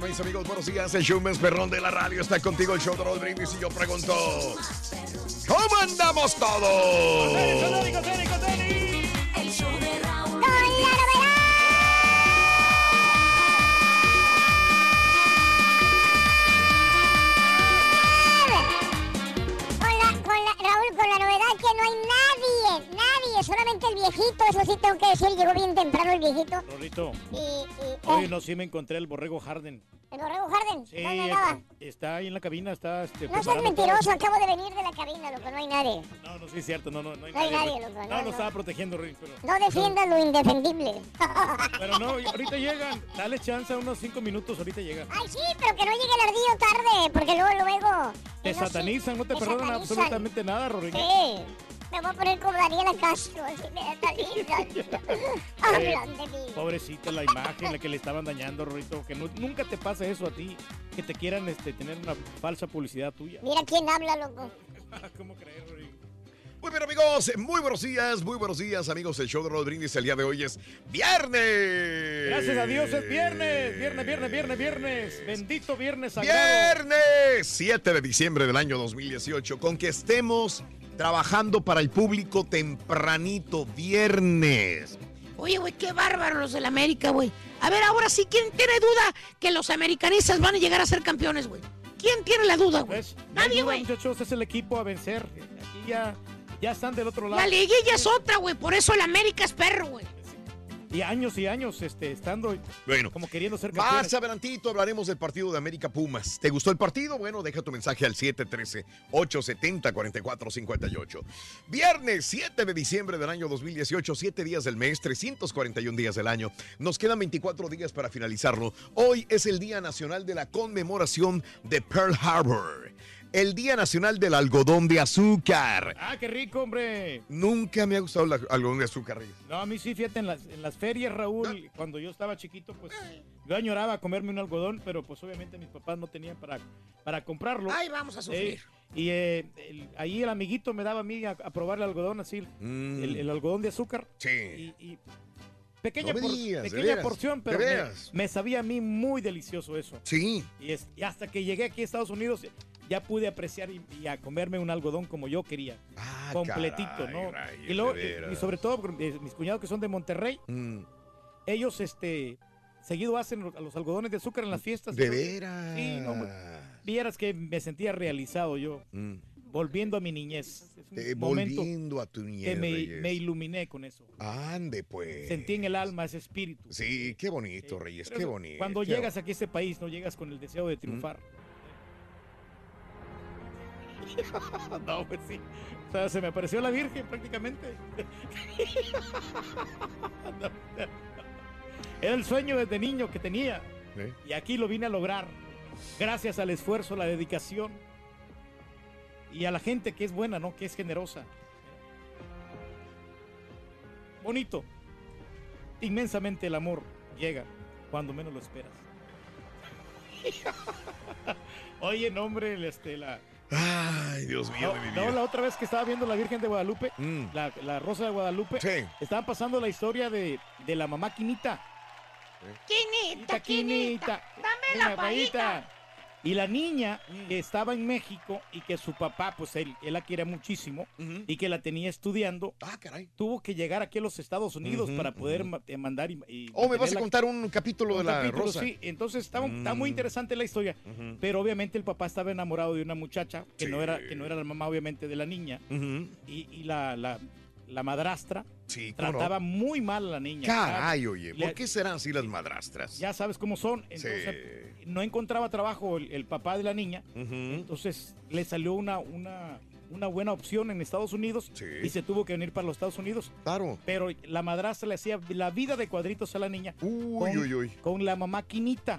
Mis amigos. Buenos días. El show más perrón de la radio está contigo. El show de Raúl Brindis. Y yo pregunto: ¿Cómo andamos todos? Con la, con la, Raúl, con la novedad que no hay nadie, nadie, solamente el viejito, eso sí tengo que decir, llegó bien temprano el viejito. Rorrito, Y, y hoy eh, no, sí me encontré el borrego Harden. el borrego Harden, Sí, ¿dónde andaba? está ahí en la cabina, está este, No seas todo. mentiroso, acabo de venir de la cabina, loco, no hay nadie. No, no, sí es cierto, no, no, no hay No hay nadie. nadie, loco, no, no, lo estaba protegiendo, Rorrito, pero, No defiendas lo indefendible. pero no, ahorita llegan. Dale chance, unos cinco minutos, ahorita llegan. Ay, sí, pero que no llegue el ardillo tarde, porque luego, luego... Te satanizan, no te me perdonan absolutamente nada, Rorrito. Sí, me voy a poner como Daniela Castro, así me. Hablan de mí. Pobrecita la imagen, la que le estaban dañando, Rorrito. Que nu- nunca te pase eso a ti, que te quieran este, tener una falsa publicidad tuya. Mira quién habla, loco. ¿Cómo crees, Rorrito? Muy bien, amigos. Muy buenos días, muy buenos días, amigos. El show de Raúl Brindis el día de hoy es viernes. Gracias a Dios es viernes, viernes, viernes, viernes, viernes. Bendito viernes sagrado. Viernes 7 de diciembre del año 2018, con que estemos trabajando para el público tempranito, viernes. Oye, güey, qué bárbaros los del América, güey. A ver, ahora sí, ¿quién tiene duda que los americanistas van a llegar a ser campeones, güey? ¿Quién tiene la duda, güey? Pues, Nadie, güey. muchachos, es el equipo a vencer. Aquí ya, ya están del otro lado. La liguilla es otra, güey. Por eso el América es perro, güey. Y años y años este, estando Bueno, como queriendo ser campeones. Más adelantito hablaremos del partido de América Pumas. ¿Te gustó el partido? Bueno, deja tu mensaje al 713-870-4458. Viernes 7 de diciembre del año 2018, 7 días del mes, 341 días del año. Nos quedan 24 días para finalizarlo. Hoy es el Día Nacional de la Conmemoración de Pearl Harbor. El Día Nacional del Algodón de Azúcar. Ah, qué rico, hombre. Nunca me ha gustado el algodón de azúcar, Reyes. No, a mí sí, fíjate, en las, en las ferias, Raúl, cuando yo estaba chiquito, pues yo añoraba comerme un algodón, pero pues obviamente mis papás no tenían para, para comprarlo. Ay, vamos a sufrir. Eh, y eh, el- ahí el amiguito me daba a mí a, a probar el algodón así, Mm. el, el algodón de azúcar. Sí. Y, y pequeña, No por- digas, pequeña veras, porción, pero me sabía a mí muy delicioso eso. Sí. Y, es- y hasta que llegué aquí a Estados Unidos, ya pude apreciar y, y a comerme un algodón como yo quería. Ah, completito, caray, ¿no? rayos, y, luego, de y- sobre todo, eh, mis cuñados que son de Monterrey, Mm. ellos este seguido hacen los, algodones de azúcar en las fiestas. De veras. Sí, no. Vieras que me sentía realizado yo, Mm. volviendo a mi niñez. Eh, volviendo a tu niñez, que me, iluminé con eso. Ande, pues. Sentí en el alma ese espíritu. Sí, qué bonito, Reyes, qué bonito. Cuando qué llegas aquí a este país, no llegas con el deseo de triunfar. no, pues sí. O sea, se me apareció la Virgen prácticamente. No, no. Era el sueño desde niño que tenía. ¿Eh? Y aquí lo vine a lograr. Gracias al esfuerzo, la dedicación. Y a la gente que es buena, ¿no? Que es generosa. Bonito. Inmensamente el amor llega cuando menos lo esperas. Oye, nombre, este, la, Ay, Dios mío no, de mi no, la otra vez que estaba viendo la Virgen de Guadalupe, Mm. la, la Rosa de Guadalupe, Sí. estaban pasando la historia de, de la mamá Quinita. Quinita, quinita, dame la payita. Y la niña Mm. que estaba en México y que su papá, pues él, él la quiere muchísimo y que la tenía estudiando, Ah, caray. tuvo que llegar aquí a los Estados Unidos para poder eh, mandar y, y Oh, me vas a contar un capítulo de la capítulo, Rosa. Sí, entonces está, está muy Mm. interesante la historia, pero obviamente el papá estaba enamorado de una muchacha que, Sí. no, era, que no era la mamá obviamente de la niña y, y la, la, la madrastra Sí, ¿cómo no? trataba muy mal a la niña. Caray, oye, ¿por qué serán así las madrastras? Ya sabes cómo son. Entonces, no encontraba trabajo el, el papá de la niña. Entonces le salió una, una, una buena opción en Estados Unidos Sí. y se tuvo que venir para los Estados Unidos. Claro. Pero la madrastra le hacía la vida de cuadritos a la niña Uy, con, uy, uy. con la mamá Quinita.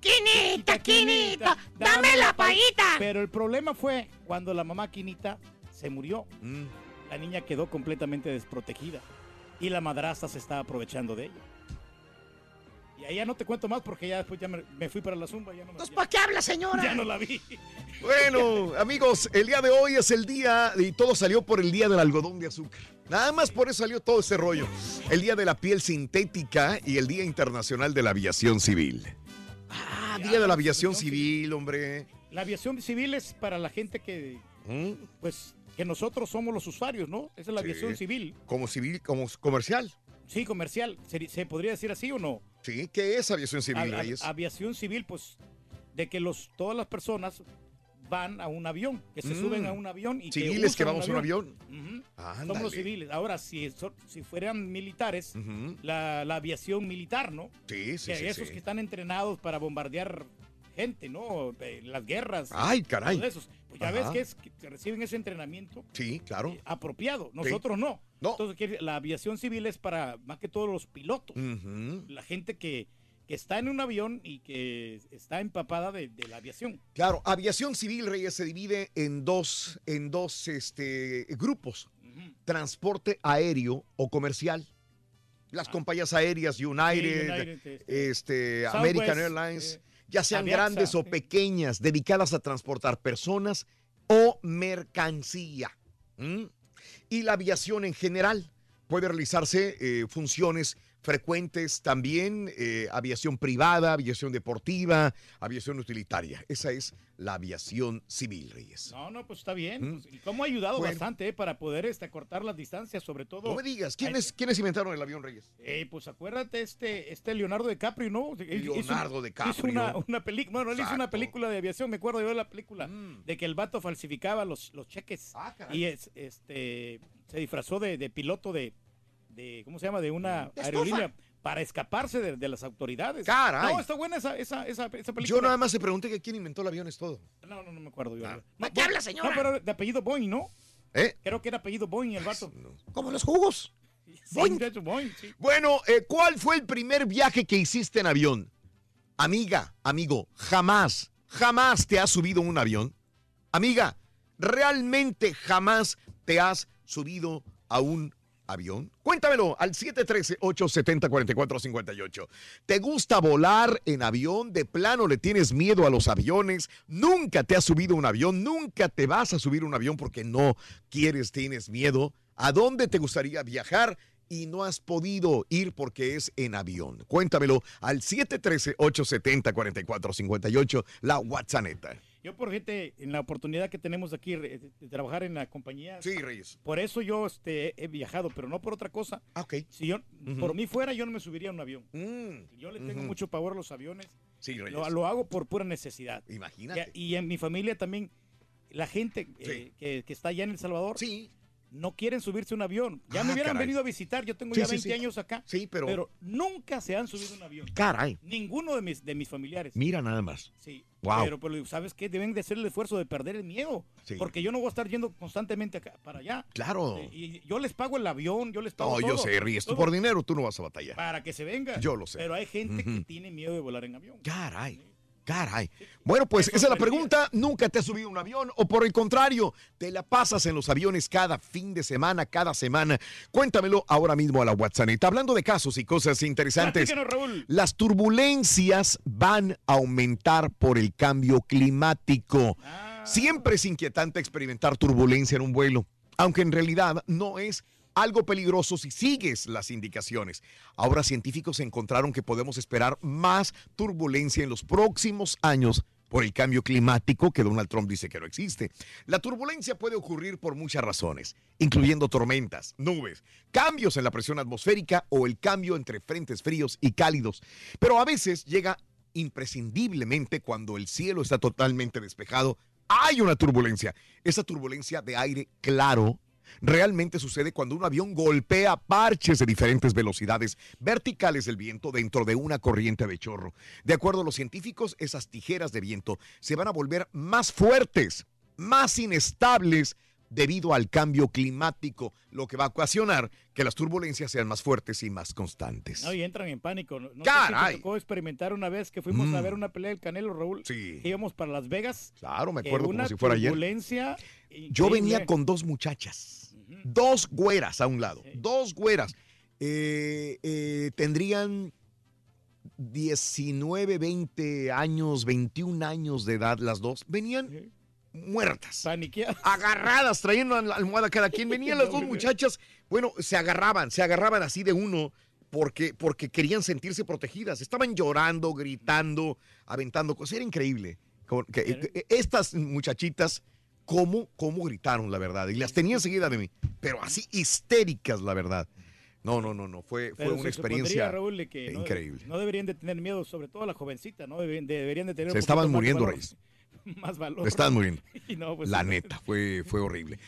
Quinita, quinita, dame la payita. Pero el problema fue cuando la mamá Quinita se murió. Mm. La niña quedó completamente desprotegida y la madrastra se estaba aprovechando de ella. Y ahí ya no te cuento más porque ya después ya me, me fui para la zumba. Ya no, ya- ¿para qué habla, señora? ya no la vi. Bueno, amigos, el día de hoy es el día y todo salió por el día del algodón de azúcar. Nada más por eso salió todo ese rollo. El día de la piel sintética y el Día Internacional de la Aviación Civil. Ah, Día de la Aviación Civil, hombre. La aviación civil es para la gente que, ¿Mm? pues, que nosotros somos los usuarios, ¿no? Esa es la Sí. aviación civil. Como civil, como comercial. Sí, comercial. ¿Se, se podría decir así o no? Sí, ¿qué es aviación civil, A- Reyes? aviación civil, pues, de que los, todas las personas van a un avión, que se Mm. suben a un avión y Civiles que vamos a un avión. Ándale. Somos los civiles. Ahora, si, si fueran militares, la, la aviación militar, ¿no? Sí, sí, Que sí. esos sí. que están entrenados para bombardear gente, ¿no? Las guerras. Ay, caray. todos esos. Pues ya Ajá. ves que, es, que reciben ese entrenamiento Sí, claro. eh, apropiado. Nosotros no. No. Entonces, la aviación civil es para más que todos los pilotos. La gente que, que está en un avión y que está empapada de, de la aviación. Claro, aviación civil, Reyes, se divide en dos, en dos este, grupos. Transporte aéreo o comercial. Las compañías aéreas, United, Ah. Sí, United, este, este, Southwest, American Airlines, eh, ya sean Avianza, grandes o sí. pequeñas, dedicadas a transportar personas o mercancía. ¿Mm? Y la aviación en general puede realizarse eh, funciones frecuentes también, eh, aviación privada, aviación deportiva, aviación utilitaria. Esa es la aviación civil, Reyes. No, no, pues está bien. Mm. Pues, y cómo ha ayudado Bueno. bastante eh, para poder este, cortar las distancias, sobre todo. No me digas, ¿quiénes, ¿quiénes inventaron el avión, Reyes? Eh, pues acuérdate, este, este Leonardo DiCaprio, ¿no? Él hizo- Leonardo DiCaprio. Hizo una, una película, bueno, él hizo una película de aviación, me acuerdo yo de la película, Mm. de que el vato falsificaba los, los cheques. Ah, y es, este, se disfrazó de, de piloto de, de, ¿cómo se llama? De una aerolínea para escaparse de, de las autoridades. Caray. No, está buena esa, esa, esa, esa película. Yo nada más se pregunté que quién inventó el avión es todo. No, no, no me acuerdo yo. Ah. No, ¿Para qué habla, señora? No, pero de apellido Boeing, ¿no? ¿Eh? Creo que era apellido Boeing el vato. No. Como los jugos. Sí, Boeing. hecho, Boeing, sí. Bueno, eh, ¿cuál fue el primer viaje que hiciste en avión? Amiga, amigo, jamás, jamás te has subido un avión. Amiga, ¿realmente jamás te has subido a un avión? Cuéntamelo al 713-870-4458. ¿Te gusta volar en avión? ¿De plano le tienes miedo a los aviones? ¿Nunca te has subido un avión? ¿Nunca te vas a subir un avión porque no quieres, tienes miedo? ¿A dónde te gustaría viajar? y no has podido ir porque es en avión. Cuéntamelo al 713-870-4458, la WhatsApp. Yo por gente, en la oportunidad que tenemos aquí de, trabajar en la compañía, Sí, Reyes. por eso yo este, he viajado, pero no por otra cosa. Ah, ok. Si yo, por mí fuera, yo no me subiría a un avión. Mm, Yo le tengo mucho pavor a los aviones. sí, Reyes. Lo, lo hago por pura necesidad. Imagínate. Y, y en mi familia también, la gente eh, que, que está allá en El Salvador, Sí, no quieren subirse a un avión. Ya Ah, me hubieran caray. venido a visitar, yo tengo Sí, ya sí, 20 sí. años acá, sí, pero... pero nunca se han subido a un avión. Caray. Ninguno de mis, de mis familiares. Mira nada más. Sí. Wow. Pero, pero, ¿sabes qué? Deben de hacer el esfuerzo de perder el miedo. Sí. Porque yo no voy a estar yendo constantemente acá, para allá. Claro. Eh, Y yo les pago el avión, yo les pago No, yo sé, ríes tú por dinero, tú no vas a batallar. Para que se vengan. Yo lo sé. Pero hay gente que tiene miedo de volar en avión. Caray. Caray. Bueno, pues esa es la pregunta. ¿Nunca te has subido a un avión? O por el contrario, te la pasas en los aviones cada fin de semana, cada semana. Cuéntamelo ahora mismo a la WhatsApp. Hablando de casos y cosas interesantes. Las turbulencias van a aumentar por el cambio climático. Ah. Siempre es inquietante experimentar turbulencia en un vuelo, aunque en realidad no es algo peligroso si sigues las indicaciones. Ahora científicos encontraron que podemos esperar más turbulencia en los próximos años por el cambio climático que Donald Trump dice que no existe. La turbulencia puede ocurrir por muchas razones, incluyendo tormentas, nubes, cambios en la presión atmosférica o el cambio entre frentes fríos y cálidos. Pero a veces llega imprescindiblemente cuando el cielo está totalmente despejado. Hay una turbulencia. Esa turbulencia de aire claro realmente sucede cuando un avión golpea parches de diferentes velocidades verticales del viento dentro de una corriente de chorro. De acuerdo a los científicos, esas tijeras de viento se van a volver más fuertes, más inestables debido al cambio climático, lo que va a ocasionar que las turbulencias sean más fuertes y más constantes. No, y entran en pánico. No, sé si ¡Caray! te tocó experimentar una vez que fuimos a Mm. ver una pelea del Canelo, Raúl. Sí. Íbamos para Las Vegas. Claro, me Eh, acuerdo como si fuera ayer. turbulencia Yo venía con dos muchachas, dos güeras a un lado, dos güeras. Eh, eh, tendrían 19, 20 años, 21 años de edad las dos. Venían muertas. Paniqueadas. Agarradas, traían una almohada cada quien. Venían las dos muchachas, bueno, se agarraban, se agarraban así de uno porque, porque querían sentirse protegidas. Estaban llorando, gritando, aventando cosas. Era increíble. Que- estas muchachitas, cómo, cómo gritaron, la verdad. Y las tenía enseguida de mí, pero así histéricas, la verdad. No, no, no, no. Fue, fue una experiencia Raúl, que increíble. No, deberían de tener miedo, sobre todo la jovencita, ¿no? Deberían, de tener Se estaban muriendo. Reyes. Más valor. Me estaban muriendo. Y no, pues, la neta, fue, fue horrible.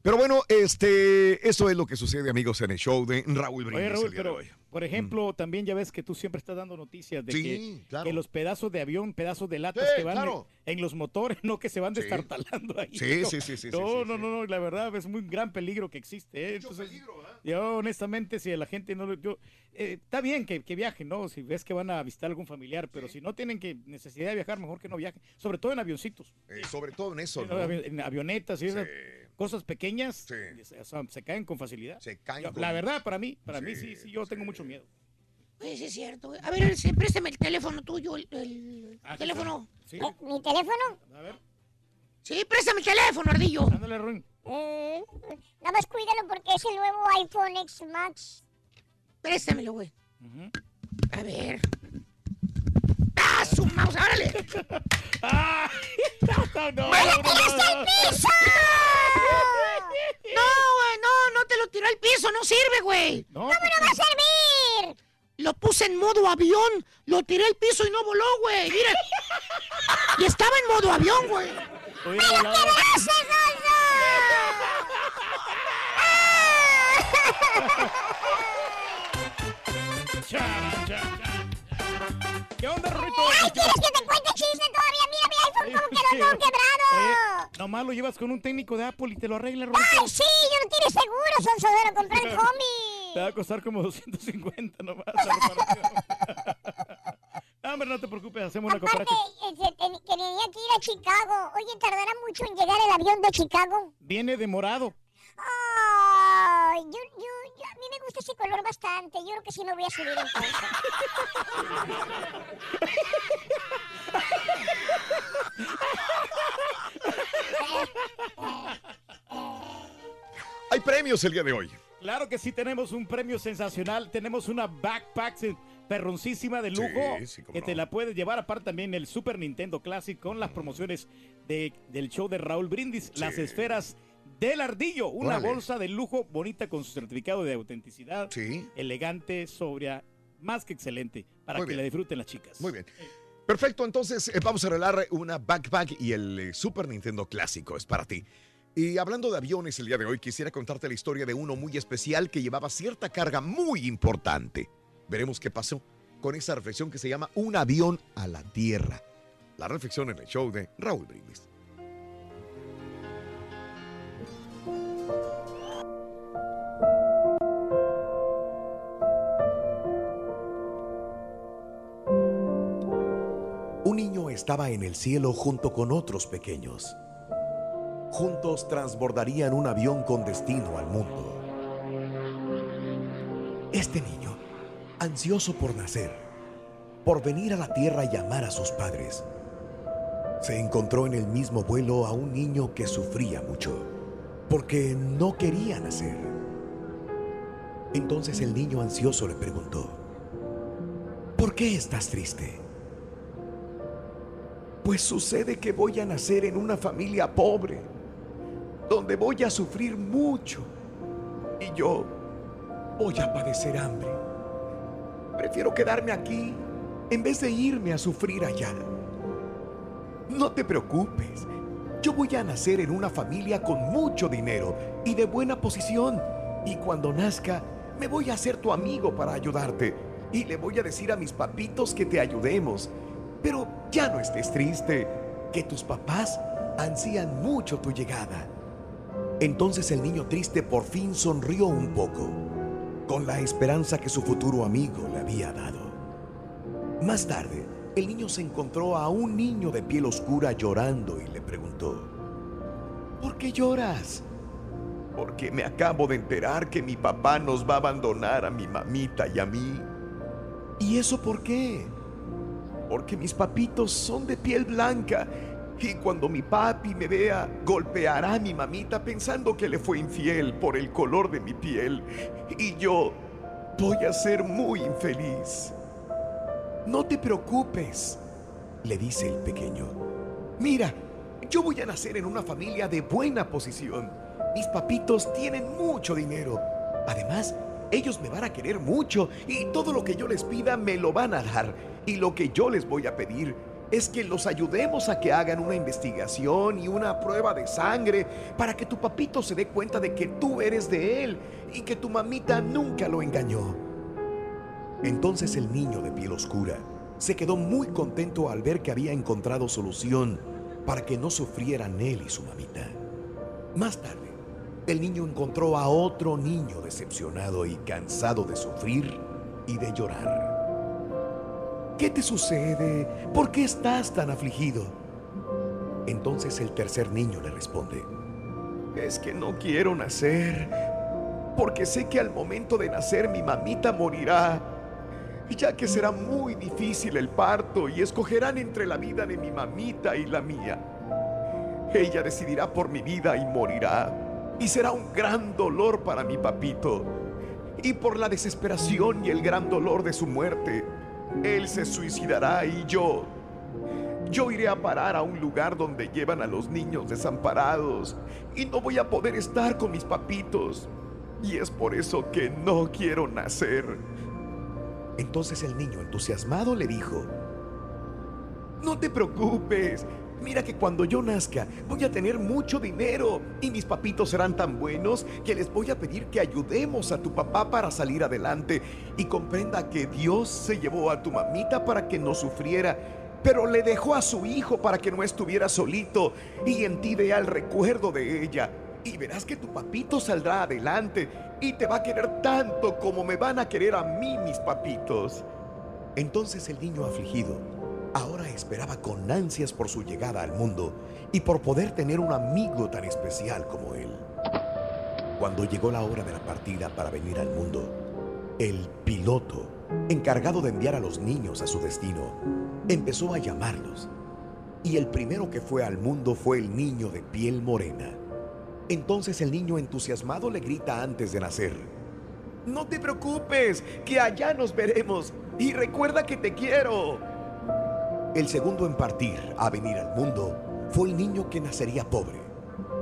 Pero bueno, este, eso es lo que sucede, amigos, en el show de Raúl Brindis. Oye, el Raúl, de hoy. Por ejemplo, también ya ves que tú siempre estás dando noticias de Sí, que, claro. que los pedazos de avión, pedazos de latas Sí, que van claro. en, en los motores, no que se van Sí. destartalando ahí. Sí, No, sí, sí, sí, No, no, no, no, la verdad es muy gran peligro que existe. ¿eh? Entonces, yo honestamente, si a la gente no... lo- Yo, eh, está bien que, que viajen, ¿no? Si ves que van a visitar algún familiar, pero si no tienen que necesidad de viajar, mejor que no viajen. Sobre todo en avioncitos. Eh, sobre todo en eso, ¿no? En avionetas y cosas pequeñas Sí. se, o sea, se caen con facilidad. Se caen Yo- con- La verdad, para mí, para mí Sí, sí, sí, yo tengo mucho miedo. Pues sí es cierto. A ver, sí, préstame el teléfono tuyo, el, el Aquí teléfono. Sí, Eh, ¿Mi teléfono? a ver, Sí, préstame el teléfono, ardillo. ándale, Ruin. Eh, nada más cuídalo porque es el nuevo iPhone X Max. Préstamelo, güey. A ver. ¡Ah, su mouse! ¡Órale! ¡Ah! no, no, ¡Me lo tiraste al piso! No, güey, no, no te lo tiró al piso, no sirve, güey. No, ¿Cómo no va a servir? Lo puse en modo avión, lo tiré al piso y no voló, güey. Mira. Y estaba en modo avión, güey. hubiera volado. ¡Haces, Aldo! ¡Mira mi iPhone como que lo tengo quebrado! Oye, nomás lo llevas con un técnico de Apple y te lo arregla, ¡Ay, Rorrito. sí! Yo no tiene seguro, Sonso, lo compré en Te Comi. va a costar como 250 nomás la reparación. No, hombre, no te preocupes, hacemos una Aparte, eh, se ten- tenía que ir a Chicago. Oye, ¿tardará mucho en llegar el avión de Chicago? Viene demorado. Ay, yo, yo, yo- a mí me gusta ese color bastante. Yo creo que sí me voy a subir entonces. Hay premios el día de hoy. Claro que sí, tenemos un premio sensacional. Tenemos una backpack perroncísima de lujo Sí, sí, cómo que no. te la puedes llevar. Aparte también el Super Nintendo Classic con las promociones de, del show de Raúl Brindis. Las esferas del ardillo. Una Órale. bolsa de lujo bonita con su certificado de autenticidad. Sí. Elegante, sobria, más que excelente. Para Muy que bien. la disfruten las chicas. Muy bien. Perfecto, entonces eh, vamos a regalar una backpack y el eh, Super Nintendo clásico es para ti. Y hablando de aviones el día de hoy, quisiera contarte la historia de uno muy especial que llevaba cierta carga muy importante. Veremos qué pasó con esa reflexión que se llama Un avión a la Tierra. La reflexión en el show de Raúl Brindis. Un niño estaba en el cielo junto con otros pequeños. Juntos transbordarían un avión con destino al mundo. Este niño, ansioso por nacer, por venir a la tierra y amar a sus padres, se encontró en el mismo vuelo a un niño que sufría mucho, porque no quería nacer. Entonces el niño ansioso le preguntó, ¿por qué estás triste? Pues sucede que voy a nacer en una familia pobre, donde voy a sufrir mucho y yo voy a padecer hambre. Prefiero quedarme aquí en vez de irme a sufrir allá. No te preocupes, yo voy a nacer en una familia con mucho dinero y de buena posición. Y cuando nazca, me voy a hacer tu amigo para ayudarte. Y le voy a decir a mis papitos que te ayudemos. Pero ya no estés triste, que tus papás ansían mucho tu llegada. Entonces el niño triste por fin sonrió un poco, con la esperanza que su futuro amigo le había dado. Más tarde, el niño se encontró a un niño de piel oscura llorando y le preguntó, ¿por qué lloras? Porque me acabo de enterar que mi papá nos va a abandonar a mi mamita y a mí. ¿Y eso por qué? Porque mis papitos son de piel blanca y cuando mi papi me vea, golpeará a mi mamita pensando que le fue infiel por el color de mi piel. Y yo voy a ser muy infeliz. No te preocupes, le dice el pequeño. Mira, yo voy a nacer en una familia de buena posición. Mis papitos tienen mucho dinero. Además, ellos me van a querer mucho y todo lo que yo les pida me lo van a dar. Y lo que yo les voy a pedir es que los ayudemos a que hagan una investigación y una prueba de sangre para que tu papito se dé cuenta de que tú eres de él y que tu mamita nunca lo engañó. Entonces el niño de piel oscura se quedó muy contento al ver que había encontrado solución para que no sufrieran él y su mamita. Más tarde, el niño encontró a otro niño decepcionado y cansado de sufrir y de llorar. ¿Qué te sucede? ¿Por qué estás tan afligido? Entonces el tercer niño le responde, es que no quiero nacer, porque sé que al momento de nacer mi mamita morirá, ya que será muy difícil el parto y escogerán entre la vida de mi mamita y la mía. Ella decidirá por mi vida y morirá, y será un gran dolor para mi papito. Y por la desesperación y el gran dolor de su muerte, él se suicidará y yo, yo iré a parar a un lugar donde llevan a los niños desamparados y no voy a poder estar con mis papitos. Y es por eso que no quiero nacer. Entonces el niño entusiasmado le dijo, no te preocupes, mira que cuando yo nazca voy a tener mucho dinero y mis papitos serán tan buenos que les voy a pedir que ayudemos a tu papá para salir adelante y comprenda que Dios se llevó a tu mamita para que no sufriera. Pero le dejó a su hijo para que no estuviera solito y en ti vea el recuerdo de ella. Y verás que tu papito saldrá adelante y te va a querer tanto como me van a querer a mí mis papitos. Entonces el niño afligido ahora esperaba con ansias por su llegada al mundo y por poder tener un amigo tan especial como él. Cuando llegó la hora de la partida para venir al mundo, el piloto, encargado de enviar a los niños a su destino, empezó a llamarlos. Y el primero que fue al mundo fue el niño de piel morena. Entonces el niño entusiasmado le grita antes de nacer, No te preocupes, que allá nos veremos y recuerda que te quiero. El segundo en partir a venir al mundo fue el niño que nacería pobre,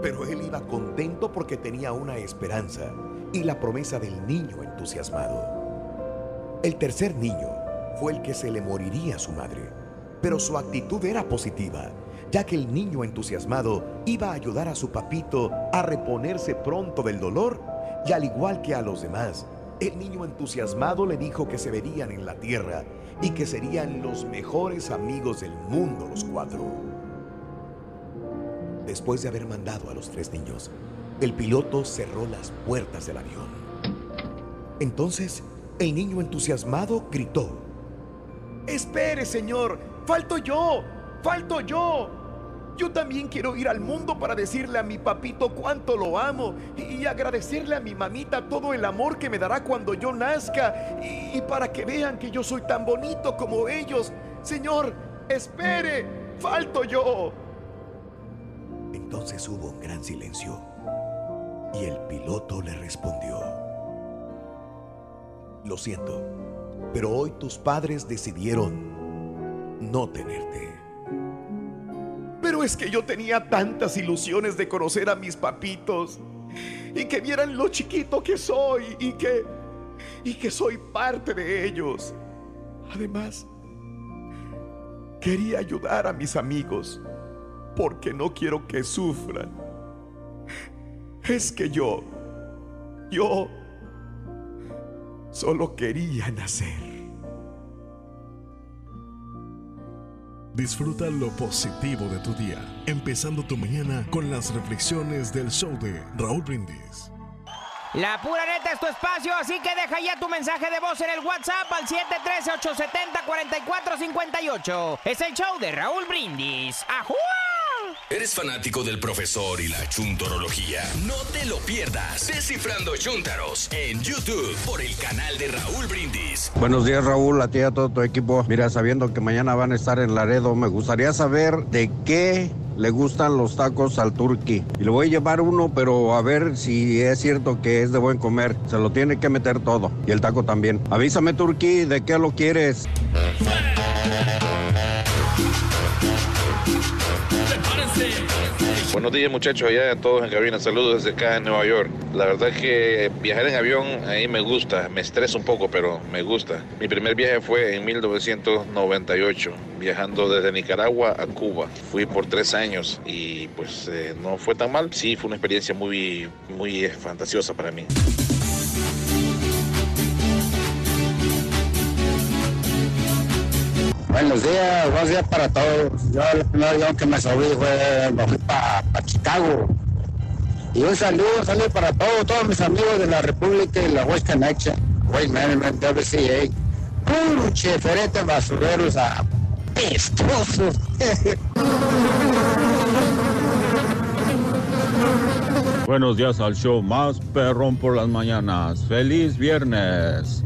pero él iba contento porque tenía una esperanza y la promesa del niño entusiasmado. El tercer niño fue el que se le moriría a su madre, pero su actitud era positiva, ya que el niño entusiasmado iba a ayudar a su papito a reponerse pronto del dolor y al igual que a los demás, el niño entusiasmado le dijo que se verían en la tierra y que serían los mejores amigos del mundo los cuatro. Después de haber mandado a los tres niños, el piloto cerró las puertas del avión. Entonces, el niño entusiasmado gritó. Espere, señor, falto yo, falto yo. Yo también quiero ir al mundo para decirle a mi papito cuánto lo amo y agradecerle a mi mamita todo el amor que me dará cuando yo nazca y, para que vean que yo soy tan bonito como ellos. Señor, espere, falto yo. Entonces hubo un gran silencio y el piloto le respondió. Lo siento, pero hoy tus padres decidieron no tenerte. Pero es que yo tenía tantas ilusiones de conocer a mis papitos y que vieran lo chiquito que soy y que y que soy parte de ellos. Además, quería ayudar a mis amigos porque no quiero que sufran. Es que yo yo solo quería nacer. Disfruta lo positivo de tu día, empezando tu mañana con las reflexiones del show de Raúl Brindis. La pura neta es tu espacio, así que deja ya tu mensaje de voz en el WhatsApp al 713-870-4458. Es el show de Raúl Brindis. ¡Ajúa! ¿Eres fanático del profesor y la chuntorología? No te lo pierdas. Descifrando Chuntaros en YouTube por el canal de Raúl Brindis. Buenos días Raúl, a ti y a todo tu equipo. Mira, sabiendo que mañana van a estar en Laredo, me gustaría saber de qué le gustan los tacos al turqui. Y le voy a llevar uno, pero a ver si es cierto que es de buen comer. Se lo tiene que meter todo. Y el taco también. Avísame turqui, ¿de qué lo quieres? Buenos días muchachos, allá a todos en cabina, saludos desde acá en Nueva York. La verdad es que viajar en avión a mí me gusta, me estresa un poco, pero me gusta. Mi primer viaje fue en 1998, viajando desde Nicaragua a Cuba. Fui por tres años y pues eh, no fue tan mal. Sí, fue una experiencia muy, muy eh, fantasiosa para mí. Buenos días, buenos días para todos. Yo el primer avión que me subí fue, me fui para Chicago. Y un saludo, un saludo para todos, todos mis amigos de la República y la West Connection, Waste Management, WCA. Puro cheferete basureros a pestosos. Buenos días al show más perrón por las mañanas. Feliz viernes.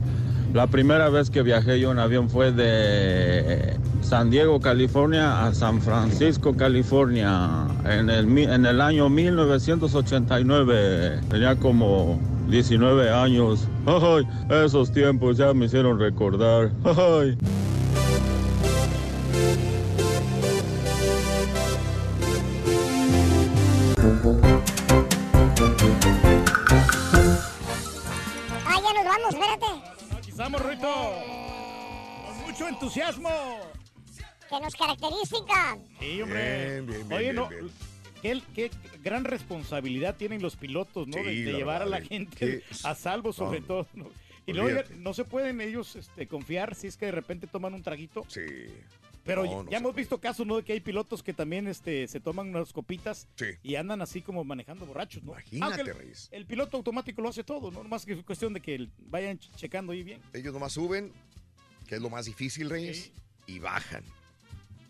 La primera vez que viajé yo en avión fue de San Diego, California a San Francisco, California en el, en el año 1989. Tenía como 19 años. Ay, esos tiempos ya me hicieron recordar. Ay. Caracteriza. Sí, hombre. Bien, bien, bien, Oye, bien, no. bien. Qué, qué gran responsabilidad tienen los pilotos, ¿no? Sí, de, llevar a la gente qué- a salvo, sobre No, todo. ¿no? Y luego ya no se pueden ellos este, confiar si es que de repente toman un traguito. Sí. Pero No, ya- no ya se hemos visto casos, ¿no? De que hay pilotos que también este, se toman unas copitas Sí. y andan así como manejando borrachos, ¿no? Imagínate, el, Reyes. el piloto automático lo hace todo, ¿no? Más que es cuestión de que vayan ch- checando ahí bien. Ellos nomás suben, que es lo más difícil, Reyes, y bajan.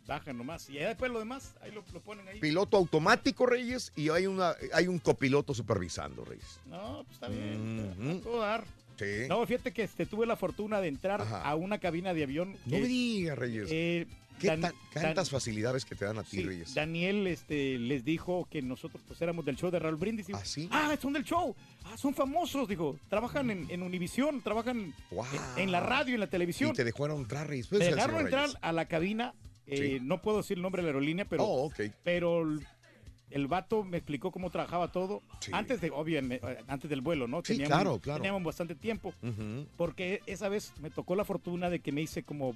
Bajan nomás. Y después lo demás, ahí lo, lo ponen ahí. Piloto automático, Reyes, y hay, una, hay un copiloto supervisando, Reyes. No, pues está bien. A todo dar. Sí. No, fíjate que este, tuve la fortuna de entrar a una cabina de avión. No me digas, Reyes. eh, ¿Qué Dan- tan- Dan- tantas facilidades que te dan a ti, sí, Reyes? Daniel este, les dijo que nosotros pues éramos del show de Raúl Brindis. Digo, ¿Ah, sí? Ah, son del show. Ah, son famosos, dijo. Trabajan en, en Univisión, trabajan en, en la radio, en la televisión. Y te dejaron entrar, Reyes. Ser, dejaron entrar a la cabina. Eh, Sí. No puedo decir el nombre de la aerolínea, pero, Oh, pero el, vato me explicó cómo trabajaba todo. Antes de, obviamente, antes del vuelo, ¿no? Sí, claro, claro. Teníamos bastante tiempo. Porque esa vez me tocó la fortuna de que me hice como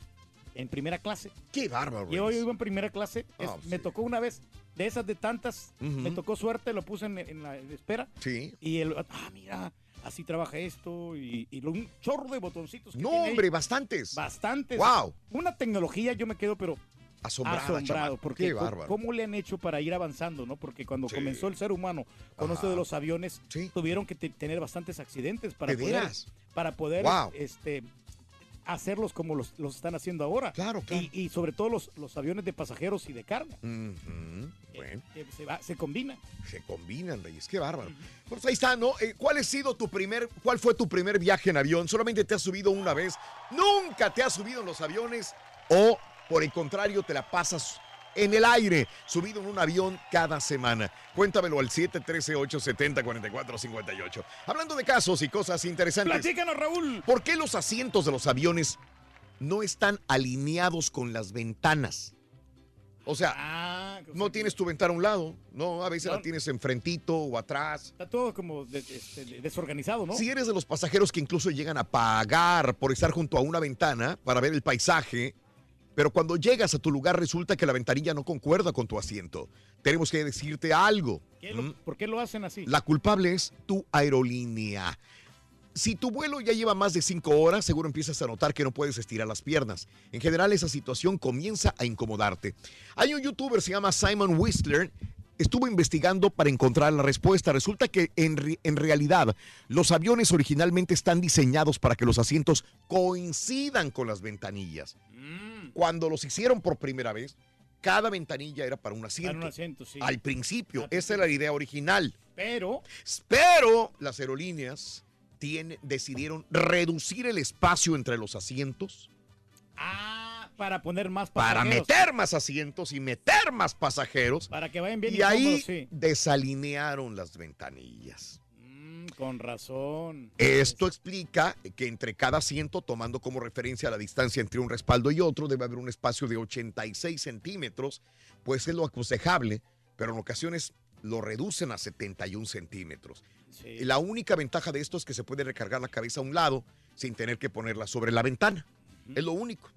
en primera clase. Qué bárbaro, Y hoy Reyes. iba en primera clase. es- Ah, Me tocó una vez, de esas de tantas, me tocó suerte, lo puse en, en la en espera. Sí. Y el, ah, mira, así trabaja esto y, un chorro de botoncitos. que No, tiene ahí. hombre, bastantes. Bastantes. Wow. Una tecnología, yo me quedo, pero Asombrada, asombrado. Porque Qué bárbaro. ¿cómo le han hecho para ir avanzando, no? Porque cuando comenzó el ser humano con esto de los aviones, tuvieron que te- tener bastantes accidentes para ¿De poder, veras? para poder Wow. este, hacerlos como los, los están haciendo ahora. Claro, claro. Y, y sobre todo los, los aviones de pasajeros y de carga. Bueno, que se, va- se combinan. se combinan, Reyes. Qué bárbaro. Pues ahí está, ¿no? Eh, ¿Cuál ha sido tu primer, cuál fue tu primer viaje en avión? ¿Solamente te has subido una vez? ¿Nunca te has subido en los aviones? ¿O, por el contrario, te la pasas en el aire, subido en un avión cada semana? Cuéntamelo al 713-870-4458. Hablando de casos y cosas interesantes. Platícanos, Raúl. ¿Por qué los asientos de los aviones no están alineados con las ventanas? O sea, Ah, no tienes tu ventana a un lado, no, a veces No. la tienes enfrentito o atrás. Está todo como de- este, desorganizado, ¿no? Si eres de los pasajeros que incluso llegan a pagar por estar junto a una ventana para ver el paisaje, pero cuando llegas a tu lugar resulta que la ventanilla no concuerda con tu asiento, tenemos que decirte algo. ¿Qué lo- ¿Mm? ¿Por qué lo hacen así? La culpable es tu aerolínea. Si tu vuelo ya lleva más de cinco horas, seguro empiezas a notar que no puedes estirar las piernas. En general, esa situación comienza a incomodarte. Hay un youtuber, se llama Simon Whistler, estuvo investigando para encontrar la respuesta. Resulta que en, re- en realidad los aviones originalmente están diseñados para que los asientos coincidan con las ventanillas. Mm. Cuando los hicieron por primera vez, cada ventanilla era para un asiento. Para un asiento, sí. Al principio, esa era la idea original. Pero Pero las aerolíneas decidieron reducir el espacio entre los asientos ah, para poner más para pasajeros. meter más asientos y meter más pasajeros. Para que vayan bien y ahí incómodos, sí. desalinearon las ventanillas. Con razón. Esto explica que entre cada asiento, tomando como referencia la distancia entre un respaldo y otro, debe haber un espacio de 86 centímetros, pues es lo aconsejable, pero en ocasiones lo reducen a 71 centímetros. Sí. La única ventaja de esto es que se puede recargar la cabeza a un lado sin tener que ponerla sobre la ventana. Es lo único.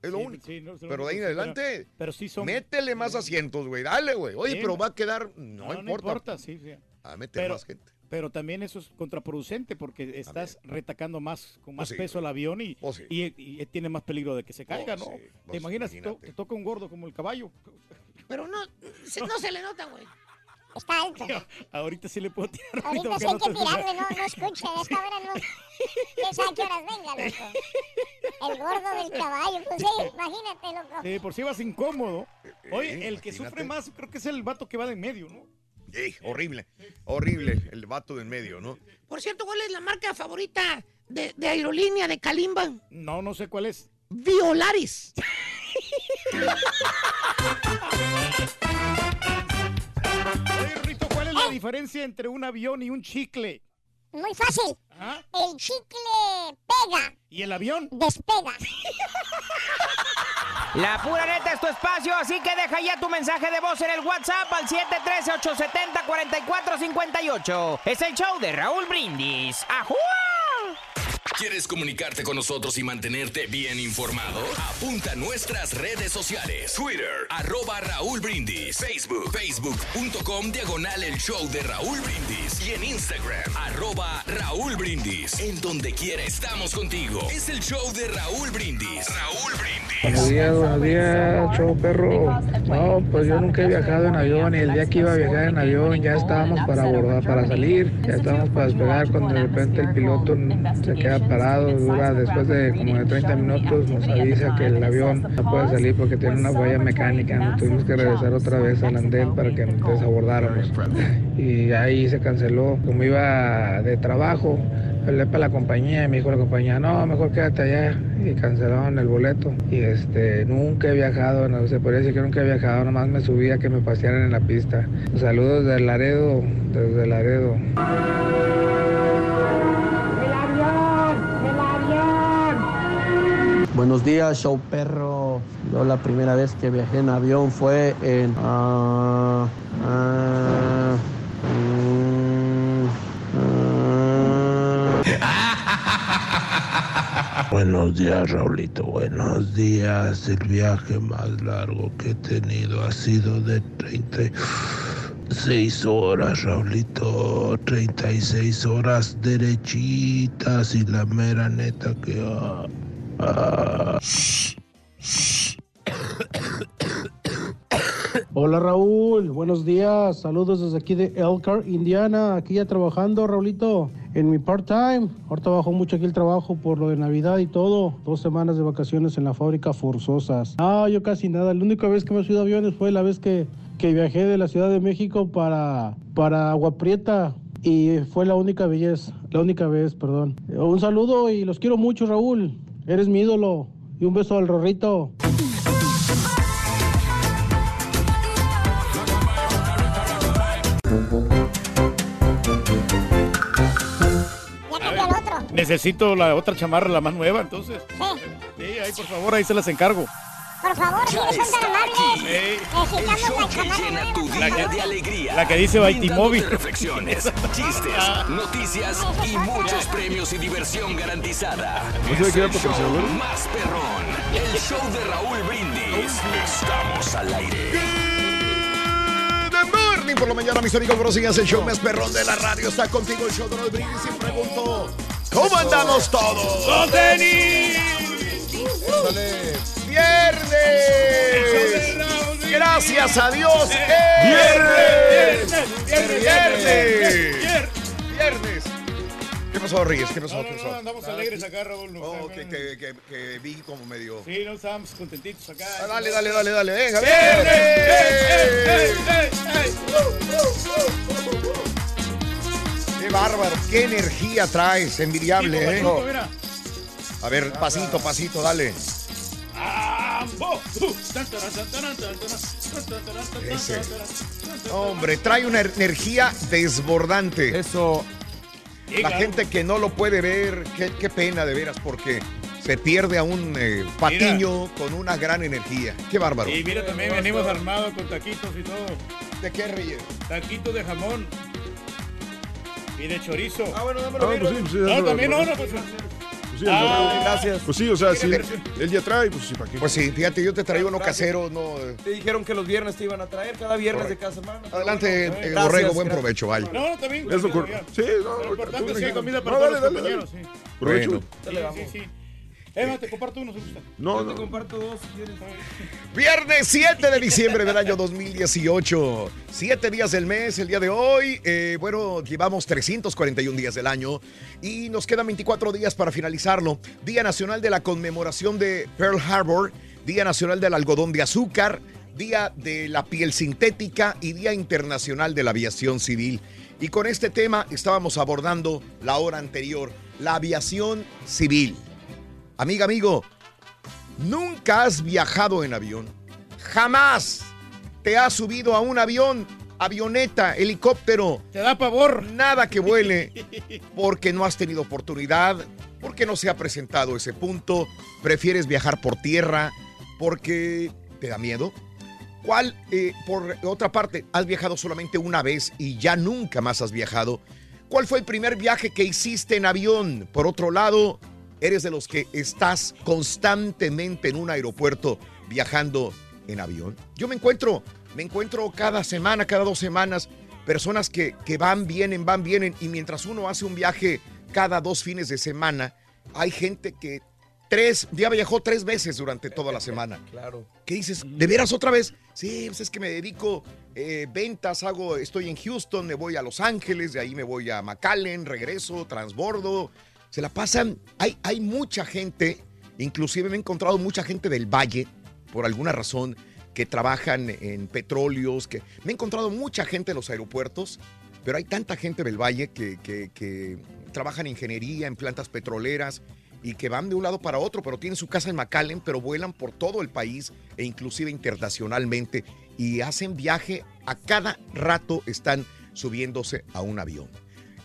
Es lo Sí, único. sí, no, es lo pero de ahí en adelante, Pero, pero sí son. métele más asientos, güey. Dale, güey. Oye, pero no. va a quedar. No, importa. sí, sí. A meter Pero, más gente. Pero también eso es contraproducente porque estás retacando más con más Oh, sí, peso al avión y, Oh, sí. y, y tiene más peligro de que se caiga, Oh, ¿no? sí. ¿Te Pues, imaginas? To- te toca un gordo como el caballo. Pero no, se- no se le nota, güey. Está alto. Ahorita sí le puedo tirar. Ahorita sí hay no que tirarle, no, no escucha. A esta hora no. ¿Quién sabe qué horas venga, loco? El gordo del caballo. Pues sí, imagínate, loco. Sí, por si vas incómodo. Oye, Eh, el que imagínate. sufre más creo que es el vato que va de en medio, ¿no? Ey, horrible. Horrible. El vato de en medio, ¿no? Por cierto, ¿cuál es la marca favorita de, de aerolínea de Kalimba? No, no sé cuál es. Violaris. Oye, Rito, ¿cuál es la diferencia entre un avión y un chicle? Muy fácil. Ajá. El chicle pega, ¿Y el avión? despega. La pura neta es tu espacio, así que deja ya tu mensaje de voz en el WhatsApp al 713-870-4458. Es el show de Raúl Brindis. ¡Ajúa! ¿Quieres comunicarte con nosotros y mantenerte bien informado? Apunta a nuestras redes sociales. Twitter, arroba Raúl Brindis. Facebook, facebook.com, diagonal el show de Raúl Brindis. Y en Instagram, arroba Raúl Brindis. En donde quiera estamos contigo. Es el show de Raúl Brindis. Raúl Brindis. Buenos días, buenos días, show perro. No, pues yo nunca he viajado en avión y el día que iba a viajar en avión ya estábamos para abordar, para salir, ya estábamos para despegar cuando de repente el piloto se queda parado, dura después de como de 30 minutos nos avisa que el avión no puede salir porque tiene una falla mecánica, nos tuvimos que regresar otra vez al andén para que nos desabordáramos. Y ahí se canceló, como iba de trabajo, hablé para la compañía y me dijo la compañía, no, mejor quédate allá y cancelaron el boleto. Y este, nunca he viajado, no se podría decir que nunca he viajado, nomás me subía que me pasearan en la pista. Saludos desde Laredo, desde Laredo. Buenos días, show perro. Yo la primera vez que viajé en avión fue en... ah, ah, ah. Buenos días, Raulito. Buenos días. El viaje más largo que he tenido ha sido de 30, Seis horas, Raulito. 36 horas derechitas y la mera neta que... Hola Raúl, buenos días. Saludos desde aquí de Elkhart, Indiana. Aquí ya trabajando, Raulito, en mi part-time. Ahorita bajo mucho aquí el trabajo por lo de Navidad y todo. Dos semanas de vacaciones en la fábrica forzosas. Ah, yo casi nada. La única vez que me he subido aviones fue la vez que, que viajé de la Ciudad de México para, para Agua Prieta. Y fue la única vez, la única vez, perdón. Un saludo y los quiero mucho, Raúl. Eres mi ídolo. Y un beso al Rorrito. Necesito la otra chamarra, la más nueva, entonces. Sí. Sí, ahí por favor, ahí se las encargo. Por favor, si no son tan amables. Necesitamos la Llena tu día de alegría. La que dice Baitimóvil. Reflexiones, chistes, noticias y muchos premios y diversión garantizada. ¿No se ve Es que era el show más perrón. El show de Raúl Brindis. Estamos al aire. Good morning por la mañana, mis amigos. Buenos días. El show más perrón de la radio está contigo. El show de los brindis. Y pregunto: ¿Cómo andamos todos? ¡Con tenis! Échale. ¡Viernes! Gracias a Dios. ¡es ¡Viernes! ¡Viernes! ¡Viernes! ¡Viernes! ¿Qué pasó, Reyes? ¿Qué pasó? No, ¿Qué no, pasó? no, andamos alegres acá, Raúl. no, Oh, no, que, que, que, que vi como medio. Sí, no estábamos contentitos acá. Ah, dale, dale, dale, dale. Venga, ¡Viernes! ¡Ey, ¡Viernes! ey, ey, ey! ¡Qué bárbaro! ¡Qué energía traes! Envidiable, Tipo, ¿eh? mira. A ver, pasito, pasito, dale. Ese. Hombre, trae una energía desbordante. Eso. Sí, La gente que no lo puede ver, qué, qué pena de veras, porque se pierde a un eh, patiño con una gran energía. Qué bárbaro. Y mira, también venimos armados con taquitos y todo. ¿De qué reyes? Taquitos de jamón. Y de chorizo. Ah, bueno, dámelo. Ah, pues sí, pues sí, No, dámelo, también no, no, pues. Sí, Ah, gracias. Pues sí, o sea, si él ya trae, pues sí, ¿para qué? Pues sí, fíjate, yo te traigo uno Gracias. casero, no. Te dijeron que los viernes te iban a traer, cada viernes Correcto. de cada semana. Adelante, bueno, eh, gracias, Borrego, buen gracias. provecho, vaya. No, no, también. Eso. Sí, no, Lo importante es que hay comida para No, todos dale, los dale, compañeros, sí. Provecho. Bueno. Sí, sí. Te comparto uno si gusta. No, Yo te no. comparto dos si quieres. Viernes 7 de diciembre del año 2018. Siete días del mes, el día de hoy. Eh, bueno, llevamos 341 días del año y nos quedan 24 días para finalizarlo. Día Nacional de la Conmemoración de Pearl Harbor, Día Nacional del Algodón de Azúcar, Día de la Piel Sintética y Día Internacional de la Aviación Civil. Y con este tema estábamos abordando la hora anterior, la aviación civil. Amiga, amigo, Nunca has viajado en avión. Jamás te has subido a un avión, avioneta, helicóptero. Te da pavor. Nada que vuele porque no has tenido oportunidad, porque no se ha presentado ese punto. Prefieres viajar por tierra porque te da miedo. ¿Cuál, eh, por otra parte, has viajado solamente una vez y ya nunca más has viajado? ¿Cuál fue el primer viaje que hiciste en avión? Por otro lado, eres de los que estás constantemente en un aeropuerto viajando en avión. Yo me encuentro, me encuentro cada semana, cada dos semanas, personas que, que van, vienen, van, vienen, y mientras uno hace un viaje cada dos fines de semana, hay gente que tres, ya viajó tres veces durante toda la semana. Claro. ¿Qué dices? ¿De veras otra vez? Sí, pues es que me dedico eh, ventas, hago, estoy en Houston, me voy a Los Ángeles, de ahí me voy a McAllen, regreso, transbordo. Se la pasan. Hay, mucha gente, inclusive me he encontrado mucha gente del Valle, por alguna razón, que trabajan en petróleos, que me he encontrado mucha gente en los aeropuertos, pero hay tanta gente del Valle que trabaja en ingeniería, en plantas petroleras y que van de un lado para otro, pero tienen su casa en McAllen, pero vuelan por todo el país e inclusive internacionalmente y hacen viaje a cada rato están subiéndose a un avión.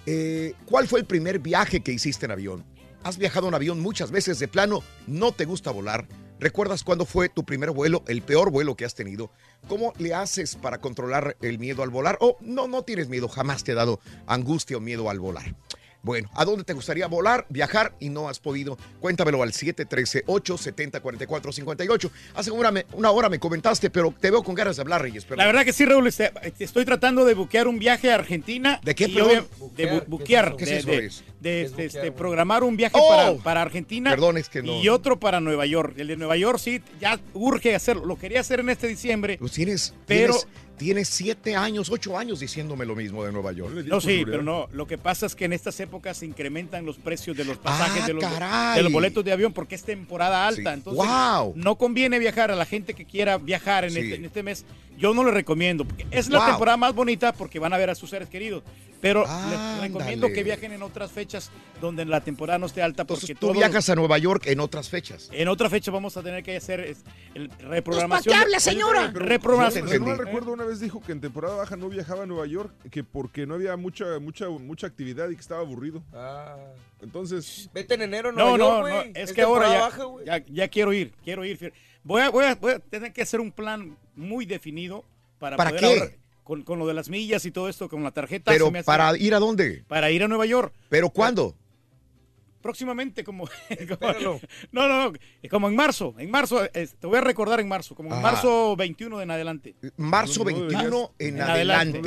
Eh, ¿Cuál fue el primer viaje que hiciste en avión? ¿Has viajado en avión muchas veces de plano? ¿No te gusta volar? ¿Recuerdas cuándo fue tu primer vuelo, el peor vuelo que has tenido? ¿Cómo le haces para controlar el miedo al volar? O no, no tienes miedo, jamás te ha dado angustia o miedo al volar. Bueno, ¿a dónde te gustaría volar, viajar y no has podido? Cuéntamelo al 713-870-4458. Hace una, una hora me comentaste, pero te veo con ganas de hablar, Reyes. perdón. La verdad que sí, Raúl, este, estoy tratando de buquear un viaje a Argentina. ¿De qué, perdón? De bu- buquear. ¿Qué es de- eso, de- este, este, programar un viaje Oh. para, para Argentina. Perdón, es que no- Y otro para Nueva York. El de Nueva York sí, ya urge hacerlo. Lo quería hacer en este diciembre. Pues tienes, Pero- tienes, tienes siete años, ocho años diciéndome lo mismo de Nueva York. No, sí, pero no. Lo que pasa es que en estas épocas se incrementan los precios de los pasajes, Ah, de, los, caray. de los boletos de avión, porque es temporada alta. Sí. Entonces, Wow. no conviene viajar a la gente que quiera viajar en, Sí. este, en este mes. Yo no le recomiendo, porque es la Wow. temporada más bonita porque van a ver a sus seres queridos. Pero les recomiendo que viajen en otras fechas donde la temporada no esté alta, porque Tú viajas a Nueva York en otras fechas. en otra fecha vamos a tener que hacer es, el reprogramación. ¿para qué habla, señora? Pero, Reprogramación. Si no mal recuerdo, una vez dijo que en temporada baja no viajaba a Nueva York, que porque no había mucha, mucha, mucha actividad y que estaba aburrido. Entonces. Vete en enero, No, Nueva no, York, no, güey. es que ahora ya, baja, güey. ya, ya quiero ir, quiero ir. Voy a, voy, a, voy a tener que hacer un plan muy definido para, ¿Para poder qué? ahorrar. Con, con lo de las millas y todo esto, con la tarjeta. Pero se me hace- para ir a dónde? Para ir a Nueva York. ¿Pero cuándo? Próximamente, como, como- no, no, no, como en marzo, en marzo, eh, te voy a recordar en marzo, como en Ajá. marzo 21 de en adelante. Marzo 21 en adelante.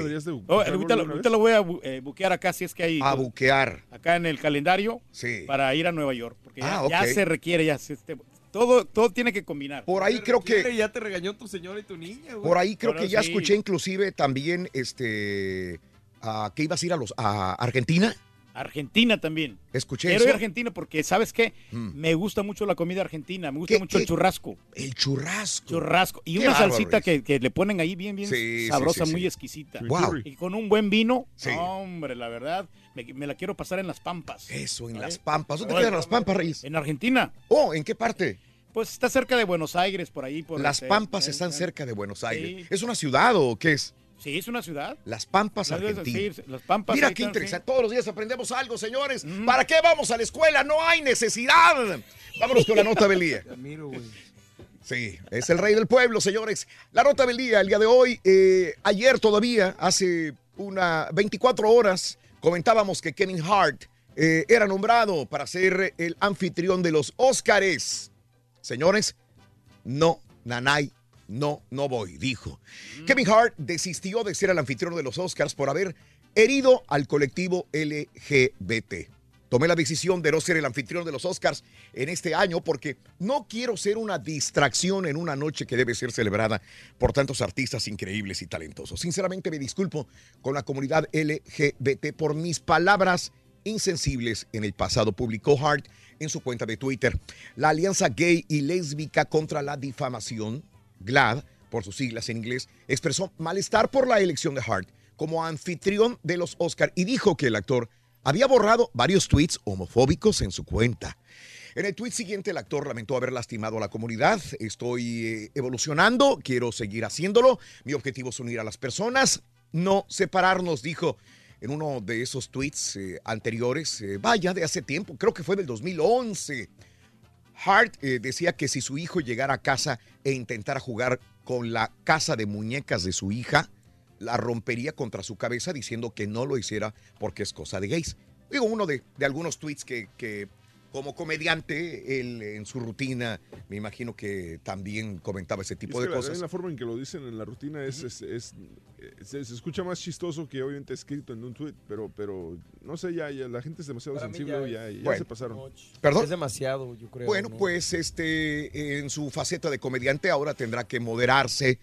Oh, ahorita, lo, ahorita lo voy a bu- eh, buquear acá, si es que hay. A buquear. Acá en el calendario. Sí. Para ir a Nueva York. Porque ya, Ah, ya ok. se requiere, ya se- este, todo, todo tiene que combinar. Por ahí creo que Ya te regañó tu señora y tu niña, güey. por ahí creo que ya escuché inclusive también este a que ibas a ir a los a Argentina. Argentina también. Escuché Quiero ir eso. a Argentina porque, ¿sabes qué? Mm. Me gusta mucho la comida argentina, me gusta ¿Qué- mucho el churrasco. El churrasco. Churrasco. Y Qué una bárbaro salsita que, que le ponen ahí bien, bien Sí, sabrosa, sí, muy exquisita. Wow. Y con un buen vino, Sí. hombre, la verdad, me, me la quiero pasar en las Pampas. Eso, en ¿Eh? las Pampas. ¿Dónde quedan las Pampas, Reyes? En Argentina. Oh, ¿en qué parte? Pues está cerca de Buenos Aires, por ahí. Por Las este, Pampas eh, están eh, cerca de Buenos Aires. ¿Es una ciudad o qué es? Sí, es una ciudad. Las Pampas Argentina. sí, las Pampas, Mira qué interesante. Todos los días aprendemos algo, señores. ¿Para qué vamos a la escuela? No hay necesidad. Vámonos con la nota del día. Sí, es el rey del pueblo, señores. La nota del día, el día de hoy, eh, ayer todavía, hace una 24 horas, comentábamos que Kevin Hart eh, era nombrado para ser el anfitrión de los Óscares. Señores, no, Nanay, no, no voy, dijo. Kevin Hart desistió de ser el anfitrión de los Oscars por haber herido al colectivo LGBT. Tomé la decisión de no ser el anfitrión de los Oscars en este año porque no quiero ser una distracción en una noche que debe ser celebrada por tantos artistas increíbles y talentosos. Sinceramente me disculpo con la comunidad LGBT por mis palabras insensibles en el pasado, publicó Hart en su cuenta de Twitter. La Alianza Gay y Lésbica contra la Difamación, GLAD, por sus siglas en inglés, expresó malestar por la elección de Hart como anfitrión de los Oscar y dijo que el actor había borrado varios tweets homofóbicos en su cuenta. En el tweet siguiente, el actor lamentó haber lastimado a la comunidad. Estoy eh, evolucionando, quiero seguir haciéndolo. Mi objetivo es unir a las personas, no separarnos, dijo en uno de esos tweets eh, anteriores, eh, vaya, de hace tiempo, creo que fue del 2011. Hart eh, decía que si su hijo llegara a casa e intentara jugar con la casa de muñecas de su hija, la rompería contra su cabeza diciendo que no lo hiciera porque es cosa de gays. Digo, uno de, de algunos tweets que, que como comediante, él en su rutina, me imagino que también comentaba ese tipo es de que la- cosas. La, forma en que lo dicen en la rutina es, es- es- eh, se, se escucha más chistoso que obviamente escrito en un tweet, pero, pero no sé, ya, ya la gente es demasiado Para sensible, ya ya, es- ya Bueno. se pasaron. ¿Perdón? Es demasiado, yo creo. Bueno, ¿no? pues este, en su faceta de comediante ahora tendrá que moderarse,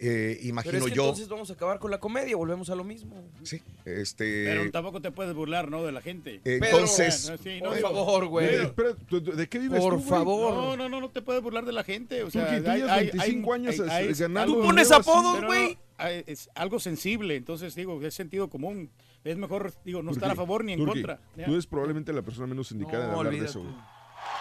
eh, Pero imagino es que yo. entonces vamos a acabar con la comedia, volvemos a lo mismo. Sí, este. Pero tampoco te puedes burlar, ¿no? De la gente. Entonces- Ah, sí, por digo, favor, güey. digo, Espera, ¿tú- tú- ¿de qué vives Por tú, favor. No, no, no, no te puedes burlar de la gente. O sea, tú hay- llevas hay- 25 hay- años hay- hay- ganando algo- Tú pones apodos, Pero no, güey. es algo sensible, entonces digo, es sentido común. Es mejor, digo, no estar a favor ni en contra. Tú eres probablemente la persona menos indicada de No, hablar de olvídate. eso, güey.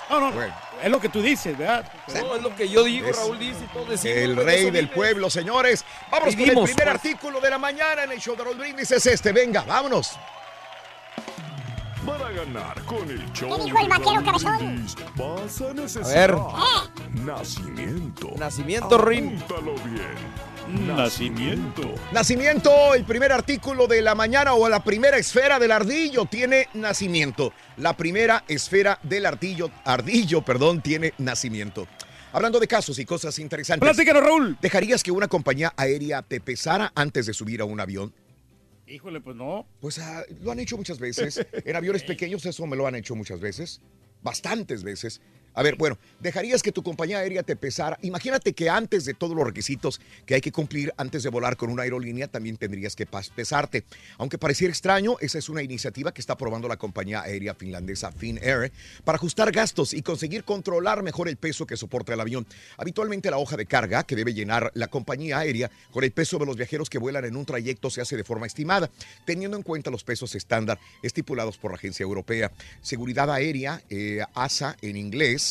No, no, Bueno. es lo que tú dices, ¿verdad? No, es lo que yo digo, Es Raúl dice y todos decimos. El rey del pueblo, señores. Vámonos con el primer pues. artículo de la mañana en el show de Raúl Brindis. Es este. Venga, vámonos. Para ganar con el show ¿Qué dijo el vaquero cabezón? Brindis, vas a ver. necesitar nacimiento. Nacimiento, Rin. Bien. Nacimiento. Nacimiento, el primer artículo de la mañana o la primera esfera del ardillo tiene nacimiento. La primera esfera del ardillo, ardillo, perdón, tiene nacimiento. Hablando de casos y cosas interesantes. Platícanos, Raúl. ¿Dejarías que una compañía aérea te pesara antes de subir a un avión? Híjole, pues no. Pues ah, lo han hecho muchas veces. En aviones pequeños eso me lo han hecho muchas veces. Bastantes veces. A ver, bueno, ¿dejarías que tu compañía aérea te pesara? Imagínate que antes de todos los requisitos que hay que cumplir antes de volar con una aerolínea, también tendrías que pesarte. Aunque pareciera extraño, esa es una iniciativa que está probando la compañía aérea finlandesa Finnair para ajustar gastos y conseguir controlar mejor el peso que soporta el avión. Habitualmente la hoja de carga que debe llenar la compañía aérea con el peso de los viajeros que vuelan en un trayecto se hace de forma estimada, teniendo en cuenta los pesos estándar estipulados por la agencia europea. Seguridad aérea, eh, ASA en inglés,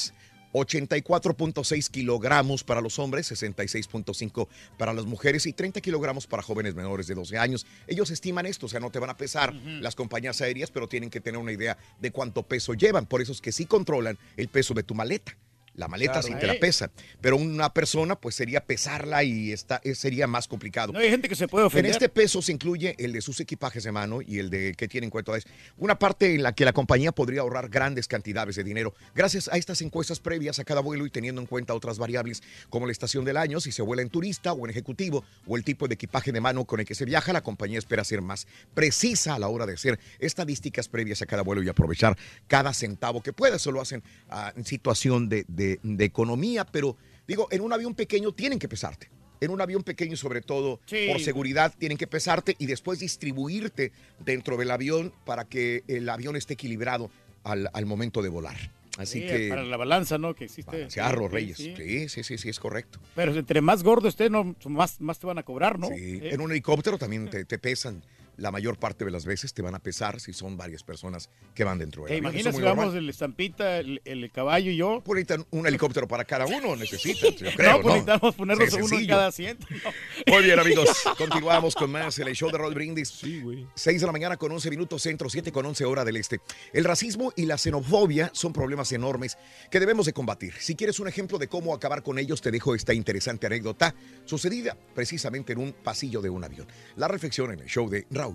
84.6 kilogramos para los hombres, 66.5 para las mujeres y 30 kilogramos para jóvenes menores de 12 años. Ellos estiman esto, o sea, no te van a pesar las compañías aéreas, pero tienen que tener una idea de cuánto peso llevan. Por eso es que sí controlan el peso de tu maleta. La maleta Claro. sí te la pesa, pero una persona pues sería pesarla y está, eh, sería más complicado. No hay gente que se puede ofender. En este peso se incluye el de sus equipajes de mano y el de que tiene en cuenta es una parte en la que la compañía podría ahorrar grandes cantidades de dinero gracias a estas encuestas previas a cada vuelo y teniendo en cuenta otras variables como la estación del año, si se vuela en turista o en ejecutivo o el tipo de equipaje de mano con el que se viaja, la compañía espera ser más precisa a la hora de hacer estadísticas previas a cada vuelo y aprovechar cada centavo que pueda. Eso lo hacen ah, en situación de, de- de economía, pero digo, en un avión pequeño tienen que pesarte. En un avión pequeño, sobre todo Sí. por seguridad, tienen que pesarte y después distribuirte dentro del avión para que el avión esté equilibrado al, al momento de volar. Así Sí, que. Para la balanza, ¿no? Que existe. Ciarro, Sí, Reyes. sí. Sí, sí, sí, sí, es correcto. Pero entre más gordo esté, no, más, más te van a cobrar, ¿no? Sí, Eh, En un helicóptero también te, te pesan. La mayor parte de las veces te van a pesar si son varias personas que van dentro del ¿Te avión. Muy vamos el estampita, el, el caballo y yo? Pues necesitan un helicóptero para cada uno, necesitan, yo creo, no, pues necesitamos ponernos Sí, uno en cada asiento. ¿no? Muy bien, amigos. Continuamos con más en el show de Roll Brindis. Sí, güey. 6 de la mañana con 11 minutos centro, 7 con 11 hora del este. El racismo y la xenofobia son problemas enormes que debemos de combatir. Si quieres un ejemplo de cómo acabar con ellos, te dejo esta interesante anécdota sucedida precisamente en un pasillo de un avión. La reflexión en el show de Raúl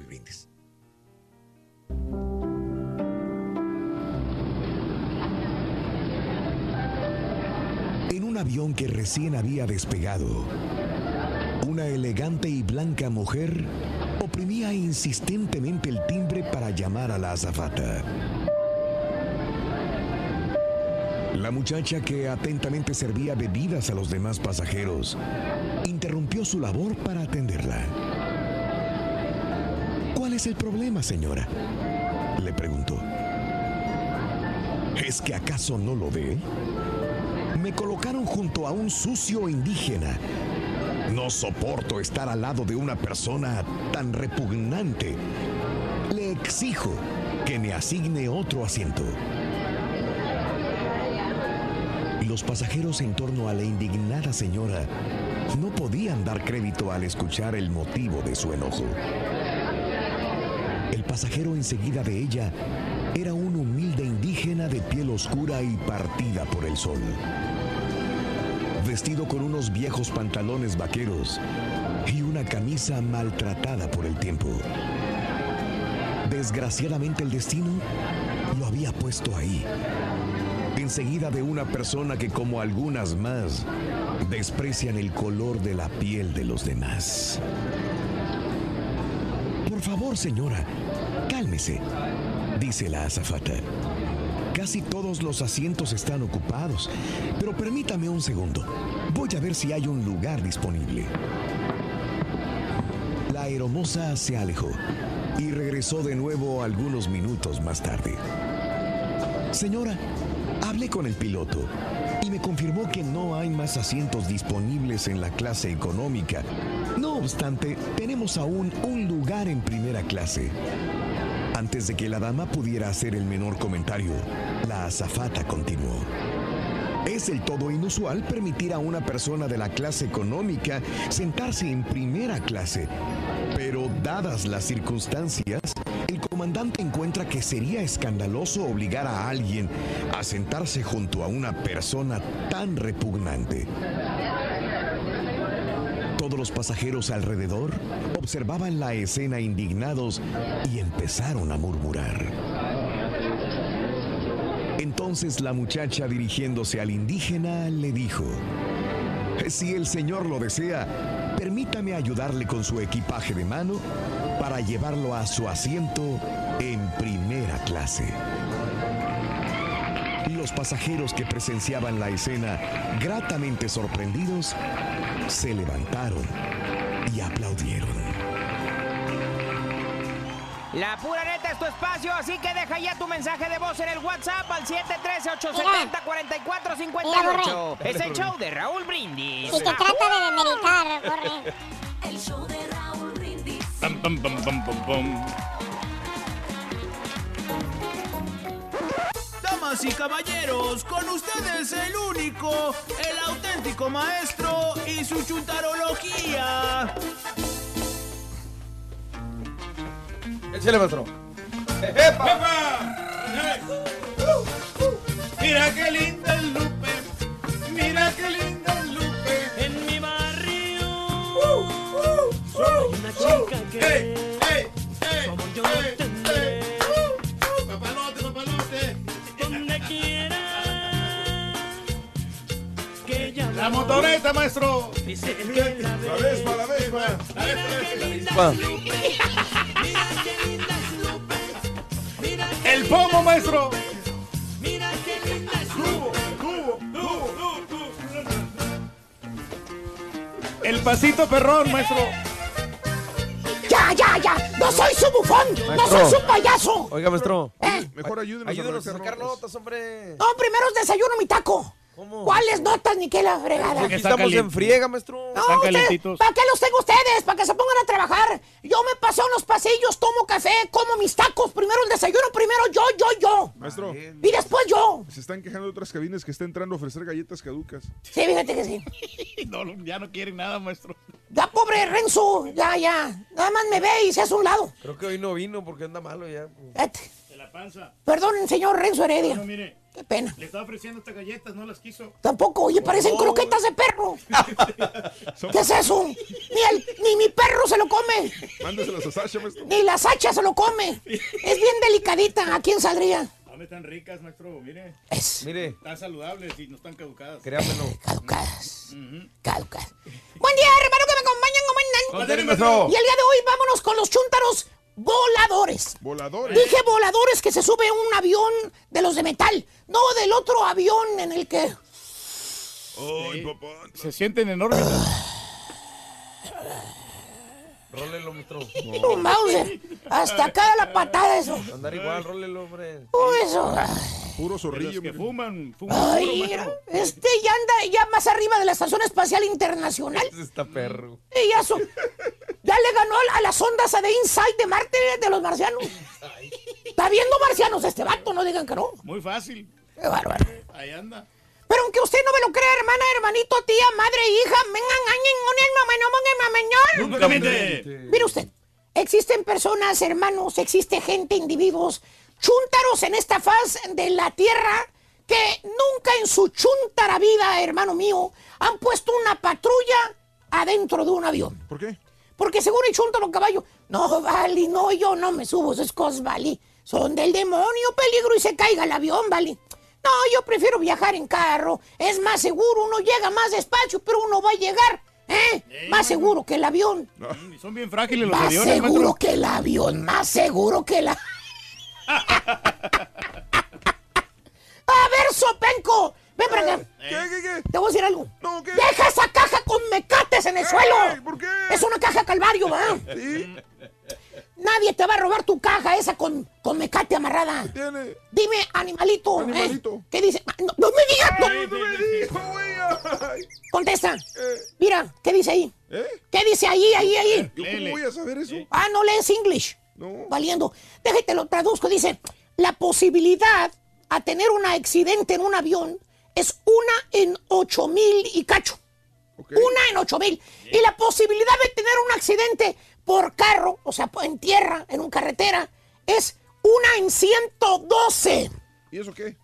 En un avión que recién había despegado, una elegante y blanca mujer oprimía insistentemente el timbre para llamar a la azafata. La muchacha que atentamente servía bebidas a los demás pasajeros interrumpió su labor para atenderla. ¿Cuál es el problema, señora? Le preguntó. ¿Es que acaso no lo ve? Me colocaron junto a un sucio indígena. No soporto estar al lado de una persona tan repugnante. Le exijo que me asigne otro asiento. Los pasajeros en torno a la indignada señora no podían dar crédito al escuchar el motivo de su enojo. Pasajero enseguida de ella era un humilde indígena de piel oscura y partida por el sol. Vestido con unos viejos pantalones vaqueros y una camisa maltratada por el tiempo. Desgraciadamente el destino lo había puesto ahí. Enseguida de una persona que como algunas más desprecian el color de la piel de los demás. Por favor, señora, cálmese, dice la azafata. Casi todos los asientos están ocupados, pero permítame un segundo. Voy a ver si hay un lugar disponible. La aeromoza se alejó y regresó de nuevo algunos minutos más tarde. Señora, hablé con el piloto y me confirmó que no hay más asientos disponibles en la clase económica. Obstante, tenemos aún un lugar en primera clase. Antes de que la dama pudiera hacer el menor comentario, la azafata continuó. Es el todo inusual permitir a una persona de la clase económica sentarse en primera clase, pero dadas las circunstancias, el comandante encuentra que sería escandaloso obligar a alguien a sentarse junto a una persona tan repugnante. Los pasajeros alrededor observaban la escena indignados y empezaron a murmurar. Entonces la muchacha dirigiéndose al indígena le dijo, si el señor lo desea, permítame ayudarle con su equipaje de mano para llevarlo a su asiento en primera clase. Los pasajeros que presenciaban la escena, gratamente sorprendidos, se levantaron y aplaudieron. La pura neta es tu espacio, así que deja ya tu mensaje de voz en el WhatsApp al 713-870-4458. Es el show de Raúl Brindis. Si te trata de demeritar, corre. El show de Raúl Brindis. Pam, pam, pam, Damas y caballeros, con ustedes el único, el auténtico maestro y su chuntarología. Échale, maestro. Mira qué linda el Lupe, mira qué linda el Lupe. En mi barrio. Soy una chica que Motoreta, maestro. Dice que la. El pomo, maestro. Mira qué linda es Cubo, cubo, cubo. El pasito perrón, maestro. ¡Ya, ya, ya! ¡No soy su bufón! ¡No Maestro. soy su payaso! Oiga, maestro. Mejor ayúdenos, Ayúdenos a a sacar notas. notas, hombre. No, primero desayuno mi taco. ¿Cómo? ¿Cuáles notas ni qué la fregada? Aquí estamos en calientes. friega, maestro. No, Están. ¿para qué los tengo ustedes? Para que se pongan a trabajar. Yo me paseo en los pasillos, tomo café, como mis tacos. Primero el desayuno, primero yo, yo, yo. Maestro, Y después yo. se están quejando de otras cabinas que está entrando a ofrecer galletas caducas. Sí, fíjate que sí. No, ya no quieren nada, maestro. Ya, pobre Renzo, ya, ya. Nada más me ve y se hace un lado. Creo que hoy no vino porque anda malo ya. Vete. De la panza. Perdonen, señor Renzo Heredia. No, mire, Qué pena. le estaba ofreciendo estas galletas, no las quiso. Tampoco, oye, parecen croquetas de perro. ¿Qué es eso? Ni, el, ni mi perro se lo come. Mándeselas a Sasha, maestro. Ni la sacha se lo come. Es bien delicadita. ¿A quién saldría? Dame tan ricas, maestro, mire. Es Mire, Están saludables y no están caducadas. créamelo. caducadas. Ujú. Caducadas. Buen día, hermano, que me acompañan. Y el día de hoy vámonos con los chúntaros voladores. Voladores. Dije voladores que se sube un avión de los de metal, no del otro avión en el que... Ay, papá. Se sienten enormes. Rólelo, maestro. No, Mauser, hasta acá la patada eso. Andar igual, rólelo, hombre. Oh, eso. Puro zorrillo. que fuman, fuman puro, Ay, maestro. este ya anda ya más arriba de la Estación Espacial Internacional. Ese está perro. Y ya, so- ya le ganó a las ondas a de Inside de Marte de los marcianos. Está viendo marcianos este vato, no digan que no. Muy fácil. Qué bárbaro. Ahí anda. Pero aunque usted no me lo crea, hermana, hermanito, tía, madre, hija, vengan, Nunca miente. Mire usted, existen personas, hermanos, existe gente, individuos, chúntaros en esta faz de la tierra que nunca en su chúntara vida, hermano mío, han puesto una patrulla adentro de un avión. ¿Por qué? Porque según el chúntaro caballo, no, Vali, no, yo no me subo esas cosas, Vali. Son del demonio, peligro y se caiga el avión, Vali. No, yo prefiero viajar en carro. Es más seguro, uno llega más despacio, pero uno va a llegar, ¿eh? más seguro que el avión. Mm, Son bien frágiles los Más aviones, seguro maestro. que el avión, más seguro que la... A ver, Sopenco, ven para acá. ¿Qué, qué, qué? Te voy a decir algo. No, ¿qué? Deja esa caja con mecates en el suelo. ¿Por qué? Es una caja calvario, ¿va? ¿Sí? Nadie te va a robar tu caja esa con, con mecate amarrada. Tiene. Dime, animalito. ¿eh? Animalito. ¿Qué dice? No, no me digas. no. Ay, no me dijo, güey. Ay. Contesta. Eh, Mira, ¿qué dice ahí? ¿Eh? ¿Qué dice ahí, ahí, ahí? ¿Yo cómo voy a saber eso? Ah, no lees English. No. Valiendo. Déjate lo traduzco. Dice, la posibilidad a tener un accidente en un avión es una en ocho mil y cacho. Una en ocho mil. Y la posibilidad de tener un accidente por carro, o sea, en tierra, en una carretera, es una en 112. ¿Y eso qué?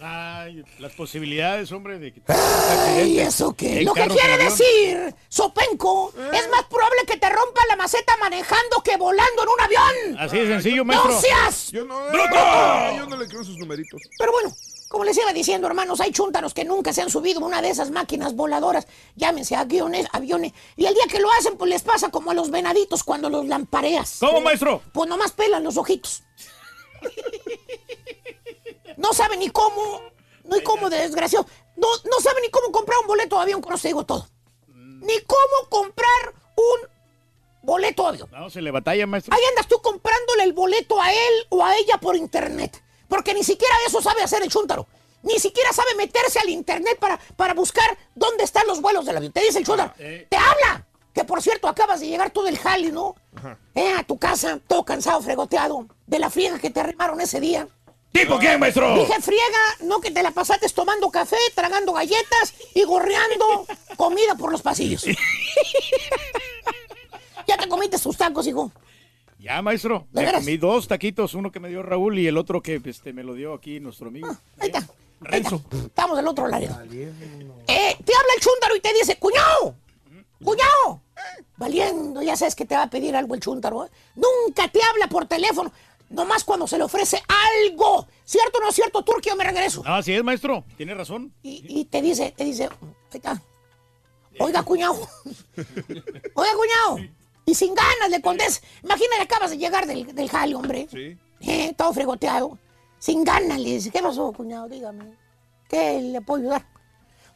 Ay, las posibilidades, hombre, de que... Ay, ¿eso qué? Lo que quiere decir, Sopenco, es más probable que te rompa la maceta manejando que volando en un avión. Así de sencillo, maestro. ¡No seas! Yo no, ¡Bruto! yo no le creo sus numeritos. Pero bueno, como les iba diciendo, hermanos, hay chúntaros que nunca se han subido una de esas máquinas voladoras, llámense aviones, aviones, y el día que lo hacen, pues les pasa como a los venaditos cuando los lampareas. ¿Cómo, maestro? Pues nomás pelan los ojitos. No saben ni cómo, no hay cómo de desgraciado, no, no saben ni cómo comprar un boleto de avión, con eso digo todo. Ni cómo comprar un boleto de avión. No, se le batalla, maestro. Ahí andas tú comprándole el boleto a él o a ella por internet. Porque ni siquiera eso sabe hacer el chúntaro. Ni siquiera sabe meterse al internet para, para buscar dónde están los vuelos del avión. Te dice el chúntaro. eh. ¡Te habla! Que por cierto, acabas de llegar tú del jali, ¿no? Eh, a tu casa, todo cansado, fregoteado, de la friega que te arrimaron ese día. ¿Tipo quién, maestro? Dije friega, no que te la pasaste tomando café, tragando galletas y gorreando comida por los pasillos. ya te comiste sus tacos, hijo. Ya, maestro. ¿De Me veras? comí dos taquitos, uno que me dio Raúl y el otro que este, me lo dio aquí nuestro amigo. Ahí está. Renzo. Estamos del otro lado. Eh, te habla el chúntaro y te dice, cuñado, cuñado. Valiendo, ya sabes que te va a pedir algo el chúntaro. ¿eh? Nunca te habla por teléfono, nomás cuando se le ofrece algo. ¿Cierto o no es cierto, Turquía? Me regreso. No, así es, maestro. Tiene razón. Y, y te dice, te dice, ahí está. Oiga, cuñado. Oiga, cuñado. Y sin ganas le contesta. Imagínate, acabas de llegar del, del jale, hombre. Sí. Eh, todo fregoteado. Sin ganas le dice, ¿qué pasó, cuñado? Dígame. ¿Qué le puedo ayudar?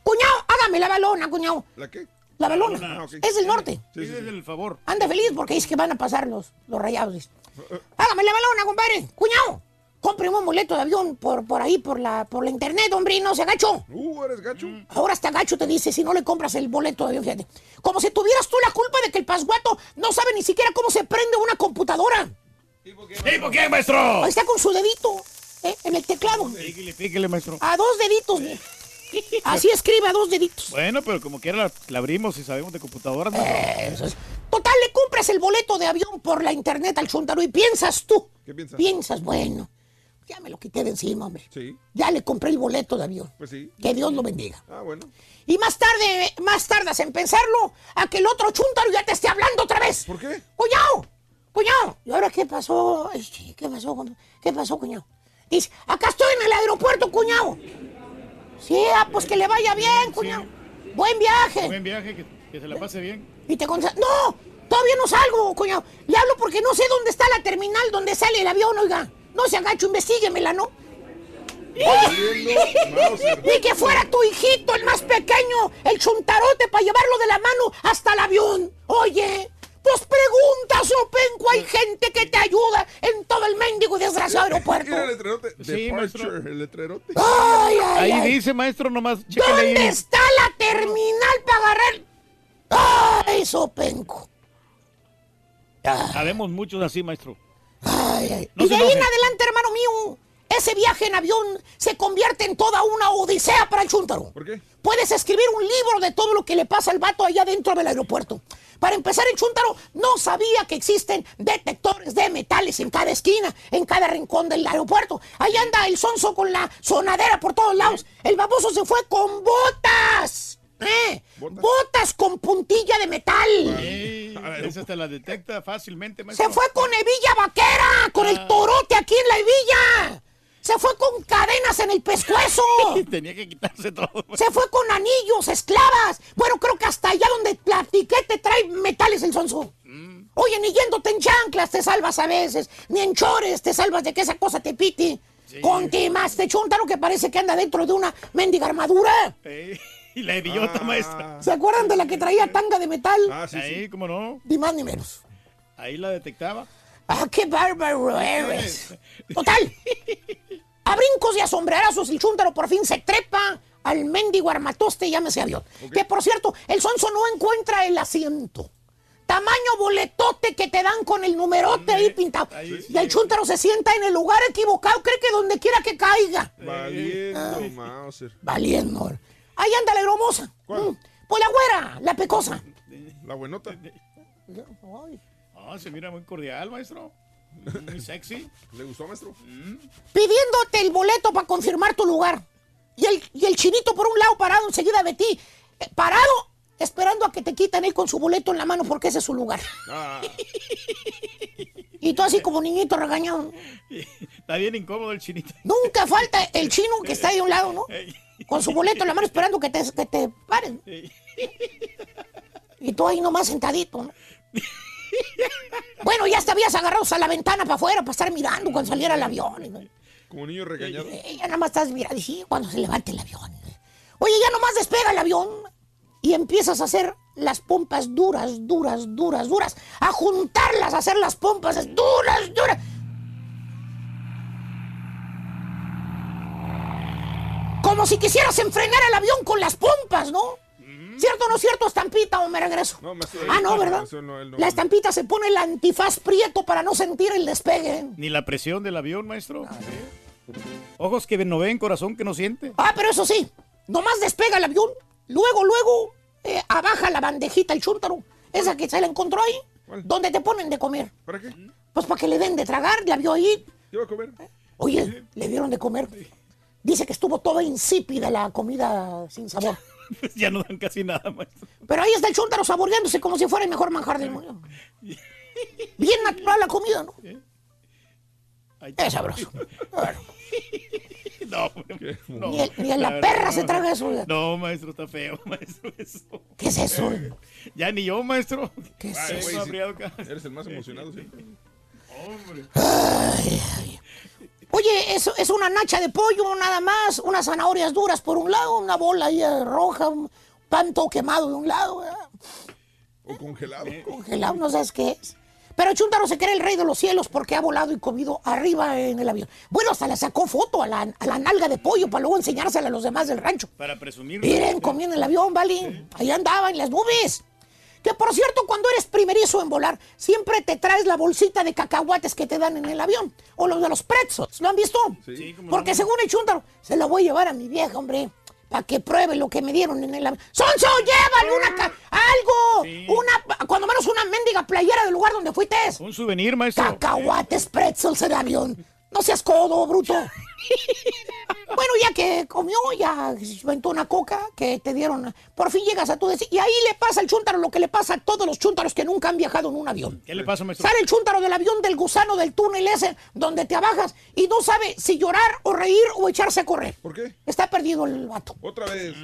Cuñado, hágame la balona, cuñado. ¿La qué? La balona. Es del norte. Sí, es el favor. Anda feliz porque dice que van a pasar los, los rayados. dice. Hágame la balona, compadre. Cuñado. Compre un boleto de avión por, por ahí, por la, por la internet, hombre, y no se agacho. Uh, eres gacho. Ahora hasta gacho te dice si no le compras el boleto de avión, fíjate. Como si tuvieras tú la culpa de que el pasguato no sabe ni siquiera cómo se prende una computadora. ¿Tipo quién, maestro? Ahí está con su dedito, eh, en el teclado. Píquele, píquele, maestro. A dos deditos. Así escribe a dos deditos. Bueno, pero como quiera la, la abrimos y sabemos de computadoras. maestro. Eso es. Total, le compras el boleto de avión por la internet al chuntaro y piensas tú. ¿Qué piensas? Piensas, bueno, ya me lo quité de encima, hombre. Sí, Ya le compré el boleto de avión. pues sí. Que Dios lo bendiga. Ah, bueno. Y más tarde, más tardas en pensarlo, a que el otro chuntaro ya te esté hablando otra vez. ¿Por qué? ¡Cuñado! ¡Cuñado! ¿Y ahora qué pasó? Ay, ¿Qué pasó? compa? ¿Qué pasó, cuñado? Dice, acá estoy en el aeropuerto, cuñado. Sí, ah, pues que le vaya bien, cuñado. Buen viaje. Buen viaje, que, que se la pase bien. Y te consta- ¡No! Todavía no salgo, cuñado. Le hablo porque no sé dónde está la terminal donde sale el avión, oiga. No se agacho, investiguemela, ¿no? Ni que fuera tu hijito, el más pequeño, el chuntarote para llevarlo de la mano hasta el avión. Oye, pues pregunta, Sopenco, hay gente que te ayuda en todo el mendigo y desgraciado aeropuerto. Mira el letrerote. Sí, maestro. El letrerote. Ay, ay, Ahí ay. dice, maestro, nomás ¿Dónde ahí. está la terminal para agarrar? Ay, Sopenco. Habemos muchos así, maestro. Ay, ay. No y de ahí en adelante, hermano mío, ese viaje en avión se convierte en toda una odisea para el chúntaro. ¿Por qué? Puedes escribir un libro de todo lo que le pasa al vato allá dentro del aeropuerto. Para empezar, el chúntaro no sabía que existen detectores de metales en cada esquina, en cada rincón del aeropuerto. Ahí anda el sonso con la sonadera por todos lados. El baboso se fue con botas. ¿Eh? ¿Botas? con puntilla de metal. Ey, esa te la detecta fácilmente, Se fue con hebilla vaquera, con el torote aquí en la hebilla. Se fue con cadenas en el pescuezo. Tenía que quitarse todo. Se fue con anillos, esclavas. Bueno, creo que hasta allá donde platiqué te trae metales el sonso. Oye, ni yéndote en chanclas te salvas a veces, ni en chores te salvas de que esa cosa te piti. Con más te chuntaro que parece que anda dentro de una mendiga armadura. Ey, y la idiota, maestra. ¿Se acuerdan de la que traía tanga de metal? Ah, sí, Ahí, sí. cómo no. Ni más ni menos. Ahí la detectaba. ¡Ah, qué bárbaro eres! Total. A brincos y a sombrerazos el chúntaro por fin se trepa al mendigo armatoste, llámese avión. Que por cierto, el sonso no encuentra el asiento. Tamaño boletote que te dan con el numerote ahí pintado. ahí sí. Y el chúntaro se sienta en el lugar equivocado, cree que donde quiera que caiga. Valiendo, Mauser. Valiendo. Ahí anda la hermosa. ¿Cuál? Mm, Pues la güera, la pecosa. La buenota. Ay, Ah, se mira muy cordial, maestro. Muy sexy. ¿Le gustó, maestro? pidiéndote el boleto para confirmar tu lugar. Y el, y el chinito por un lado parado enseguida de ti, eh, parado, esperando a que te quiten él con su boleto en la mano porque ese es su lugar. Ah, Y tú así como niñito regañado. Está bien incómodo el chinito. Nunca falta el chino que está ahí a un lado, ¿no? Con su boleto en la mano esperando que te, que te paren. Y tú ahí nomás sentadito, ¿no? Bueno, ya te habías agarrado a la ventana para afuera para estar mirando cuando saliera el avión. como niño regañado. Eh, ya nada más estás mirando sí, cuando se levante el avión. Oye, ya nomás despega el avión y empiezas a hacer las pompas duras, duras, duras, duras. A juntarlas, a hacer las pompas duras, duras. Como si quisieras enfrenar el avión con las pompas, ¿no? ¿Cierto o no cierto, estampita, o me regreso? No, maestro, ah, él- no, ¿verdad? no, no. La estampita se pone el antifaz prieto para no sentir el despegue. Ni la presión del avión, maestro. Ojos que no ven, corazón que no siente. Ah, pero eso sí, nomás despega el avión, luego, luego, eh, abaja la bandejita, el chúntaro, esa que se la encontró ahí, donde te ponen de comer. ¿Para qué? Pues para que le den de tragar, la vio ahí. ¿Qué va a comer? Oye, le dieron de comer. Dice que estuvo toda insípida la comida sin sabor. ya no dan casi nada, maestro. Pero ahí está el chúntaro saboreándose como si fuera el mejor manjar del mundo. Bien natural la comida, ¿no? Es sabroso. No, no. Ni el- ni en la perra se traga eso. No, maestro, está feo, maestro. Eso. ¿Qué es eso? Ya ni yo, maestro. ¿Qué es Ay, eso? sí. abriado acá. Eres el más emocionado siempre. Hombre. Oye, eso es una nacha de pollo nada más, unas zanahorias duras por un lado, una bola ahí eh, roja, un pan todo quemado de un lado, ¿verdad? O congelado. congelado, no sabes qué es. Pero Chuntaro se cree el rey de los cielos porque ha volado y comido arriba en el avión. Bueno, hasta le sacó foto a la, a la nalga de pollo para luego enseñársela a los demás del rancho. Para presumir. Miren, comí en el avión, ¿vale? Ahí andaba en las nubes. Que por cierto, cuando eres primerizo en volar, siempre te traes la bolsita de cacahuates que te dan en el avión. O los de los pretzels. ¿Lo han visto? Sí, Porque no. según el Chuntaro, se la voy a llevar a mi vieja, hombre. Para que pruebe lo que me dieron en el avión. ¡Sonso, llévale una ca- algo! Una, cuando menos una mendiga playera del lugar donde fuiste. Un souvenir, maestro. Cacahuates, pretzels en avión. No seas codo, bruto. bueno, ya que comió, ya inventó una coca que te dieron. Por fin llegas a tu destino. Y ahí le pasa al chúntaro lo que le pasa a todos los chúntaros que nunca han viajado en un avión. ¿Qué le pasa, maestro? Sale el chúntaro del avión del gusano del túnel ese donde te abajas y no sabe si llorar o reír o echarse a correr. ¿Por qué? Está perdido el vato. Otra vez.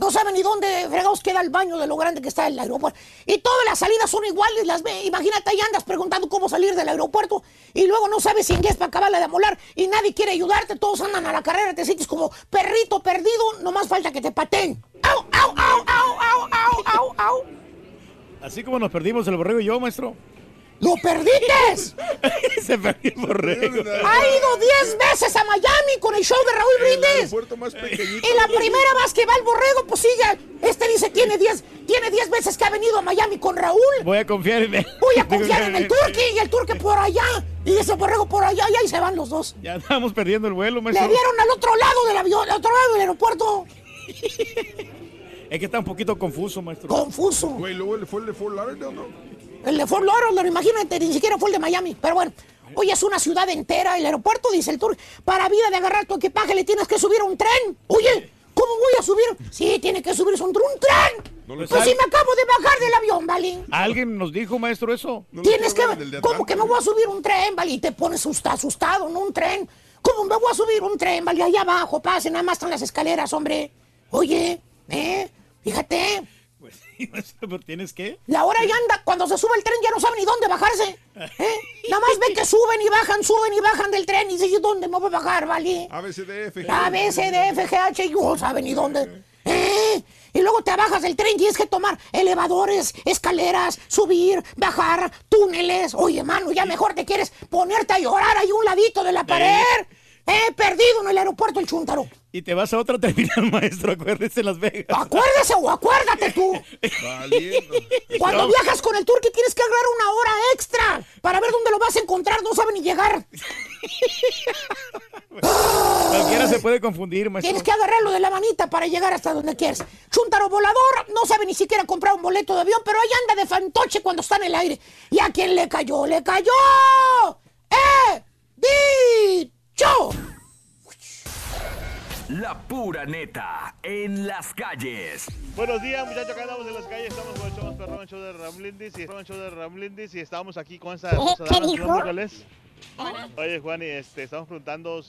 No sabe ni dónde fregados queda el baño de lo grande que está el aeropuerto. Y todas las salidas son iguales. Las ve. Imagínate, ahí andas preguntando cómo salir del aeropuerto y luego no sabes si inglés para acabarla de amolar y nadie quiere ayudarte. Todos andan a la carrera, te sientes como perrito perdido. Nomás falta que te pateen. ¡Au, au, au, au, au, au, au, au! Así como nos perdimos el borrego y yo, maestro. ¡Lo perdiste! Se perdió el borrego. Ha ido 10 veces a Miami con el show de Raúl El Brindis. aeropuerto más pequeñito. Y la primera vez que va el borrego, pues ya. Este dice tiene 10 tiene 10 veces que ha venido a Miami con Raúl. Voy a confiar en él. Voy a confiar en el turqui y el turqui por allá. Y ese borrego por allá y ahí se van los dos. Ya estamos perdiendo el vuelo, Le maestro. dieron al otro lado del avión, al otro lado del aeropuerto. Es que está un poquito confuso, maestro. Confuso. Güey, luego le fue el de Fort Lauderdale, ¿no? El de Fort Lauderdale, imagínate, ni siquiera fue el de Miami. Pero bueno, hoy es una ciudad entera, el aeropuerto, dice el tour. Para vida de agarrar tu equipaje le tienes que subir a un tren. Oye, ¿cómo voy a subir? Sí, tiene que subirse a un, un tren. No pues sabe. si me acabo de bajar del avión, ¿vale? ¿Alguien nos dijo, maestro, eso? Tienes que... ¿Cómo que me voy a subir un tren, vale? Y te pones asusta- asustado, ¿no? Un tren. ¿Cómo me voy a subir un tren, vale? Allá abajo, pase, nada más están las escaleras, hombre. Oye, ¿eh? Fíjate. Tienes que. La hora ya anda, cuando se sube el tren ya no sabe ni dónde bajarse. ¿eh? Nada más ve que suben y bajan, suben y bajan del tren y dice, ¿dónde me voy a bajar, vale? A, B, C, D, F, G. A, B, C, D, F, G, H, y no sabe ni dónde. ¿Eh? Y luego te bajas del tren y tienes que tomar elevadores, escaleras, subir, bajar, túneles. Oye, mano, ya mejor te quieres ponerte a llorar ahí a un ladito de la pared. Eh, perdido en el aeropuerto el Chuntaro. Y te vas a otra terminal, maestro. Acuérdese en Las Vegas. Acuérdese o acuérdate tú. Valiendo. Cuando No. viajas con el turqui tienes que agarrar una hora extra para ver dónde lo vas a encontrar. No sabe ni llegar. Cualquiera se puede confundir, maestro. Tienes que agarrarlo de la manita para llegar hasta donde quieres. Chuntaro volador no sabe ni siquiera comprar un boleto de avión, pero ahí anda de fantoche cuando está en el aire. ¿Y a quién le cayó? ¡Le cayó! La pura neta en las calles. Buenos días, muchachos. Acá andamos en las calles. Estamos con el show más perrón, el show de Ramblindis y el show de Ramblindis y estamos aquí con esa. ¿Qué dama. ¿Tu dijo? Oye, Juan, y este, estamos preguntando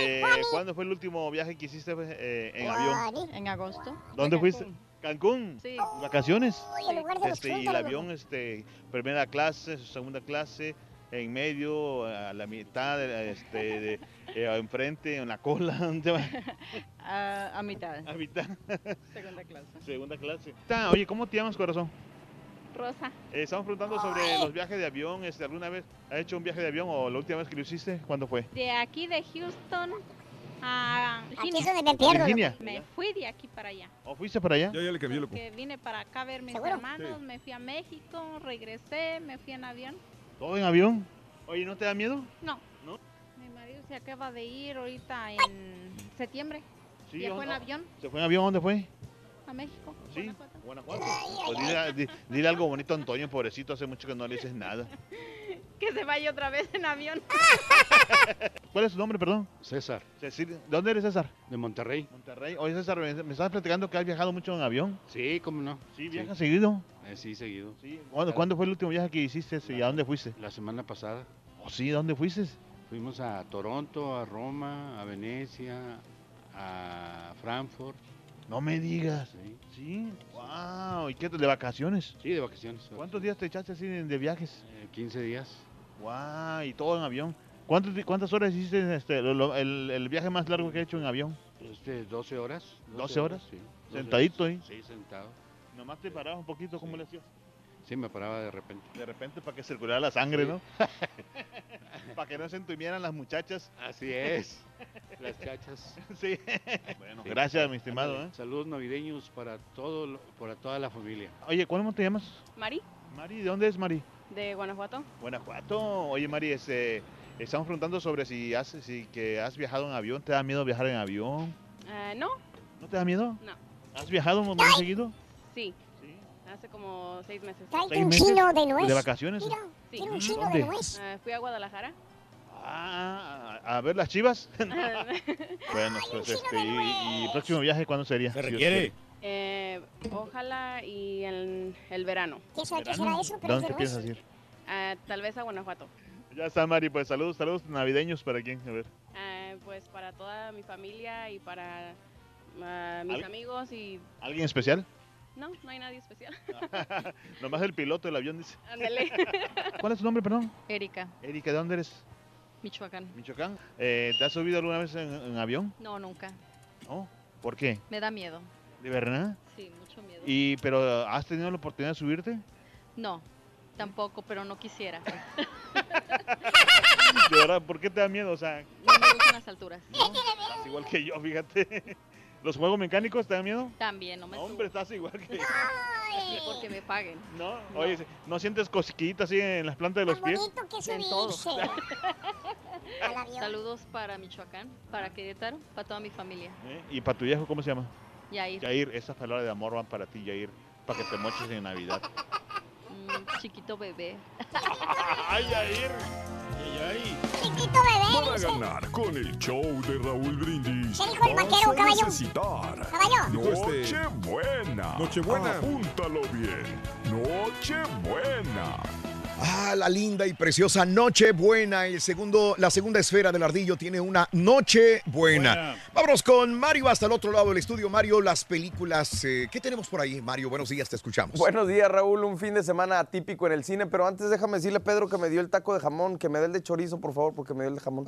eh, ¿cuándo fue el último viaje que hiciste eh, en avión? En agosto. ¿Dónde fuiste? Cancún. Sí. ¿Vacaciones? en lugar de los Este, y el avión, este, primera clase, segunda clase, en medio, a la mitad, de- este, de, eh, enfrente, en la cola, ¿dónde va? A, a mitad. A mitad. Segunda clase. Segunda clase. Ta, Oye, ¿cómo te llamas, corazón? Rosa. Eh, estamos preguntando sobre los viajes de avión. Este, ¿Alguna vez has hecho un viaje de avión o la última vez que lo hiciste? ¿Cuándo fue? De aquí de Houston a Virginia. es donde me pierdo, Virginia. Me fui de aquí para allá. ¿O fuiste para allá? Ya, ya le cambié, loco. Que vine para acá a ver mis ¿Seguro? hermanos, me fui a México, regresé, me fui en avión. ¿Todo en avión? Oye, ¿no te da miedo? No. ¿No? Mi marido se acaba de ir ahorita en septiembre. Sí, Viajó en ¿dónde- avión ¿Se fue en avión? ¿Dónde fue? a México. Sí, Guanajuato. Pues dile, di- dile algo bonito a Antonio, pobrecito, hace mucho que no le dices nada. Que se vaya otra vez en avión. ¿Cuál es tu nombre, perdón? César, Cecil- ¿De dónde eres, César? de Monterrey. Monterrey. Oye, César, me me estabas platicando que has viajado mucho en avión. Sí, cómo no. Sí, viajas seguido. Eh, sí, seguido. ¿Cuándo, cuándo fue el último viaje que hiciste y a dónde fuiste? La semana pasada. ¿Oh, sí? ¿Dónde fuiste? Fuimos a Toronto, a Roma, a Venecia, a Frankfurt. No me digas. Sí, Sí. Wow. ¿Y qué? ¿De vacaciones? sí de vacaciones. ¿Cuántos días te echaste así de, viajes? Eh, 15 días. Wow. Y todo en avión. ¿Cuántos di- ¿Cuántas horas hiciste este, lo- lo- el, el viaje más largo que he hecho en avión? Este, 12 horas. 12 horas. Sí. 12 Sentadito ahí. Sí, sentado. Nomás te parabas un poquito, ¿cómo le hacías? Sí, me paraba de repente. De repente para que circulara la sangre, Sí. ¿no? para que no se entumieran las muchachas. Así es. Las chachas. sí. Bueno, Sí. gracias, mi estimado. ¿eh? Saludos navideños para todo, lo- para toda la familia. Oye, ¿cómo te llamas? Mari, Mari, ¿de dónde es Mari? de Guanajuato. Guanajuato. Oye, Mari, este, estamos preguntando sobre si has, si que has viajado en avión. ¿Te da miedo viajar en avión? Eh, no, ¿No te da miedo? no. ¿Has viajado muy seguido? Sí. Hace como seis meses. Tráete ¿Seis un meses? chino de nuez. ¿De vacaciones? Mira, Sí. un chino ¿Dónde? de nuez. Eh, fui a Guadalajara. Ah, a ver las chivas. bueno, pues este, y, y el próximo viaje cuándo sería? Se requiere. quiere. Eh, ojalá y en el verano. ¿Qué será, qué ¿Verano? será eso? Pero es ¿Dónde te piensas ir? Eh, tal vez a Guanajuato. Ya está, Mari, pues saludos, saludos navideños para quién, a ver. Eh, pues para toda mi familia y para ah, mis ¿Al- amigos y... ¿Alguien especial? No, no hay nadie especial. Nomás el piloto del avión dice. Ándale. ¿Cuál es tu nombre, perdón? Erika, Erika, ¿de dónde eres? Michoacán. Michoacán. Eh, ¿Te has subido alguna vez en, en avión? No, nunca. No. ¿Por qué? Me da miedo. ¿De verdad? Sí, mucho miedo. Y, pero ¿has tenido la oportunidad de subirte? No, tampoco, pero no quisiera. De verdad, ¿por qué te da miedo? O sea, No me gustan las alturas. estás igual que yo, fíjate. ¿Los juegos mecánicos te dan miedo? También, no me subo. hombre, estás igual que yo. Porque me paguen. No, oye, ¿no sientes cosquillitas así en las plantas de los pies? Bonito que En todo. subirse. Al avión. Saludos para Michoacán, para Querétaro, para toda mi familia. ¿Eh? ¿Y para tu viejo cómo se llama? Yair, Yair, esas palabras de amor van para ti, Yair, para que te moches en Navidad. chiquito bebé. ¡Ay, Yair! Chiquito bebé. Para dice. ganar con el show de Raúl Brindis. ¿Qué dijo el vaquero, caballo? necesitar Caballo. Nochebuena. Nochebuena. Apúntalo bien. Nochebuena. Ah, la linda y preciosa Noche Buena. El segundo, la segunda esfera del ardillo tiene una Noche Buena. Buena. Vámonos con Mario hasta el otro lado del estudio. Mario, las películas. eh, ¿Qué tenemos por ahí, Mario? Buenos días, te escuchamos. Buenos días, Raúl. Un fin de semana atípico en el cine, pero antes déjame decirle a Pedro que me dio el taco de jamón, que me dé el de chorizo, por favor, porque me dio el de jamón.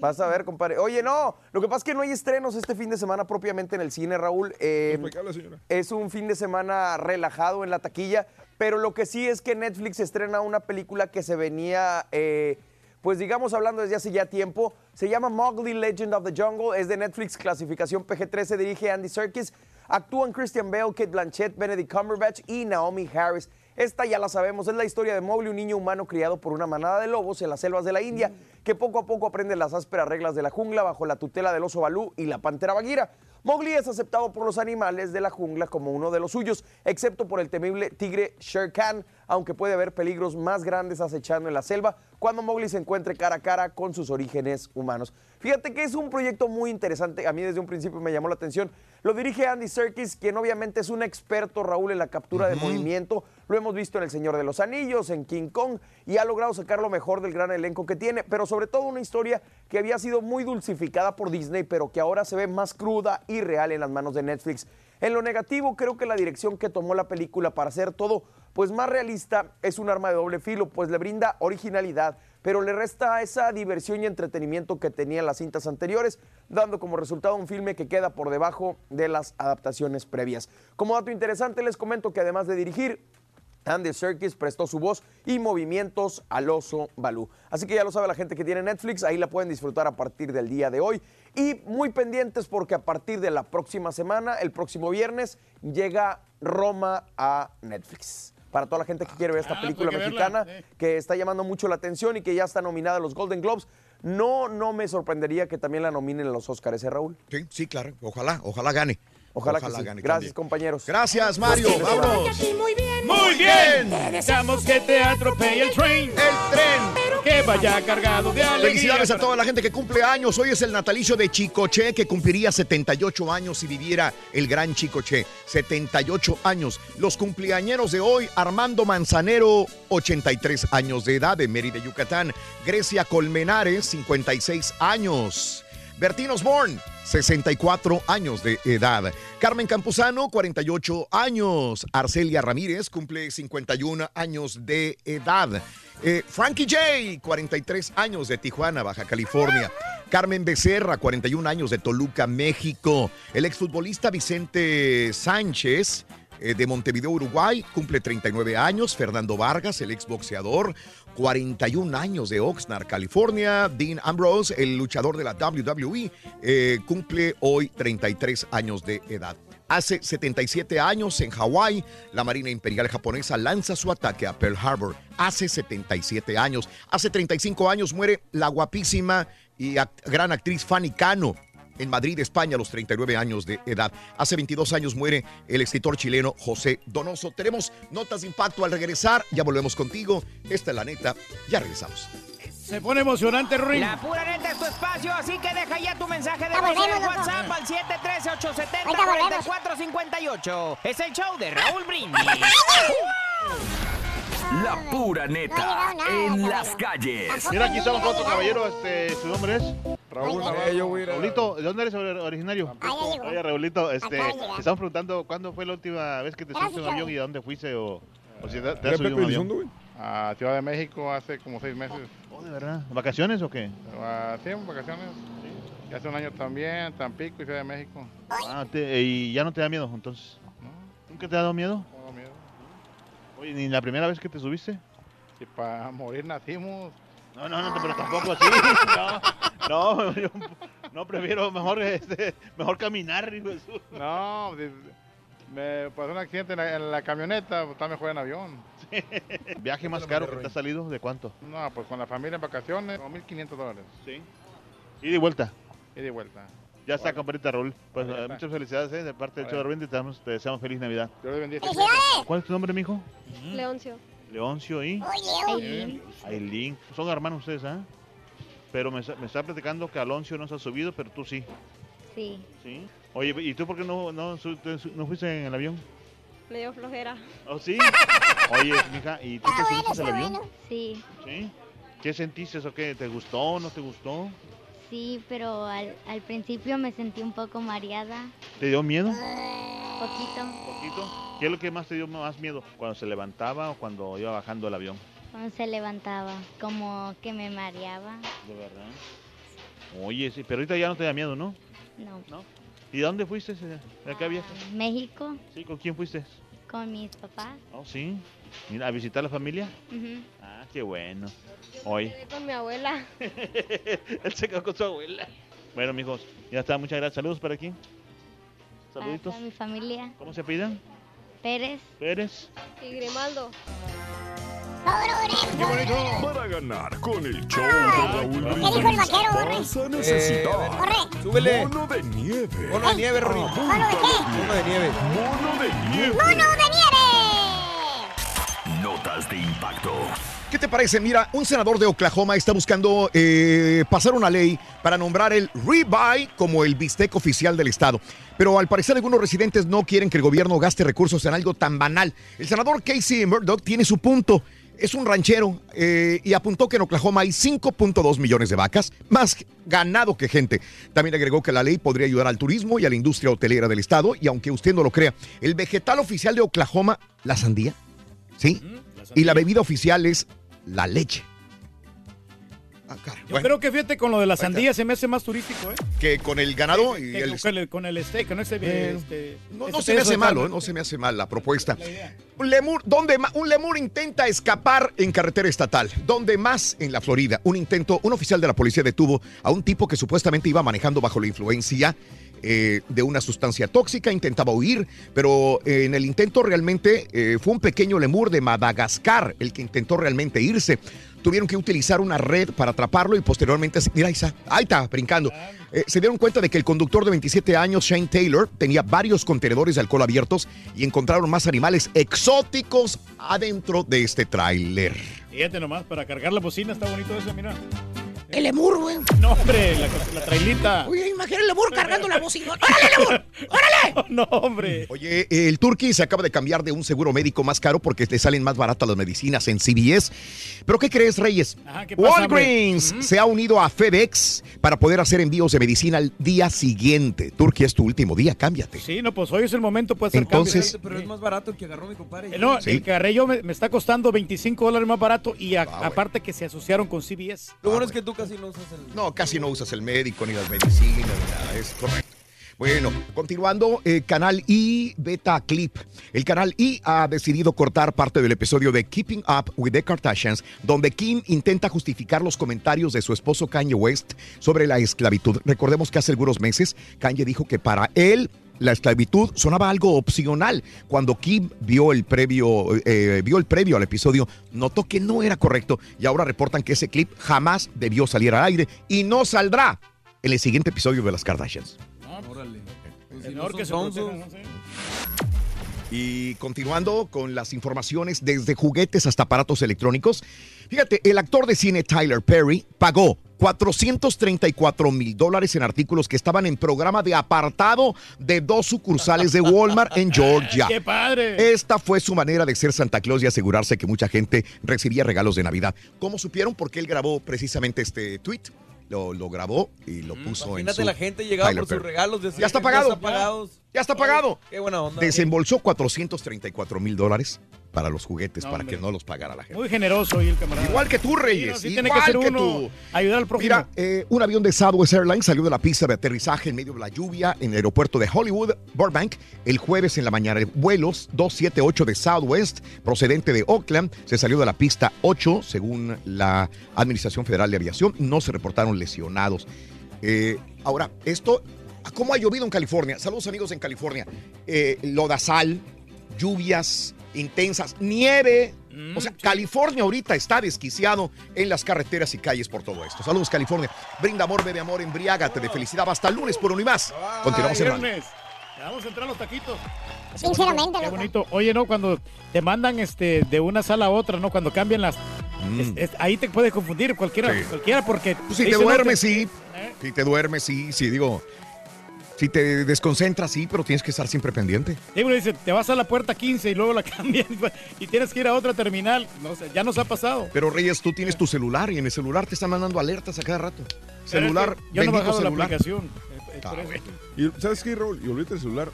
Vas a ver, compadre. Oye, no, lo que pasa es que no hay estrenos este fin de semana propiamente en el cine, Raúl. Eh, ¿Por qué habla, señora? es un fin de semana relajado en la taquilla, pero lo que sí es que Netflix estrena una película que se venía, eh, pues digamos, hablando desde hace ya tiempo. Se llama Mowgli Legend of the Jungle, es de Netflix, clasificación PG-13, dirige Andy Serkis. Actúan Christian Bale, Kate Blanchett, Benedict Cumberbatch y Naomi Harris. Esta ya la sabemos, es la historia de Mowgli, un niño humano criado por una manada de lobos en las selvas de la India, que poco a poco aprende las ásperas reglas de la jungla bajo la tutela del oso Balú y la pantera Bagheera. Mowgli es aceptado por los animales de la jungla como uno de los suyos, excepto por el temible tigre Shere Khan, aunque puede haber peligros más grandes acechando en la selva cuando Mowgli se encuentre cara a cara con sus orígenes humanos. Fíjate que es un proyecto muy interesante, a mí desde un principio me llamó la atención. Lo dirige Andy Serkis, quien obviamente es un experto, Raúl, en la captura de movimiento. Lo hemos visto en El Señor de los Anillos, en King Kong, y ha logrado sacar lo mejor del gran elenco que tiene, pero sobre todo una historia que había sido muy dulcificada por Disney, pero que ahora se ve más cruda y real en las manos de Netflix. En lo negativo, creo que la dirección que tomó la película para hacer todo pues más realista es un arma de doble filo, pues le brinda originalidad, pero le resta esa diversión y entretenimiento que tenían las cintas anteriores, dando como resultado un filme que queda por debajo de las adaptaciones previas. Como dato interesante, les comento que además de dirigir, Andy Serkis prestó su voz y movimientos al oso Balú. Así que ya lo sabe la gente que tiene Netflix, ahí la pueden disfrutar a partir del día de hoy. Y muy pendientes porque a partir de la próxima semana, el próximo viernes, llega Roma a Netflix. Para toda la gente que quiere ver esta Ah, película pues verla, mexicana, que está llamando mucho la atención y que ya está nominada a los Golden Globes. No, no me sorprendería que también la nominen a los Oscars, ¿eh, Raúl? Sí, sí, claro. Ojalá, ojalá gane. Ojalá, que sí. gane Gracias, también. compañeros. Gracias, Mario. Vámonos. Muy bien. Muy bien. Deseamos que te atropelle el tren. El tren. Que vaya cargado de alegría. Felicidades a toda la gente que cumple años. Hoy es el natalicio de Chicoche, que cumpliría 78 años si viviera el gran Chicoche. 78 años. Los cumpleañeros de hoy, Armando Manzanero, 83 años de edad, de Mérida, Yucatán. Grecia Colmenares, 56 años. Bertín Osborne, 64 años de edad. Carmen Campuzano, 48 años. Arcelia Ramírez cumple 51 años de edad. Eh, Frankie J, 43 años de Tijuana, Baja California. Carmen Becerra, 41 años de Toluca, México. El exfutbolista Vicente Sánchez, eh, de Montevideo, Uruguay, cumple 39 años. Fernando Vargas, el exboxeador, 41 años de Oxnard, California. Dean Ambrose, el luchador de la WWE, eh, cumple hoy 33 años de edad. Hace 77 años en Hawái, la Marina Imperial japonesa lanza su ataque a Pearl Harbor. Hace 77 años. Hace 35 años muere la guapísima y gran actriz Fanny Cano en Madrid, España, a los 39 años de edad. Hace 22 años muere el escritor chileno José Donoso. Tenemos notas de impacto al regresar. Ya volvemos contigo. Esta es la neta. Ya regresamos. Se pone emocionante, Ruin. La pura neta es tu espacio, así que deja ya tu mensaje de voz en. WhatsApp al 713-870-4458. Es el show de Raúl Brindis. La pura neta en las calles. Mira, aquí estamos con otro caballero, este, su nombre es Raúl Navarro. Raulito, ¿de dónde eres ori- originario? Ah. Oye, Raulito, este, estamos preguntando cuándo fue la última vez que te subiste un avión y a dónde fuiste o, o si te, te ¿Era has subido a un avión. A Ciudad de México hace como seis meses. Oh, de verdad. ¿Vacaciones o qué? Ah, sí, vacaciones. Y hace un año también, Tampico y Ciudad de México. Ah, te- y ya no te da miedo entonces. ¿Nunca te ha dado miedo? Oye, ni la primera vez que te subiste. Si para morir nacimos. No, no, no, pero tampoco así. No, no, yo no prefiero mejor, este, mejor caminar. No, me pasó un accidente en la, en la camioneta, pues, está mejor en avión. ¿Viaje más caro que te ha salido? ¿De cuánto? No, pues con la familia en vacaciones, como 1.500 dólares. Sí. Y de vuelta. Y de vuelta. Ya está, compadrita Raúl. Pues eh, muchas felicidades eh, de parte del show de te, damos- te deseamos feliz Navidad. Dios bendiga. ¿Cuál es tu nombre, mijo? Leoncio. Leoncio y Aileen. Aileen. Son hermanos ustedes, ¿ah? Pero me, está- me está platicando que Alonso no se ha subido, pero tú sí. Sí. ¿Sí? Oye, ¿y tú por qué no, no, no fuiste en el avión? Me dio flojera. ¿Oh, sí? Oye, mija, ¿y tú te subiste al avión? Sí, ¿Sí? ¿Qué sentiste o qué? ¿Te gustó no te gustó? Sí, pero al, al principio me sentí un poco mareada, ¿Te dio miedo? poquito, ¿Poquito? ¿Qué es lo que más te dio más miedo? ¿Cuando se levantaba o cuando iba bajando el avión? cuando se levantaba, como que me mareaba. De verdad. Oye, sí, pero ahorita ya no te da miedo, ¿no? No. ¿No? ¿Y de dónde fuiste? ¿De de qué viaje? México Sí, ¿con quién fuiste? Con mis papás. Oh, sí. Mira, ¿a visitar la familia? Ah, qué bueno. Hoy. Quedé con mi abuela. Él se quedó con su abuela. Bueno, mijos, ya está. Muchas gracias. Saludos para aquí. Para Saluditos. toda mi familia. ¿Cómo se pidan? Pérez. Pérez. Y Grimaldo. Para ganar con el show de Raúl ¿Qué dijo el Brindis vaquero, Borre? vas a necesitar Borre. Súbele. mono de nieve. Mono de nieve, Rory. ¿Mono de qué? Mono de nieve. Mono de nieve. ¡Mono de nieve! Notas de impacto. ¿Qué te parece? Mira, un senador de Oklahoma está buscando eh, pasar una ley para nombrar el ribeye como el bistec oficial del estado. Pero al parecer algunos residentes no quieren que el gobierno gaste recursos en algo tan banal. El senador Casey Murdoch tiene su punto. Es un ranchero eh, y apuntó que en Oklahoma hay 5.2 millones de vacas, más ganado que gente. También agregó que la ley podría ayudar al turismo y a la industria hotelera del estado. Y aunque usted no lo crea, el vegetal oficial de Oklahoma, la sandía, ¿sí? Y la bebida oficial es la leche. Yo creo que fíjate con lo de la sandía se me hace más turístico, ¿eh? Que con el ganado y Que el... con el, con el steak, ese, Eh, este, No, ese no se me hace malo. ¿eh? no se me hace mal la propuesta. Un lemur, ¿dónde ma- un lemur intenta escapar en carretera estatal. ¿Dónde más? En la Florida. Un intento, un oficial de la policía detuvo a un tipo que supuestamente iba manejando bajo la influencia eh, de una sustancia tóxica, intentaba huir, pero eh, en el intento realmente eh, fue un pequeño lemur de Madagascar el que intentó realmente irse. Tuvieron que utilizar una red para atraparlo y posteriormente, mira, ahí está, ahí está, brincando. Eh, se dieron cuenta de que el conductor de 27 años, Shane Taylor, tenía varios contenedores de alcohol abiertos y encontraron más animales exóticos adentro de este tráiler. Fíjate nomás, para cargar la bocina está bonito eso, mira. El lemur, güey. No, hombre, la, la trailita. Oye, imagina el lemur cargando la bocina. ¡Órale, lemur! ¡Órale! No, hombre. Oye, el Turkey se acaba de cambiar de un seguro médico más caro porque le salen más baratas las medicinas en CVS. ¿Pero qué crees, Reyes? Ajá, ¿qué pasa? Walgreens se ha unido a FedEx para poder hacer envíos de medicina al día siguiente. Turkey es tu último día, cámbiate. Sí, no, pues hoy es el momento, puede ser Entonces- Pero es más barato el que agarró mi compadre. Eh, No, Sí. el que agarré yo me, me está costando 25 dólares más barato y a- aparte que se asociaron con CBS. Lo bueno es que tú casi no usas el... No, casi no usas el médico ni las medicinas ni nada, es correcto. Bueno, continuando, eh, Canal I Beta Clip. El Canal I ha decidido cortar parte del episodio de Keeping Up with the Kardashians, donde Kim intenta justificar los comentarios de su esposo Kanye West sobre la esclavitud. Recordemos que hace algunos meses Kanye dijo que para él la esclavitud sonaba algo opcional. Cuando Kim vio el previo, eh, vio el previo al episodio, notó que no era correcto y ahora reportan que ese clip jamás debió salir al aire y no saldrá en el siguiente episodio de las Kardashians. Órale. Pues si que son. Y continuando con las informaciones desde juguetes hasta aparatos electrónicos. Fíjate, el actor de cine Tyler Perry pagó 434 mil dólares en artículos que estaban en programa de apartado de dos sucursales de Walmart en Georgia. ¡Qué padre! Esta fue su manera de ser Santa Claus y asegurarse que mucha gente recibía regalos de Navidad. ¿Cómo supieron? Porque él grabó precisamente este tweet. Lo, lo grabó y lo puso en Imagínate su la gente llegaba Tyler por sus regalos. decía Ya está pagado. Ya está pagados. Ya está pagado. Qué buena onda. Desembolsó 434 mil dólares para los juguetes, No, para hombre. que no los pagara la gente. Muy generoso y el camarada. Igual que tú, Sí, Reyes. no, sí igual tiene que ser que uno tú. ayudar al prójimo. Mira, eh, un avión de Southwest Airlines salió de la pista de aterrizaje en medio de la lluvia en el aeropuerto de Hollywood, Burbank, el jueves en la mañana. El vuelos 278 de Southwest, procedente de Oakland, se salió de la pista 8, según la Administración Federal de Aviación. No se reportaron lesionados. Eh, ahora, esto, ¿cómo ha llovido en California? Saludos amigos en California. Eh, lodazal, lluvias intensas, nieve. o sea, California ahorita está desquiciado en las carreteras y calles por todo esto. Saludos, California. Brinda amor, bebe amor, embriágate de felicidad. Hasta el lunes por uno y más. Continuamos. Ya Vamos a entrar los taquitos. Sinceramente, Qué bonito. Oye, ¿no? Cuando te mandan este de una sala a otra, ¿no? Cuando cambian las... es- es- ahí te puedes confundir cualquiera, Mm. Sí. cualquiera porque... Pues si te no, duermes, sí. Si te duermes, sí, sí, digo. Si te desconcentras, sí, pero tienes que estar siempre pendiente. Sí, pero dice, te vas a la puerta 15 y luego la cambian y tienes que ir a otra terminal. No sé, ya nos ha pasado. Pero Reyes, tú tienes tu celular y en el celular te están mandando alertas a cada rato. Celular, Pero es que Yo no he bajado la aplicación. eh, Ah, eso. bueno. Y ¿sabes qué, Raúl? Y olvídate el celular.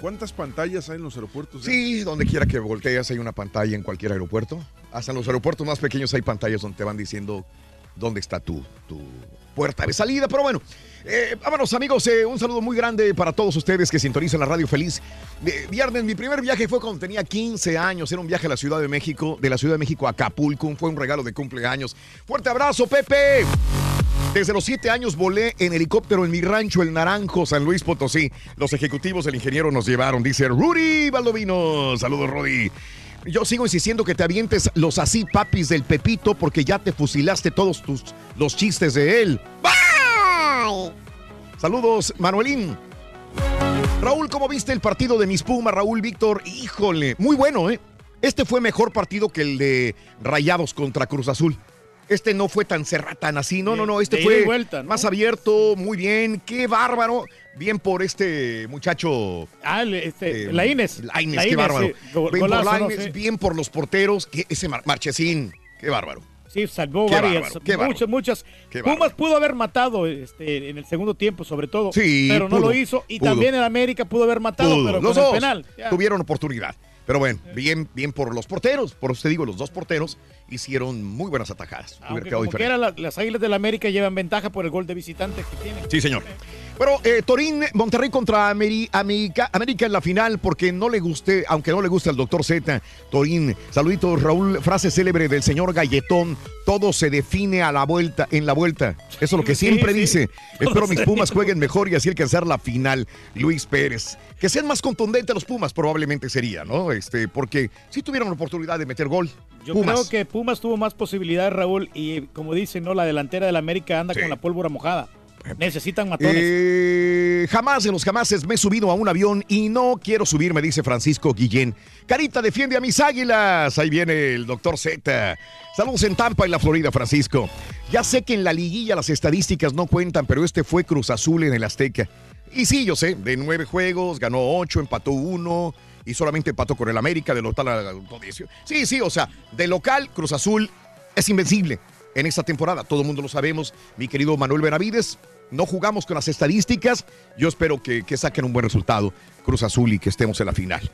¿Cuántas pantallas hay en los aeropuertos? eh? Sí, donde quiera que volteas hay una pantalla en cualquier aeropuerto. Hasta en los aeropuertos más pequeños hay pantallas donde te van diciendo dónde está tu, tu puerta de salida. Pero bueno, eh, vámonos amigos, eh, un saludo muy grande para todos ustedes que sintonizan la radio feliz. De- viernes, mi primer viaje fue cuando tenía 15 años. Era un viaje a la Ciudad de México, de la Ciudad de México a Acapulco. Fue un regalo de cumpleaños. Fuerte abrazo, Pepe. Desde los siete años volé en helicóptero en mi rancho, el Naranjo, San Luis Potosí. Los ejecutivos del ingeniero nos llevaron, dice Rudy Baldovino. Saludos, Rudy. Yo sigo insistiendo que te avientes los así papis del Pepito porque ya te fusilaste todos tus, los chistes de él. Bye. Saludos, Manuelín. Raúl, ¿cómo viste el partido de mis Pumas, Raúl Víctor? Híjole, muy bueno, ¿eh? Este fue mejor partido que el de Rayados contra Cruz Azul. Este no fue tan cerrado, tan así. No, no, no. Este fue y vuelta, ¿no? más abierto, muy bien. Qué bárbaro. Bien por este muchacho. Ah, este, eh, Laínez. Lainez, Laínez, qué bárbaro. sí. Go- bien por. Lainez, Sí. bien por los porteros. que ese Mar- Marchesín. Qué bárbaro. Sí, salvó Qué varias, bárbaro, muchas, muchas. Pumas pudo haber matado este, en el segundo tiempo, sobre todo, Sí, pero no lo hizo. Y pudo. también en América pudo haber matado, Pudo. pero los con dos el penal. ya. tuvieron oportunidad. Pero bueno, bien, bien por los porteros. Por eso te digo, los dos porteros hicieron muy buenas atajadas. Aunque como quiera, la- las Águilas del América llevan ventaja por el gol de visitante que tienen. Sí, señor. Pero eh, Torín, Monterrey contra Ameri- América, América en la final, porque no le guste, aunque no le guste al doctor Z, Torín, saluditos, Raúl, frase célebre del señor Galletón, todo se define a la vuelta, en la vuelta. Eso es lo que siempre sí. dice. Espero mis Pumas jueguen mejor y así alcanzar la final. Luis Pérez. Que sean más contundentes los Pumas, probablemente sería, ¿no? Este, porque sí tuvieron la oportunidad de meter gol. Yo Pumas. creo que Pumas tuvo más posibilidades, Raúl, y como dicen, ¿no? La delantera del América anda con la pólvora mojada. Necesitan matones. Eh, jamás en los jamases me he subido a un avión y no quiero subirme, dice Francisco Guillén. Carita defiende a mis águilas. Ahí viene el doctor Z. Saludos en Tampa, en la Florida, Francisco. Ya sé que en la liguilla las estadísticas no cuentan, pero este fue Cruz Azul en el Azteca. Y sí, yo sé, de nueve juegos, ganó ocho, empató uno y solamente empató con el América de local a Sí, sí, o sea, de local, Cruz Azul es invencible en esta temporada. Todo el mundo lo sabemos. Mi querido Manuel Benavides, no jugamos con las estadísticas. Yo espero que, que saquen un buen resultado, Cruz Azul, y que estemos en la final.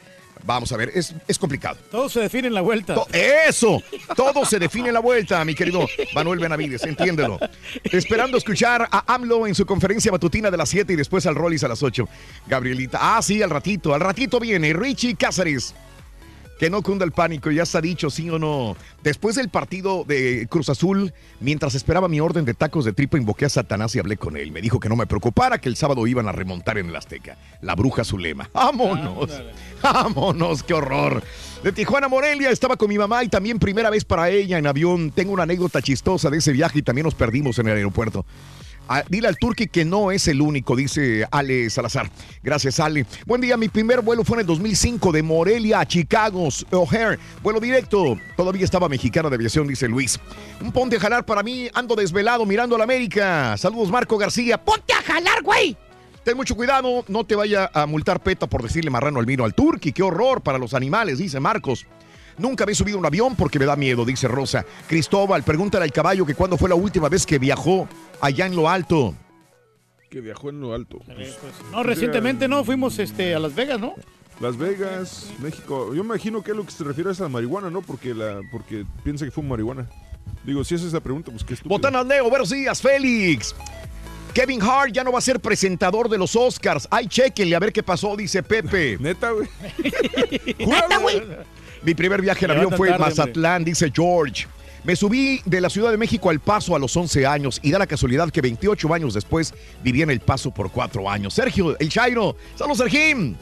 Vamos a ver, es, es complicado. Todo se define en la vuelta. To- Eso, todo se define en la vuelta, mi querido Manuel Benavides, entiéndelo. Esperando escuchar a AMLO en su conferencia matutina de las 7 y después al Rollis a las 8. Gabrielita, ah, sí, al ratito, al ratito viene Richie Cáceres. Que no cunda el pánico, ya está dicho, sí o no. Después del partido de Cruz Azul, mientras esperaba mi orden de tacos de tripa, invoqué a Satanás y hablé con él. Me dijo que no me preocupara, que el sábado iban a remontar en el Azteca. La bruja Zulema. ¡Vámonos! ¡Vámonos! ¡Qué horror! De Tijuana Morelia estaba con mi mamá y también primera vez para ella en avión. Tengo una anécdota chistosa de ese viaje y también nos perdimos en el aeropuerto. Ah, dile al Turqui que no es el único, dice Ale Salazar. Gracias, Ale. Buen día, mi primer vuelo fue en el 2005 de Morelia a Chicago, O'Hare. Vuelo directo. Todavía estaba mexicana de aviación, dice Luis. Un ponte a jalar para mí. Ando desvelado mirando a la América. Saludos, Marco García. ¡Ponte a jalar, güey! Ten mucho cuidado, no te vaya a multar PETA por decirle marrano al vino al Turqui. ¡Qué horror para los animales! Dice Marcos. Nunca había subido a un avión porque me da miedo, dice Rosa. Cristóbal, pregúntale al caballo que cuándo fue la última vez que viajó allá en lo alto. Que viajó en lo alto. No, recientemente no, fuimos este, a Las Vegas, ¿no? Las Vegas, México. Yo me imagino que es lo que se refiere es a la marihuana, ¿no? Porque la, porque piensa que fue marihuana. Digo, si esa es la pregunta, pues qué estúpido. Botanas Leo, buenos días, Félix. Kevin Hart ya no va a ser presentador de los Oscars. Ay, chequenle a ver qué pasó, dice Pepe. Neta, güey. Neta, güey. Mi primer viaje en avión fue en Mazatlán, dice George. Me subí de la Ciudad de México al Paso a los 11 años y da la casualidad que 28 años después viví en el Paso por 4 años. Sergio, el Chairo. Saludos, Sergín.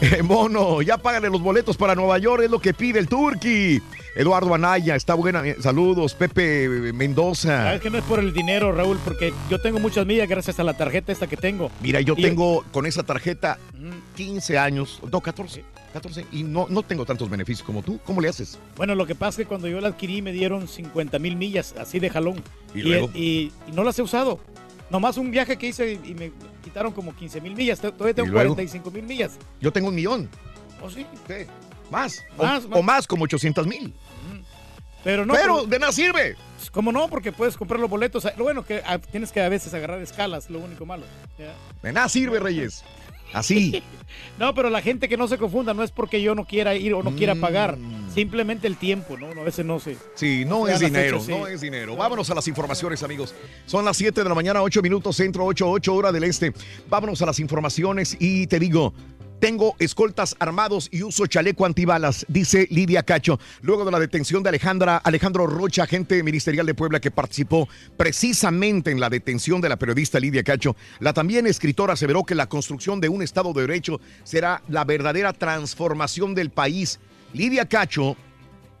Eh, Mono, ya págale los boletos para Nueva York, es lo que pide el Turqui. Eduardo Anaya, está buena. eh, Saludos, Pepe Mendoza. Sabes que no es por el dinero, Raúl, porque yo tengo muchas millas gracias a la tarjeta esta que tengo. Mira, yo Y- tengo con esa tarjeta 15 años, no, 14, 14, y no, no tengo tantos beneficios como tú. ¿Cómo le haces? Bueno, lo que pasa es que cuando yo la adquirí me dieron 50 mil millas, así de jalón. ¿Y luego? y- y no las he usado. Nomás un viaje que hice y me quitaron como 15 mil millas. Todavía tengo ¿Y luego? 45 mil millas. Yo tengo un millón. ¿Oh, sí? Más. Más, o, más. o más, como 800 mil. Pero no. Pero de nada sirve. ¿Cómo no? Porque puedes comprar los boletos. Lo bueno que ah, tienes que a veces agarrar escalas, lo único malo. Ya. De nada sirve, Reyes. Así. No, pero la gente que no se confunda, no es porque yo no quiera ir o no quiera Mm. pagar. Simplemente el tiempo, ¿no? A veces no sé. Sí, no es dinero, sí. no es dinero. Vámonos a las informaciones, amigos. Son las 7 de la mañana, 8 minutos, centro 8, 8 hora del este. Vámonos a las informaciones y te digo, tengo escoltas armados y uso chaleco antibalas, dice Lidia Cacho, luego de la detención de Alejandra, Alejandro Rocha, agente ministerial de Puebla que participó precisamente en la detención de la periodista Lidia Cacho. La también escritora aseveró que la construcción de un Estado de Derecho será la verdadera transformación del país. Lidia Cacho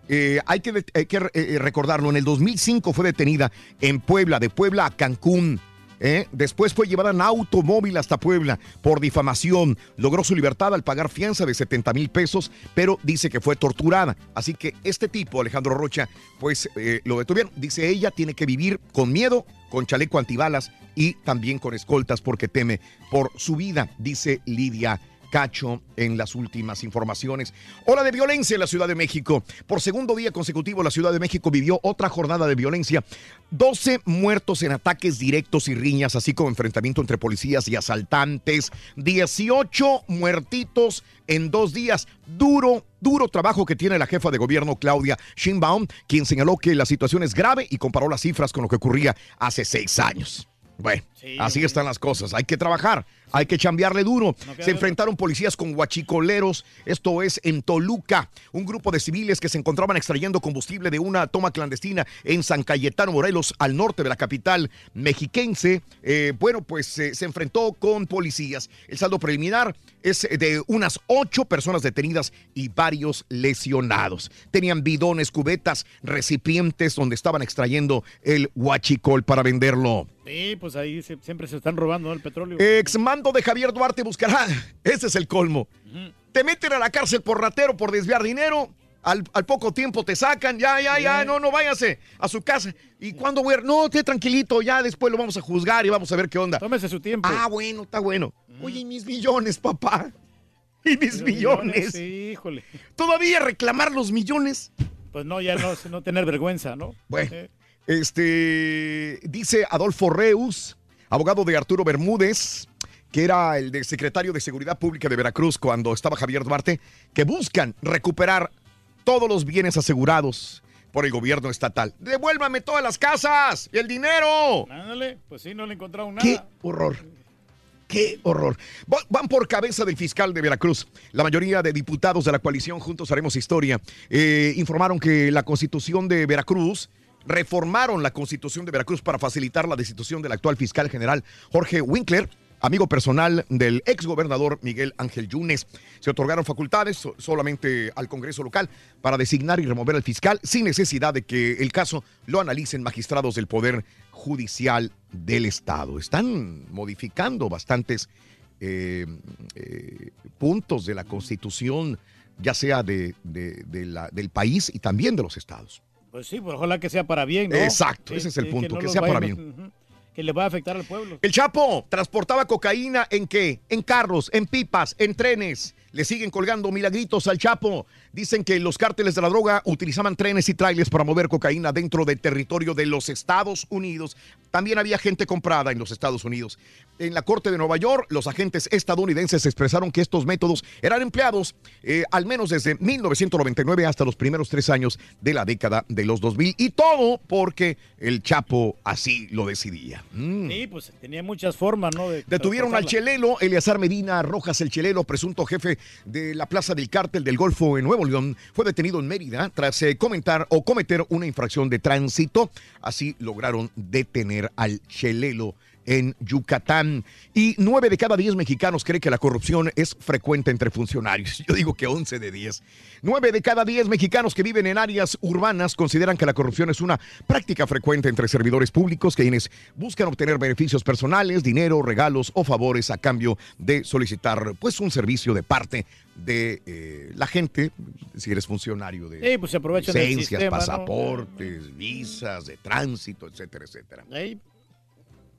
eh, hay que, eh, recordarlo, en el 2005 fue detenida en Puebla, de Puebla a Cancún. ¿Eh? Después fue llevada en automóvil hasta Puebla por difamación. Logró su libertad al pagar fianza de 70 mil pesos, pero dice que fue torturada. Así que este tipo, Alejandro Rocha, pues eh, lo detuvieron. Dice ella tiene que vivir con miedo, con chaleco antibalas y también con escoltas porque teme por su vida, dice Lidia. Cacho en las últimas informaciones. Hora de violencia en la Ciudad de México. Por segundo día consecutivo, la Ciudad de México vivió otra jornada de violencia. 12 muertos en ataques directos y riñas, así como enfrentamiento entre policías y asaltantes. 18 muertitos en dos días. Duro, duro trabajo que tiene la jefa de gobierno Claudia Sheinbaum, quien señaló que la situación es grave y comparó las cifras con lo que ocurría hace seis años. Bueno, así están las cosas. Hay que trabajar, hay que chambearle duro. se enfrentaron policías con guachicoleros, esto es en Toluca. Un grupo de civiles que se encontraban extrayendo combustible de una toma clandestina en San Cayetano, Morelos, al norte de la capital mexiquense. Eh, bueno, pues eh, se enfrentó con policías. El saldo preliminar es de unas ocho personas detenidas y varios lesionados. Tenían bidones, cubetas, recipientes donde estaban extrayendo el huachicol para venderlo. Sí, pues ahí se- siempre se están robando el petróleo. Ex mando de Javier Duarte buscará. Ese es el colmo. Te meten a la cárcel por ratero, por desviar dinero. Al, al poco tiempo te sacan. Ya, ya, ya. No, no váyase a su casa. ¿Y cuándo voy a ir? No, esté tranquilito. Ya después lo vamos a juzgar y vamos a ver qué onda. Tómese su tiempo. Ah, bueno, está bueno. Oye, y mis millones, papá. Y mis millones. Sí, híjole. ¿Todavía reclamar los millones? Pues no, ya no, no tener vergüenza, ¿no? Bueno, Eh, este dice Adolfo Reus, abogado de Arturo Bermúdez, que era el de secretario de Seguridad Pública de Veracruz cuando estaba Javier Duarte, que buscan recuperar todos los bienes asegurados por el gobierno estatal. Devuélvame todas las casas y el dinero. ándale, pues sí, no le encontraron ¡Qué nada. horror! ¡Qué horror! Va- Van por cabeza del fiscal de Veracruz. La mayoría de diputados de la coalición Juntos Haremos Historia eh, informaron que la constitución de Veracruz reformaron la constitución de Veracruz para facilitar la destitución del actual fiscal general Jorge Winkler. Amigo personal del exgobernador Miguel Ángel Yunes. Se otorgaron facultades so- solamente al Congreso local para designar y remover al fiscal sin necesidad de que el caso lo analicen magistrados del Poder Judicial del Estado. Están modificando bastantes eh, eh, puntos de la Constitución, ya sea de, del país y también de los estados. Pues sí, pues ojalá que sea para bien, ¿no? Exacto, ese es el punto, que sea para bien. Que le va a afectar al pueblo. El Chapo transportaba cocaína en qué? En carros, en pipas, en trenes. Le siguen colgando milagritos al Chapo. Dicen que los cárteles de la droga utilizaban trenes y trailers para mover cocaína dentro del territorio de los Estados Unidos. También había gente comprada en los Estados Unidos. En la Corte de Nueva York, los agentes estadounidenses expresaron que estos métodos eran empleados eh, al menos desde 1999 hasta los primeros tres años de la década de los 2000. Y todo porque el Chapo así lo decidía. Mm. Sí, pues tenía muchas formas, ¿no? De Detuvieron al chelelo Eleazar Medina Rojas, el chelelo, presunto jefe de la Plaza del Cártel del Golfo en Nuevo León. Fue detenido en Mérida tras eh, comentar o cometer una infracción de tránsito. Así lograron detener al chelelo en Yucatán. Y nueve de cada diez mexicanos cree que la corrupción es frecuente entre funcionarios. Yo digo que 11 de 10. Nueve de cada diez mexicanos que viven en áreas urbanas consideran que la corrupción es una práctica frecuente entre servidores públicos quienes buscan obtener beneficios personales, dinero, regalos o favores a cambio de solicitar pues un servicio de parte de eh, la gente, si eres funcionario de Sí, pues se licencias, sistema, ¿no? pasaportes, visas, de tránsito, etcétera, etcétera.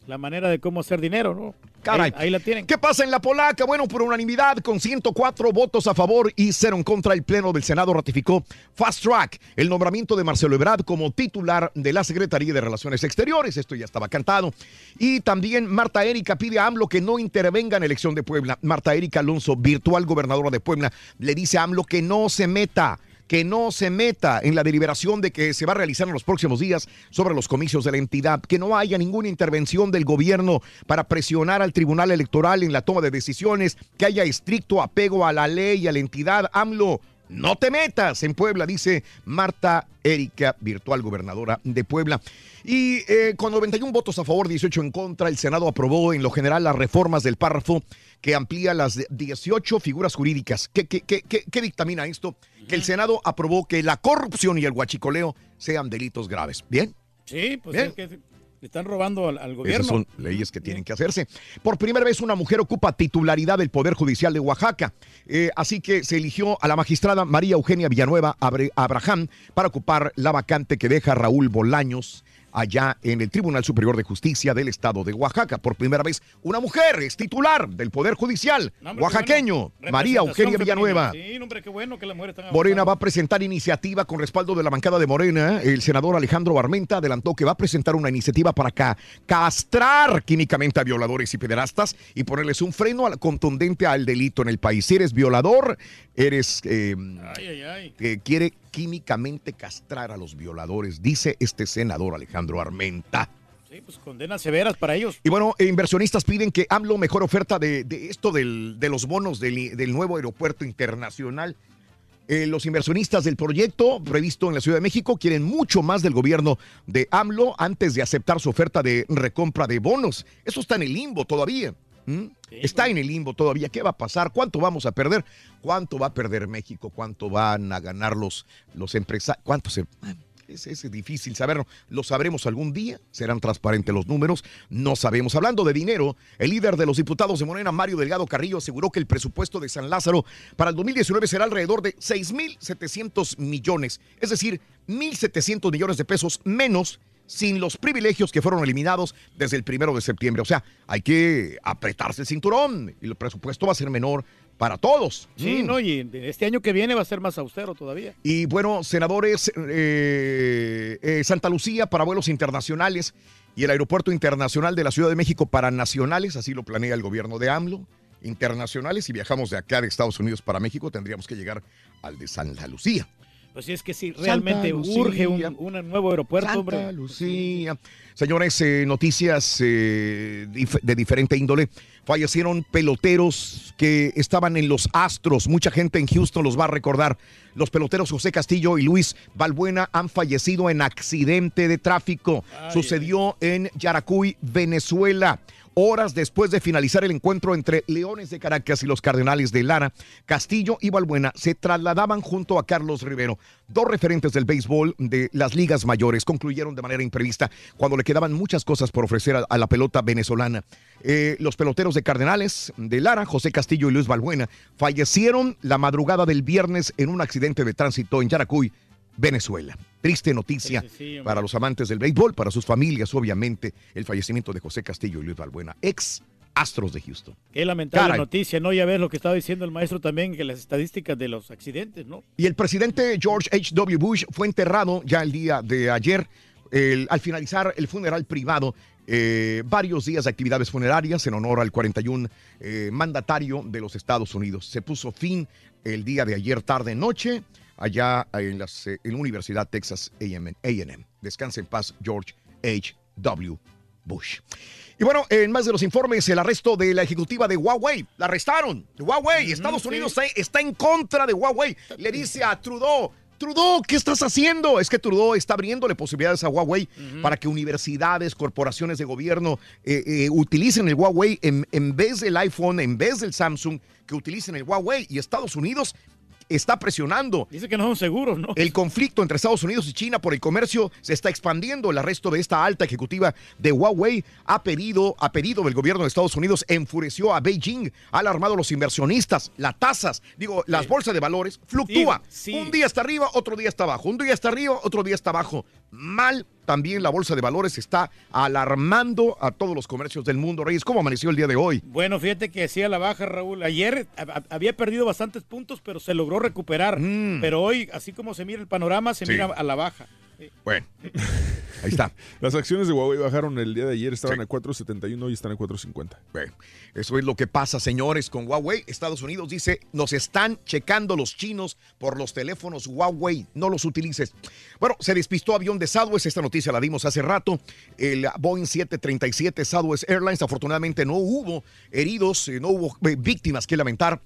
La manera de cómo hacer dinero, ¿no? Caray. Ahí, ahí la tienen. ¿Qué pasa en la polaca? Bueno, por unanimidad, con 104 votos a favor y cero en contra, el Pleno del Senado ratificó Fast Track, el nombramiento de Marcelo Ebrard como titular de la Secretaría de Relaciones Exteriores. Esto ya estaba cantado. Y también Marta Erika pide a AMLO que no intervenga en la elección de Puebla. Marta Erika Alonso, virtual gobernadora de Puebla, le dice a AMLO que no se meta que no se meta en la deliberación de que se va a realizar en los próximos días sobre los comicios de la entidad, que no haya ninguna intervención del gobierno para presionar al Tribunal Electoral en la toma de decisiones, que haya estricto apego a la ley y a la entidad. AMLO, no te metas en Puebla, dice Marta Erika, virtual gobernadora de Puebla. Y eh, con 91 votos a favor, 18 en contra, el Senado aprobó en lo general las reformas del párrafo que amplía las 18 figuras jurídicas. ¿Qué, qué- qué- qué- qué dictamina esto? Que el Senado aprobó que la corrupción y el huachicoleo sean delitos graves. ¿Bien? Sí, pues Bien. es que Le están robando al, al gobierno. Esas son leyes que tienen que hacerse. Por primera vez una mujer ocupa titularidad del Poder Judicial de Oaxaca. Eh, así que se eligió a la magistrada María Eugenia Villanueva Abraham para ocupar la vacante que deja Raúl Bolaños allá en el Tribunal Superior de Justicia del Estado de Oaxaca. Por primera vez una mujer es titular del Poder Judicial No, hombre, qué oaxaqueño, bueno. María Eugenia Villanueva. femenina. Sí, hombre, qué bueno que las mujeres están Morena va a presentar iniciativa con respaldo de la bancada de Morena. El senador Alejandro Armenta adelantó que va a presentar una iniciativa para ca- castrar químicamente a violadores y pederastas y ponerles un freno al- contundente al delito en el país. Si eres violador, eres eh, Ay, ay, ay. que quiere químicamente castrar a los violadores, dice este senador Alejandro Armenta. Sí, pues condenas severas para ellos. Y bueno, inversionistas piden que AMLO mejor oferta de, de esto del- de los bonos del, del nuevo aeropuerto internacional. Eh, los inversionistas del proyecto previsto en la Ciudad de México quieren mucho más del gobierno de AMLO antes de aceptar su oferta de recompra de bonos. Eso está en el limbo todavía. ¿M? Está en el limbo todavía. ¿Qué va a pasar? ¿Cuánto vamos a perder? ¿Cuánto va a perder México? ¿Cuánto van a ganar los, los empresarios? ¿Cuánto se.? Es, es difícil saberlo. Lo sabremos algún día. Serán transparentes los números. No sabemos. Hablando de dinero, el líder de los diputados de Morena, Mario Delgado Carrillo, aseguró que el presupuesto de San Lázaro para el 2019 será alrededor de 6.700 millones. Es decir, 1.700 millones de pesos menos sin los privilegios que fueron eliminados desde el primero de septiembre. O sea, hay que apretarse el cinturón y el presupuesto va a ser menor para todos. Sí, Mm. no, y este año que viene va a ser más austero todavía. Y bueno, senadores, eh, eh, Santa Lucía para vuelos internacionales y el Aeropuerto Internacional de la Ciudad de México para nacionales, así lo planea el gobierno de AMLO. Internacionales, si viajamos de acá de Estados Unidos para México, tendríamos que llegar al de Santa Lucía. Pues sí, es que sí, realmente Lucía. urge un, un nuevo aeropuerto, Santa hombre. Lucía. Señores, eh, noticias eh, de diferente índole. Fallecieron peloteros que estaban en los Astros. Mucha gente en Houston los va a recordar. Los peloteros José Castillo y Luis Balbuena han fallecido en accidente de tráfico. Sucedió en Yaracuy, Venezuela. Horas después de finalizar el encuentro entre Leones de Caracas y los Cardenales de Lara, Castillo y Balbuena se trasladaban junto a Carlos Rivero. Dos referentes del béisbol de las ligas mayores concluyeron de manera imprevista cuando le quedaban muchas cosas por ofrecer a, la pelota venezolana. Eh, los peloteros de Cardenales de Lara, José Castillo y Luis Balbuena, fallecieron la madrugada del viernes en un accidente de tránsito en Yaracuy, Venezuela. Triste noticia Sí, para los amantes del béisbol, para sus familias, obviamente, el fallecimiento de José Castillo y Luis Balbuena, ex Astros de Houston. Qué lamentable Caray. noticia, ¿no? Ya ves lo que estaba diciendo el maestro también, que las estadísticas de los accidentes, ¿no? Y el presidente George H.W. Bush fue enterrado ya el día de ayer, el- al finalizar el funeral privado. eh, varios días de actividades funerarias en honor al 41 eh, mandatario de los Estados Unidos. Se puso fin el día de ayer tarde-noche allá en, las, eh, en la Universidad Texas A&M. A&M. Descanse en paz, George H.W. Bush. Y bueno, en más de los informes, el arresto de la ejecutiva de Huawei. La arrestaron. Huawei, Estados sí. Unidos está, está en contra de Huawei. Le dice a Trudeau, Trudeau, ¿qué estás haciendo? Es que Trudeau está abriéndole posibilidades a Huawei para que universidades, corporaciones de gobierno eh, eh, utilicen el Huawei en, en vez del iPhone, en vez del Samsung, que utilicen el Huawei. Y Estados Unidos está presionando. Dice que no son seguros, ¿no? El conflicto entre Estados Unidos y China por el comercio se está expandiendo. El arresto de esta alta ejecutiva de Huawei ha pedido, ha pedido del gobierno de Estados Unidos, enfureció a Beijing, ha alarmado a los inversionistas, las tasas, digo, las bolsas de valores, fluctúa. Sí, sí. Un día está arriba, otro día está abajo. Un día está arriba, otro día está abajo. Mal también la bolsa de valores está alarmando a todos los comercios del mundo. Reyes, ¿cómo amaneció el día de hoy? Bueno, fíjate que hacía la baja, Raúl. Ayer había perdido bastantes puntos, pero se logró recuperar. Pero hoy, así como se mira el panorama, se Sí. mira a la baja. Bueno, ahí está. Las acciones de Huawei bajaron el día de ayer, estaban a 4.71 y están a 4.50. Bueno, eso es lo que pasa, señores, con Huawei. Estados Unidos dice, nos están checando los chinos por los teléfonos Huawei, no los utilices. Bueno, se despistó avión de Southwest, esta noticia la dimos hace rato. El Boeing 737 Southwest Airlines, afortunadamente no hubo heridos, eh, no hubo eh, víctimas que lamentar.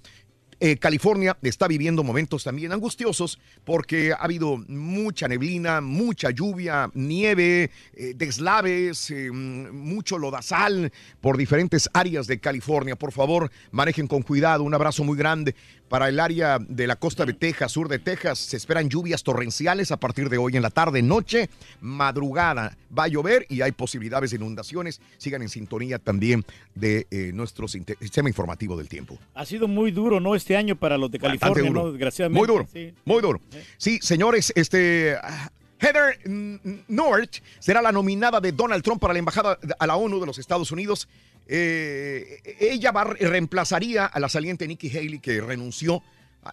Eh, California está viviendo momentos también angustiosos porque ha habido mucha neblina, mucha lluvia, nieve, eh, deslaves, eh, mucho lodazal por diferentes áreas de California. Por favor, manejen con cuidado. Un abrazo muy grande Para el área de la costa de Texas, sur de Texas, se esperan lluvias torrenciales a partir de hoy en la tarde, noche, madrugada. Va a llover y hay posibilidades de inundaciones. Sigan en sintonía también de eh, nuestro sistema informativo del tiempo. Ha sido muy duro, ¿no? Este año para los de California, duro. ¿no? Desgraciadamente. Muy duro. Sí. Muy duro. Sí, señores, este. Heather North será la nominada de Donald Trump para la embajada a la ONU de los Estados Unidos. Eh, ella va, reemplazaría a la saliente Nikki Haley que renunció.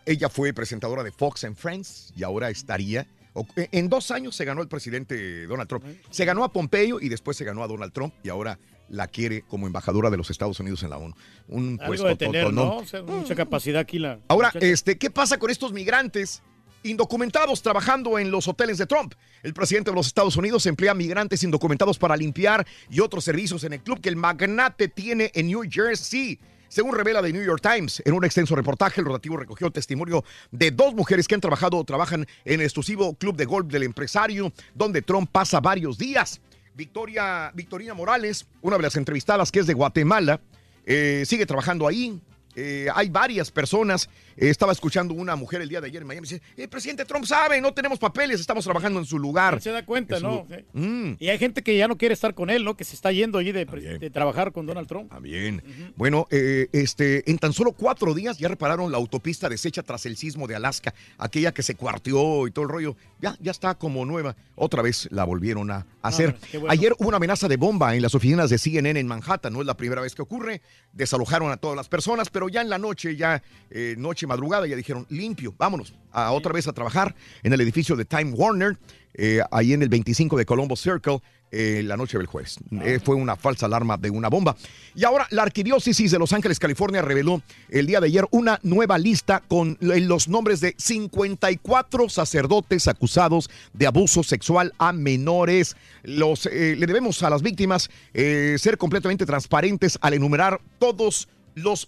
Ella fue presentadora de Fox and Friends y ahora estaría. o- En dos años se ganó el presidente Donald Trump. Se ganó a Pompeo y después se ganó a Donald Trump y ahora la quiere como embajadora de los Estados Unidos en la ONU. Un Algo puesto de tener. ¿no? O sea, mucha capacidad aquí la. Ahora, este, ¿qué pasa con estos migrantes indocumentados trabajando en los hoteles de Trump? El presidente de los Estados Unidos emplea migrantes indocumentados para limpiar y otros servicios en el club que el magnate tiene en New Jersey. Según revela The New York Times, en un extenso reportaje, el rotativo recogió testimonio de dos mujeres que han trabajado o trabajan en el exclusivo club de golf del empresario, donde Trump pasa varios días. Victoria, Victorina Morales, una de las entrevistadas que es de Guatemala, eh, sigue trabajando ahí. Eh, hay varias personas. Eh, estaba escuchando una mujer el día de ayer en Miami. Dice, el presidente Trump sabe, no tenemos papeles, estamos trabajando en su lugar. Se da cuenta, su- ¿no? Sí. Mm. Y hay gente que ya no quiere estar con él, ¿no? Que se está yendo allí de, de trabajar con Donald Trump. Bien. Bueno, eh, este, en tan solo cuatro días ya repararon la autopista deshecha tras el sismo de Alaska, aquella que se cuarteó y todo el rollo. Ya, ya está como nueva. Otra vez la volvieron a hacer. qué bueno. Ayer hubo una amenaza de bomba en las oficinas de CNN en Manhattan. No es la primera vez que ocurre. Desalojaron a todas las personas, pero ya en la noche, ya eh, noche madrugada, ya dijeron limpio, vámonos a otra vez a trabajar en el edificio de Time Warner, eh, ahí en el 25 de Colombo Circle. eh, la noche del jueves. Eh, fue una falsa alarma de una bomba. Y ahora la Arquidiócesis de Los Ángeles, California, reveló el día de ayer una nueva lista con los nombres de 54 sacerdotes acusados de abuso sexual a menores. Los, eh, le debemos a las víctimas ser completamente transparentes al enumerar todos los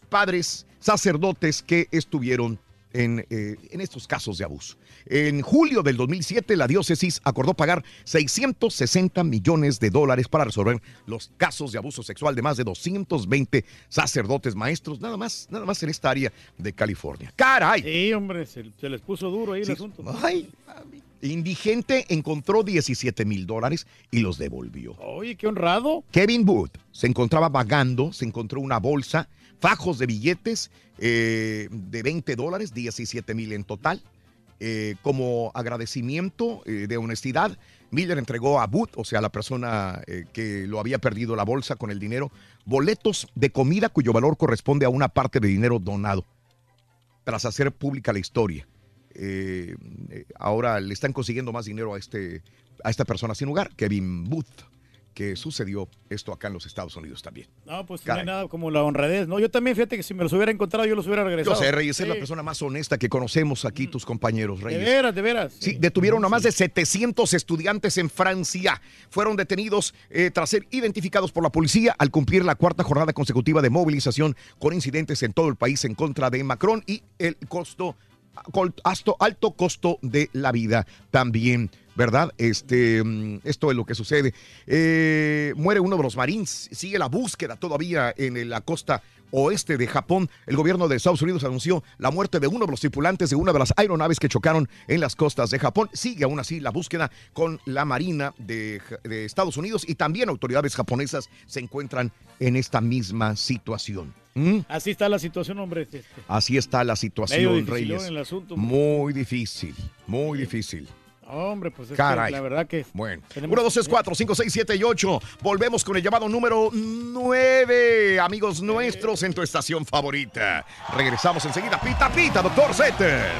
padres sacerdotes que estuvieron en, eh, en estos casos de abuso. En julio del 2007, la diócesis acordó pagar 660 millones de dólares para resolver los casos de abuso sexual de más de 220 sacerdotes maestros, nada más, nada más en esta área de California. ¡Caray! Sí, hombre, se, se les puso duro ahí el asunto. Ay, Indigente encontró 17 mil dólares y los devolvió. Oye, qué honrado. Kevin Booth se encontraba vagando, se encontró una bolsa, fajos de billetes eh, de 20 dólares, 17 mil en total. Eh, como agradecimiento eh, de honestidad, Miller entregó a Booth, o sea, la persona que lo había perdido la bolsa con el dinero, boletos de comida cuyo valor corresponde a una parte de dinero donado. Tras hacer pública la historia, ahora le están consiguiendo más dinero a, este, a esta persona sin hogar, Kevin Booth, que sucedió esto acá en los Estados Unidos también. No, pues no hay nada como la honradez, ¿no? Yo también, fíjate que si me los hubiera encontrado, yo los hubiera Yo regresado. sé, Reyes, es la Sí. persona más honesta que conocemos aquí, tus compañeros, De Reyes. veras, de veras. Sí, detuvieron a más de 700 estudiantes en Francia. Fueron detenidos eh, tras ser identificados por la policía al cumplir la cuarta jornada consecutiva de movilización con incidentes en todo el país en contra de Macron y el costo, alto, costo de la vida también. ¿Verdad? Este, mm, esto es lo que sucede. Eh, muere uno de los marines. Sigue la búsqueda todavía en la costa oeste de Japón. El gobierno de Estados Unidos anunció la muerte de uno de los tripulantes de una de las aeronaves que chocaron en las costas de Japón. Sigue aún así la búsqueda con la Marina de, de Estados Unidos y también autoridades japonesas se encuentran en esta misma situación. ¿Mm? Así está la situación, hombre. Este, Así está la situación, Reyes. el asunto. Muy difícil, muy difícil. Hombre, pues es Caray. que la verdad que... Bueno. tenemos- 1, 2, 3, 4, 5, 6, 7 y 8. Volvemos con el llamado número 9, amigos nuestros, en tu estación favorita. Regresamos enseguida. Pita, pita, doctor Zetter.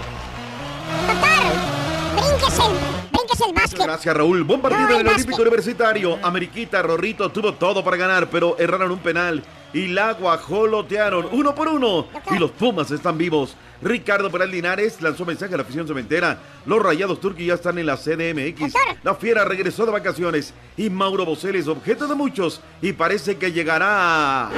Brinques el, brinques el básquet. Gracias, Raúl. Buen partido No, en el el básquet. Olímpico Universitario. Ameriquita, Rorrito tuvo todo para ganar, pero erraron un penal. Y la guajolotearon uno por uno. Y los Pumas están vivos. Ricardo Peral Linares lanzó mensaje a la afición cementera. Los rayados turquí ya están en la CDMX. La fiera regresó de vacaciones. Y Mauro Bocelli es objeto de muchos. Y parece que llegará a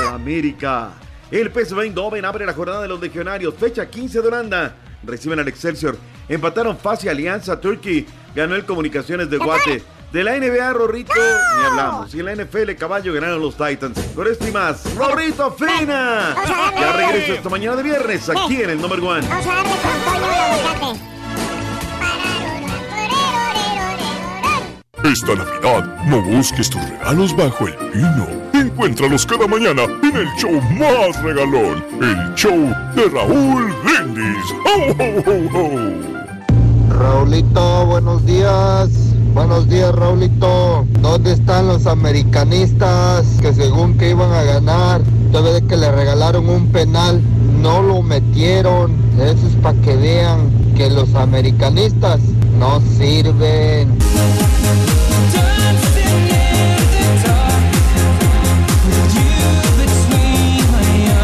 la América. El PSV Eindhoven abre la jornada de los legionarios, fecha 15 de Holanda. Reciben al Excelsior. Empataron fácil Alianza Turkey. Ganó el Comunicaciones de Guate. De la NBA, Rorrito, ni hablamos. Y en la NFL, caballo, ganaron los Titans. Con esto y más, Rorrito Fina. Ya regreso esta mañana de viernes aquí en el Number One. Vamos a darle con Toño el aguacate. Esta Navidad no busques tus regalos bajo el pino. Encuéntralos cada mañana en el show más regalón, el show de Raúl Brindis. ¡Ho, ho, ho, ho! Raulito, buenos días. Buenos días, Raulito. ¿Dónde están los americanistas que según que iban a ganar, debe de que le regalaron un penal, no lo metieron? Eso es para que vean que los americanistas no sirven.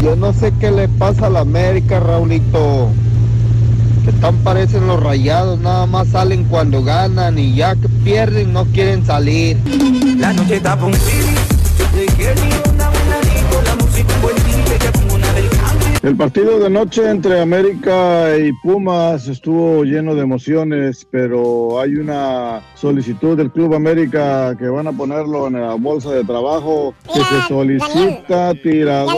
Yo no sé qué le pasa a la América, Raulito. Que tan parecen los rayados, nada más salen cuando ganan y ya que pierden no quieren salir. La noche está un. El partido de noche entre América y Pumas estuvo lleno de emociones, pero hay una solicitud del Club América que van a ponerlo en la bolsa de trabajo que se solicita tirador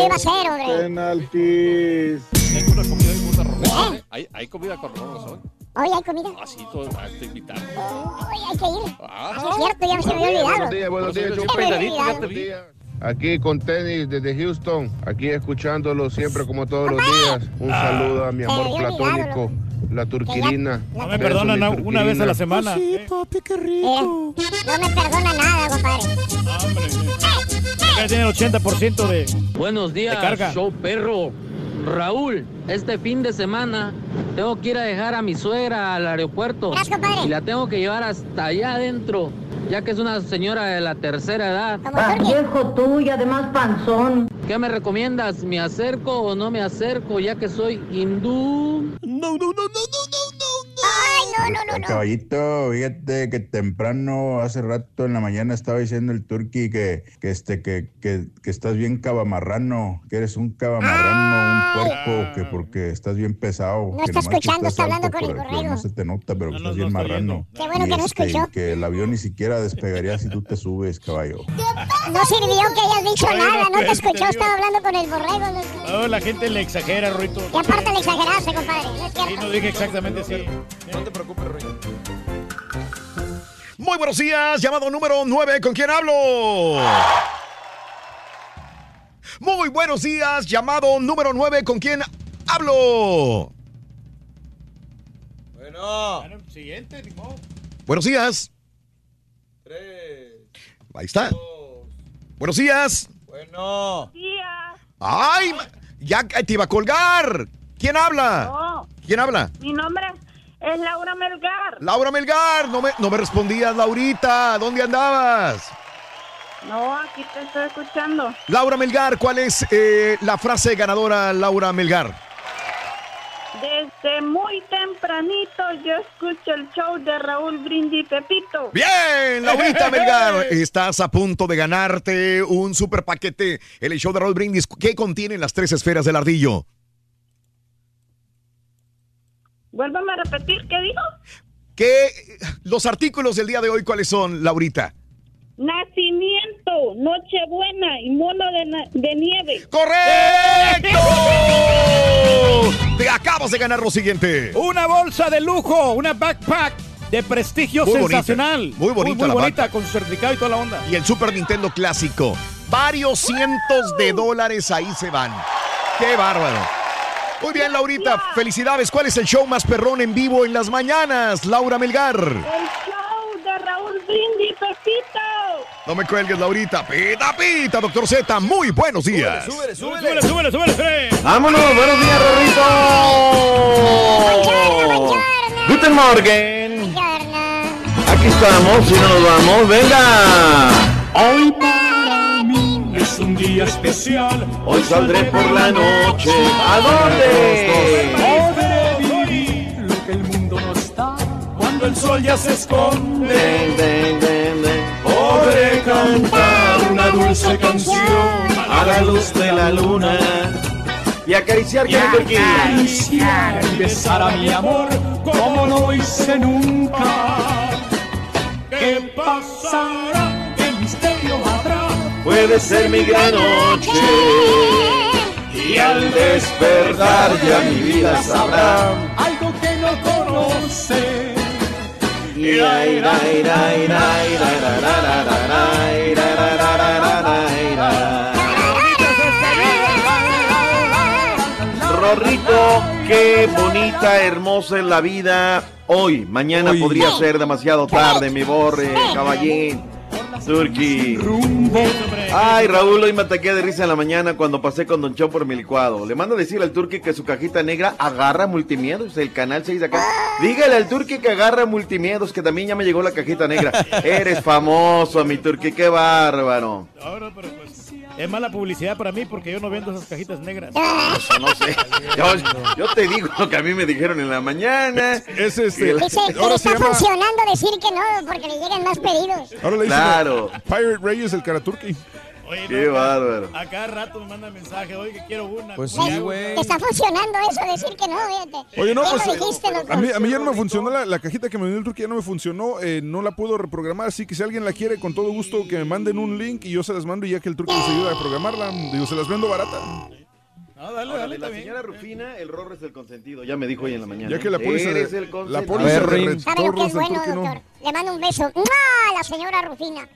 Ya hombre. penaltis. ¿Hay, hay comida con razón. Hoy hay comida. Así todo, ah, te invitado. Hoy hay que ir. Ah. Sí, es cierto, ya se me había olvidado. Buenos días, buenos días. Se me había olvidado. Aquí con tenis desde Houston, aquí escuchándolo siempre como todos los días. Un saludo a mi amor platónico, la turquirina. No me perdonan una, una vez a la semana. Sí, papi, qué rico. no me perdona nada, compadre. Ya tiene el 80% de. Buenos días, De carga. show perro. Raúl, este fin de semana tengo que ir a dejar a mi suegra al aeropuerto y la tengo que llevar hasta allá adentro, ya que es una señora de la tercera edad. viejo tú y además panzón. ¿Qué me recomiendas? ¿Me acerco o no me acerco, ya que soy hindú? No, no, no, no, no, no. Ay, no, no, no, Caballito, fíjate que temprano, hace rato en la mañana estaba diciendo el turqui que, que, este, que, que, que estás bien cabamarrano, que eres un cabamarrano, un puerco, que porque estás bien pesado. No que está escuchando, estás está hablando con el borrego. No se te nota, pero que estás bien marrano. Qué bueno Y que no este, escuchó. que el avión ni siquiera despegaría si tú te subes, caballo. No sirvió que hayas dicho Bueno, nada, no te pues, escuchó, estaba hablando con el borrego. No, No, la gente le exagera, Ruito. Y aparte le exageraste, compadre, no es Sí, cierto. no dije exactamente así. No te preocupes, Rey. Muy buenos días, llamado número 9, ¿con quién hablo? Muy buenos días, llamado número 9, ¿con quién hablo? Bueno. Siguiente. Buenos días. Ahí está. Buenos días. Bueno. Ay, ya te iba a colgar. ¿Quién habla? No, ¿Quién habla? mi nombre es Laura Melgar. Laura Melgar, no me, no me respondías, Laurita. ¿Dónde andabas? No, aquí te estoy escuchando. Laura Melgar, ¿cuál es eh, la frase ganadora, Laura Melgar? Desde muy tempranito yo escucho el show de Raúl Brindis Pepito. Bien, Laurita Melgar, estás a punto de ganarte un super paquete en el show de Raúl Brindis. ¿Qué contienen las tres esferas del ardillo? Vuélvame a repetir, ¿qué dijo? ¿Qué, los artículos del día de hoy, ¿cuáles son, Laurita? Nacimiento, Nochebuena y mono de, na- de nieve. ¡Correcto! Te acabas de ganar lo siguiente. Una bolsa de lujo, una backpack de prestigio Muy bonita, sensacional. muy bonita Muy, la bonita, backpack. con su certificado y toda la onda. Y el Super Nintendo clásico. Varios cientos de dólares ahí se van. ¡Qué bárbaro! Muy bien, Laurita. Felicidades. ¿Cuál es el show más perrón en vivo en las mañanas? Laura Melgar. El show de Raúl Brindis Pepito. No me cuelgues, Laurita. Pita, pita, doctor Z. Muy buenos días. Súbele, súbele, súbele, súbele. ¡Vámonos! ¡Buenos días, Rorrito! ¡Guten Morgen! Aquí estamos, si no nos vamos, venga. Hoy es un día especial. Hoy saldré por la noche. ¿A dónde? Lo que el mundo no está cuando el sol ya se esconde. Podré cantar una dulce canción A la luz de la luna. Y acariciar y acariciar y besar a mi amor como no hice nunca. ¿Qué pasará? ¿Qué misterio? Puede ser mi gran noche. Y al despertar ya mi vida sabrá. Algo que no conoce. Rorrito, qué bonita, hermosa es la vida hoy. Mañana Hoy. podría ser demasiado tarde, mi borre, caballín. Turkey. Ay, Raúl, hoy me ataqué de risa en la mañana cuando pasé con Don Chon por mi licuado. Le mando a decir al Turkey que su cajita negra agarra multimiedos, el canal 6 de acá. Dígale al Turkey que agarra multimiedos, que también ya me llegó la cajita negra. Eres famoso, mi Turkey, qué bárbaro. No, no, pero pues es mala publicidad para mí porque yo no vendo esas cajitas negras. Eso no sé. Yo, yo te digo lo que a mí me dijeron en la mañana. Es este. La- que le está funcionando decir que no porque le lleguen más pedidos. Ahora le dicen Claro. Pirate Reyes el Karaturki. Oye, Qué no, bárbaro. A cada rato me mandan mensaje, oye, que quiero una. Pues ¿cómo sí, güey. Te está funcionando eso, decir que no, fíjate. Oye, no, pues lo dijiste, a mí, a mí ya no me funcionó la, la cajita que me dio el Turki, ya no me funcionó, eh, no la puedo reprogramar, así que si alguien la quiere, con todo gusto, que me manden un link y yo se las mando y ya que el Turki les ayuda a programarla, digo, se las vendo barata. No, dale, Ahora, dale, de la señora Rufina, el Rorro es el consentido. Ya me dijo hoy en la mañana. Ya que la póliza de- Eres el la consentido. póliza de ¿Sabe lo que es el bueno, no. doctor? Le mando un beso. ¡Mua! a la señora Rufina.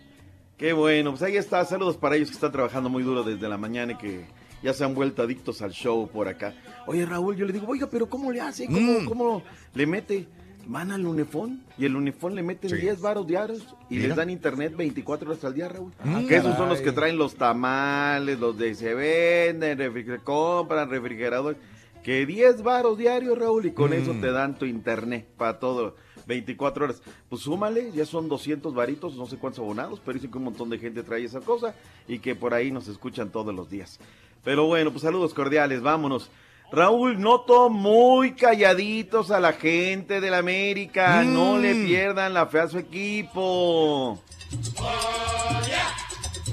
Qué bueno, pues ahí está. Saludos para ellos que están trabajando muy duro desde la mañana y que ya se han vuelto adictos al show por acá. Oye, Raúl, yo le digo, oiga, pero ¿cómo le hace? ¿Cómo, Mm. cómo le mete? Van al Unifón y el Unifón le meten Sí. 10 varos diarios y Mira. les dan internet 24 horas al día, Raúl. Ah, que esos son los que traen los tamales, los de se venden, refriger- compran refrigeradores. Que 10 varos diarios, Raúl, y con Mm. eso te dan tu internet para todo. 24 horas. Pues súmale, ya son 200 varitos, no sé cuántos abonados, pero dicen que un montón de gente trae esa cosa y que por ahí nos escuchan todos los días. Pero bueno, pues saludos cordiales, vámonos. Raúl, noto muy calladitos a la gente del América. No le pierdan la fe a su equipo.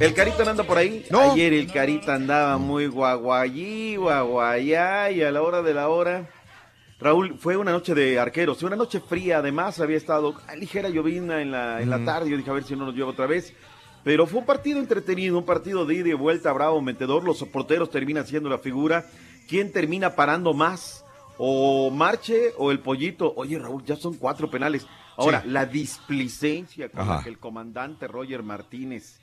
¿El Carita no anda por ahí? No. Ayer el Carita andaba muy guaguayí, guaguayá, y a la hora de la hora. Raúl, fue una noche de arqueros, una noche fría, además había estado ligera llovina en la, en la tarde, yo dije a ver si no nos llueve otra vez. Pero fue un partido entretenido, un partido de ida y vuelta, bravo, metedor, los porteros terminan siendo la figura. ¿Quién termina parando más? O Marche o el Pollito. Oye, Raúl, ya son cuatro penales. Ahora, Sí. la displicencia con la que el comandante Roger Martínez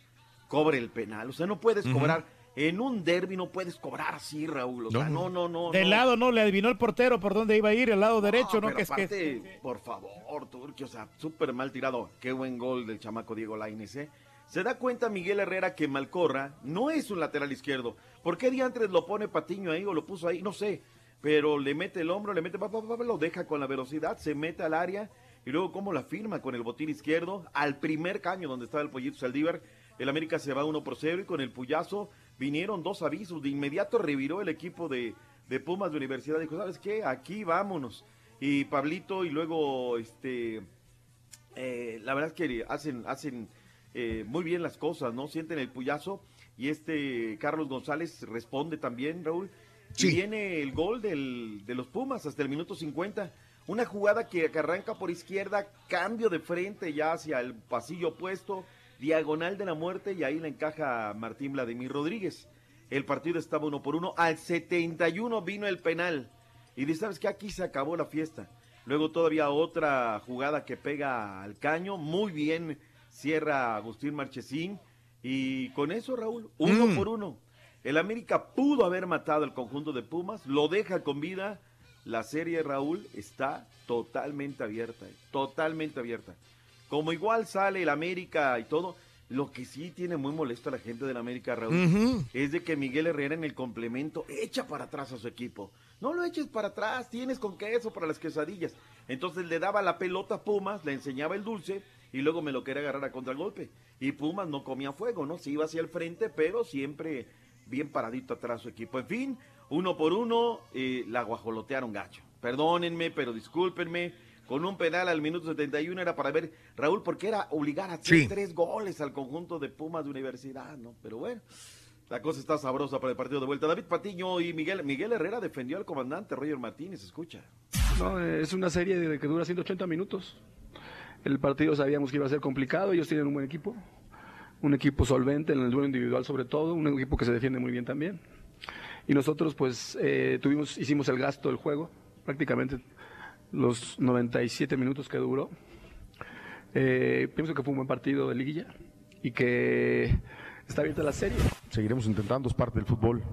cobre el penal. O sea, no puedes cobrar, en un derby no puedes cobrar así, Raúl. O sea, no, no, no. De no. lado no, le adivinó el portero por dónde iba a ir, el lado derecho, ¿no? pero Que es que por favor, Turki, o sea, súper mal tirado. Qué buen gol del chamaco Diego Lainez, ¿eh? Se da cuenta Miguel Herrera que Malcorra no es un lateral izquierdo. ¿Por qué diantres lo pone Patiño ahí o lo puso ahí? No sé. Pero le mete el hombro, le mete, pa, pa, pa, lo deja con la velocidad, se mete al área y luego cómo la firma con el botín izquierdo al primer caño donde estaba el pollito Saldívar. El América se va 1 por 0 y con el puyazo vinieron dos avisos. De inmediato reviró el equipo de, de Pumas de Universidad. Dijo, ¿sabes qué? Aquí vámonos. Y Pablito y luego, este, eh, la verdad es que hacen, hacen eh, muy bien las cosas, ¿no? Sienten el puyazo y este Carlos González responde también, Raúl. Sí. Y viene el gol del, de los Pumas hasta el minuto 50. Una jugada que, que arranca por izquierda, cambio de frente ya hacia el pasillo opuesto, diagonal de la muerte y ahí le encaja Martín Vladimir Rodríguez. El partido estaba uno por uno. Al 71 vino el penal. Y dice, ¿sabes qué? Aquí se acabó la fiesta. Luego todavía otra jugada que pega al caño. Muy bien cierra Agustín Marchesín. Y con eso, Raúl, uno Mm. por uno. El América pudo haber matado al conjunto de Pumas, lo deja con vida. La serie, Raúl, está totalmente abierta, eh, totalmente abierta. Como igual sale el América y todo, lo que sí tiene muy molesto a la gente del América, Raúl, es de que Miguel Herrera en el complemento echa para atrás a su equipo. No lo eches para atrás, tienes con queso para las quesadillas. Entonces le daba la pelota a Pumas, le enseñaba el dulce y luego me lo quería agarrar a contragolpe. Y Pumas no comía fuego, ¿no? Se iba hacia el frente, pero siempre bien paradito atrás su equipo. En fin, uno por uno, eh, la guajolotearon gacho. Perdónenme, pero discúlpenme. Con un penal al minuto 71 era para ver, Raúl, porque era obligar a hacer Sí. tres goles al conjunto de Pumas de Universidad, ¿no? Pero bueno, la cosa está sabrosa para el partido de vuelta. David Patiño y Miguel, Miguel Herrera defendió al comandante Roger Martínez, escucha. No, es una serie de que dura 180 minutos. El partido sabíamos que iba a ser complicado, ellos tienen un buen equipo, un equipo solvente en el duelo individual sobre todo, un equipo que se defiende muy bien también. Y nosotros pues eh, tuvimos, hicimos el gasto del juego, prácticamente los 97 minutos que duró. Eh, pienso que fue un buen partido de liguilla y que está abierta la serie. Seguiremos intentando, es parte del fútbol.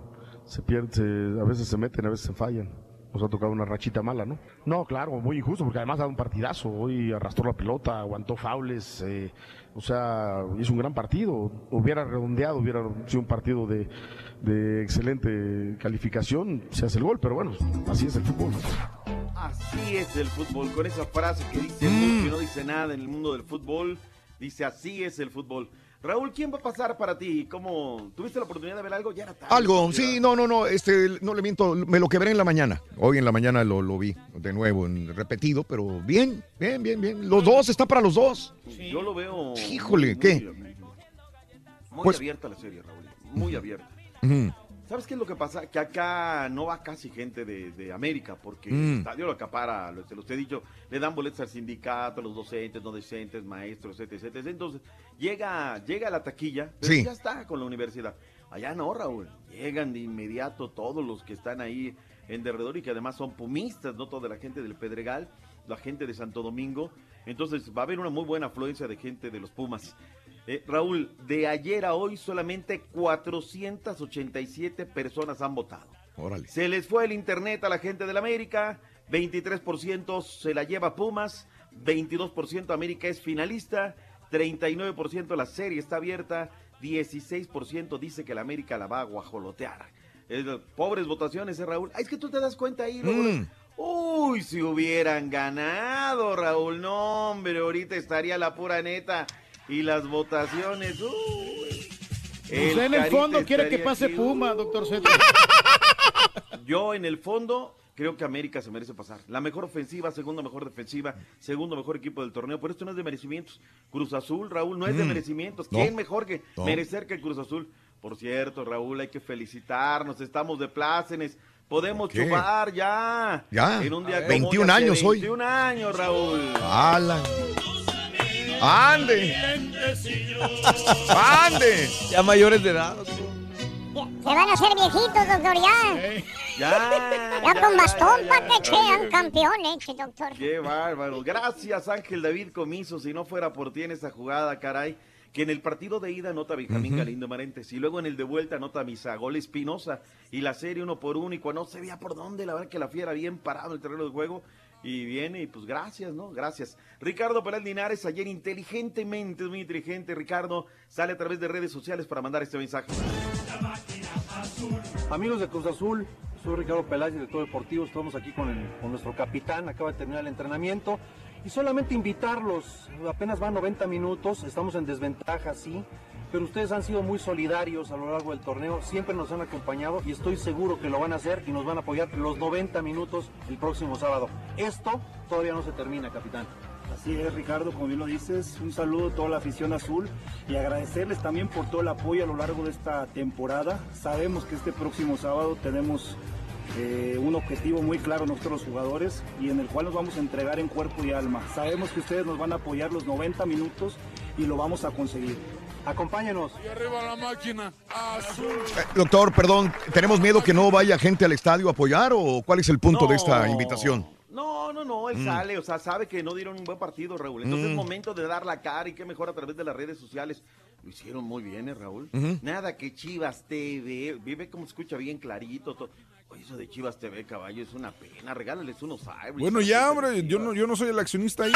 Se pierde, se- a veces se meten, a veces se fallan. Nos ha tocado una rachita mala, ¿no? No, claro, muy injusto, porque además ha dado un partidazo. Hoy arrastró la pelota, aguantó faules, eh, o sea, hizo un gran partido. Hubiera redondeado, hubiera sido un partido de, de excelente calificación, se hace el gol, pero bueno, así es el fútbol. Así es el fútbol, con esa frase que dice Mm. y no dice nada en el mundo del fútbol, dice así es el fútbol. Raúl, ¿quién va a pasar para ti? ¿Cómo tuviste la oportunidad de ver algo? Ya era tarde. Algo, sí, no, no, no, este, no le miento, me lo quebré en la mañana. Hoy en la mañana lo, lo vi de nuevo, en repetido, pero bien, bien, bien, bien. Los dos, está para los dos. Yo lo veo. Híjole, muy, ¿qué? Muy, muy Pues- abierta la serie, Raúl. Muy abierta. ¿Sabes qué es lo que pasa? Que acá no va casi gente de, de América, porque Mm. el estadio lo acapara, lo, se los he dicho, le dan boletos al sindicato, a los docentes, no docentes, maestros, etc, etc. Entonces, llega, llega a la taquilla, pero Sí. ya está con la universidad. Allá no, Raúl. Llegan de inmediato todos los que están ahí en derredor y que además son pumistas, no toda la gente del Pedregal, la gente de Santo Domingo. Entonces, va a haber una muy buena afluencia de gente de los Pumas. Eh, Raúl, de ayer a hoy solamente 487 personas han votado. Órale. Se les fue el internet a la gente del América, 23% se la lleva Pumas, 22% América es finalista, 39% la serie está abierta, 16% dice que la América la va a guajolotear. Eh, pobres votaciones, ¿eh, Raúl? Ah, es que tú te das cuenta ahí, Raúl. Mm. Uy, si hubieran ganado, Raúl. No, hombre, ahorita estaría la pura neta. Y las votaciones, uy. Usted en el fondo quiere que pase aquí, Puma, doctor Z. yo en el fondo creo que América se merece pasar. La mejor ofensiva, segunda mejor defensiva, segundo mejor equipo del torneo. Pero esto no es de merecimientos. Cruz Azul, Raúl, no es de Mm. merecimientos. No. ¿Quién mejor que No. merecer que el Cruz Azul? Por cierto, Raúl, hay que felicitarnos. Estamos de plácenes. Podemos chupar ya. Ya. En un día como 21 hoy, hace años hoy. 21 años, Raúl. ¡Hala! ¡Ande! ¡Ande! Ya mayores de edad. Se van a hacer viejitos, doctor, ya. Ya. Ya con bastón para que sean campeones, che, doctor. Qué bárbaro. Gracias, Ángel David Comiso. Si no fuera por ti en esa jugada, caray. Que en el partido de ida anota Benjamín Ujú. Galindo Marentes y luego en el de vuelta anota Misagol Espinosa y la serie uno por uno y cuando no se veía por dónde, la verdad que la fiera bien parado en el terreno de juego y viene y pues gracias, ¿no? Gracias. Ricardo Peral Linares ayer inteligentemente, muy inteligente, Ricardo, sale a través de redes sociales para mandar este mensaje. Amigos de Cruz Azul, soy Ricardo Peláez, director deportivo. Estamos aquí con, el- con nuestro capitán, acaba de terminar el entrenamiento. Y solamente invitarlos, apenas van 90 minutos, estamos en desventaja, sí, pero ustedes han sido muy solidarios a lo largo del torneo, siempre nos han acompañado y estoy seguro que lo van a hacer y nos van a apoyar los 90 minutos el próximo sábado. Esto todavía no se termina, capitán. Así es, Ricardo, como bien lo dices, un saludo a toda la afición azul y agradecerles también por todo el apoyo a lo largo de esta temporada. Sabemos que este próximo sábado tenemos eh, un objetivo muy claro nosotros los jugadores y en el cual nos vamos a entregar en cuerpo y alma. Sabemos que ustedes nos van a apoyar los 90 minutos y lo vamos a conseguir. Acompáñenos. Y arriba la máquina azul. Eh, Doctor, perdón, ¿tenemos miedo que no vaya gente al estadio a apoyar o cuál es el punto de esta invitación? No, no, no, él Mm. sale, o sea, sabe que no dieron un buen partido, Raúl. Entonces Mm. es momento de dar la cara y qué mejor a través de las redes sociales. Lo hicieron muy bien, ¿eh, Raúl? Nada que Chivas TV, vive como se escucha bien clarito. todo. Oye, eso de Chivas TV, caballo, es una pena. Regálales unos Iris. Bueno, ya, hombre, yo no, yo no soy el accionista ahí.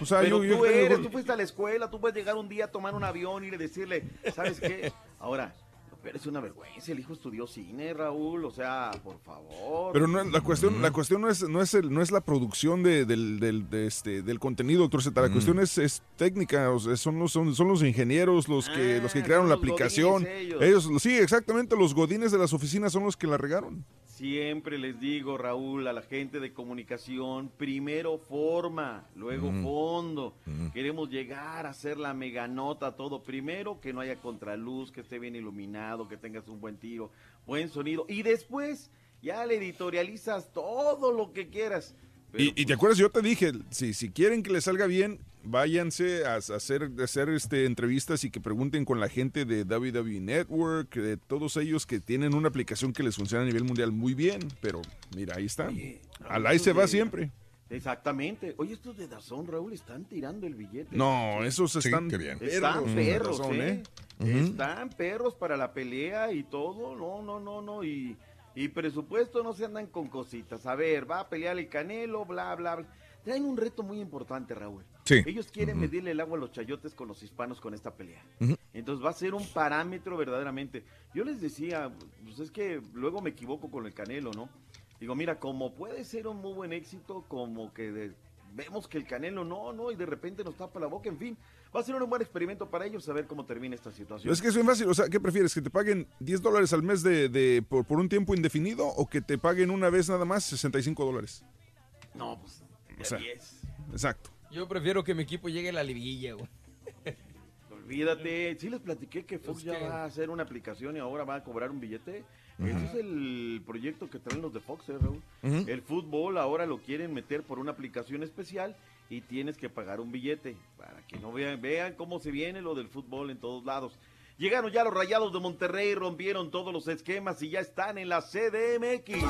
O sea, Pero yo, tú yo- eres, tú fuiste a la escuela, tú puedes llegar un día a tomar un avión y decirle, ¿sabes qué? Ahora, pero es una vergüenza, el hijo estudió cine, Raúl, o sea, por favor. Pero no, la cuestión, la cuestión no es, no es, el, no es la producción de- del, del, de este, del contenido, doctor Z. La Mm. cuestión es, es técnica, o sea, son los, son, son los ingenieros los que, los que crearon la Ah, aplicación. godines ellos. ellos. sí, exactamente, los godines de las oficinas son los que la regaron. Siempre les digo, Raúl, a la gente de comunicación, primero forma, luego Mm. fondo. Queremos llegar a hacer la mega nota, todo. Primero que no haya contraluz, que esté bien iluminado, que tengas un buen tiro, buen sonido. Y después ya le editorializas todo lo que quieras. Y, y te acuerdas, yo te dije, si, si quieren que les salga bien, váyanse a, a hacer, a hacer este, entrevistas y que pregunten con la gente de WWE Network, de todos ellos que tienen una aplicación que les funciona a nivel mundial muy bien. Pero mira, ahí está. Al ahí se va siempre. Exactamente. Oye, estos de Dazón, Raúl, están tirando el billete. No, esos están bien. perros, Están perros, Dazón, ¿eh? Ujú. Están perros para la pelea y todo. No, no, no, no. Y, y presupuesto no se andan con cositas. A ver, va a pelear el Canelo, bla, bla, bla. Traen un reto muy importante, Raúl. Sí. Ellos quieren medirle el agua a los chayotes con los hispanos con esta pelea. Entonces va a ser un parámetro verdaderamente. Yo les decía, pues es que luego me equivoco con el Canelo, ¿no? Digo, mira, como puede ser un muy buen éxito, como que de- vemos que el Canelo no, no, y de repente nos tapa la boca, en fin. Va a ser un buen experimento para ellos saber cómo termina esta situación. Es que es bien fácil. O sea, ¿qué prefieres? ¿Que te paguen 10 dólares al mes de, de- por, por un tiempo indefinido o que te paguen una vez nada más 65 dólares? No, pues, O sea, 10. exacto. Yo prefiero que mi equipo llegue a la liguilla, güey. Olvídate, sí les platiqué que Fox ya va a hacer una aplicación y ahora va a cobrar un billete. Ese es el proyecto que traen los de Fox, ¿eh, Raúl? El fútbol ahora lo quieren meter por una aplicación especial y tienes que pagar un billete para que no vean, vean cómo se viene lo del fútbol en todos lados. Llegaron ya los Rayados de Monterrey, rompieron todos los esquemas y ya están en la CDMX.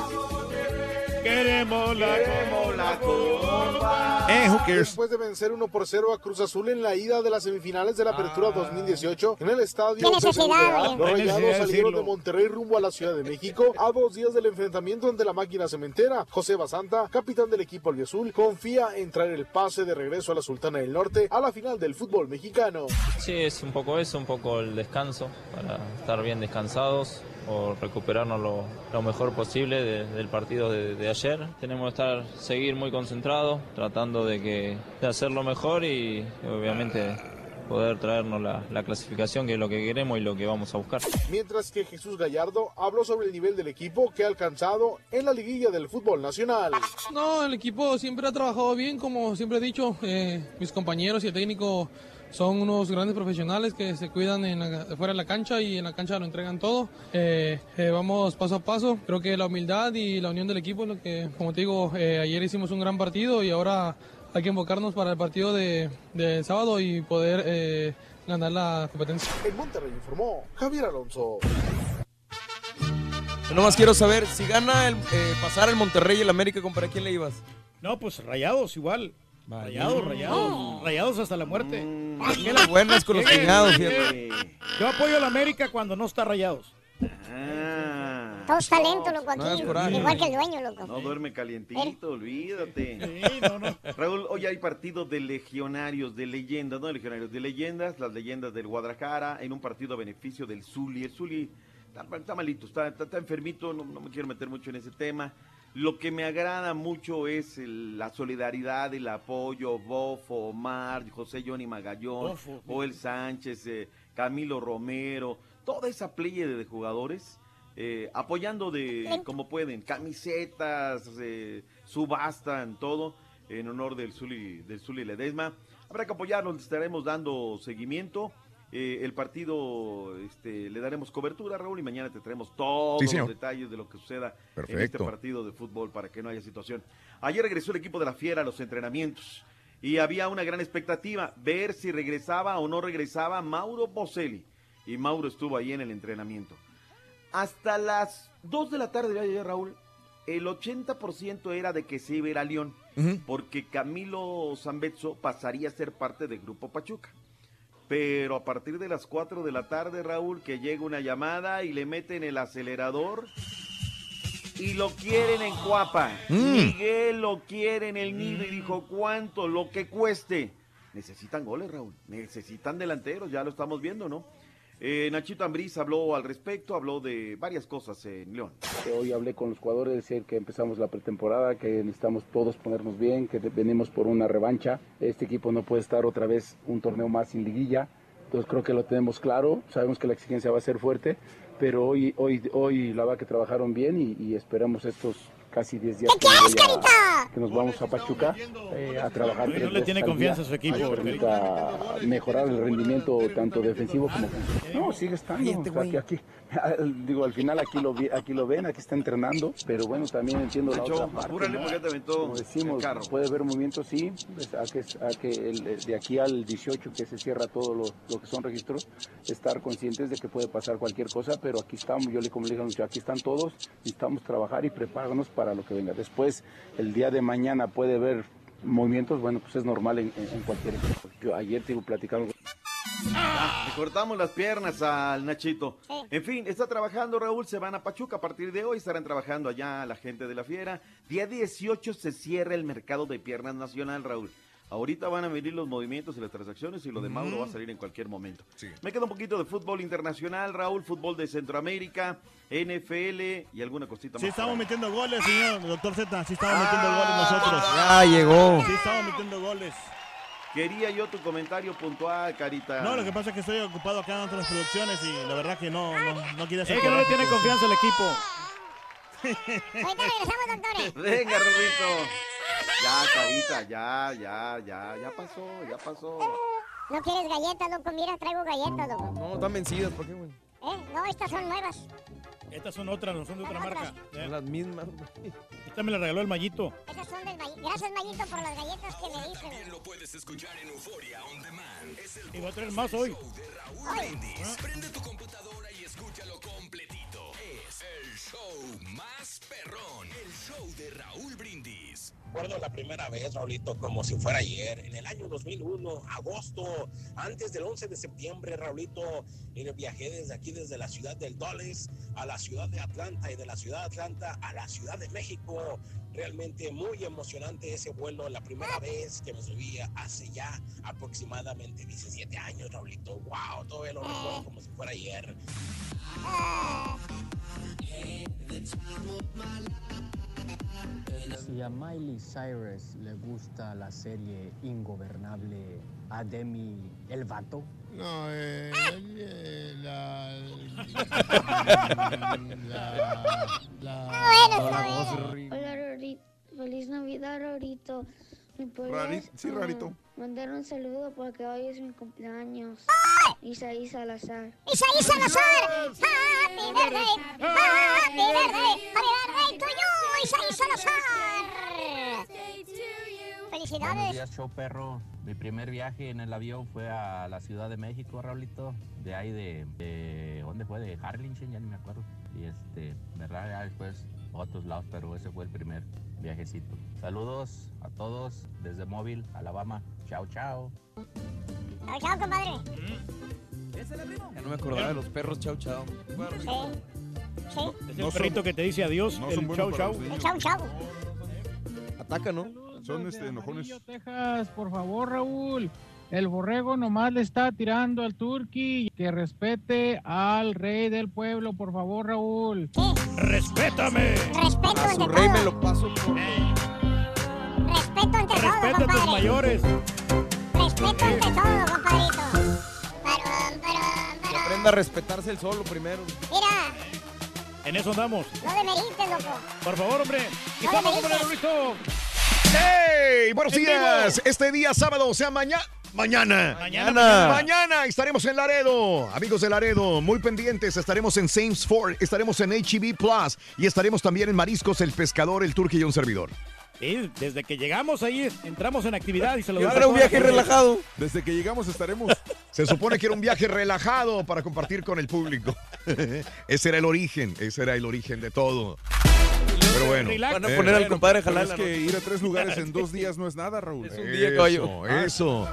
Queremos la, Queremos la copa. Eh, who cares? Después de vencer 1 por 0 a Cruz Azul en la ida de las semifinales de la Apertura 2018 en el estadio güey. los rayados salieron de Monterrey rumbo a la Ciudad de México a dos días del enfrentamiento ante la máquina cementera. José Basanta, capitán del equipo albiazul, confía en traer el pase de regreso a la Sultana del Norte a la final del fútbol mexicano. Sí, es un poco eso, un poco el descanso, para estar bien descansados o recuperarnos lo, lo mejor posible de- del partido de, de ayer. Tenemos que estar, seguir muy concentrados, tratando de, que, de hacerlo mejor y obviamente poder traernos la, la clasificación, que es lo que queremos y lo que vamos a buscar. Mientras que Jesús Gallardo habló sobre el nivel del equipo que ha alcanzado en la liguilla del fútbol nacional. No, el equipo siempre ha trabajado bien, como siempre he dicho. eh, mis compañeros y el técnico son unos grandes profesionales que se cuidan en la- fuera de la cancha y en la cancha lo entregan todo. Eh, eh, vamos paso a paso. Creo que la humildad y la unión del equipo es lo que, como te digo, eh, ayer hicimos un gran partido y ahora hay que enfocarnos para el partido de, del sábado y poder eh, ganar la competencia. En Monterrey informó Javier Alonso. Yo nomás quiero saber, si gana el eh, pasar el Monterrey y el América, ¿para quién le ibas? No, pues rayados igual. Rayados, rayados. Rayados hasta la muerte. Qué las buenas con los lleguen. Yo apoyo a la América cuando no está rayados. Ah, Todos talentos, loco, aquí. Igual que el dueño, loco. No duerme calientito, olvídate. Raúl, hoy hay partido de legionarios, de leyendas, no de legionarios, de leyendas, las leyendas del Guadalajara, en un partido a beneficio del Zuli. El Zuli está, está malito, está, está- está enfermito, no, no me quiero meter mucho en ese tema. Lo que me agrada mucho es el- la solidaridad, el apoyo, Bofo, Omar, José Johnny Magallón, Bofo. Joel Sánchez, eh, Camilo Romero, toda esa playa de jugadores eh, apoyando de como pueden, camisetas, eh, subastan, todo en honor del Zuli, del Zuli Ledesma. Habrá que apoyarlos, le estaremos dando seguimiento. Eh, el partido este, le daremos cobertura, Raúl, y mañana te traemos todos Sí, los detalles de lo que suceda en este partido de fútbol para que no haya situación. Ayer regresó el equipo de la Fiera a los entrenamientos y había una gran expectativa, ver si regresaba o no regresaba Mauro Boselli. Y Mauro estuvo ahí en el entrenamiento. Hasta las 2 de la tarde de ayer, Raúl, el 80% era de que se iba a ir a León, porque Camilo Zambetso pasaría a ser parte del Grupo Pachuca. Pero a partir de las 4 de la tarde, Raúl, que llega una llamada y le meten el acelerador y lo quieren en Cuapa. Mm. Miguel lo quiere en el nido y dijo, ¿cuánto? Lo que cueste. Necesitan goles, Raúl. Necesitan delanteros, ya lo estamos viendo, ¿no? Eh, Nachito Ambriz habló al respecto, habló de varias cosas en León. Hoy hablé con los jugadores, decir que empezamos la pretemporada, que necesitamos todos ponernos bien, que venimos por una revancha. Este equipo no puede estar otra vez un torneo más sin liguilla. Entonces creo que lo tenemos claro, sabemos que la exigencia va a ser fuerte, pero hoy, hoy, hoy la verdad que trabajaron bien y esperamos estos casi 10 días. que me voy a- que nos vamos a Pachuca eh, a trabajar. No le tiene confianza a su equipo, permita mejorar el rendimiento tanto defensivo como ofensivo. No, sigue estando. o sea, que aquí, digo, al final aquí lo, vi- aquí lo ven, aquí está entrenando, pero bueno, también entiendo la otra parte. ¿no? Como decimos, puede haber movimientos, sí, pues, a que, a que el- de aquí al 18 que se cierra todo lo, lo que son registros, estar conscientes de que puede pasar cualquier cosa, pero aquí estamos, yo le como le dije a los muchachos, aquí están todos, necesitamos trabajar y prepararnos para lo que venga. Después, el día de mañana puede haber movimientos, bueno, pues es normal en, cualquier equipo. Yo ayer te platicando Ah, le cortamos las piernas al Nachito. En fin, está trabajando Raúl, se van a Pachuca a partir de hoy, estarán trabajando allá la gente de la fiera. Día 18 se cierra el mercado de piernas nacional, Raúl. Ahorita van a venir los movimientos y las transacciones y lo de Mauro va a salir en cualquier momento. Me queda un poquito de fútbol internacional, Raúl, fútbol de Centroamérica, NFL y alguna cosita Sí, más. estamos metiendo goles, señor doctor Z. Sí, estamos Ah. metiendo goles nosotros. Ya llegó. Sí, estamos metiendo goles. Quería yo tu comentario puntual, Carita. No, lo que pasa es que estoy ocupado acá en otras producciones y la verdad que no, no, no quiere hacer. Es que no le tiene confianza al equipo. Ahorita regresamos, doctores. Venga, Rorrito. Ya, Carita, ya, ya, ya, ya pasó, ya pasó. ¿No quieres galletas, loco? Mira, traigo galletas, loco. No, están vencidas, ¿por qué, güey? ¿Eh? No, estas son nuevas. Estas son otras, no son de otra marca. ¿eh? Las mismas. Esta me la regaló el Mallito. Estas son del May- Gracias, Mayito, por las galletas que me diste. güey. Lo puedes escuchar en Euforia On Demand. Es el Y va a traer más hoy. Raúl Brindis. Prende tu computadora y escúchalo completito. Es el show más perrón. El show de Raúl Brindis. Recuerdo la primera vez, Raulito, como si fuera ayer, en el año 2001, agosto, antes del 11 de septiembre, Raulito, viajé desde aquí, desde la ciudad del Dulles a la ciudad de Atlanta y de la ciudad de Atlanta a la ciudad de México. Realmente muy emocionante ese vuelo, la primera vez que me subía hace ya aproximadamente 17 años, Raulito. ¡Wow! Todavía lo recuerdo como si fuera ayer. Si a Miley Cyrus le gusta la serie Ingobernable a Demi el vato. No, eh, eh, la, la, Hola, Rorito. Feliz Navidad, Rorito. ¿Me podrías, Rari- sí, ah, rarito. mandar un saludo porque hoy es mi cumpleaños. Isaí Salazar. Isaí Salazar. Happy birthday. Happy birthday. Happy birthday to you, Isaí Salazar. Buenos Felicidades. días, show perro. Mi primer viaje en el avión fue a la Ciudad de México, Raulito. De ahí de, de ¿dónde fue? De Harlingen, ya ni me acuerdo. Y este, verdad, ya después otros lados, pero ese fue el primer viajecito. Saludos a todos desde Móvil, Alabama. Chao, chao. Chao, chao, compadre. Ya no me acordaba de los perros, chau, chau. Sí. Sí. Es el perrito que te dice adiós, no el son buenos chau chau. El chau, chau. Ataca, ¿no? Son este, enojones. Texas, por favor, Raúl. El borrego nomás le está tirando al turqui. Que respete al rey del pueblo, por favor, Raúl. ¡Respétame! Respeto A su entre rey me todos. lo paso por... Respeto entre todos, Respeta a tus compadre. mayores. Respeto entre todos, compadrito. Parón, parón, parón. aprenda a respetarse el solo primero. Mira, En eso andamos. no demerites, loco. Por favor, hombre. Y No me el dices. Rorrito. ¡Hey! Buenos En días. vivo. Este día sábado, o sea, mañana. Mañana. Mañana. Mañana estaremos en Laredo. Amigos de Laredo, muy pendientes. Estaremos en Sames Ford, estaremos en HEB Plus y estaremos también en Mariscos, El Pescador, El Turque y un servidor. Sí, desde que llegamos ahí, entramos en actividad y se lo Que digo haga a un viaje relajado. Desde que llegamos estaremos. Se supone que era un viaje relajado para compartir con el público. ese era el origen, ese era el origen de todo. Pero bueno. Relax. Van a eh, poner al Bueno, compadre jalar es que ir a tres lugares en dos días no es nada, Raúl. Es un día. Eso, eso.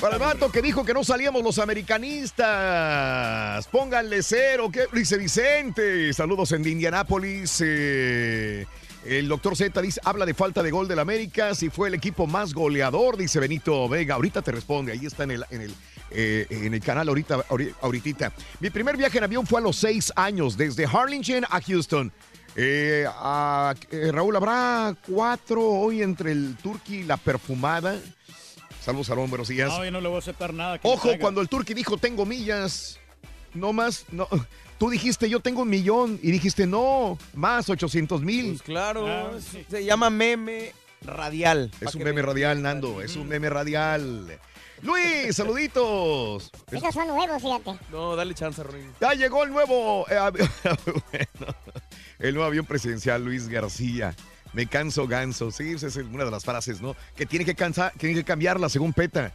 Para el vato que dijo que no salíamos los americanistas, pónganle cero, ¿qué? Dice Vicente, saludos en Indianápolis. eh, el doctor Z dice, habla de falta de gol del América, si fue el equipo más goleador, dice Benito Vega. Ahorita te responde, ahí está en el, en el, eh, en el canal ahorita, ahori- ahorita. Mi primer viaje en avión fue a los seis años, desde Harlingen a Houston. Eh, a- eh, Raúl, ¿habrá cuatro hoy entre el turqui y la perfumada? Saludos, Aarón, buenos días. No, yo no le voy a aceptar nada. Ojo, cuando el turqui dijo tengo millas, no más, no. Tú dijiste, yo tengo un millón, y dijiste, no, más 800 mil. Pues claro, Ah, sí. se llama meme radial. Es un meme radial, Nando, es un meme radial. Luis, saluditos. Esos son nuevos, fíjate. No, dale chance, Ronin. Ya llegó el nuevo eh, bueno, el nuevo avión presidencial Luis García. Me canso ganso. Sí, esa es una de las frases, ¿no? Que tiene que cansar, tiene que cambiarla según PETA.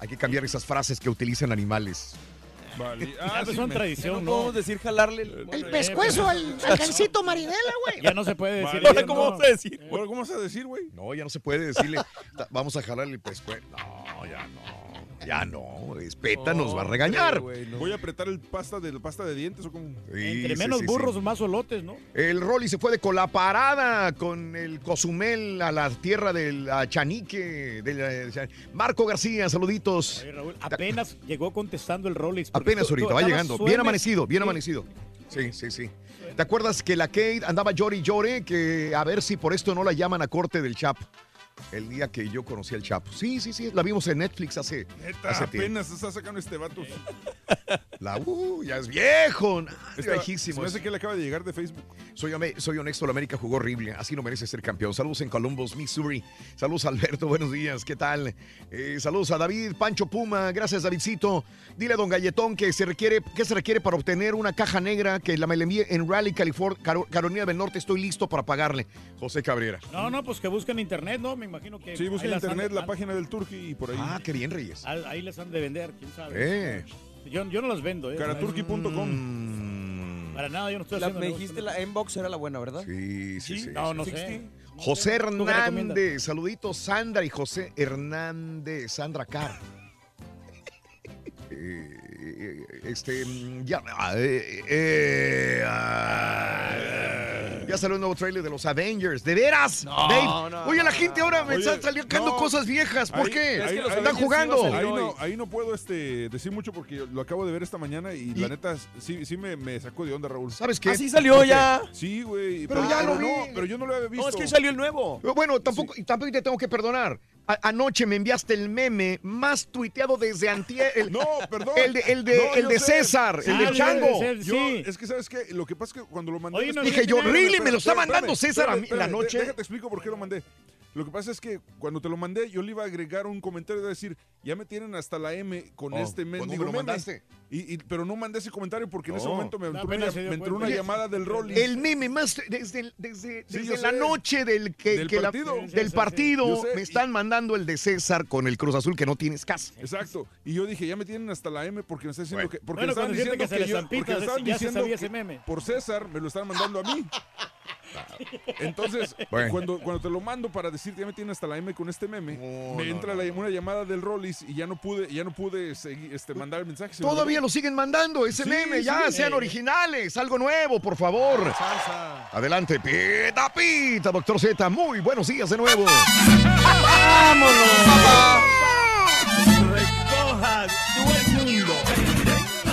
Hay que cambiar esas frases que utilizan animales. Vale. Ah, pues sí, son me- Ya tradición, no ¿no? podemos decir jalarle el, El El Eh, pescuezo al, al gancito Marinela, güey. Ya no se puede decir. Vale. ¿Cómo no. vamos a decir? Ahora, ¿Cómo vas a decir, güey? No, ya no se puede decirle, "Ta- vamos a jalarle el pescuezo. No, ya no. Ya no. Es PETA, nos va a regañar. Hombre, güey, no. ¿Voy a apretar el pasta de la pasta de dientes o cómo? Sí, Entre menos sí, sí. burros, más olotes, ¿no? El Rolly se fue de colaparada con el Cozumel a la tierra del a Chanique. del- eh, Marco García, saluditos. Oye, Raúl, apenas llegó contestando el porque Apenas tú- ahorita, tú va llegando. suene- Bien amanecido, bien amanecido. Sí, sí, sí. ¿Te acuerdas que la Kate andaba llore y llore? Que a ver si por esto no la llaman a corte del Chapo. El día que yo conocí al Chapo. Sí, sí, sí, la vimos en Netflix hace, Neta, hace tiempo. apenas está sacando este vato. La, uh, ya es viejo. nah, Está- viejísimo. Se me hace que le acaba de llegar de Facebook. Soy, soy honesto, la América jugó horrible, así no merece ser campeón. Saludos en Columbus, Missouri. Saludos Alberto, buenos días, ¿qué tal? Eh, saludos a David, Pancho Puma, gracias Davidcito. Dile a Don Galletón que se requiere, ¿qué se requiere para obtener una caja negra que la me envíe en Raleigh, California, Caro- Carolina del Norte? Estoy listo para pagarle. José Cabrera. No, no, pues que busquen internet, ¿no? Me imagino que. Sí, busca en internet la página del Turkey y por ahí. Ah, qué bien, Reyes. Ahí ahí les han de vender, quién sabe. Eh. Yo, yo no las vendo, ¿eh? Caraturkey.com. Mm, Para nada, yo no estoy La- haciendo me dijiste la Inbox era la buena, ¿verdad? sí, sí, sí. No, no sé. 60. José. Hernández, saluditos Sandra y José Hernández, Sandra Carr. Eh, este, mm, ya, ah, eh, eh, ah, ya salió un nuevo trailer de los Avengers. ¿De veras? No, Dave? no, Oye, la no, gente ahora me está saliendo no. cosas viejas. ¿Por Ahí- qué? es que los Están Avengers jugando. sí no, ahí no puedo este, decir mucho porque lo acabo de ver esta mañana y, Y- la neta sí, sí me, me sacó de onda, Raúl. ¿Sabes qué? Así salió ya. Sí, güey. Pero ya lo vi. no, pero yo no lo había visto. No, es que salió el nuevo. Bueno, tampoco, tampoco te tengo que perdonar. Anoche me enviaste el meme más tuiteado desde antier. El, No, perdón. el de, el de, No, el yo de sé. César, Sí, el de Chango. ser. Yo, Sí. es que sabes qué, lo que pasa es que cuando lo mandé. Oye, no, después- Dije yo, really, me lo está mandando César a mí en la noche. Déjate explico por qué lo mandé. Lo que pasa es que cuando te lo mandé, yo le iba a agregar un comentario de decir, ya me tienen hasta la M con Oh, este ¿cuándo mendigo me lo meme. mandaste? Y, y- pero no mandé ese comentario porque en ese No. momento me No, entró una, me entró una Oye, llamada del Rolling. El meme más desde, desde, Sí, desde yo la sé. noche del, que, Del que la- partido. Del me y- están mandando el de César con el Cruz Azul que no tienes casa. Exacto. Y yo dije, ya me tienen hasta la M porque me está diciendo Bueno. que. Porque Bueno, me estaban diciendo que se le yo- porque me estaban diciendo que ese meme. Por César me lo estaban mandando a mí. Entonces, Bueno. cuando, cuando te lo mando para decirte ya me tienen hasta la M con este meme, No, me no, entra no, la- no. una llamada del Rollis y ya no pude, ya no pude seguir, este, mandar el mensaje. Todavía lo siguen mandando ese Sí, meme, sí, ya sí. sean originales, algo nuevo, por favor. Salsa. Adelante, pita, pita, doctor Z. Muy buenos días de nuevo. El mundo.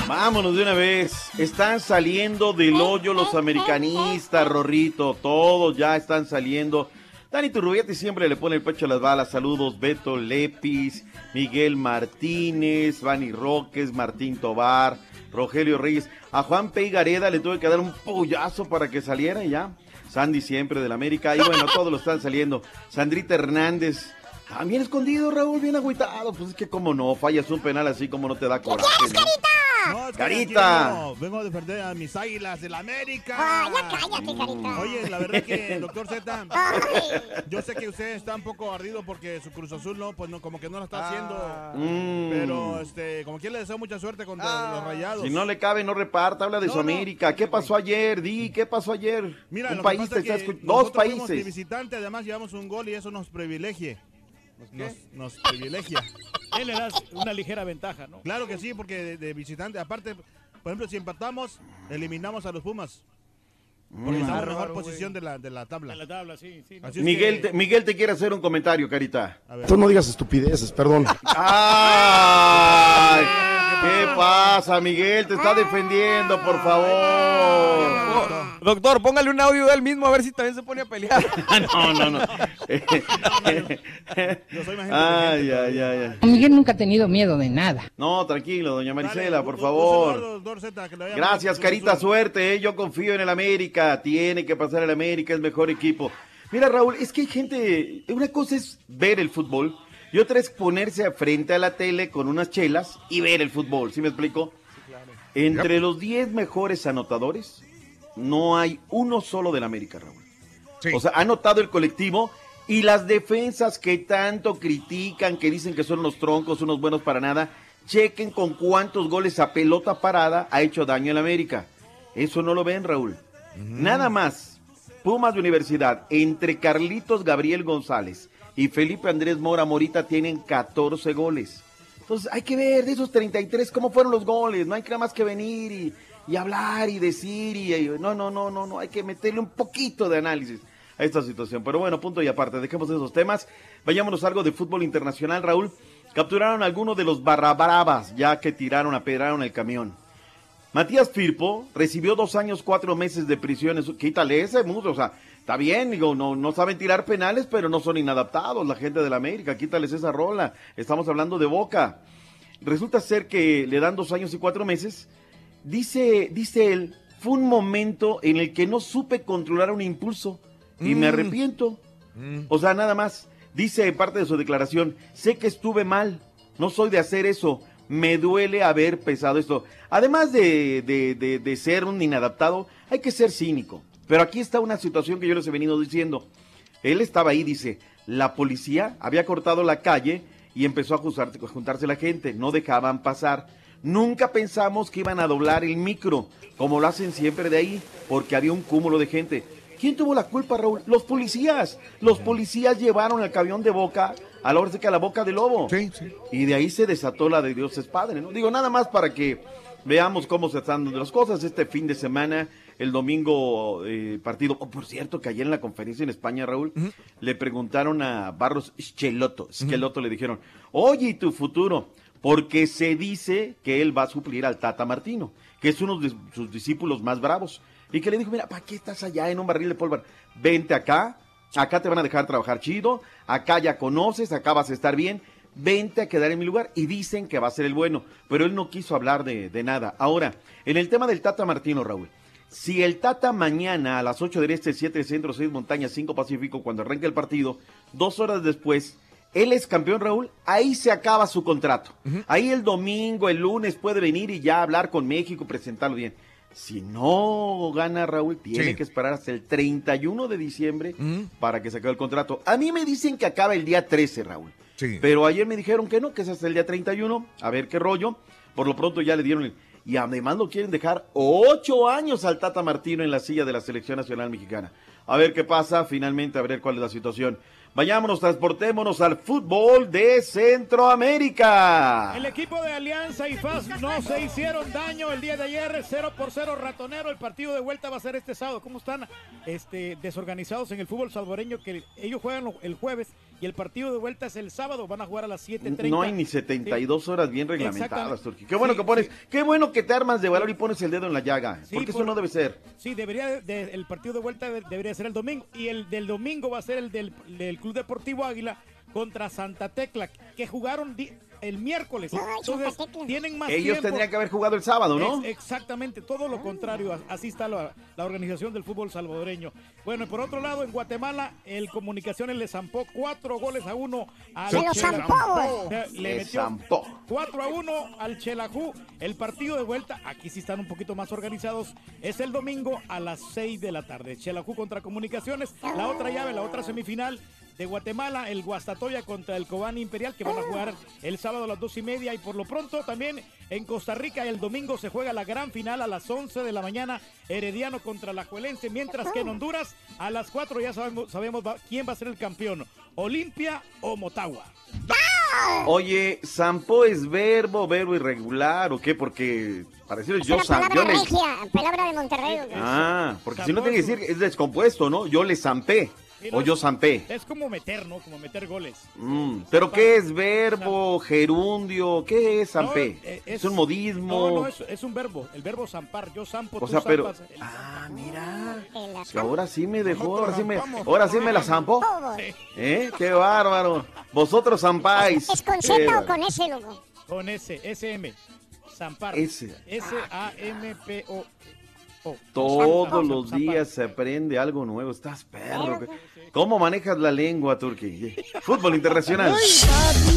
Vámonos de una vez. Están saliendo del hoyo los americanistas, Rorrito. Todos ya están saliendo. Dani Turrubiete siempre le pone el pecho a las balas. Saludos, Beto Lepis, Miguel Martínez, Vani Roques, Martín Tobar, Rogelio Reyes. A Juan P. Gareda le tuve que dar un pollazo para que saliera ya. Sandy siempre del América. Y bueno, todos lo están saliendo. Sandrita Hernández. También escondido, Raúl, bien agüitado. Pues es que como no, fallas un penal así como no te da coraje. ¿no? No, Carita. aquí vengo, vengo a defender a mis águilas del América. Ah, ya cállate, carita. Oye, la verdad que, doctor Z, yo sé que usted está un poco ardido porque su Cruz Azul no, pues no, como que no lo está haciendo. Mm. Pero, este, como quien le deseo mucha suerte contra los rayados. Si no le cabe, no reparta. Habla de No, su no. América. ¿Qué pasó ayer? Di, ¿qué pasó ayer? Mira, un lo país que te pasa está es que escuch- Dos países. visitante, además llevamos un gol y eso nos privilegia. Nos, nos privilegia. Él le das una ligera ventaja, ¿no? Claro que sí, porque de, de visitante, aparte, por ejemplo, si empatamos, eliminamos a los Pumas. Porque Mm. en la mejor posición de la, de la tabla. La tabla, sí, Miguel que- te, Miguel te quiere hacer un comentario, Carita. A ver. Tú no digas estupideces, perdón. ¡Ay! ¿Qué pasa, Miguel? Te está defendiendo, por favor. Doctor, póngale un audio de él mismo a ver si también se pone a pelear. no, no, no. ay, ay, ay, ay. Miguel nunca ha tenido miedo de nada. No, tranquilo, doña Marisela, por favor. Gracias, carita suerte, ¿eh? yo confío en el América. Tiene que pasar el América, es mejor equipo. Mira, Raúl, es que hay gente. Una cosa es ver el fútbol y otra es ponerse frente a la tele con unas chelas y ver el fútbol. ¿Sí me explico? Entre los 10 mejores anotadores, no hay uno solo del América, Raúl. O sea, ha anotado el colectivo y las defensas que tanto critican, que dicen que son unos troncos, unos buenos para nada, chequen con cuántos goles a pelota parada ha hecho daño el América. Eso no lo ven, Raúl. Nada más. Pumas de Universidad, entre Carlitos Gabriel González y Felipe Andrés Mora Morita tienen 14 goles. Entonces hay que ver de esos 33 cómo fueron los goles. No hay nada más que venir y, y hablar y decir. Y, y- no, no, no, no, no. Hay que meterle un poquito de análisis a esta situación. Pero bueno, punto y aparte. Dejemos esos temas. Vayámonos algo de fútbol internacional, Raúl. Capturaron a algunos de los barrabravas ya que tiraron, apedraron el camión. Matías Firpo recibió dos años, cuatro meses de prisión. Quítale ese mundo, o sea, está bien, digo, no, no saben tirar penales, pero no son inadaptados la gente de la América. Quítales esa rola. Estamos hablando de Boca. Resulta ser que le dan dos años y cuatro meses. Dice, dice él, fue un momento en el que no supe controlar un impulso y me Mm. arrepiento. O sea, nada más. Dice parte de su declaración, sé que estuve mal, no soy de hacer eso, me duele haber pesado esto. Además de, de- de- de ser un inadaptado, hay que ser cínico. Pero aquí está una situación que yo les he venido diciendo. Él estaba ahí, dice, la policía había cortado la calle y empezó a, jusar- a juntarse la gente, no dejaban pasar. Nunca pensamos que iban a doblar el micro, como lo hacen siempre de ahí, porque había un cúmulo de gente. ¿Quién tuvo la culpa, Raúl? Los policías. Los policías llevaron el camión de boca a la hora de que a la boca del lobo. Y de ahí se desató la de Dios es Padre, ¿no? Digo, nada más para que veamos cómo se están dando las cosas. Este fin de semana, el domingo, eh, partido. Oh, por cierto, que ayer en la conferencia en España, Raúl, le preguntaron a Barros Scheloto, Scheloto le dijeron, oye, ¿y tu futuro? Porque se dice que él va a suplir al Tata Martino, que es uno de sus discípulos más bravos. Y que le dijo, mira, ¿para qué estás allá en un barril de pólvora? Vente acá, acá te van a dejar trabajar chido, acá ya conoces, acá vas a estar bien, vente a quedar en mi lugar. Y dicen que va a ser el bueno, pero él no quiso hablar de, nada. Ahora, en el tema del Tata Martino, Raúl, si el Tata mañana a las 8 del Este, 7 del Centro, 6 Montañas, 5 Pacífico, cuando arranque el partido, dos horas después, él es campeón, Raúl, ahí se acaba su contrato. Ahí el domingo, el lunes puede venir y ya hablar con México, presentarlo bien. Si no gana Raúl, tiene Sí. que esperar hasta el 31 de diciembre para que se acabe el contrato. A mí me dicen que acaba el día 13, Raúl. Sí. Pero ayer me dijeron que no, que es hasta el día 31. A ver qué rollo. Por lo pronto ya le dieron el... Y además lo quieren dejar ocho años al Tata Martino en la silla de la Selección Nacional Mexicana. A ver qué pasa, finalmente a ver cuál es la situación. Vayámonos, transportémonos al fútbol de Centroamérica. El equipo de Alianza y FAS no se hicieron daño el día de ayer, 0 por 0 ratonero. El partido de vuelta va a ser este sábado. ¿Cómo están este, desorganizados en el fútbol salvadoreño? Que ellos juegan el jueves y el partido de vuelta es el sábado. Van a jugar a las 7:30. No hay ni 72 horas bien reglamentadas. Turquía. Qué bueno Sí, que pones, qué bueno que te armas de valor y pones el dedo en la llaga. Sí, porque eso no debe ser. Sí, debería de- de- el partido de vuelta de- debería ser el domingo y el del domingo va a ser el del, del Club Deportivo Águila contra Santa Tecla que jugaron el miércoles. Entonces tienen más Ellos tiempo. tendrían que haber jugado el sábado, ¿no? Es- exactamente, todo lo contrario. a- Así está la, la organización del fútbol salvadoreño. Bueno, y por otro lado, en Guatemala, el Comunicaciones le zampó cuatro goles a uno al Se lo Chelajú. zampó. Le metió zampó. 4 a 1 al Chelajú. El partido de vuelta, aquí sí están un poquito más organizados, es el domingo a las 6 de la tarde. Chelajú contra Comunicaciones. La otra llave, la otra semifinal de Guatemala, el Guastatoya contra el Cobán Imperial, que van a jugar el sábado a las 2 y media. Y por lo pronto también en Costa Rica, el domingo se juega la gran final a las 11 de la mañana, Herediano contra la Juelense. Mientras que en Honduras, a las 4 ya sabemos, sabemos va- quién va a ser el campeón, Olimpia o Motagua. Oye, ¿Sampo es verbo, verbo irregular o qué? Porque parecido yo, Una sam- palabra yo le... regia, palabra de Monterrey. Ah, porque si no tiene que decir es descompuesto, ¿no? Yo le zampé. O es- yo zampé. Es como meter, ¿no? Como meter goles. Mm, ¿Pero qué es verbo, gerundio? ¿Qué es zampé? No, eh, ¿Es, un modismo? No, no, es, es un verbo. El verbo zampar. Yo zampo, O tú sea, pero- zampas. El- Ah, mira. Que ahora sí me dejó, ahora sí me, ahora sí me la zampó. ¿Eh? ¡Qué bárbaro! Vosotros zampáis. ¿Es con Z o con S, loco? Con S, SM. Zampar. S. S-A-M-P-O. Todos los días se aprende algo nuevo. Estás perro. ¿Cómo manejas la lengua, Turquía? Fútbol internacional.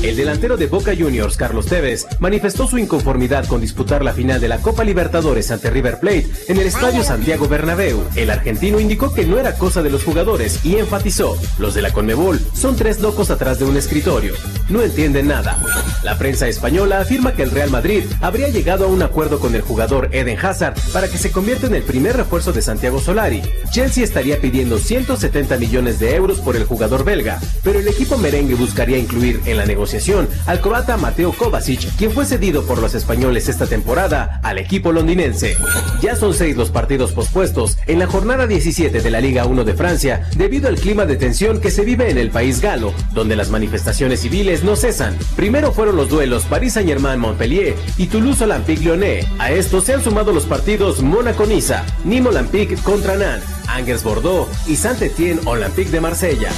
El delantero de Boca Juniors, Carlos Tevez, manifestó su inconformidad con disputar la final de la Copa Libertadores ante River Plate en el Estadio Santiago Bernabéu. El argentino indicó que no era cosa de los jugadores y enfatizó, los de la Conmebol son tres locos atrás de un escritorio. No entienden nada. La prensa española afirma que el Real Madrid habría llegado a un acuerdo con el jugador Eden Hazard para que se convierta en el primer refuerzo de Santiago Solari. Chelsea estaría pidiendo 170 millones de euros por el jugador belga, pero el equipo merengue buscaría incluir en la negociación al croata Mateo Kovacic, quien fue cedido por los españoles esta temporada al equipo londinense. Ya son seis los partidos pospuestos en la jornada 17 de la Liga 1 de Francia debido al clima de tensión que se vive en el país galo, donde las manifestaciones civiles no cesan. Primero fueron los duelos Paris Saint-Germain-Montpellier y Toulouse Olympique Lyonnais. A estos se han sumado los partidos Mónaco-Niza, Nîmes Olympique contra Nantes, Angers Bordeaux y Saint-Étienne Olympique de Marsella.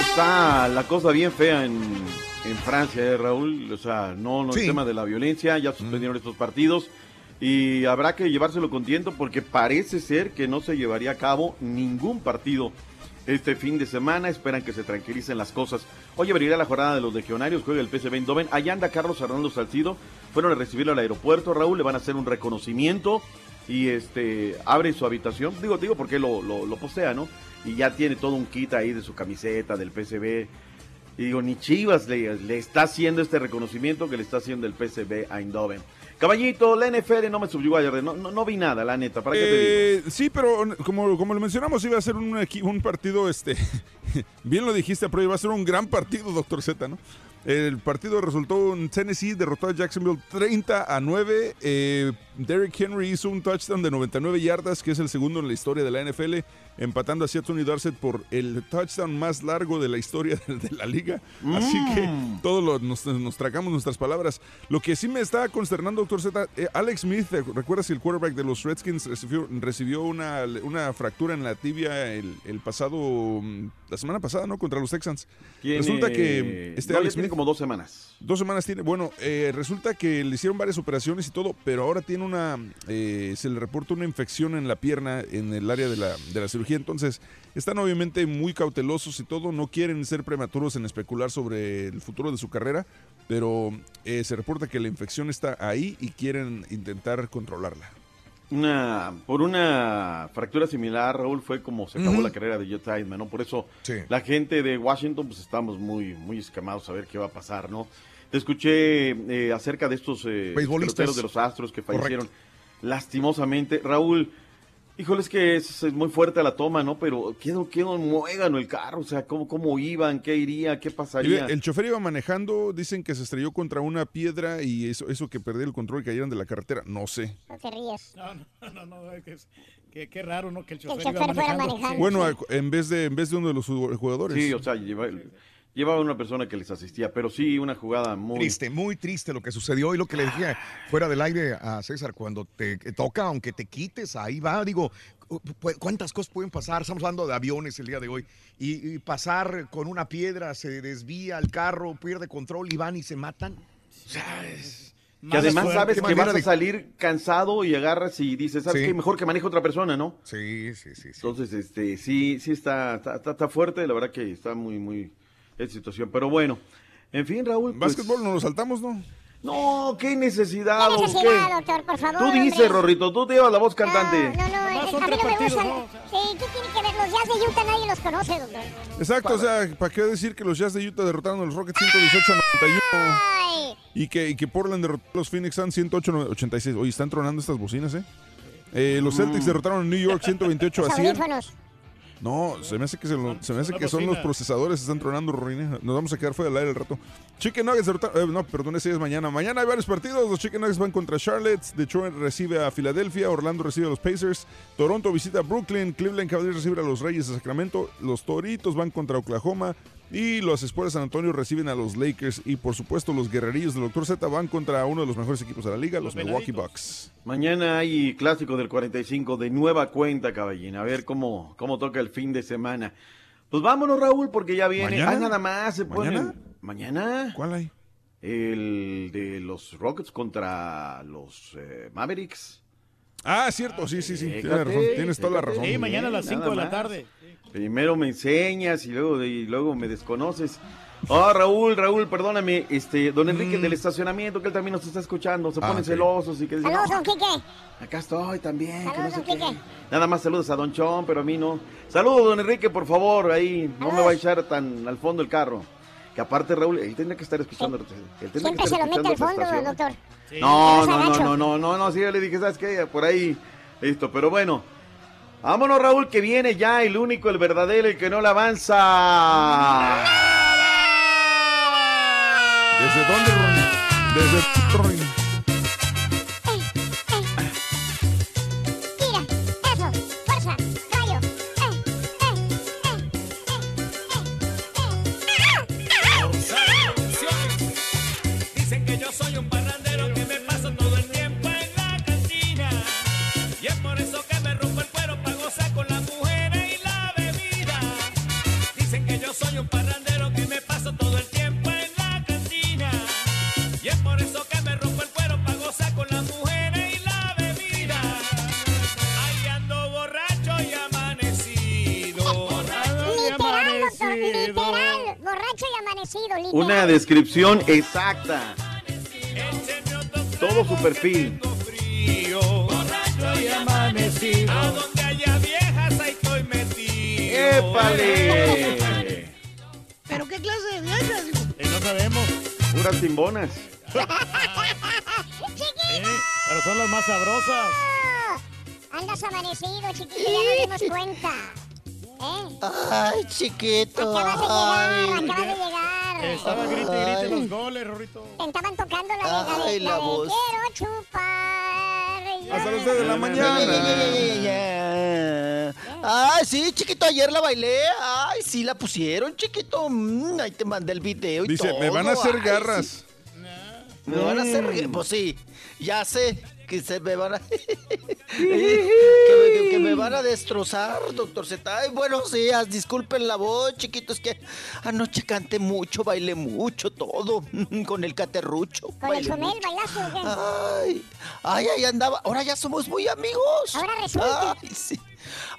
Está la cosa bien fea en, en Francia, ¿eh, Raúl. O sea, no, no Sí. el tema de la violencia, ya suspendieron estos partidos y habrá que llevárselo con tiento porque parece ser que no se llevaría a cabo ningún partido este fin de semana. Esperan que se tranquilicen las cosas. Hoy abrirá la jornada de los legionarios, juega el PSV Eindhoven. Allá anda Carlos Arnaldo Salcido. Fueron a recibirlo al aeropuerto, Raúl. Le van a hacer un reconocimiento y este abre su habitación. Digo, digo porque lo, lo, ¿no? Y ya tiene todo un kit ahí de su camiseta, del PSV. Y digo, ni Chivas le, le está haciendo este reconocimiento que le está haciendo el PSV a Eindhoven. Caballito, la NFL no me subyugó ayer, no, no, no vi nada, la neta, ¿para qué? Eh, sí, pero como, como lo mencionamos, iba a ser un, un partido, este, bien lo dijiste, pero iba a ser un gran partido, doctor Z, ¿no? El partido resultó en Tennessee, derrotó a Jacksonville 30 a 9. Eh, Derrick Henry hizo un touchdown de 99 yardas, que es el segundo en la historia de la NFL, empatando así a Tony Dorsett por el touchdown más largo de la historia de, la liga. Así que Mm. todos nos, nos tragamos nuestras palabras. Lo que sí me está consternando, doctor Z, eh, Alex Smith, eh, ¿recuerdas que el quarterback de los Redskins recibió, recibió una, una fractura en la tibia el, el pasado, mm, la semana pasada, ¿no? Contra los Texans. Tiene- Resulta que este no, Alex tiene Smith como dos semanas. Dos semanas tiene. Bueno, eh, resulta que le hicieron varias operaciones y todo, pero ahora tiene una. eh, se le reporta una infección en la pierna, en el área de la, de la cirugía. Entonces, están obviamente muy cautelosos y todo. No quieren ser prematuros en especular sobre el futuro de su carrera, pero eh, se reporta que la infección está ahí y quieren intentar controlarla. Una, por una fractura similar, Raúl, fue como se acabó la carrera de Joe Theismann, ¿no? Por eso la gente de Washington, pues estamos muy, muy escamados a ver qué va a pasar, ¿no? Te escuché eh, acerca de estos eh, peloteros de los Astros que Correcto. fallecieron lastimosamente. Raúl, híjole, es que es, es muy fuerte la toma, ¿no? Pero quedó, quedó muégano el carro, o sea, ¿cómo, cómo iban? ¿Qué iría? ¿Qué pasaría? ve, El chofer iba manejando, dicen que se estrelló contra una piedra y eso, eso que perdió el control y cayeron de la carretera. No sé. No te rías. No, no, no, no, es que es- qué raro, ¿no? Que el el chofer, iba fuera manejando. manejando. Bueno, en vez de en vez de uno de los jugadores. Sí, o sea, lleva- llevaba una persona que les asistía, pero sí, una jugada muy... Triste, muy triste lo que sucedió y lo que le dije fuera del aire a César, cuando te toca, aunque te quites, ahí va, digo, cu- ¿cuántas cosas pueden pasar? Estamos hablando de aviones el día de hoy y, y pasar con una piedra, se desvía el carro, pierde control y van y se matan. O sea, es- Que además sabes que vas a salir cansado y agarras y dices, ¿sabes Sí. qué? Mejor que maneje otra persona, ¿no? Sí, sí, sí. Entonces, este, sí, sí está- está fuerte, la verdad que está muy, muy esta situación. Pero bueno, en fin, Raúl. pues- Básquetbol, nos lo saltamos, ¿no? No, qué necesidad, ¿Qué ¿o necesidad, qué? doctor? Por favor, Tú hombre. dices, Rorrito, tú te llevas la voz cantante. No, no, Además, es- a mí no me gustan. ¿no? Sí, ¿qué tiene que ver? Los Jazz de Utah nadie los conoce, doctor. Exacto, o sea, ¿para qué decir que los Jazz de Utah derrotaron a los Rockets 118 a 91? Ay, Y que, y que Portland derrotó a los Phoenix Suns 108 a 86. Oye, están tronando estas bocinas, ¿eh? Eh, los Celtics derrotaron a New York 128 a los 100. No, se me hace que, se lo- se me hace que son los procesadores, están tronando, Rorina. Nos vamos a quedar fuera del aire el rato. Chicken Nuggets, eh, no, perdón, ese es mañana. Mañana hay varios partidos. Los Chicken Nuggets van contra Charlotte, Detroit recibe a Filadelfia, Orlando recibe a los Pacers, Toronto visita a Brooklyn, Cleveland Cavaliers recibe a los Reyes de Sacramento, los Toritos van contra Oklahoma y los Spurs de San Antonio reciben a los Lakers y por supuesto los Guerrerillos del Dr. Z van contra uno de los mejores equipos de la liga, los, Milwaukee Bucks. Mañana hay clásico del 45 de nueva cuenta, caballina. A ver cómo, cómo toca el fin de semana. Pues vámonos, Raúl, porque ya viene. ¿Mañana? Ah, nada más se ponen. ¿Mañana? ¿Mañana? ¿Cuál hay? El de los Rockets contra los eh, Mavericks. Ah, cierto, sí, sí, sí. Chécate, Tienes razón, tienes toda la razón. Sí, mañana a las Nada 5 de la más. Primero me enseñas y luego, y luego me desconoces. Ah, Raúl, Raúl, perdóname, este, don Enrique del estacionamiento, que él también nos está escuchando, se Mm. Ah, ponen ok. celosos y que dicen, Saludos, "No, don Quique. acá estoy también, que no Saludos, sé don qué". Quique. Nada más saludos a Don Chón, pero a mí no. Saludos, don Enrique, por favor, ahí, no me va a echar tan al fondo el carro. Que aparte, Raúl, él tendría que estar escuchando. él tendría que Siempre estar se lo mete escuchando al fondo, estación. doctor. No, Eres no, no, agacho. no, no, no, no, sí, yo le dije, ¿sabes qué? Por ahí, listo, pero bueno. Vámonos, Raúl, que viene ya el único, el verdadero, el que no le avanza. ¿Desde dónde, Ronnie? Desde Una descripción exacta. Todo su perfil. ¡Épale! ¿Pero qué clase de viejas? Eh, no sabemos. Puras timbonas. Pero son las más sabrosas. Andas amanecido, chiquito, ya nos dimos cuenta. ¿Eh? Ay, chiquito. Acabas de ay. llegar, acabas de llegar. Estaba grite y grite los goles, Rorrito. Estaban tocando la de, la de, Ay, la voz. quiero chupar. Hasta las 6 de la mañana. Ay, sí, chiquito, ayer la bailé. Ay, sí, la pusieron, chiquito. Mm, ahí te mandé el video y Dice, todo. me van a hacer Ay, garras. sí. Me van a hacer... Mm. Pues sí, ya sé que se me van a... que, me, que me van a destrozar, doctor Z. Ay, buenos días, disculpen la voz, chiquito. Es que anoche canté mucho, bailé mucho, todo. Con el caterrucho. Con el mucho. ¿bailaste? Ay, ay, ahí andaba. Ahora ya somos muy amigos. Ahora resulta. Ay, sí.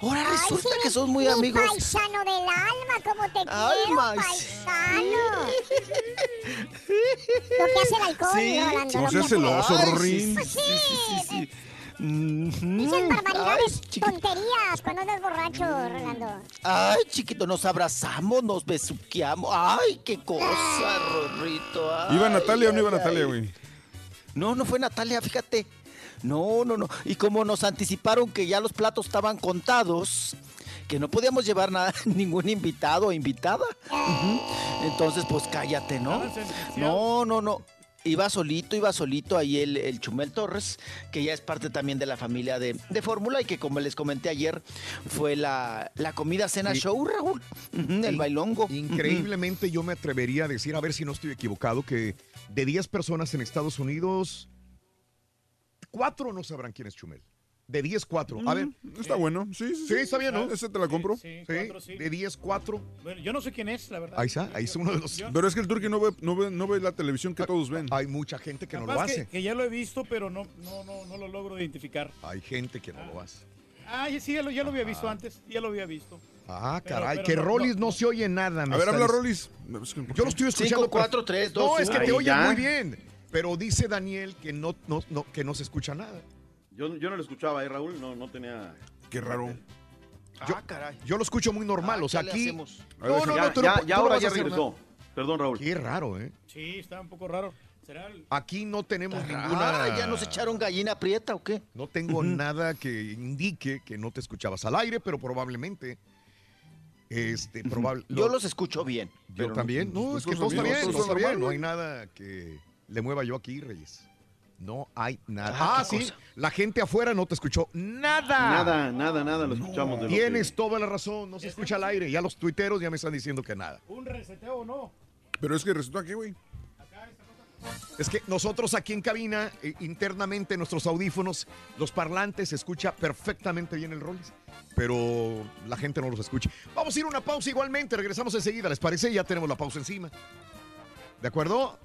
Ahora Ay, resulta sí, que somos muy mi amigos. paisano del alma, ¿cómo te Ay, quiero, paisano? Lo que hace el alcohol, Sí. Rolando. No lo seas que hace- celoso, Rorín. Pues sí, sí. Mhm. Dicen barbaridades, Ay, tonterías cuando andas borracho, Rolando. Ay, chiquito, nos abrazamos, nos besuqueamos. Ay, qué cosa, Rorrito. Ay, ¿Iba Natalia o no iba Natalia, güey? No, no fue Natalia, fíjate. No, no, no. Y como nos anticiparon que ya los platos estaban contados, que no podíamos llevar nada, ningún invitado o invitada. Entonces, pues cállate, ¿no? No, no, no. Iba solito, iba solito ahí el, el Chumel Torres, que ya es parte también de la familia de, de Fórmula y que como les comenté ayer, fue la, la comida cena Sí. show, Raúl. El bailongo. Increíblemente yo me atrevería a decir, a ver si no estoy equivocado, que de 10 personas en Estados Unidos, cuatro no sabrán quién es Chumel. De 10, 4. A ver. Mm, Está bueno, sí, sí. Sí, está bien, ¿no? Ese te la compro. Sí, Sí, cuatro, sí. de 10, 4. Bueno, yo no sé quién es, la verdad. Ahí está, ahí es uno de los... Pero es que el turqui no ve, no ve, no ve la televisión que todos ven. Hay mucha gente que no lo Capaz que, hace. que ya lo he visto, pero no, no, no, no lo logro identificar. Hay gente que no lo hace. Ah, sí, ya lo, ya lo había visto antes, ya lo había visto. Ah, Pero- caray, pero que no- Rolis no, se oye nada. me A ver, está habla Rolis. Yo lo estoy escuchando. Cinco, cuatro, tres, dos, No, es que te oye muy bien. Pero dice Daniel que no, no, no, que no se escucha nada. Yo, yo no lo escuchaba, ¿eh, Raúl? No, no tenía... Qué raro. Yo, Ah, caray. yo lo escucho muy normal, Ah, o sea, ¿qué le aquí... No, no, ya, no, tú no ya, tú ya no ahora ya regresó. Perdón, Raúl. Qué raro, ¿eh? Sí, está un poco raro. ¿Será el- Aquí no tenemos Ah, ninguna... ¿ya nos echaron gallina prieta o qué? No tengo nada que indique que no te escuchabas al aire, pero probablemente Este, probable. Yo los escucho bien. Yo pero también. No, no- es que todo está bien, todo está no. hay nada que le mueva yo aquí, Reyes. No hay nada. Ah, Ah, sí. cosa. La gente afuera no te escuchó nada. Nada, nada, nada, lo escuchamos. de que- Tienes toda la razón, no se escucha al aire. Ya los tuiteros ya me están diciendo que nada. ¿Un reseteo o no? Pero es que resulta que, güey. Es que nosotros aquí en cabina, eh, internamente, nuestros audífonos, los parlantes, se escucha perfectamente bien el Rollis, pero la gente no los escucha. Vamos a ir a una pausa igualmente, regresamos enseguida, ¿les parece? Ya tenemos la pausa encima. ¿De acuerdo?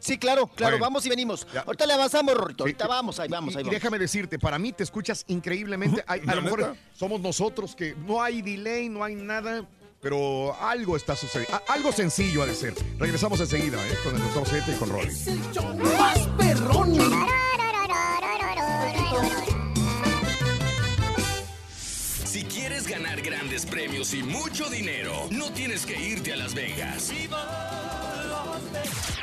Sí, claro, claro, Bueno. vamos y venimos. Ahorita le avanzamos, Rorrito. Ahorita vamos, ahí vamos, y, ahí y vamos. déjame decirte, para mí te escuchas increíblemente. Hay- a ¿La lo mejor neta? somos nosotros que no hay delay, no hay nada, pero algo está sucediendo. A- Algo sencillo ha de ser. Regresamos enseguida ¿eh? con el doctor Zeta y con Rolly. Más perrón. Ganar grandes premios y mucho dinero, no tienes que irte a Las Vegas.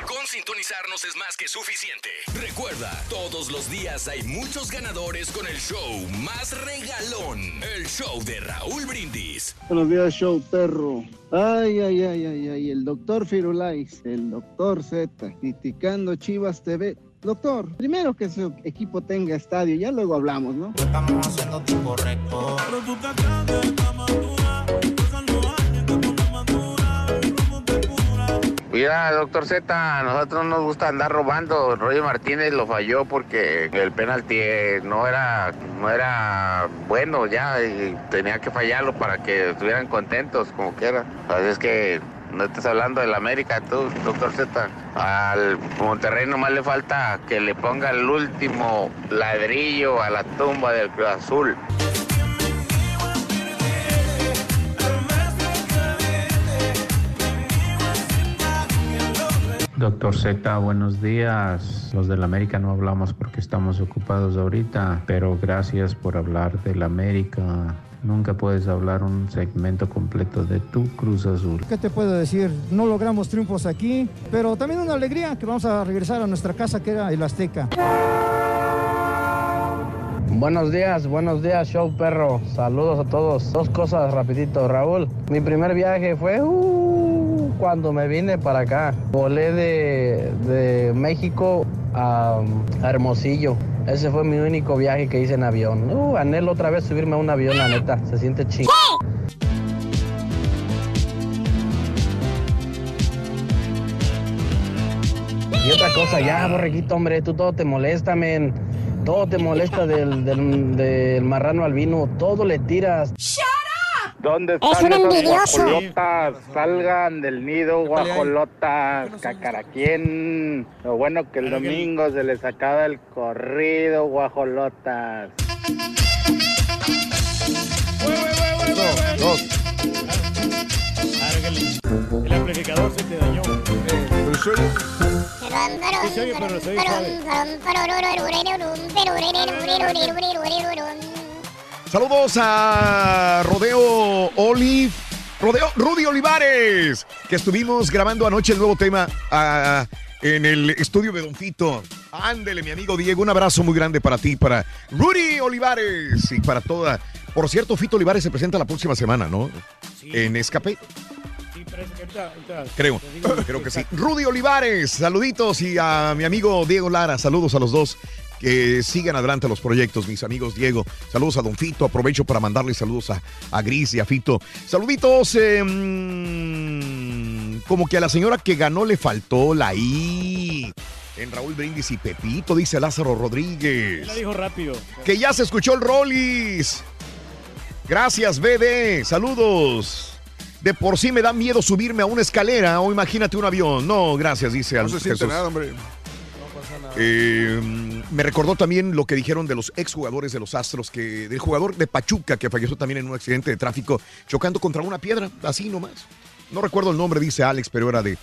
Con sintonizarnos es más que suficiente. Recuerda, todos los días hay muchos ganadores con el show más regalón. El show de Raúl Brindis. Buenos días, show perro. Ay, ay, ay, ay, ay, el doctor Firulais, el doctor Z, criticando Chivas TV. Doctor, primero que su equipo tenga estadio, ya luego hablamos, ¿no? Estamos haciendo tiempo récord. Mira, doctor Z, a nosotros nos gusta andar robando. Roger Martínez lo falló porque el penalti eh, no era, no era bueno ya y tenía que fallarlo para que estuvieran contentos como quiera. Así es que no estás hablando del América tú, doctor Z. Al Monterrey nomás le falta que le ponga el último ladrillo a la tumba del Cruz Azul. Doctor Z, buenos días. Los del América no hablamos porque estamos ocupados ahorita, pero gracias por hablar del América. Nunca puedes hablar un segmento completo de tu Cruz Azul. ¿Qué te puedo decir? No logramos triunfos aquí, pero también una alegría que vamos a regresar a nuestra casa que era el Azteca. Buenos días, buenos días, show perro. Saludos a todos. Dos cosas rapidito, Raúl. Mi primer viaje fue uh, cuando me vine para acá. Volé de, de México a, Hermosillo. Ese fue mi único viaje que hice en avión. Uh, anhelo otra vez subirme a un avión, la neta. Se siente chido. Y otra cosa, ya, borreguito, hombre, tú todo te molesta, men. Todo te molesta del, del, del marrano albino. Todo le tiras. ¿Dónde Es están un esas envidioso. guajolotas? Salgan del nido, guajolotas. Cacaraquien. Lo bueno que el domingo se les acaba el corrido, guajolotas. El amplificador se te dañó. Pero. Saludos a Rodeo Olive. Rodeo Rudy Olivares, que estuvimos grabando anoche el nuevo tema ah, en el estudio de Don Fito. Ándele, mi amigo Diego, un abrazo muy grande para ti, para Rudy Olivares y para toda. Por cierto, Fito Olivares se presenta la próxima semana, ¿no? En Escape. Sí, parece que ahorita- ahorita Creo, creo que sí. Rudy Olivares, saluditos y a mi amigo Diego Lara, saludos a los dos. Que sigan adelante los proyectos, mis amigos Diego. Saludos a Don Fito. Aprovecho para mandarle saludos a, a Gris y a Fito. Saluditos. eh, mm, como que a la señora que ganó le faltó la I. En Raúl Brindis y Pepito, dice Lázaro Rodríguez. La dijo rápido. Que ya se escuchó el Rollis. Gracias, BD. Saludos. De por sí me da miedo subirme a una escalera o imagínate un avión. No, gracias, dice No Al- se siente Jesús. nada, hombre. Eh, me recordó también lo que dijeron de los exjugadores de los Astros, que del jugador de Pachuca que falleció también en un accidente de tráfico chocando contra una piedra, así nomás. No recuerdo el nombre, dice Alex, pero era de,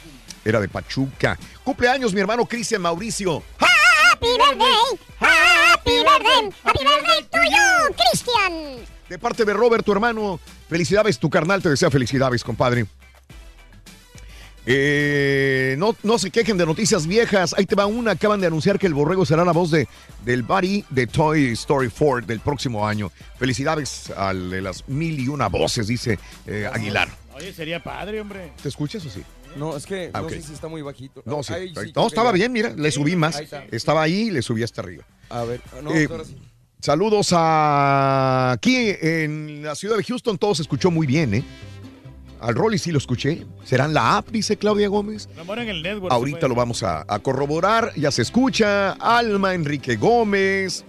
era de Pachuca. Cumpleaños, mi hermano Cristian Mauricio. Happy birthday, happy birthday, happy birthday to you, Cristian. De parte de Robert, tu hermano. Felicidades, tu carnal te desea felicidades, compadre. Eh, no, no se quejen de noticias viejas. Ahí te va una. Acaban de anunciar que el borrego será la voz de, del Buddy de Toy Story 4 del próximo año. Felicidades al de las mil y una voces, dice eh, Aguilar. Oye, sería padre, hombre. ¿Te escuchas o sí? No, es que Ah, no sé si está muy bajito. No, sí. ahí no, estaba bien, mira. Le subí más. Ahí. Estaba ahí, le subí hasta arriba. A ver, no, Eh, ahora sí. Saludos a aquí en la ciudad de Houston, todo se escuchó muy bien, ¿eh? Al Rolly sí lo escuché. ¿Serán la app? Dice Claudia Gómez. En el network. Ahorita lo vamos a, a corroborar. Ya se escucha. Alma Enrique Gómez.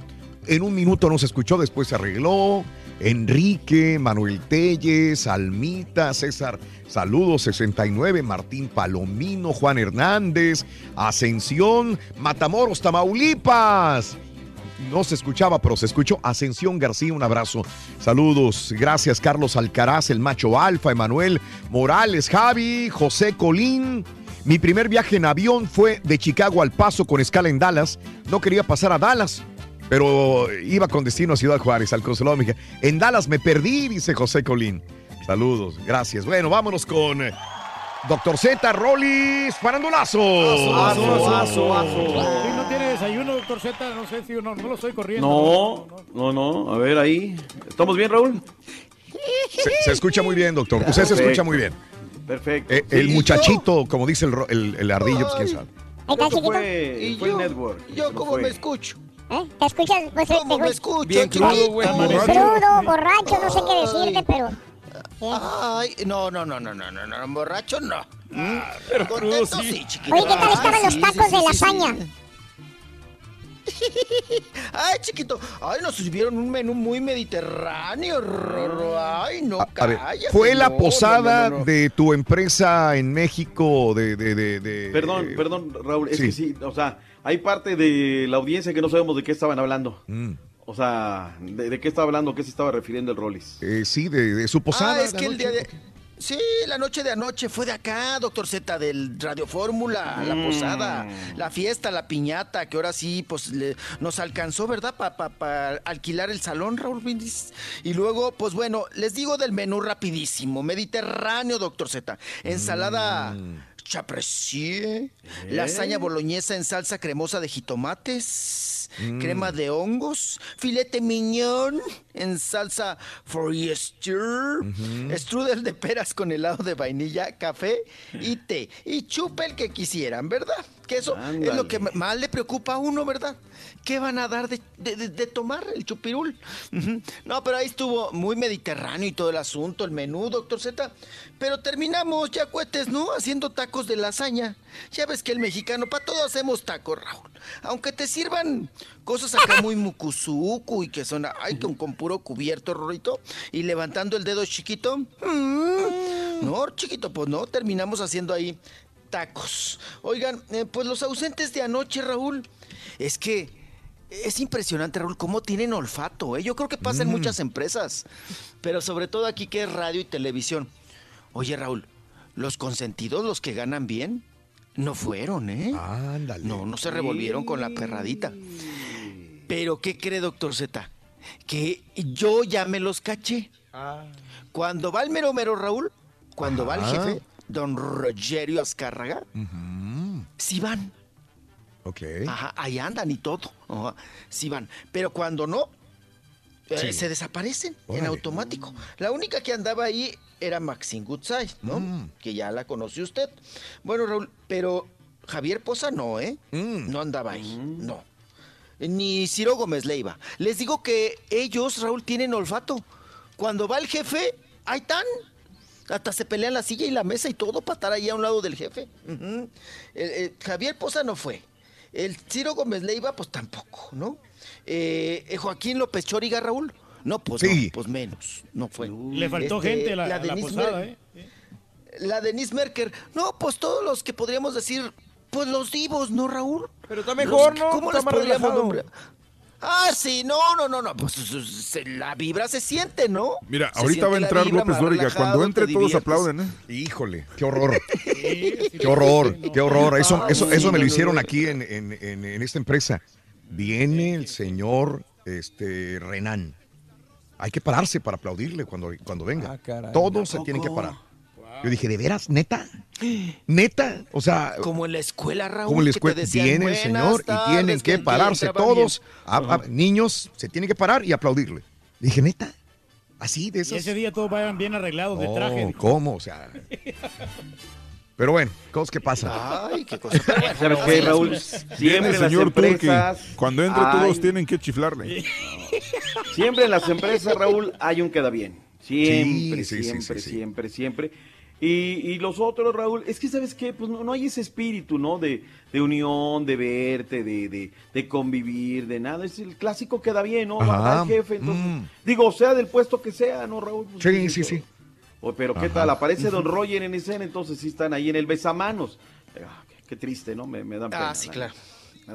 En un minuto no se escuchó, después se arregló. Enrique, Manuel Telles, Almita, César Saludos 69, Martín Palomino, Juan Hernández, Ascensión, Matamoros, Tamaulipas. No se escuchaba, pero se escuchó. Ascensión García, un abrazo. Saludos. Gracias, Carlos Alcaraz, el macho alfa, Emanuel Morales, Javi, José Colín. Mi primer viaje en avión fue de Chicago al Paso con escala en Dallas. No quería pasar a Dallas, pero iba con destino a Ciudad Juárez, al consulado mexicano. En Dallas me perdí, dice José Colín. Saludos, gracias. Bueno, vámonos con Doctor Z, Rollis, farandulazo. No tiene desayuno, doctor Z, no sé si no, no lo estoy corriendo. No, no, no. A ver ahí. ¿Estamos bien, Raúl? Se, se escucha muy bien, doctor. Usted se escucha muy bien. Perfecto. Eh, el muchachito, como dice el, el- el ardillo, pues quién sabe. Ahí está, chiquito. fue, fue el network. Yo fue. me escucho. ¿Eh? ¿Te escuchas? Pues, ¿Cómo te me escucho. escucho? Bien crudo, güey. Crudo, borracho, no sé qué decirte, pero... Ay, no, no, no, no, no, no, no, borracho no. pero Contento crudo, sí. sí, chiquito. Oye, ¿qué tal Ay, estaban los tacos sí, de sí, lasaña? sí. Ay, chiquito. Ay, nos sirvieron un menú muy mediterráneo. Rorro. Ay, no, A, a ver, cállate, ¿fue la posada no, no, no. de tu empresa en México de... de, de, de- Perdón, eh, perdón, Raúl. Es sí. que sí, o sea, hay parte de la audiencia que no sabemos de qué estaban hablando. O sea, de, de qué estaba hablando, qué se estaba refiriendo el Rollis. eh, sí, de, de su posada. Ah, es que el día de... Sí, la noche de anoche fue de acá, doctor Z, del Radio Fórmula, la Mm. posada, la fiesta, la piñata, que ahora sí, pues le- nos alcanzó, ¿verdad? Para alquilar el salón, Raúl Brindis. Y luego, pues bueno, les digo del menú rapidísimo, mediterráneo, doctor Z. Ensalada Mm. Chapressier, lasaña boloñesa en salsa cremosa de jitomates, Mm. crema de hongos, filete miñón en salsa Forester, strudel de peras con helado de vainilla, café y té. Y chupe el que quisieran, ¿verdad? Que eso es lo que más le preocupa a uno, ¿verdad? ¿Qué van a dar de, de- de- de tomar el chupirul? No, pero ahí estuvo muy mediterráneo y todo el asunto, el menú, doctor Z. Pero terminamos ya cuetes, ¿no? Haciendo tacos de lasaña. Ya ves que el mexicano, para todo hacemos tacos, Raúl. Aunque te sirvan cosas acá muy mucuzucu y que son, ay, con, con puro cubierto, Rorito, y levantando el dedo chiquito. mm, No, chiquito, pues no, terminamos haciendo ahí tacos. Oigan, eh, pues los ausentes de anoche, Raúl, es que es impresionante, Raúl, cómo tienen olfato, ¿eh? Yo creo que pasa en muchas empresas, pero sobre todo aquí que es radio y televisión. Oye, Raúl, los consentidos, los que ganan bien, no fueron, ¿eh? Ándale. No, no se revolvieron con la perradita. Pero, ¿qué cree, doctor Z? Que yo ya me los caché. Cuando va el mero mero Raúl, cuando va el jefe, don Rogerio Azcárraga, Ujú, sí van. Ok. Ajá, ahí andan y todo. Ajá, sí van. Pero cuando no, eh, se desaparecen en automático. La única que andaba ahí era Maxine Goodside, ¿no? Mm. Que ya la conoce usted. Bueno, Raúl, pero Javier Poza no, ¿eh? Mm. No andaba ahí, no. Ni Ciro Gómez Leiva. Les digo que ellos, Raúl, tienen olfato. Cuando va el jefe, ahí están. Hasta se pelean la silla y la mesa y todo para estar ahí a un lado del jefe. Javier Poza no fue. El Ciro Gómez Leiva, pues tampoco, ¿no? Eh, eh, Joaquín López Choriga, Raúl. No, pues Sí. no, pues menos, no fue. Le faltó Este, gente a la, la Denise posada, ¿eh? La Denise Merker. No, pues todos los que podríamos decir, pues los divos, ¿no, Raúl? Pero está mejor, Los- ¿no? ¿Cómo más podríamos nombrar? Ah, sí, no, no, no, no, pues se- la vibra se siente, ¿no? Mira, Se ahorita va a entrar vibra, López Dóriga. Cuando entre todos diviertes. aplauden, ¿eh? Híjole, qué horror. Qué horror, qué horror. Eso, eso, eso me lo hicieron aquí en, en- en- en esta empresa. Viene el señor este, Renan. Hay que pararse para aplaudirle cuando, cuando venga. Ah, caray. Todos se tienen que parar. Yo dije, ¿de veras? ¿Neta? ¿Neta? O sea... Como en la escuela, Raúl. Como en la que te escuela decían, viene el "Buenas señor y tienen que que pararse entraba bien". todos. A- a- niños se tienen que parar y aplaudirle. Dije, ¿neta? Así de Y esas. ese día todos vayan bien arreglados de traje. dijo. ¿cómo? O sea. Pero bueno, cosas que pasan. Ay, qué cosa. Pero bueno, ¿Sabes qué, las Raúl? cosas. Siempre el en las señor Turki. empresas. Cuando entre todos tienen que chiflarle. Siempre en las empresas, Raúl, hay un queda bien. Siempre, Sí, sí, sí, siempre, sí, siempre, siempre. Y, y los otros, Raúl, es que sabes qué, pues no, no hay ese espíritu, ¿no? De, de unión, de verte, de, de, de convivir, de nada. Es el clásico queda bien, ¿no? Ajá. el jefe, entonces, Mm. digo, sea del puesto que sea, ¿no, Raúl? Pues, Sí, sí, sí. o- pero qué Ajá. tal, aparece Don Roger en escena, entonces sí están ahí en el besamanos. Ah, qué, qué triste, ¿no? Me, me dan pena. Ah, sí, la claro.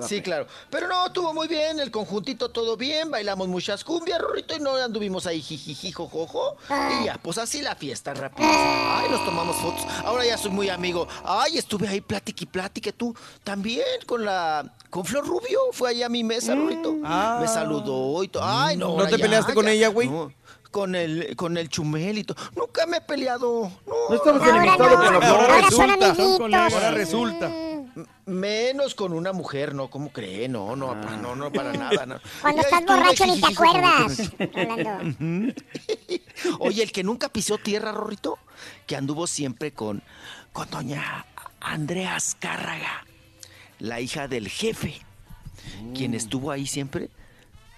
Sí, pena. claro. Pero no, estuvo muy bien, el conjuntito todo bien, bailamos muchas cumbias, Rorrito, y no anduvimos ahí jijiji, jojojo. Y ya, pues así la fiesta rápido. Ay, nos tomamos fotos. Ahora ya soy muy amigo. Ay, estuve ahí plática y plática, tú también con la con Flor Rubio, fue ahí a mi mesa, Rorrito. Ah. Me saludó y todo. Ay, no. ¿No ahora te ya, peleaste con ya. ella, güey? No, con el con el chumel y todo. Nunca me he peleado. No. No estabas Ahora enemistado no, con la ahora son resulta, amiguitos. Ahora resulta. Menos con una mujer, no, ¿cómo cree? No, no, Ah. no, no, para nada. No. Cuando estás borracho ni te acuerdas. Rolando. Oye, el que nunca pisó tierra, Rorrito, que anduvo siempre con, con doña Andrea Azcárraga, la hija del jefe, quien estuvo ahí siempre,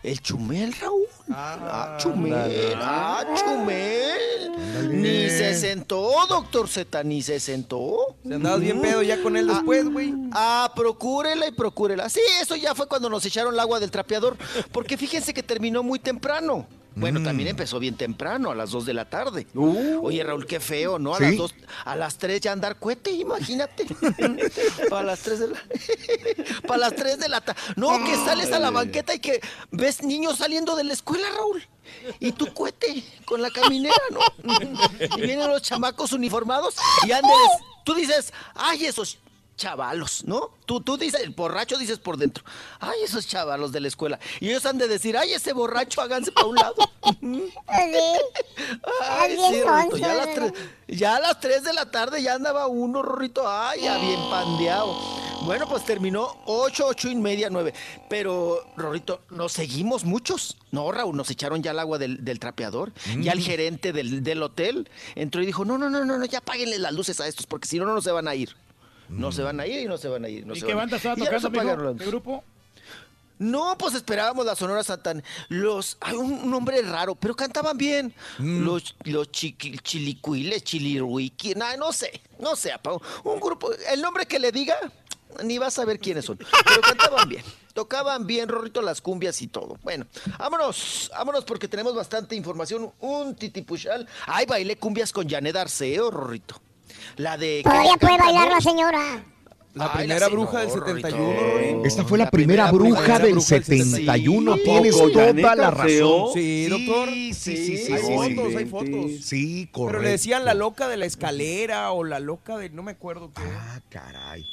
el Chumel, Raúl. Ah, Chumel, ah, Chumel. Ni se sentó, doctor Z, ni se sentó. ¿Te andabas bien pedo ya con él después, güey? Ah, procúrela y procúrela. Sí, eso ya fue cuando nos echaron el agua del trapeador. Porque fíjense que terminó muy temprano. Bueno, también empezó bien temprano, a las 2 de la tarde. Oye, Raúl, qué feo, ¿no? A ¿Sí? las 2, a las 3 ya andar cohete, imagínate. Para las 3 de la Para las 3 de la tarde. No, que sales a la banqueta y que ves niños saliendo de la escuela, Raúl. Y tu cohete con la caminera, ¿no? Y vienen los chamacos uniformados y andes. Tú dices, ay, esos chavalos, ¿no? Tú, tú dices, el borracho dices por dentro, ay, esos chavalos de la escuela. Y ellos han de decir, ay, ese borracho, háganse para un lado. Ay, sí, ya a las tres, ya a las 3 de la tarde ya andaba uno, Rorrito, ay, ya bien pandeado. Bueno, pues terminó 8, 8 y media, 9. Pero, Rorrito, nos seguimos muchos. No, Raúl, nos echaron ya el agua del, del trapeador. Ya el gerente del, del hotel entró y dijo, no, no, no, no, no, ya páguenle las luces a estos, porque si no, no se van a ir. No se van a ir y no se van a ir. No ¿Y se qué van a- banda estaba tocando, ¿Qué grupo? no, pues esperábamos la Sonora Santana. Los, hay un, nombre raro, pero cantaban bien. Los, los chiqui- chilicuiles, chiliruiki, nah, no sé, no sé, apa, un grupo, el nombre que le diga, ni vas a ver quiénes son, pero cantaban bien. Tocaban bien, Rorrito, las cumbias y todo. Bueno, vámonos, vámonos porque tenemos bastante información. Un titipuchal. Ay, bailé cumbias con Janet Arceo, Rorrito. La de... Todavía puede bailar la señora. La Ay, primera la bruja del señora, 71, Rorrito. Rorín. Esta fue la, La primera, primera bruja, bruja del del 71. ¿A Tienes toda la razón. Sí, doctor. Sí, sí, sí, sí. Hay sí, fotos, sí. hay fotos. Sí, correcto. Pero le decían la loca de la escalera o la loca de no me acuerdo qué. Ah, caray.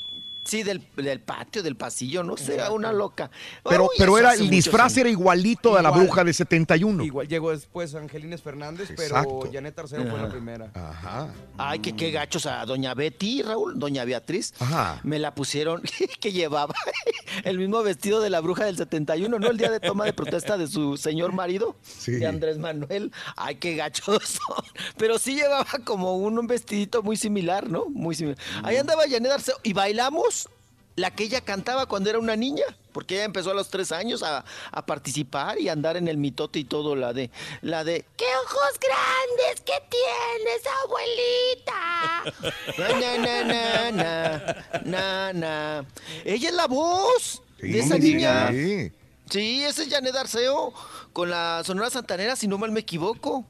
Sí, del, del patio, del pasillo, no sé, una loca. Pero, Uy, pero era el disfraz era igualito a la Igual. bruja de 71. Igual llegó después Angelines Fernández, Exacto. pero Janet Arceo fue la primera. Ajá. Ay, que qué gachos a doña Betty, Raúl, doña Beatriz. Ajá. Me la pusieron que llevaba el mismo vestido de la bruja del 71, ¿no? El día de toma de protesta de su señor marido, Sí. de Andrés Manuel. Ay, qué gachos son. Pero sí llevaba como un, un vestidito muy similar, ¿no? Muy similar. Ahí andaba Janet Arceo y bailamos la que ella cantaba cuando era una niña, porque ella empezó a los tres años a, a participar y a andar en el mitote y todo, la de, la de, ¡qué ojos grandes que tienes, abuelita! Na, na, na, na, na, na. Ella es la voz de esa niña. Sí. Sí, ese es Janet Arceo con la Sonora Santanera, si no mal me equivoco.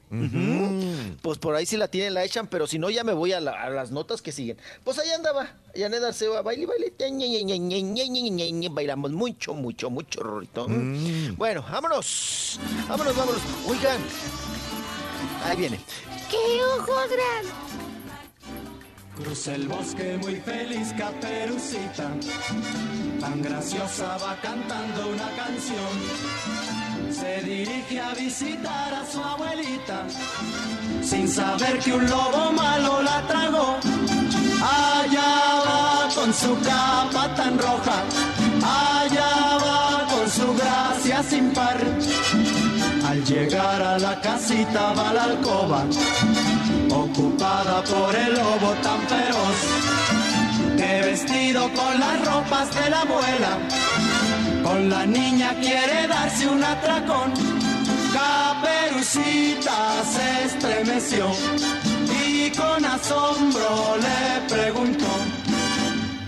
Pues por ahí sí la tienen, la echan, pero si no, ya me voy a, la- a las notas que siguen. Pues ahí andaba, Janet Arceo, a baile, baile. Bailamos mucho, mucho, mucho, Rorrito. Bueno, vámonos. Vámonos, vámonos. Oigan, ahí viene. ¡Qué ojos grandes! Cruza el bosque muy feliz, caperucita. Tan graciosa va cantando una canción. se dirige a visitar a su abuelita, sin saber que un lobo malo la tragó. Allá va con su capa tan roja, allá va con su gracia sin par. Al llegar a la casita va la alcoba, ocupada por el lobo tan feroz, que vestido con las ropas de la abuela, con la niña quiere darse un atracón. Caperucita se estremeció y con asombro le preguntó.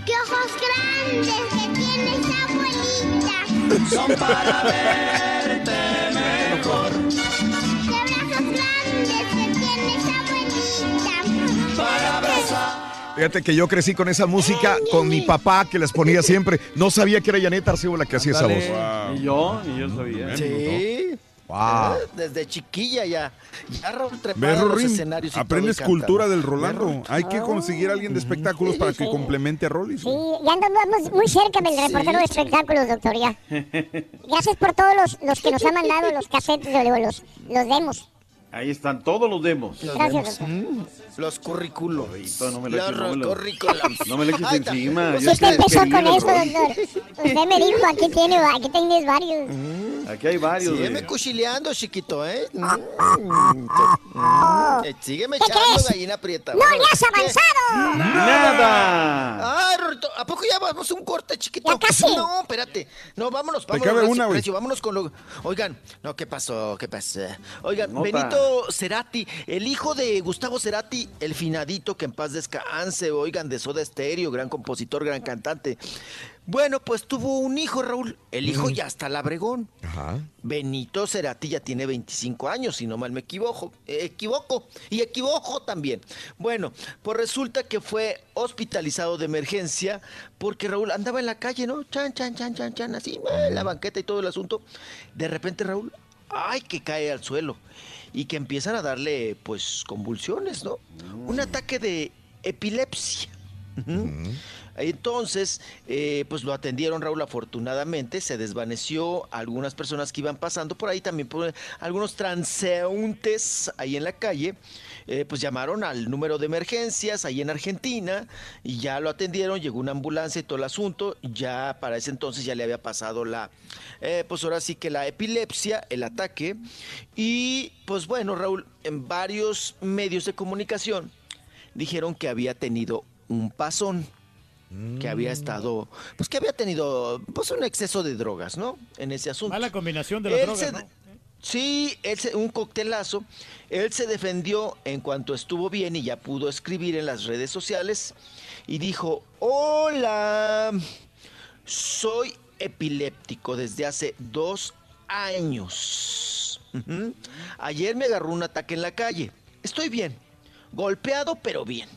¡Qué ojos grandes que tiene esa abuelita! Son para verte mejor. Para abrazar. Fíjate que yo crecí con esa música con mi papá que las ponía siempre. No sabía que era Janet Arceo la que hacía esa voz. Ni yo, ni yo sabía. Sí. Wow. Eh, Desde chiquilla ya. Ya ¿Ves, en los Rorín? escenarios y todo Aprendes cultura del Rolando. Hay que conseguir a alguien de espectáculos para que complemente a Rolly. Sí, ya andamos muy cerca del reportero de espectáculos, doctor, ya. Gracias por todos los, los que nos han mandado los cassettes, los, los demos. Ahí están todos los demos. Gracias, doctor. Mm, Los currículos. No me le Los eches, no me lo- no me eches encima. Pues usted te empezó con eso, doctor. Usted me dijo, aquí, tiene, aquí tienes varios. Aquí hay varios. Sígueme cuchileando, chiquito, ¿eh? Mm, Oh. eh, Sígueme ¿Qué echando gallina prieta. ¡No le has avanzado! ¡Nada! Ay, Rorrito, ¿a poco ya vamos a un corte, chiquito? Ya casi. No, espérate. No, vámonos, Te vámonos. cabe recio, una, güey. vámonos con lo... Oigan, no, ¿qué pasó? ¿Qué pasó? Oigan, Nota. Cerati, el hijo de Gustavo Cerati, el finadito, que en paz descanse, oigan, de Soda Stereo, gran compositor, gran cantante. Bueno, pues tuvo un hijo, Raúl. El hijo ya está labregón. Ajá. Benito Cerati ya tiene 25 años, si no mal me equivoco. Eh, equivoco. Y equivoco también. Bueno, pues resulta que fue hospitalizado de emergencia porque Raúl andaba en la calle, ¿no? Chan, chan, chan, chan, chan, así, eh, la banqueta y todo el asunto. De repente, Raúl, ay, que cae al suelo y que empiezan a darle, pues, convulsiones, ¿no? Un ataque de epilepsia. Entonces, eh, pues lo atendieron Raúl afortunadamente, se desvaneció algunas personas que iban pasando por ahí, también por algunos transeúntes ahí en la calle, eh, pues llamaron al número de emergencias ahí en Argentina y ya lo atendieron, llegó una ambulancia y todo el asunto, ya para ese entonces ya le había pasado la, eh, pues ahora sí que la epilepsia, el ataque, y pues bueno Raúl, en varios medios de comunicación dijeron que había tenido un pasón que había estado, pues que había tenido pues un exceso de drogas, ¿no? En ese asunto. Mala combinación de las Él drogas, se- ¿no? Sí, él se- un coctelazo. Él se defendió en cuanto estuvo bien y ya pudo escribir en las redes sociales y dijo, hola, soy epiléptico desde hace dos años. Ayer me agarró un ataque en la calle. Estoy bien, golpeado pero bien.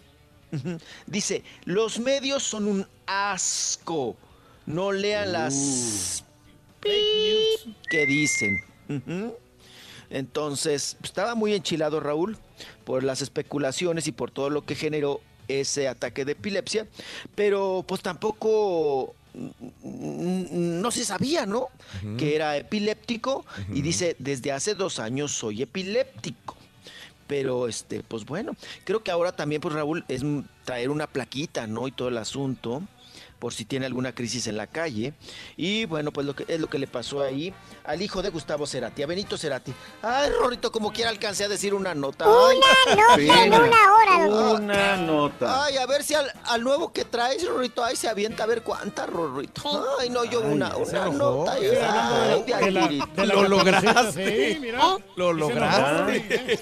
Dice, los medios son un asco. No lean las pip que dicen. Entonces, estaba muy enchilado Raúl por las especulaciones y por todo lo que generó ese ataque de epilepsia, pero pues tampoco mm, no se sabía, ¿no? Que era epiléptico y dice, desde hace dos años soy epiléptico. Pero, este, pues bueno, creo que ahora también, pues Raúl, es mm, traer una plaquita, ¿no? Y todo el asunto, por si tiene alguna crisis en la calle. Y bueno, pues lo que es lo que le pasó ahí al hijo de Gustavo Cerati, a Benito Cerati. Ay, Rorrito, como quiera alcancé a decir una nota. Ay, Una nota en una hora, doctor. Una nota. Ay, a ver si al, al nuevo que traes, Rorrito, ahí se avienta a ver cuánta, Rorrito. Ay, no, yo una, nota. Ay, hablando de la- de de la- Aguirito. de la Lo lograste. Sí, mira. Lo lograste.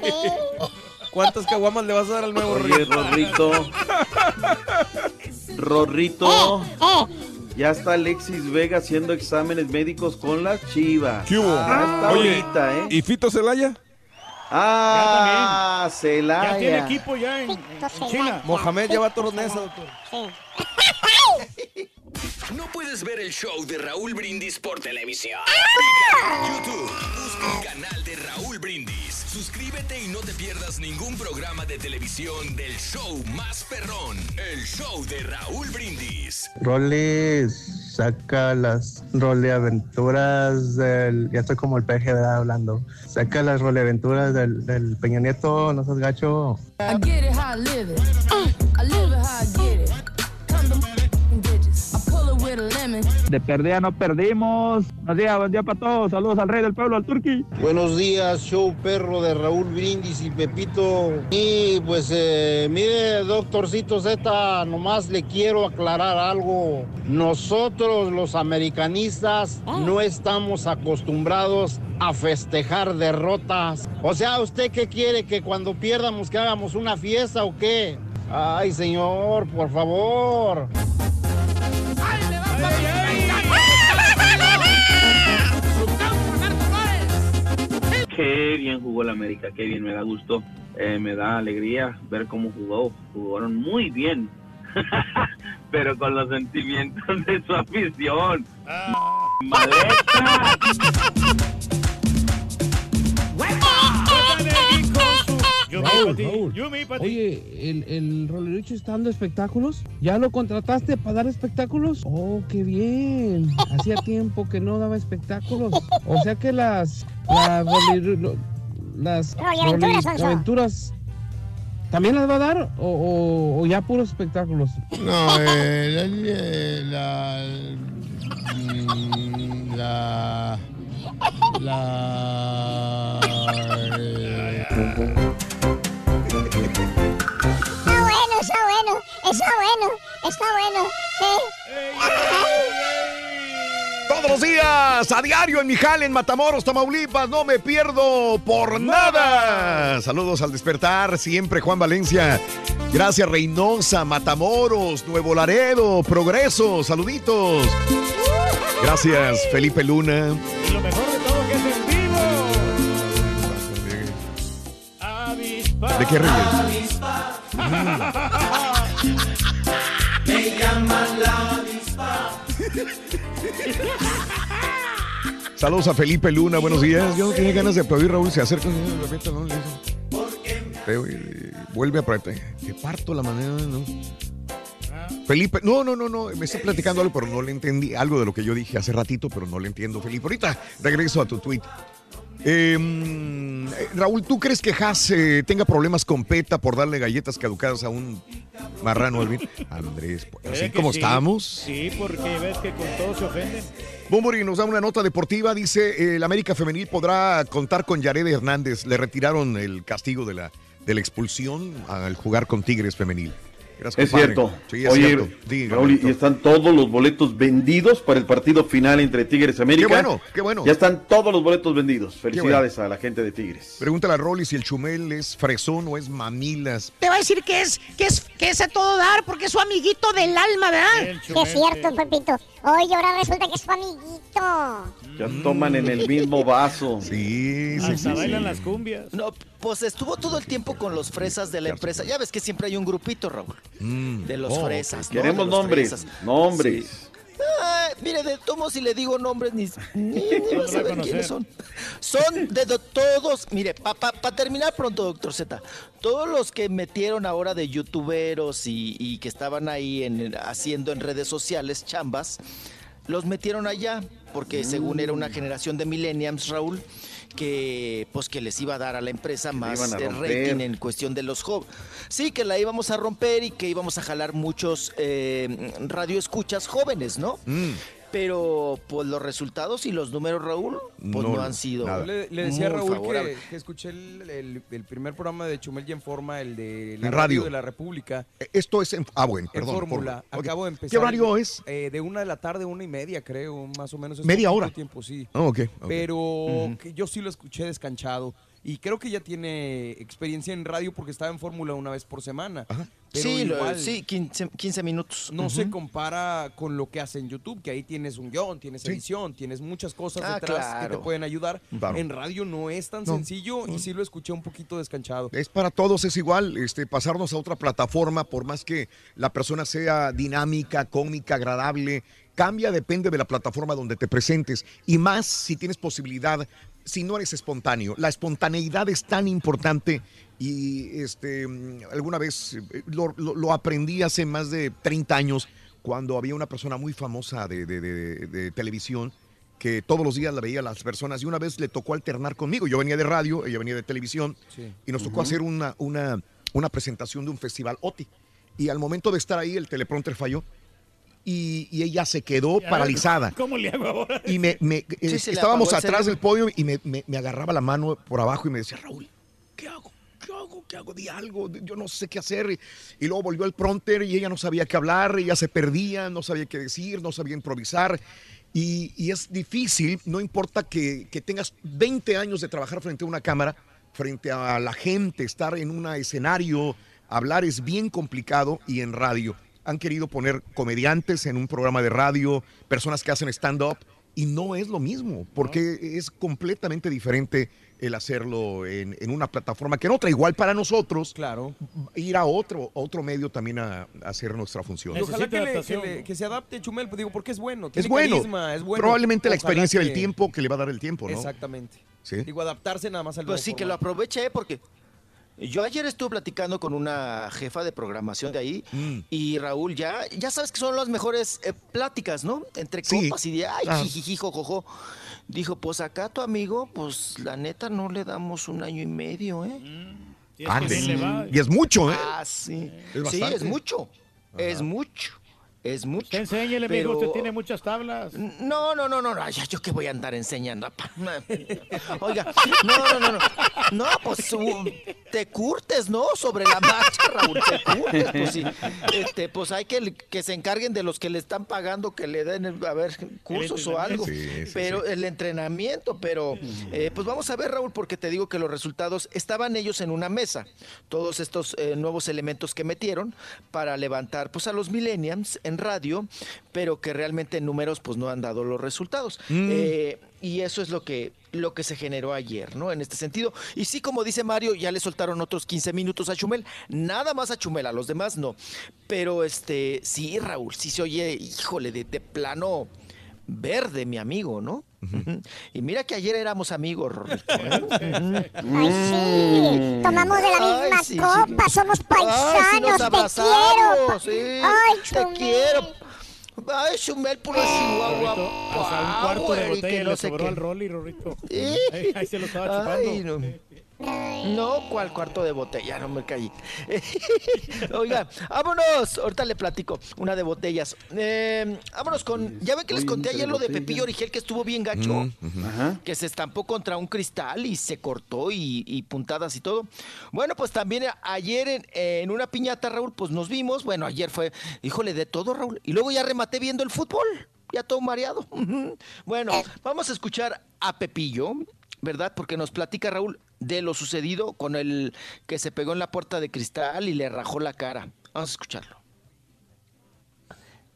¿Cuántas caguamas le vas a dar al nuevo Oye, Rorrito? Rorrito. Eh, Ya está Alexis Vega haciendo exámenes médicos con las chivas. ¿Qué hubo? Ya está Oye, ahorita, ¿eh? ¿y Fito Celaya? Ah, Celaya. Ya tiene equipo ya en, en China. Mohamed ya va a Toronesa, doctor. No puedes ver el show de Raúl Brindis por televisión. En YouTube, busca el canal de Raúl Brindis. Suscríbete y no te pierdas ningún programa de televisión del show más perrón. El show de Raúl Brindis. Rolis, saca las roleaventuras del. Ya estoy como el peje ¿verdad? hablando. Saca las roleaventuras del, del Peña Nieto, no seas gacho. I get it how I live it. I live it how I get it. Lemon. De perdida no perdimos. Buenos días, buen día para todos. Saludos al rey del pueblo, al turqui. Buenos días, show perro de Raúl Brindis y Pepito. Y pues, eh, mire, doctorcito Z, nomás le quiero aclarar algo. Nosotros, los americanistas, no estamos acostumbrados a festejar derrotas. O sea, ¿usted qué quiere? ¿Que cuando pierdamos que hagamos una fiesta o qué? Ay, señor, por favor. Qué bien jugó la América, qué bien, me da gusto, eh, me da alegría ver cómo jugó. Jugaron muy bien, pero con los sentimientos de su afición. ¡Maleta! Raúl, Raúl. Oye, ¿el, el Rolerucho está dando espectáculos? ¿Ya lo contrataste para dar espectáculos? Oh, qué bien. Hacía tiempo que no daba espectáculos. O sea que las... Las... las aventuras, ¿También las va a dar o, o- o ya puros espectáculos? No, eh, la, mm, la, la, Está está bueno, está bueno. Todos los días, a diario en Mijal, en Matamoros, Tamaulipas, no me pierdo por nada. Saludos al despertar, siempre Juan Valencia. Gracias Reynosa, Matamoros, Nuevo Laredo, Progreso, saluditos. Gracias Felipe Luna. Y lo mejor de todo que es en vivo. ¿De qué ríes? Saludos a Felipe Luna, buenos días. Yo no tenía ganas de aplaudir, Raúl, se acerca. no, le y vuelve a. Te parto la manera, ¿no? Felipe, no, no, no, no, me está platicando algo, pero no le entendí. Algo de lo que yo dije hace ratito, pero no le entiendo, Felipe. Ahorita regreso a tu tweet. Eh, mm, eh, Raúl, ¿tú crees que Haas eh, tenga problemas con PETA por darle galletas caducadas a un marrano Alvin? Andrés, pues, así ¿Eh que como sí? estamos. Sí, porque ves que con todo se ofenden. Bumburi nos da una nota deportiva. Dice: eh, el América Femenil podrá contar con Yared Hernández. Le retiraron el castigo de la, de la expulsión al jugar con Tigres Femenil. Gracias, Es cierto. Sí, es Oye, cierto. Dígame, Raúl, y están todos los boletos vendidos para el partido final entre Tigres y América. Qué bueno, qué bueno. Ya están todos los boletos vendidos. Felicidades a la gente de Tigres. Pregúntale a Rolly si el chumel es fresón o es mamilas. Te va a decir que es, que es, que es a todo dar porque es su amiguito del alma, ¿verdad? Es cierto, Pepito. Oye, ahora resulta que es tu amiguito. Ya toman en el mismo vaso. Sí, Hasta bailan las cumbias. No, pues estuvo todo el tiempo con los fresas de la empresa. Ya ves que siempre hay un grupito, Raúl, de los Oh, fresas. Queremos nombres, fresas. nombres. Ay, mire, de tomo si le digo nombres ni, ni, ni va a saber quiénes son. Son de do- todos, mire, para terminar pronto, doctor Z, todos los que metieron ahora de youtuberos y, y que estaban ahí en, haciendo en redes sociales chambas, los metieron allá, porque según era una generación de millennials, Raúl, que pues que les iba a dar a la empresa más iban a eh, rating en cuestión de los jóvenes. Sí, que la íbamos a romper y que íbamos a jalar muchos eh, radioescuchas jóvenes, ¿no? Mm. Pero pues los resultados y los números, Raúl, pues no, han sido. Le, le decía a Raúl que, que escuché el, el- el primer programa de Chumel y en Forma, el de la radio. de la República. Esto es en. Ah, bueno, En perdón. Fórmula. por-. Acabo de empezar. ¿Qué horario es? Eh, de una de la tarde, una y media, creo, más o menos. Es ¿Media hora? tiempo, sí. Ah, ok, ok. Pero que yo sí lo escuché descanchado. Y creo que ya tiene experiencia en radio porque estaba en Fórmula una vez por semana. Pero Sí, lo- igual, sí, 15, 15 minutos. no se compara con lo que hace en YouTube, que ahí tienes un guion, tienes edición, tienes muchas cosas Ah, detrás que te pueden ayudar. Claro. En radio no es tan No, sencillo y sí lo escuché un poquito descanchado. Es para todos, es igual, este, pasarnos a otra plataforma, por más que la persona sea dinámica, cómica, agradable, cambia, depende de la plataforma donde te presentes. Y más si tienes posibilidad, si no eres espontáneo. La espontaneidad es tan importante y este, mm, alguna vez eh, lo, lo- lo aprendí hace más de 30 años cuando había una persona muy famosa de, de- de- de televisión que todos los días la veía a las personas y una vez le tocó alternar conmigo. Yo venía de radio, ella venía de televisión y nos tocó hacer una, una, una presentación de un festival OTI. Y al momento de estar ahí, el teleprompter falló y, y ella se quedó paralizada. ¿Cómo le hago ahora? Y me, eh, Sí, estábamos apagó atrás del podio y me, me- me agarraba la mano por abajo y me decía, Raúl, ¿qué hago? ¿Qué hago? ¿Qué hago? Di algo, yo no sé qué hacer. Y, y luego volvió el prompter y ella no sabía qué hablar, ella se perdía, no sabía qué decir, no sabía improvisar. Y, y es difícil, no importa que, que tengas 20 años de trabajar frente a una cámara, frente a la gente, estar en un escenario, hablar es bien complicado y en radio. Han querido poner comediantes en un programa de radio, personas que hacen stand-up, y no es lo mismo, porque es completamente diferente el hacerlo en, en una plataforma que en otra. Igual para nosotros, claro. ir a otro, otro medio también a, a hacer nuestra función. Y ojalá que, le- que le- que se adapte Chumel, pues digo, porque es bueno. Es tiene bueno. carisma, es bueno. Probablemente la experiencia que- del tiempo que le va a dar el tiempo, ¿no? Exactamente. Sí. Digo, adaptarse nada más al Pues sí, que lo aproveche, porque yo ayer estuve platicando con una jefa de programación de ahí Mm. y Raúl, ya, ya sabes que son las mejores eh, pláticas, ¿no? Entre Sí, copas y de, ay, claro. jijiji, jojojo. Dijo, pues acá tu amigo, pues la neta no le damos un año y medio, ¿eh? Es que le va. Y es mucho, ¿eh? Ah, sí. Es sí, es mucho. Es mucho. Es mucho. Usted enséñele, amigo, Pero- usted tiene muchas tablas. No, no, no, no, no, yo que voy a andar enseñando. apa. Oiga, no, no, no, no. No, pues uh, te curtes, ¿no? Sobre la marcha, Raúl, te curtes. Pues sí. Este, pues hay que, que se encarguen de los que le están pagando, que le den, a ver, cursos o algo. Sí, sí, pero el entrenamiento, pero eh, pues vamos a ver, Raúl, porque te digo que los resultados estaban ellos en una mesa. Todos estos eh, nuevos elementos que metieron para levantar pues a los millennials en radio, pero que realmente en números pues no han dado los resultados. Mm. Eh, y eso es lo que, lo que se generó ayer, ¿no? En este sentido. Y sí, como dice Mario, ya le soltaron otros 15 minutos a Chumel. Nada más a Chumel, a los demás no. Pero este, sí, Raúl, sí se oye, híjole, de, de plano verde, mi amigo, ¿no? Y mira que ayer éramos amigos, Rorrito, ¿eh? Ay, sí. Tomamos de la Ay, misma sí. copa, somos Ay, nos paisanos, te abrazamos, quiero. sí, Ay, te Chumel. quiero. Ay, Chumel, puro Chihuahua. Rorrito, hasta un cuarto de botella que no le sobró qué. al Rolly, Rorrito. ¿Eh? Ahí, ahí se lo estaba Ay, chupando. no. No, ¿cuál cuarto de botella? No me caí. Oiga, vámonos. Ahorita le platico una de botellas. Eh, vámonos con. Ya ven que les conté ayer lo de. Pepillo Origel que estuvo bien gacho. Mm. Que se estampó contra un cristal y se cortó y, y puntadas y todo. Bueno, pues también ayer en, en una piñata, Raúl, pues nos vimos. Bueno, ayer fue, híjole, de todo, Raúl. Y luego ya rematé viendo el fútbol. Ya todo mareado. Bueno, vamos a escuchar a Pepillo, ¿verdad? Porque nos platica Raúl de lo sucedido con el que se pegó en la puerta de cristal y le rajó la cara. Vamos a escucharlo.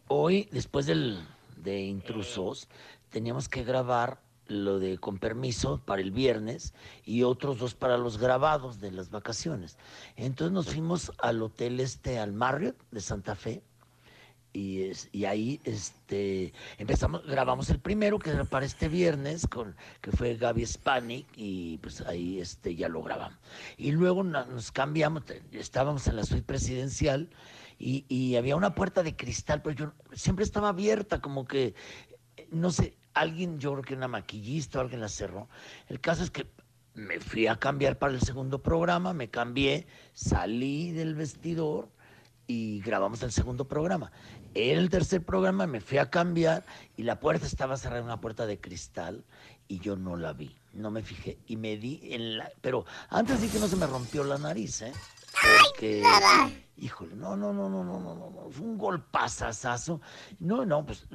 Hoy, después del, de intrusos, teníamos que grabar lo de con permiso para el viernes y otros dos para los grabados de las vacaciones. Entonces nos fuimos al hotel este, al Marriott de Santa Fe, y, es- y ahí este, empezamos, grabamos el primero que era para este viernes, con, que fue Gaby Spanik, y pues ahí este, ya lo grabamos. Y luego nos cambiamos, estábamos en la suite presidencial y, y había una puerta de cristal, pero yo siempre estaba abierta, como que, no sé, alguien, yo creo que una maquillista o alguien la cerró. El caso es que me fui a cambiar para el segundo programa, me cambié, salí del vestidor y grabamos el segundo programa el tercer programa me fui a cambiar y la puerta estaba cerrada, una puerta de cristal, y yo no la vi, no me fijé. Y me di en la. Pero antes dije no se me rompió la nariz, ¿eh? Porque. Híjole, no, no, no, no, no, no, no, fue un golpazazazo. No, no, pues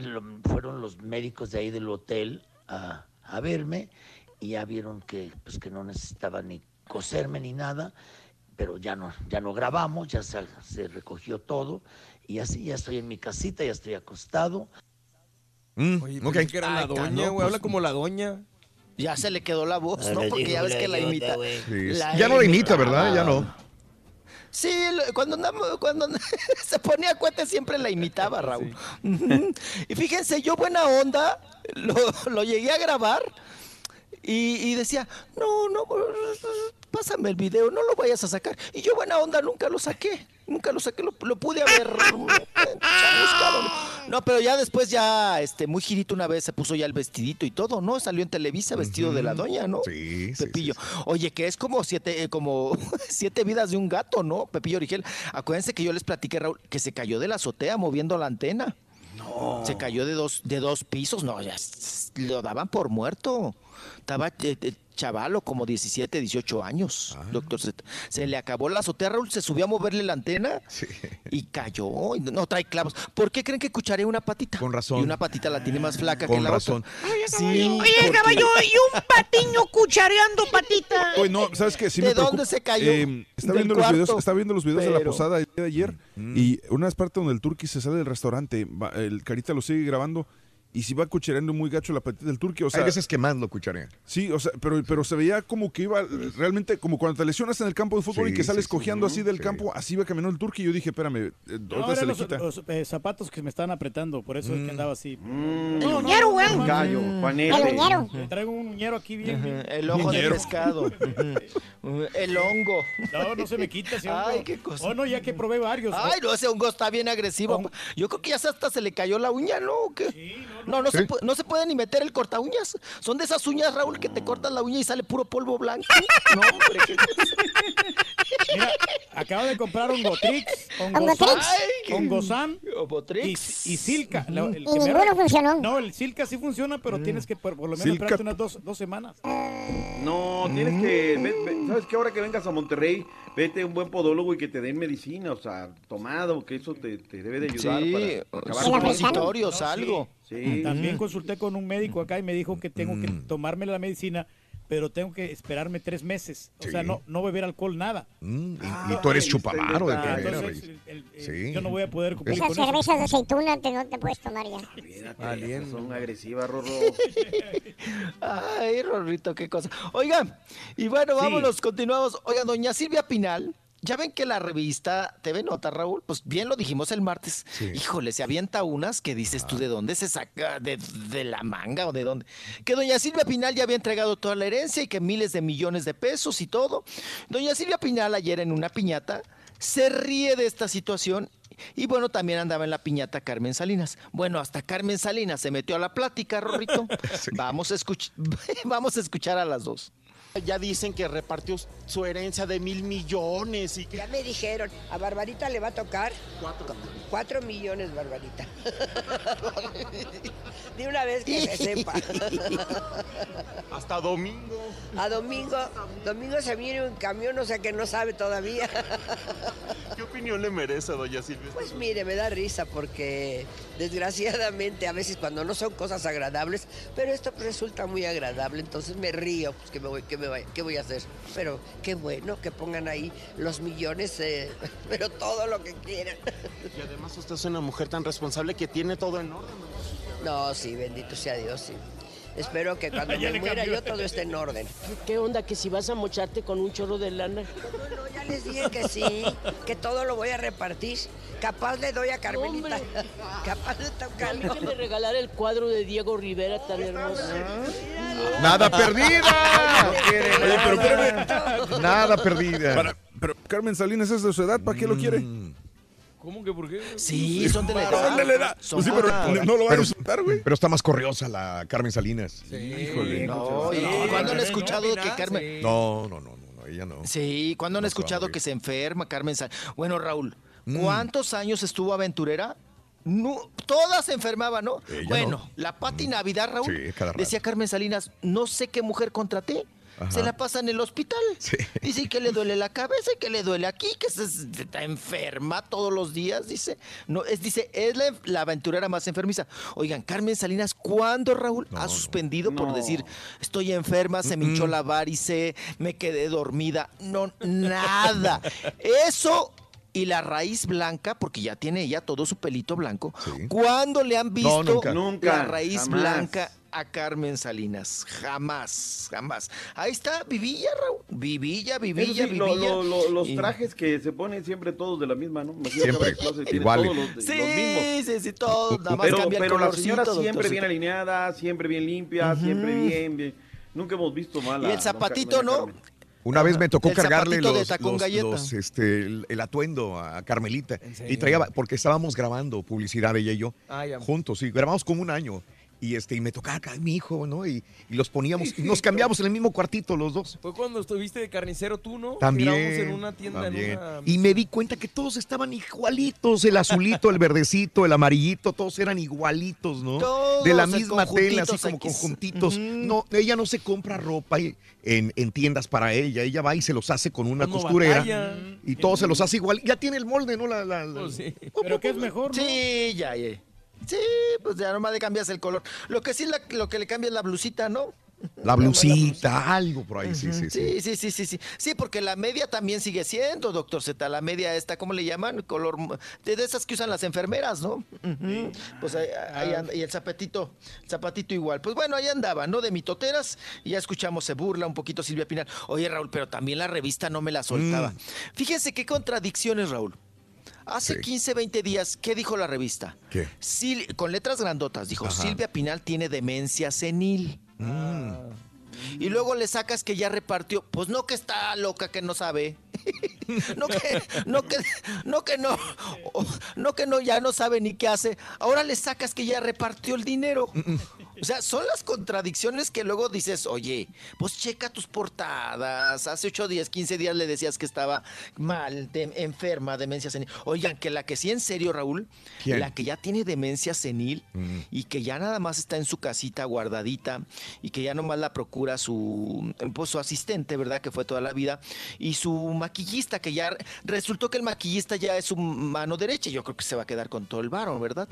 fueron los médicos de ahí del hotel a, a verme y ya vieron que, pues, que no necesitaba ni coserme ni nada, pero ya no, ya no grabamos, ya se, se recogió todo y así ya estoy en mi casita, ya estoy acostado. Mm, Oye, ok. pensé que era la doña, pues- Habla como la doña. Ya se le quedó la voz, ¿no? Ahora Porque ya ves la que la imita. Sí, La ya no lo imita. ¿verdad? Ya no. Sí, cuando andamos, cuando se ponía cuete siempre la imitaba, Raúl. Y fíjense, yo buena onda, lo, lo llegué a grabar y, y decía, no, no, pásame el video, no lo vayas a sacar. Y yo buena onda nunca lo saqué, nunca lo saqué, lo, lo pude haber eh, buscado, ¿no? Pero ya después ya, este, muy girito una vez se puso ya el vestidito y todo, ¿no? Salió en Televisa vestido de la doña, ¿no? Sí, sí, Pepillo. Oye, que es como siete, eh, como siete vidas de un gato, ¿no? Pepillo Origel. Acuérdense que yo les platiqué, Raúl, que se cayó de la azotea moviendo la antena. No. Se cayó de dos, de dos pisos, no, ya lo daban por muerto. Estaba eh, eh, chavalo, como 17, 18 años, Ah. doctor Z. Se le acabó la azotea, Raúl, se subió a moverle la antena y cayó. y no trae clavos. ¿Por qué creen que cucharé una patita? Con razón. Y una patita la tiene más flaca que Con la razón. otra. Sí, Oye, porque- caballo, y un patiño cuchareando patita. Oye, no, ¿sabes qué? Sí ¿De me dónde se cayó? Eh, está viendo los videos, está viendo los videos de la posada de ayer y una parte donde el turqui se sale del restaurante, va- el carita lo sigue grabando y si va cuchareando muy gacho la patita del turqui, o sea, Hay veces que más lo cucharean. sí, o sea, pero, pero se veía como que iba realmente como cuando te lesionas en el campo de fútbol Sí, y que sales sí, sí. cojeando así del Sí. campo, así iba caminando el turqui y yo dije, espérame, eh, No, se le los, quita. los, eh, zapatos que me estaban apretando, por eso es que andaba así. El uñero, güey. no, no, Gallo. El uñero. Me Traigo un uñero aquí bien. bien. El ojo de pescado. El hongo. No, no se me quita ese hongo. Ay, qué cosa. Oh, no, ya que probé varios. Ay, no, ese hongo está bien agresivo. Yo creo que ya hasta se le cayó la uña, ¿no? ¿O qué? no, no, se puede, no se puede ni meter el corta uñas. Son de esas uñas, Raúl, que te cortas la uña y sale puro polvo blanco. No, hombre. Mira, acabo de comprar un Gotrix, Hongotrix. Hongosan y, y Silca. La- el Y ninguno funcionó. No, el Silca sí funciona, pero tienes que por, por lo menos Silca. esperarte unas dos, dos semanas. No, tienes que. ve- ve- ¿Sabes qué? Ahora que vengas a Monterrey, vete a un buen podólogo y que te den medicina, o sea, tomado, que eso te, te debe de ayudar Sí, para supositorios, algo. Sí. También consulté con un médico acá y me dijo que tengo que tomarme la medicina, pero tengo que esperarme tres meses. O sea, no, no beber alcohol, nada. Mm, y, y tú eres chupamaro de primera, el- el- Sí. yo no voy a poder cumplir Esas con eso. cervezas de aceituna te, no te puedes tomar ya. Esas son agresivas, Rorro. Ay, Rorrito, qué cosa. Oigan, y bueno, Sí. vámonos, continuamos. Oiga, doña Silvia Pinal, ya ven que la revista TV Nota, Raúl, pues bien lo dijimos el martes. Híjole, se avienta unas que dices tú de dónde se saca, de, de la manga o de dónde. Que doña Silvia Pinal ya había entregado toda la herencia y que miles de millones de pesos y todo. Doña Silvia Pinal ayer en una piñata se ríe de esta situación y bueno, también andaba en la piñata Carmen Salinas. Bueno, hasta Carmen Salinas se metió a la plática, Rorrito. Vamos, a Vamos a escuchar a las dos. Ya dicen que repartió su herencia de mil millones y que... Ya me dijeron, a Barbarita le va a tocar cuatro, millones, Barbarita. De una vez que se sepa. Hasta domingo. A domingo, domingo se viene un camión, o sea que no sabe todavía. ¿Qué opinión le merece, doña Silvia? Pues mire, me da risa porque desgraciadamente a veces cuando no son cosas agradables, pero esto resulta muy agradable, entonces me río, pues ¿qué, me voy, qué, me qué voy a hacer? Pero qué bueno que pongan ahí los millones, eh, pero todo lo que quieran. Y además usted es una mujer tan responsable que tiene todo en orden. No, sí, bendito sea Dios, sí. Espero que cuando Ya me le muera cambió. yo todo esté en orden. ¿Qué onda que si vas a mocharte con un chorro de lana? Ya les dije que sí, que todo lo voy a repartir. Capaz le doy a Carmelita. Capaz de tocarlo. que me regalara el cuadro de Diego Rivera tan hermoso. ¡Nada perdida! Oye, pero espérame. Nada perdida. Para- pero Carmen Salinas es de su edad, ¿para qué lo quiere? ¿Cómo que por qué? Sí, son de la edad. Son de la edad. Son Pues sí, pero no lo van a Pero, insultar, güey. pero está más corriosa la Carmen Salinas. Híjole. No, ¿y cuándo han escuchado que Carmen... No, no, no, no, no, ella no. Sí, ¿cuándo han escuchado que se enferma Carmen Sal- Bueno, Raúl, Mm. ¿cuántos años estuvo aventurera? No, todas se enfermaban, ¿no? Ella bueno, no. la Pati Navidad, Raúl, Sí, cada rato. decía Carmen Salinas, no sé qué mujer contraté. Ajá. Se la pasa en el hospital. Dice que le duele la cabeza y que le duele aquí, que se, está enferma todos los días, dice. No, es, dice, es la, la aventurera más enfermiza. Oigan, Carmen Salinas, ¿cuándo, Raúl, ha suspendido por decir, estoy enferma, se me hinchó la varice, me quedé dormida? No, nada. Eso y la raíz blanca, porque ya tiene ella todo su pelito blanco. ¿Cuándo le han visto nunca. Nunca, la raíz jamás. blanca a Carmen Salinas? Jamás, jamás. Ahí está Vivilla, Raúl. Vivilla, Vivilla, sí, Vivilla. lo- lo- los Y- trajes que se ponen siempre todos de la misma, ¿no? Imagínate, Siempre, iguales. todos Sí, sí, sí, todo. Nada más Pero, cambia el pero la señora siempre bien alineada, siempre bien limpia, siempre bien, bien. Nunca hemos visto mal. Y el zapatito, ¿no? Una vez me tocó El cargarle los, este, el, el atuendo a Carmelita. Y traía, porque estábamos grabando publicidad ella y yo, Ah, juntos, sí, grabamos como un año. Y este, y me tocaba acá mi hijo, ¿no? Y, y los poníamos, y nos cambiamos en el mismo cuartito los dos. Fue cuando estuviste de carnicero tú, ¿no? Que También. en una tienda, también. en una... Y me di cuenta que todos estaban igualitos, el azulito, el verdecito, el amarillito, todos eran igualitos, ¿no? Todos de la misma tela, así conjuntitos como X. conjuntitos. No, ella no se compra ropa y- en, en tiendas para ella, ella va y se los hace con una Uno costurera batalla. y todos se los hace igual. Ya tiene el molde, ¿no? La, la- la- Pero ¿qué es mejor, no? Sí, ya, ya. Sí, pues ya nomás le cambias el color. Lo que sí la- lo que le cambia es la blusita, ¿no? la blusita, algo por ahí, sí, sí, sí. Sí, sí, sí, sí, sí. Sí, porque la media también sigue siendo, doctor Z. La media esta, ¿cómo le llaman? Color de, esas que usan las enfermeras, ¿no? Pues ahí, ahí anda- y el zapatito, el zapatito igual. Pues bueno, ahí andaba, ¿no? De mitoteras. Y ya escuchamos, se burla un poquito Silvia Pinal. Oye, Raúl, pero también la revista no me la soltaba. Mm. Fíjense qué contradicciones, Raúl. Hace 15, 20 días, ¿qué dijo la revista? ¿Qué? Sil- con letras grandotas, dijo, Ajá. Silvia Pinal tiene demencia senil. Mm. Y luego le sacas que ya repartió. Pues no que está loca, que no sabe. no que, no que, no que no, no que no, ya no sabe ni qué hace. Ahora le sacas que ya repartió el dinero. O sea, son las contradicciones que luego dices, oye, pues checa tus portadas. Hace 8 días, 15 días le decías que estaba mal, de- enferma, demencia senil. Oigan, que la que sí en serio, Raúl, ¿Quién? la que ya tiene demencia senil Mm. y que ya nada más está en su casita guardadita y que ya nomás la procura su, pues, su asistente, ¿verdad? Que fue toda la vida, y su maquillista, que ya resultó que el maquillista ya es su mano derecha. Yo creo que se va a quedar con todo el varo, ¿verdad?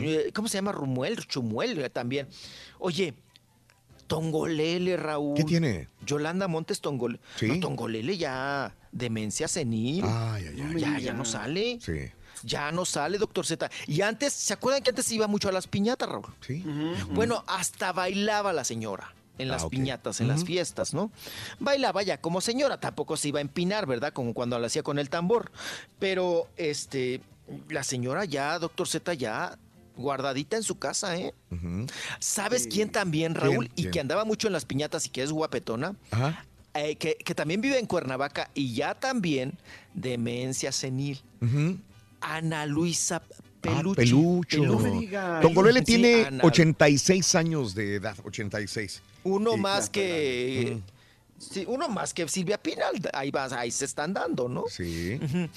Eh, ¿Cómo se llama? Rumuel, Chumuel eh, también. Oye, Tongolele, Raúl. ¿Qué tiene? Yolanda Montes Tongolele. ¿Sí? No, Tongolele ya, demencia senil. Ay, ay, ay. Ya, ya no sale. Sí. Ya no sale, doctor Z. Y antes, ¿se acuerdan que antes iba mucho a las piñatas, Raúl? Sí. Bueno, hasta bailaba la señora en las Ah, piñatas, en las fiestas, ¿no? Bailaba ya como señora, tampoco se iba a empinar, ¿verdad? Como cuando lo hacía con el tambor. Pero, este, la señora ya, doctor Z, ya guardadita en su casa, ¿eh? ¿Sabes quién también, Raúl? Y que andaba mucho en las piñatas y que es guapetona. Ajá. eh, que, que también vive en Cuernavaca y ya también demencia senil. Ujú. Ana Luisa Ah, Peluche. Pelucho. No me digas. Sí, tiene Ana. 86 años de edad, 86. Uno Sí, más que. Sí, uno más que Silvia Pinal. Ahí, vas, ahí se están dando, ¿no? Sí. Ujú.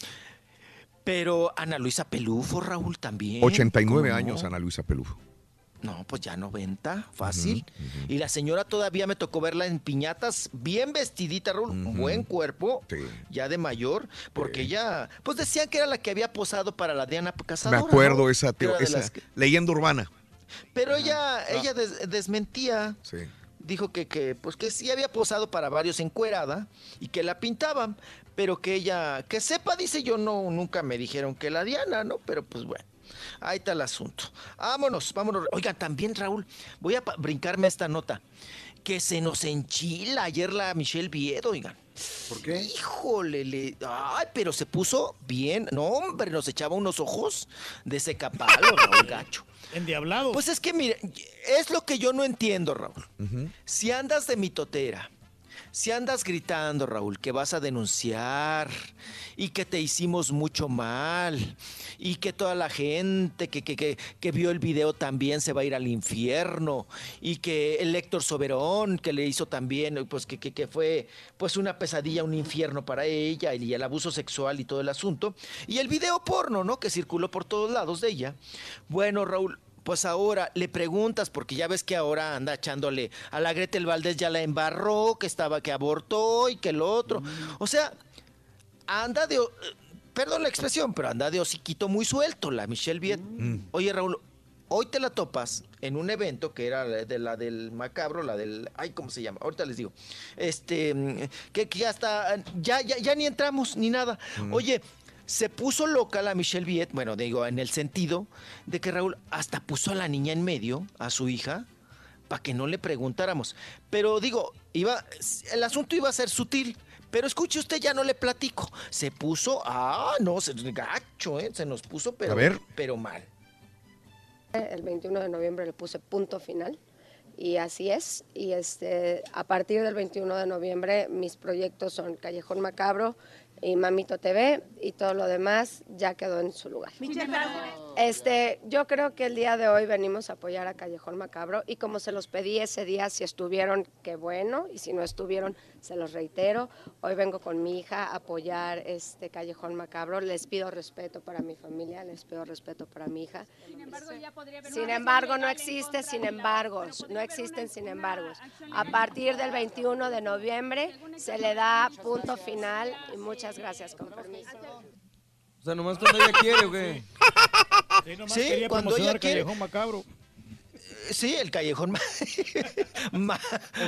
Pero Ana Luisa Pelufo, Raúl, también. 89 ¿Cómo años? Ana Luisa Pelufo. No, pues ya 90, fácil. Y la señora todavía me tocó verla en piñatas, bien vestidita, Raúl, buen cuerpo, ya de mayor, porque ella, pues decían que era la que había posado para la Diana Me Cazadora. acuerdo ¿no? esa, teo- esa que- leyenda urbana. Pero ella, ella des- desmentía. Sí. Dijo que, que, pues que sí había posado para varios encuerada y que la pintaban, pero que ella, que sepa, dice yo, no, nunca me dijeron que la Diana, ¿no? Pero pues bueno, ahí está el asunto. Vámonos, vámonos. Oigan, también Raúl, voy a brincarme esta nota. Que se nos enchila ayer la Michelle Viedo, oigan. ¿Por qué? Híjole, le- ay, pero se puso bien. No, hombre, nos echaba unos ojos de ese capalo, Raúl Gacho. Endiablado. Pues es que, mire, es lo que yo no entiendo, Raúl. Si andas de mitotera, si andas gritando, Raúl, que vas a denunciar y que te hicimos mucho mal y que toda la gente que, que, que, que vio el video también se va a ir al infierno y que el Héctor Soberón que le hizo también, pues que, que, fue pues una pesadilla, un infierno para ella y el abuso sexual y todo el asunto y el video porno, ¿no? Que circuló por todos lados de ella. Bueno, Raúl, pues ahora le preguntas, porque ya ves que ahora anda echándole a la Gretel Valdés, ya la embarró, que estaba que abortó y que el otro. O sea, anda de. Perdón la expresión, pero anda de hociquito muy suelto la Michelle Viet. Oye, Raúl, hoy te la topas en un evento que era de la del macabro, la del. Ay, ¿cómo se llama? Ahorita les digo. Este. mm, Que, que ya está. Ya, ya, ya ni entramos, ni nada. Oye. Se puso loca la Michelle Viet, bueno, digo, en el sentido de que Raúl hasta puso a la niña en medio, a su hija, para que no le preguntáramos. Pero digo, iba, el asunto iba a ser sutil. Pero escuche usted, ya no le platico. Se puso, ah, no, se, gacho, ¿eh? Se nos puso, pero, A ver. pero mal. El 21 de noviembre le puse punto final y así es. Y este, a partir del 21 de noviembre mis proyectos son Callejón Macabro y Mamito TV y todo lo demás ya quedó en su lugar. Este, yo creo que el día de hoy venimos a apoyar a Callejón Macabro y como se los pedí ese día, si estuvieron, qué bueno, y si no estuvieron, se los reitero. Hoy vengo con mi hija a apoyar este Callejón Macabro. Les pido respeto para mi familia, les pido respeto para mi hija. Sin embargo, no existe sin embargo, no existen sin embargo. A partir del 21 de noviembre se le da punto final y muchas gracias, con permiso. O sea, nomás cuando ella quiere, ¿o qué? Sí, quería cuando promocionar ella quiere. Callejón Macabro. Sí, el callejón. ma- ma-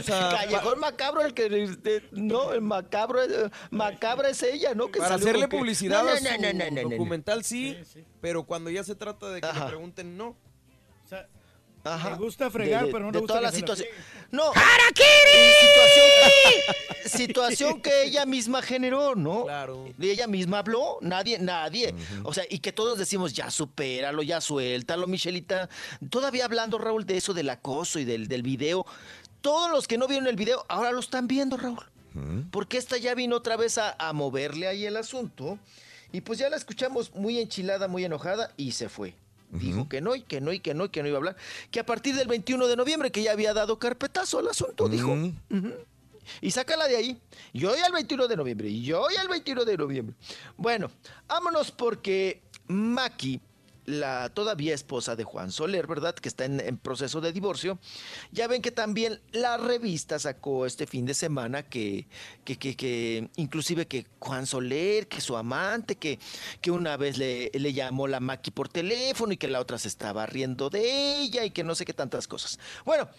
sea, callejón macabro, el que. este, no, el macabro. es- Macabra es ella, ¿no? Que Para hacerle que- publicidad No, a no, su no, no, no, no, no. documental sí, pero cuando ya se trata de que Ajá. le pregunten, no. Ajá. Le gusta fregar, De- de- pero no de le gusta toda la situación. No. Situación, situación que ella misma generó, ¿no? Claro. Y ella misma habló, nadie, nadie. O sea, y que todos decimos, ya supéralo, ya suéltalo, Michelita. Todavía hablando, Raúl, de eso del acoso y del, del video. Todos los que no vieron el video, ahora lo están viendo, Raúl. Porque esta ya vino otra vez a, a moverle ahí el asunto. Y pues ya la escuchamos muy enchilada, muy enojada y se fue. Dijo que no, y que no, y que no, y que no iba a hablar. Que a partir del 21 de noviembre, que ya había dado carpetazo al asunto, dijo. Ujú. Y sácala de ahí. Yo voy al 21 de noviembre. Y yo voy al 21 de noviembre. Bueno, vámonos porque Maki, la todavía esposa de Juan Soler, ¿verdad? Que está en, en proceso de divorcio. Ya ven que también la revista sacó este fin de semana que, que, que, que inclusive que Juan Soler, que su amante, que, que una vez le, le llamó la Maki por teléfono y que la otra se estaba riendo de ella y que no sé qué tantas cosas. Bueno,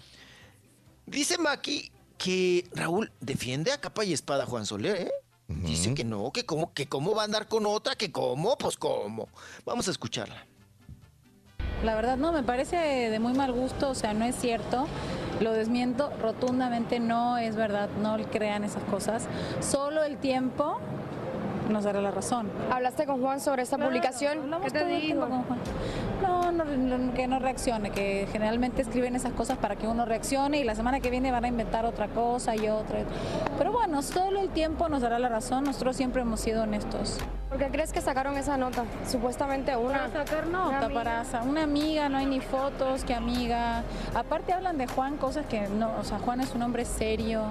Dice Maki que Raúl defiende a capa y espada a Juan Soler, ¿eh? Dice que no, que cómo, que cómo va a andar con otra, que cómo, pues cómo. Vamos a escucharla. La verdad no, me parece de muy mal gusto, o sea, no es cierto. Lo desmiento rotundamente, no es verdad, no crean esas cosas. Solo el tiempo nos dará la razón. ¿Hablaste con Juan sobre esta Claro, publicación? hablamos ¿Qué te todo el tiempo dijo? con Juan. No, no, no, que no reaccione, que generalmente escriben esas cosas para que uno reaccione y la semana que viene van a inventar otra cosa y otra. Pero bueno, solo el tiempo nos dará la razón, nosotros siempre hemos sido honestos. ¿Por qué crees que sacaron esa nota? Supuestamente una. Para sacar nota, amiga. para una amiga, no hay ni fotos, que amiga. Aparte hablan de Juan cosas que no, o sea, Juan es un hombre serio.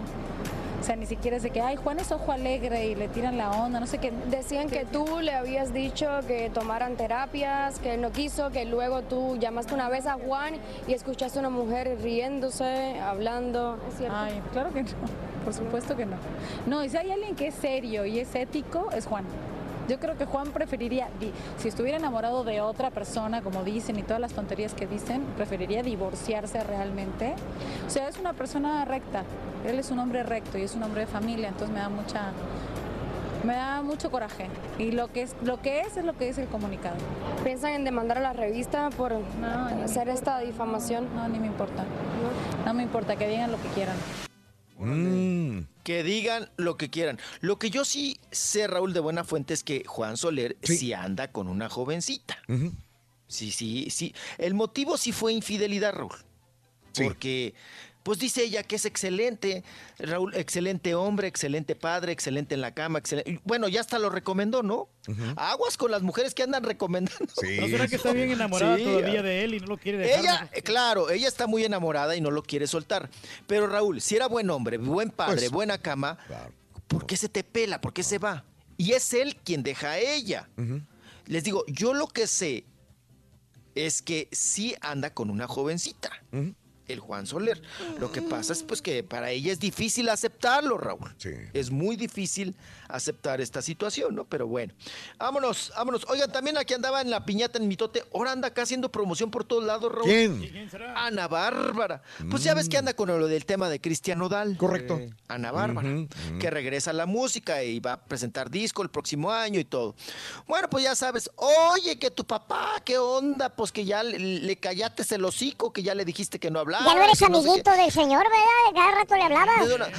O sea, ni siquiera es de que, ay, Juan es ojo alegre y le tiran la onda, no sé qué. Decían que tú le habías dicho que tomaran terapias, que él no quiso, que luego tú llamaste una vez a Juan y escuchaste a una mujer riéndose, hablando. ¿Es cierto? Ay, claro que no, por supuesto que no. No, y si hay alguien que es serio y es ético, es Juan. Yo creo que Juan preferiría, si estuviera enamorado de otra persona, como dicen, y todas las tonterías que dicen, preferiría divorciarse realmente. O sea, es una persona recta. Él es un hombre recto y es un hombre de familia, entonces me da mucha, me da mucho coraje. Y lo que es, lo que es, es lo que dice el comunicado. ¿Piensan en demandar a la revista por hacer esta difamación? No, ni me importa. No me importa, que digan lo que quieran. Que digan lo que quieran. Lo que yo sí sé, Raúl, de buena fuente es que Juan Soler sí, anda con una jovencita. Sí, sí, sí. El motivo sí fue infidelidad, Raúl. Porque, pues dice ella que es excelente, Raúl, excelente hombre, excelente padre, excelente en la cama, excelente. Bueno, ya hasta lo recomendó, ¿no? Aguas con las mujeres que andan recomendando. ¿No será que está bien enamorada Sí, todavía de él y no lo quiere dejar? ella, eh, claro, ella está muy enamorada y no lo quiere soltar. Pero Raúl, si era buen hombre, buen padre, Pues, buena cama, ¿por qué se te pela? ¿Por qué se va? Y es él quien deja a ella. Les digo, yo lo que sé es que sí anda con una jovencita, el Juan Soler. Lo que pasa es pues que para ella es difícil aceptarlo, Raúl. Es muy difícil aceptar esta situación, ¿no? Pero bueno, vámonos, vámonos. Oigan, también aquí andaba en la piñata en Mitote, ahora anda acá haciendo promoción por todos lados, Raúl. ¿Quién? Ana Bárbara. Pues ya ves que anda con lo del tema de Cristian Nodal. Correcto. Ana Bárbara, que regresa a la música y va a presentar disco el próximo año y todo. Bueno, pues ya sabes, oye, que tu papá, ¿qué onda? Pues que ya le, le callaste el hocico, que ya le dijiste que no hablaba. Ya no eres amiguito del señor, ¿verdad? Cada rato le hablabas.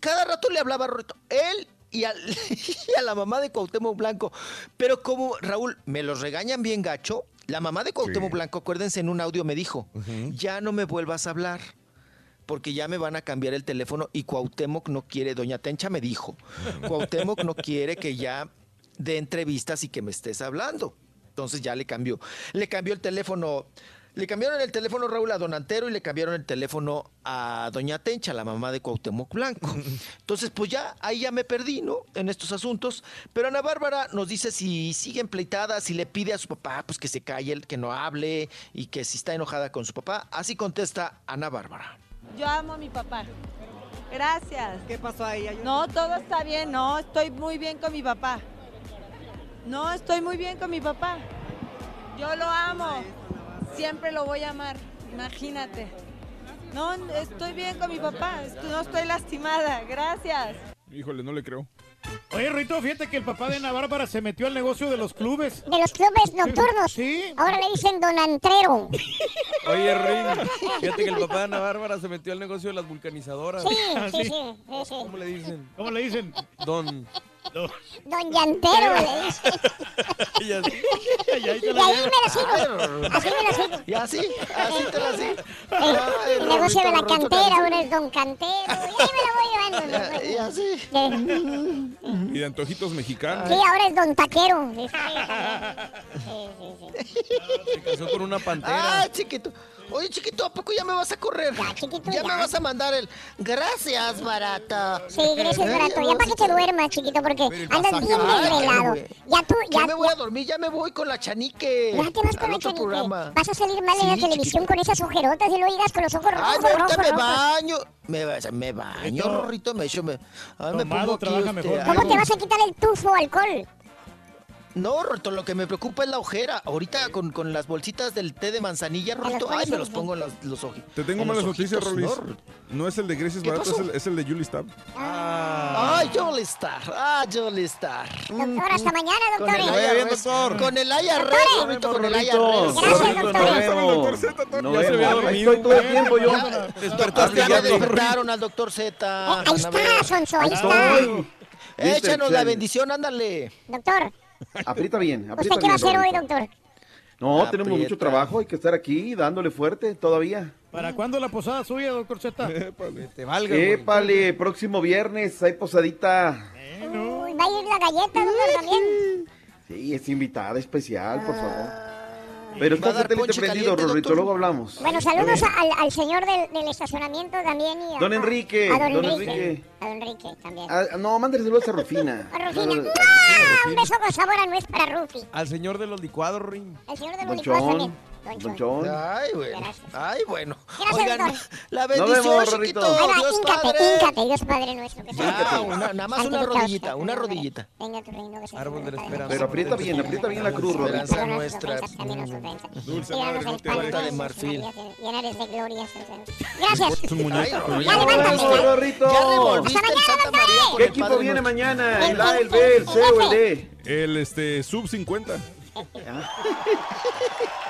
Cada rato le hablaba Rorrito. Él y, al- y a la mamá de Cuauhtémoc Blanco. Pero como, Raúl, me los regañan bien gacho. La mamá de Cuauhtémoc Blanco, acuérdense, en un audio me dijo, ya no me vuelvas a hablar. porque ya me van a cambiar el teléfono y Cuauhtémoc no quiere, doña Tencha me dijo, Cuauhtémoc no quiere que ya dé entrevistas y que me estés hablando. Entonces ya le cambió. Le cambió el teléfono. Le cambiaron el teléfono Raúl a Don Antero y le cambiaron el teléfono a Doña Tencha, la mamá de Cuauhtémoc Blanco. Entonces, pues ya, ahí ya me perdí, ¿no? En estos asuntos. Pero Ana Bárbara nos dice si sigue empleitada, si le pide a su papá, pues que se calle, que no hable y que si está enojada con su papá. Así contesta Ana Bárbara. Yo amo a mi papá. Gracias. ¿Qué pasó ahí? No, todo está bien. No, estoy muy bien con mi papá. No, estoy muy bien con mi papá. Yo lo amo. Siempre lo voy a amar. Imagínate. No, estoy bien con mi papá. No estoy lastimada. Gracias. Híjole, no le creo. Oye, Rito, fíjate que el papá de Ana Bárbara se metió al negocio de los clubes. De los clubes nocturnos. Ahora le dicen donantrero. Oye, Rin, fíjate que el papá de Ana Bárbara se metió al negocio de las vulcanizadoras. Sí, sí, sí, sí, sí. ¿Cómo le dicen? ¿Cómo le dicen? Don. Don Llantero le dicen. Y así. Y ahí Y ahí me la sigo. Así me la sigo. Y así, así te la sigo. Eh, El negocio de la cantera, ahora es Don Cantero. Y ahí me la voy llevando. ¿no? Y así. Y de antojitos mexicanos. Sí, ahora es Don Taquero. Sí, sí, sí, sí, sí. Se casó con una pantera. Ah, chiquito. Oye, chiquito, ¿a poco ya me vas a correr? Ya, chiquito, ya. ya. me vas a mandar el gracias, barato. Sí, gracias, barato. Ya para que te duermas, chiquito, porque andas bien Ay, desvelado. Ya tú, Ya ya, me voy a dormir, ya me voy con la chanique. ya te vas con la chanique. programa. Vas a salir mal en la Sí, televisión con esas ojerotas y luego llegas con los ojos Ay, rojos, no, ahorita me baño. Me, me baño, Rito. Rorrito, me echo, me, ay, me Tomado pongo aquí, trabaja este, mejor. ¿Cómo te vas a quitar el tufo alcohol? No, Rorrito, lo que me preocupa es la ojera. Ahorita con, con las bolsitas del té de manzanilla, pones ay, me los pongo en los, los ojos. Te tengo en malas noticias, ojitos, Rolis. ¿no? No es el de Grecies ¿Qué Barato, es el, es el de Julie Stab. Ay, Jolly Star, ah, Jolly Star. Doctor, hasta mañana, Con doctor. el vaya bien, doctor. con el Doctores. Rorrito, con el. Gracias, doctor. Nos Ya se había dormido. estoy todo el tiempo yo. Despertaste Ya despertaron al doctor Z. Eh, ahí está. Sonso, ahí está. Échanos la bendición, ándale. Doctor, Aprieta bien, ¿usted aprieta qué va a hacer hoy, doctor? No, tenemos Aprieta. mucho trabajo, hay que estar aquí dándole fuerte todavía. ¿Para cuándo la posada suya, doctor Z? Que te valga, güey. Épale, próximo viernes hay posadita. Uy, va a ir la galleta, doctor, también. Sí, es invitada especial, por favor. Pero está satélite prendido, Rorrito, luego hablamos. Bueno, saludos al, al señor del, del estacionamiento también. Y a, Don Enrique, A don, don Enrique. Enrique. A don Enrique también. Ah, no, mándale saludos a Rufina. A Rufina. No, no. Un beso con sabor a nuez para Rufi. Al señor de los licuados, Rin. El señor de los licuados también. Don Don Chon. Chon. Ay, bueno. Gracias. Ay, bueno. Gracias, Oigan, doctor. la bendición, vemos, chiquito. Dios Padre. Dios Padre nuestro. Que Ya, sea- una- nada más una rodillita, una rodillita. Venga tu reino, que sea Árbol de la esperanza. Pero aprieta bien, aprieta bien la cruz. Esperanza nuestra. Dulce madre, no te vayas. de marfil. María, Llenares de gloria. Gracias. Es un Ay, muñeco. Rorrito, Ya, levántate. Ya revolviste el Santa. María ¿Qué equipo viene mañana? ¿El A, el B, el C o el D? El este, sub 50.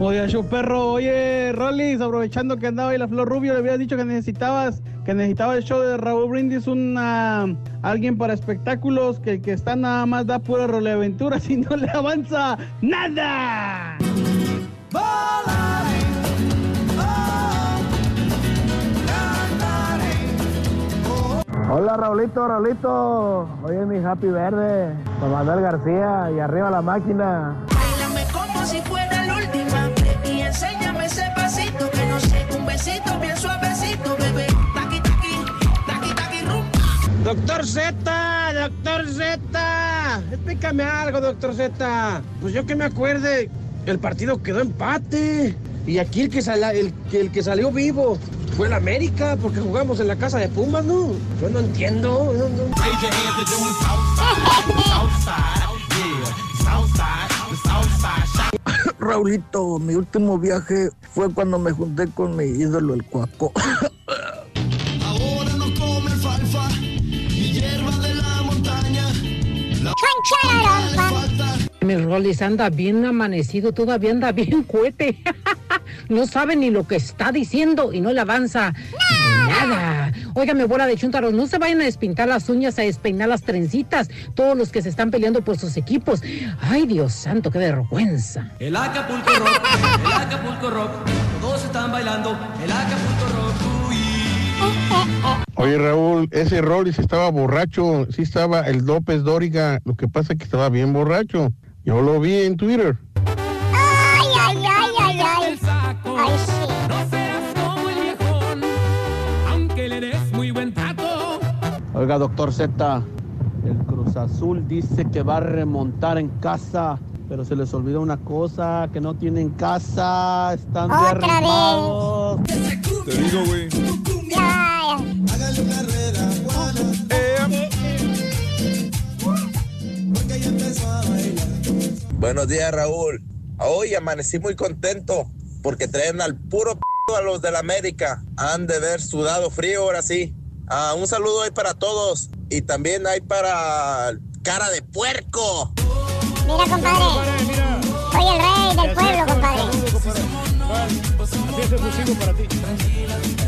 Oye, show perro, oye, Rolis, aprovechando que andaba ahí la Flor Rubio, le habías dicho que necesitabas, que necesitaba el show de Raúl Brindis, una alguien para espectáculos, que el que está nada más da pura roleaventuras y no le avanza nada. Hola Raulito, Raulito, oye mi Happy Verde, Don Manuel García y arriba la máquina. Bailame como si fuera Doctor Z, doctor Z, explícame algo, doctor Z. Pues yo que me acuerde, el partido quedó empate. Y aquí el que, sala- el, que- el que salió vivo fue el América, porque jugamos en la casa de Pumas, ¿no? Yo no entiendo. no, no. Raulito, mi último viaje fue cuando me junté con mi ídolo, el Cuaco. Mi Rolis anda bien amanecido, todavía anda bien cohete. no sabe ni lo que está diciendo y no le avanza nada. Óigame, bola de chuntaros, no se vayan a despintar las uñas, a despeinar las trencitas, todos los que se están peleando por sus equipos. Ay, Dios santo, qué vergüenza. El Acapulco Rock, el Acapulco Rock, todos están bailando, el Acapulco Rock. Oye Raúl, ese Rollis estaba borracho, sí estaba el López Dóriga, lo que pasa es que estaba bien borracho. Yo lo vi en Twitter. Ay, ay, ay, ay, ay. Ay, sí. No seas como el viejón, aunque le des muy buen trato. Oiga, doctor Z, el Cruz Azul dice que va a remontar en casa, pero se les olvidó una cosa, que no tienen casa, están Otra derrumbados. Te digo, güey. Ya, Buenos días, Raúl. Hoy amanecí muy contento porque traen al puro p a los de la América. Han de ver sudado frío ahora sí. Ah, un saludo ahí para todos y también hay para cara de puerco. Mira, compadre. Soy el rey del pueblo, compadre. Así es exclusivo para ti.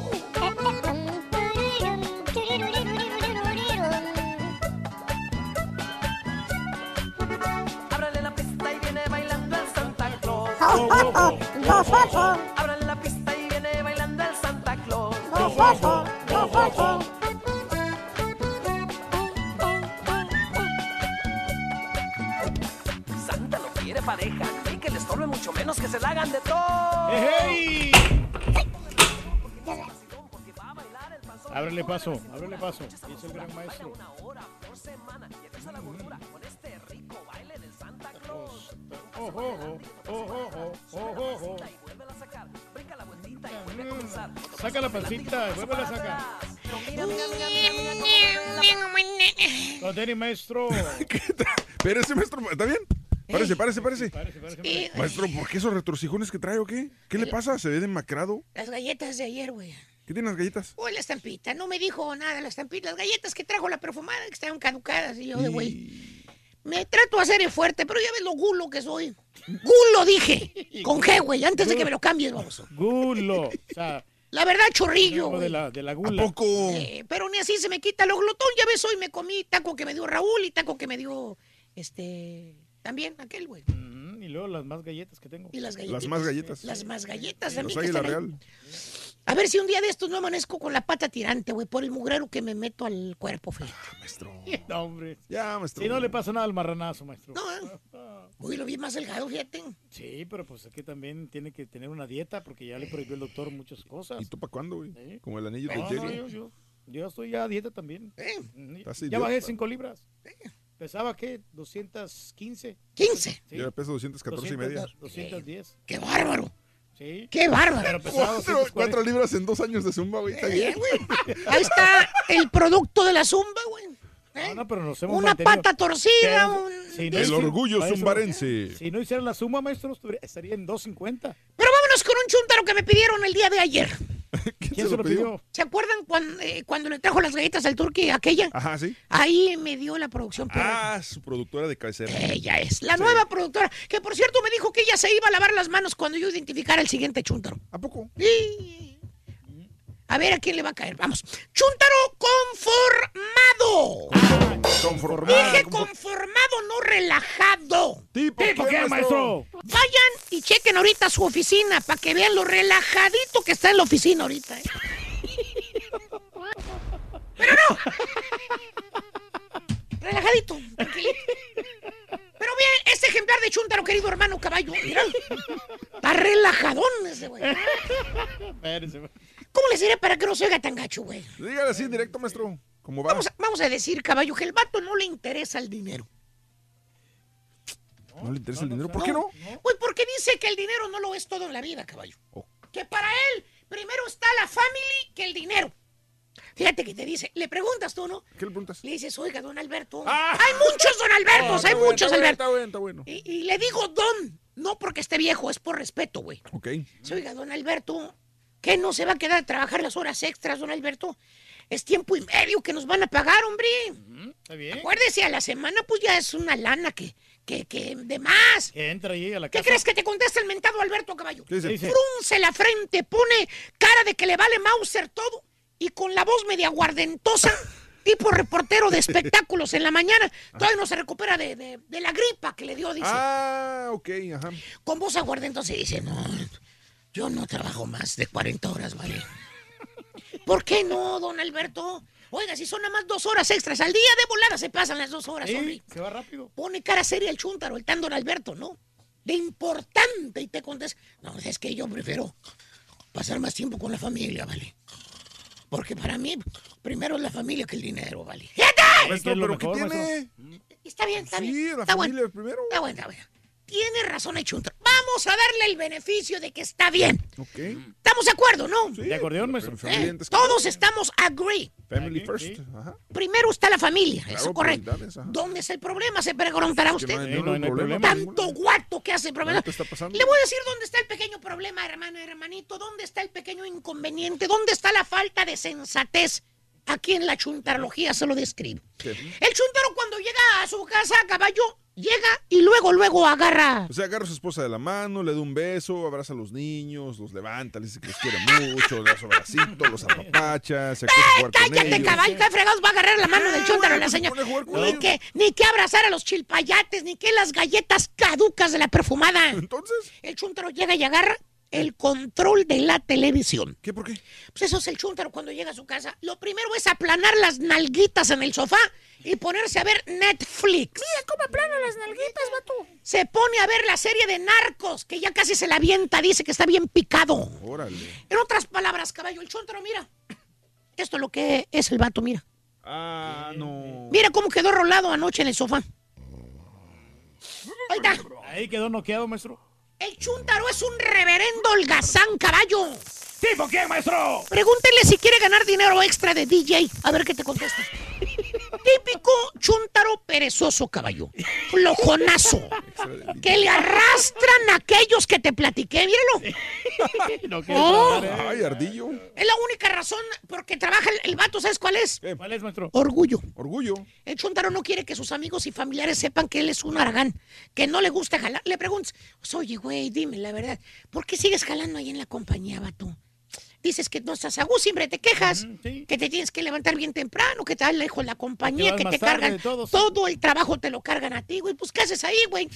Gozoso. Abran la pista y viene bailando el Santa Claus. Gozoso, gozoso. Santa no quiere pareja, ni que le estorbe mucho menos que se la hagan de todo. ¡Hey! Ábrele paso, ábrele paso. Es el gran maestro. Una hora por semana y empieza la cultura oh, oh, oh, oh. Saca la pancita, vuelve a sacar. Con tenis, maestro. Espérese, maestro, ¿está bien? Parece, parece, parece. Maestro, ¿por qué esos retorcijones que trae o qué? ¿Qué le pasa? ¿Se ve demacrado? Las galletas de ayer, güey. ¿Qué tienen las galletas? Uy, la estampita. No me dijo nada la estampita. Las galletas que trajo la perfumada que estaban caducadas. Y yo güey. Me trato de hacer el fuerte, pero ya ves lo gulo que soy. Gulo dije. Con G, güey. Antes de que me lo cambies, vamos. Gulo. O sea, La verdad, chorrillo, de la, de la gula. poco? Eh, pero ni así se me quita lo glotón. Ya ves, hoy me comí taco que me dio Raúl y taco que me dio, este, también aquel, güey. Mm, Y luego las más galletas que tengo. Y las Las galletitas. más galletas. Las más galletas Las también. que Águila están ahí. A ver si un día de estos no amanezco con la pata tirante, güey, por el mugrero que me meto al cuerpo, fíjate. Maestro. No, hombre. Ya, maestro. Si no le pasa nada al marranazo, maestro. No, ¿eh? Uy, lo vi más delgado, fíjate. Sí, pero pues aquí también tiene que tener una dieta porque ya le prohibió el doctor muchas cosas. ¿Y tú para cuándo, güey? Como el anillo de No, no, Jerry. yo, yo, yo estoy ya a dieta también. Estás Ya idiota. bajé 5 libras. ¿Pesaba qué? 215. 15. Yo ya peso 214 y media. 210. ¡Qué bárbaro! Sí. ¡Qué bárbaro! Pero Cuatro, 240. cuatro libras en dos años de zumba, güey. Está bien. Ahí está el producto de la zumba, güey. No, no, pero nos hemos Una mantenido. pata torcida, Pero, un- si no El orgullo zumbarense. Si no hiciera la suma, maestro, estaría en 250. Pero vámonos con un chúntaro que me pidieron el día de ayer. ¿Quién se lo pidió? ¿Se acuerdan cuando, cuando le trajo las galletas al turqui aquella? Ajá, sí. Ahí me dio la producción. pero Ah, su productora de cabecera. Ella es la nueva productora, que por cierto me dijo que ella se iba a lavar las manos cuando yo identificara el siguiente chúntaro. ¿A poco? Sí. A ver a quién le va a caer. Vamos. Chúntaro conformado. Conformado. Dije conformado, no relajado. ¿Tipo ¿Tipo qué, maestro? Vayan y chequen ahorita su oficina para que vean lo relajadito que está en la oficina ahorita. ¿eh? Pero no. Relajadito, tranquilito. Pero bien, este ejemplar de Chuntaro, querido hermano caballo, mira. Está relajadón ese güey. ¿Cómo les diré para que no se oiga tan gacho, güey? Dígale así directo, maestro. ¿Cómo va? Vamos a, vamos a decir, caballo, que el vato no le interesa el dinero. ¿No le interesa el dinero? ¿Por qué no? Pues porque dice que el dinero no lo es todo en la vida, caballo. Oh. Que para él primero está la family que el dinero. Fíjate que te dice, le preguntas tú, ¿no? ¿Qué le preguntas? Le dices, oiga, don Alberto. Hay muchos don Albertos, Ah, hay bueno, muchos está Albertos. Está bueno, está bueno. Y, y le digo don, no porque esté viejo, es por respeto, güey. Ok. Oiga, don Alberto, ¿qué no se va a quedar a trabajar las horas extras, don Alberto? Es tiempo y medio que nos van a pagar, hombre. Está bien. Acuérdese, a la semana pues ya es una lana que, que, que de más. Que entra ahí a la ¿Qué casa. crees que te contesta el mentado Alberto Caballo? Frunce la frente, pone cara de que le vale Mauser todo y con la voz media guardentosa, tipo reportero de espectáculos en la mañana, todavía no se recupera de, de- de la gripa que le dio, dice. Ah, ok, ajá. Con voz aguardentosa y dice, no, yo no trabajo más de 40 horas, ¿vale? ¿Por qué no, don Alberto? Oiga, si son nada más dos horas extras al día, de volada se pasan las dos horas, Sí, hombre. se va rápido. Pone cara seria el chúntaro, el tan don Alberto, ¿no? De importante y te contesta, no, es que yo prefiero pasar más tiempo con la familia, ¿vale? Porque para mí, primero es la familia que el dinero, ¿vale? Maestro, ¿pero qué tiene? Está bien, está Sí, bien. la está familia bueno. primero. Está bueno, está bueno. Tiene razón el chúntaro. Vamos a darle el beneficio de que está bien. Ok. ¿Estamos de acuerdo, no? De acordeón, maestro. Eh, Todos estamos agree. Family first. Ajá. Primero está la familia, Claro, eso correcto. ¿Dónde está el problema? Se preguntará que usted. no hay- no, no, hay problema. Tanto guato que hace problema. Está pasando. Le voy a decir dónde está el pequeño problema, hermano, hermanito. ¿Dónde está el pequeño inconveniente? ¿Dónde está la falta de sensatez? Aquí en la chuntarología se lo describo. El chuntaro cuando llega a su casa a caballo, llega y luego, luego agarra. O sea, agarra a su esposa de la mano, le da un beso, abraza a los niños, los levanta, les dice que los quiere mucho, le da su abracito, los apapacha, se acuesta a jugar con Cállate, ellos. caballo, ¿qué fregados va a agarrar la mano del chuntaro a la señora? Ni que, ni que abrazar a los chilpayates, ni que las galletas caducas de la perfumada. Entonces. El chuntaro llega y agarra el control de la televisión. ¿Qué por qué? Pues eso es el chuntaro cuando llega a su casa. Lo primero es aplanar las nalguitas en el sofá y ponerse a ver Netflix. Mira cómo aplano las nalguitas, vato. Se pone a ver la serie de Narcos, que ya casi se la avienta, dice que está bien picado. Órale. En otras palabras, caballo, el chuntaro, mira. Esto es lo que es el vato, mira. Ah, no. Mira cómo quedó rolado anoche en el sofá. Ahí está. Ahí quedó noqueado, maestro. El chuntaro es un reverendo holgazán caballo. ¿Tipo qué, maestro? Pregúntenle si quiere ganar dinero extra de DJ. A ver qué te contesta. Típico chuntaro perezoso caballo. Flojonazo. que le arrastran a aquellos que te platiqué. Míralo. No Oh. trabajar, ¿eh? Ay, ardillo. Es la única razón por que trabaja el, el vato. ¿Sabes cuál es? ¿Cuál es, maestro? Orgullo. Orgullo. El chuntaro no quiere que sus amigos y familiares sepan que él es un aragán, que no le gusta jalar. Le preguntas, oye, güey, dime la verdad, ¿por qué sigues jalando ahí en la compañía, vato? Dices que no estás a gusto, siempre te quejas, que te tienes que levantar bien temprano, que te da lejos la compañía, que te cargan todo el trabajo te lo cargan a ti, güey. Pues, ¿qué haces ahí, güey?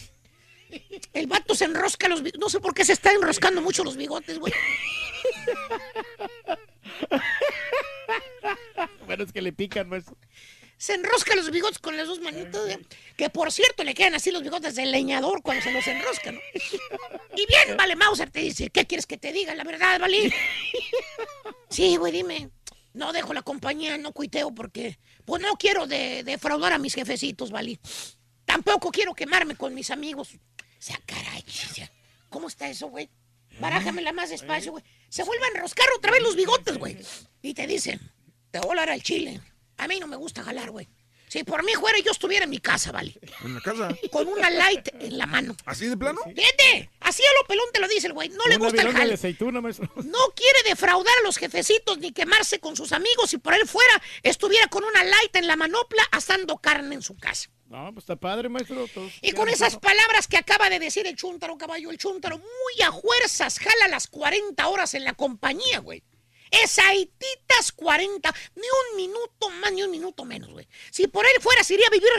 El vato se enrosca los bigotes. No sé por qué se está enroscando mucho los bigotes, güey. Bueno, es que le pican, maestro. Se enrosca los bigotes con las dos manitos. ¿eh? Que por cierto le quedan así los bigotes del leñador cuando se los enrosca, ¿no? Y bien, vale, Mauser te dice, ¿qué quieres que te diga? La verdad, vale. Sí, güey, dime. No dejo la compañía, no cuiteo porque, pues no quiero de- defraudar a mis jefecitos, vale. Tampoco quiero quemarme con mis amigos. O sea, caray, ya. ¿cómo está eso, güey? Barájamela más despacio, güey. Se vuelve a enroscar otra vez los bigotes, güey. Y te dicen, te voy a al chile. A mí no me gusta jalar, güey. Si por mí fuera, yo estuviera en mi casa, ¿vale? ¿En la casa? Con una light en la mano. ¿Así de plano? Fíjate, así a lo pelón te lo dice el güey. No le gusta el de jale. aceituna, maestro. No quiere defraudar a los jefecitos ni quemarse con sus amigos. Si por él fuera, estuviera con una light en la manopla asando carne en su casa. No, pues está padre, maestro. todos Y con esas palabras que acaba de decir el chúntaro, caballo, el chúntaro muy a fuerzas jala las 40 horas en la compañía, güey. Esaititas 40, ni un minuto más, ni un minuto menos, güey. Si por él fuera, se iría a vivir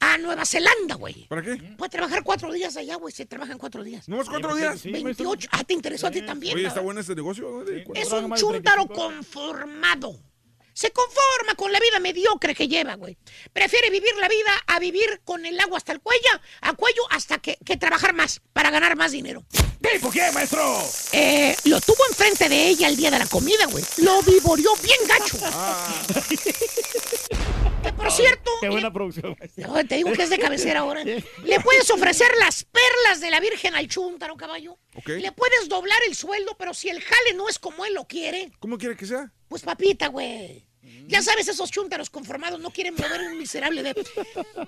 a Nueva Zelanda, güey. ¿Para qué? Puede trabajar cuatro días allá, güey. Se trabajan cuatro días. ¿No más cuatro días? 28. Ah, ¿te interesó a ti también? Oye, está bueno este negocio. güey? Es un chúntaro conformado. Se conforma con la vida mediocre que lleva, güey. Prefiere vivir la vida a vivir con el agua hasta el cuello, a cuello hasta que, que trabajar más para ganar más dinero. ¿Tipo qué, maestro? Eh, lo tuvo enfrente de ella el día de la comida, güey. Lo vivoreó bien gacho. Que por cierto, Qué buena producción, no, te digo que es de cabecera ahora. Le puedes ofrecer las perlas de la Virgen al chúntaro, caballo. Ok. Le puedes doblar el sueldo, pero si el jale no es como él lo quiere, ¿Cómo quiere que sea? pues papita, güey. Ya sabes, esos chúntaros conformados no quieren mover un miserable de...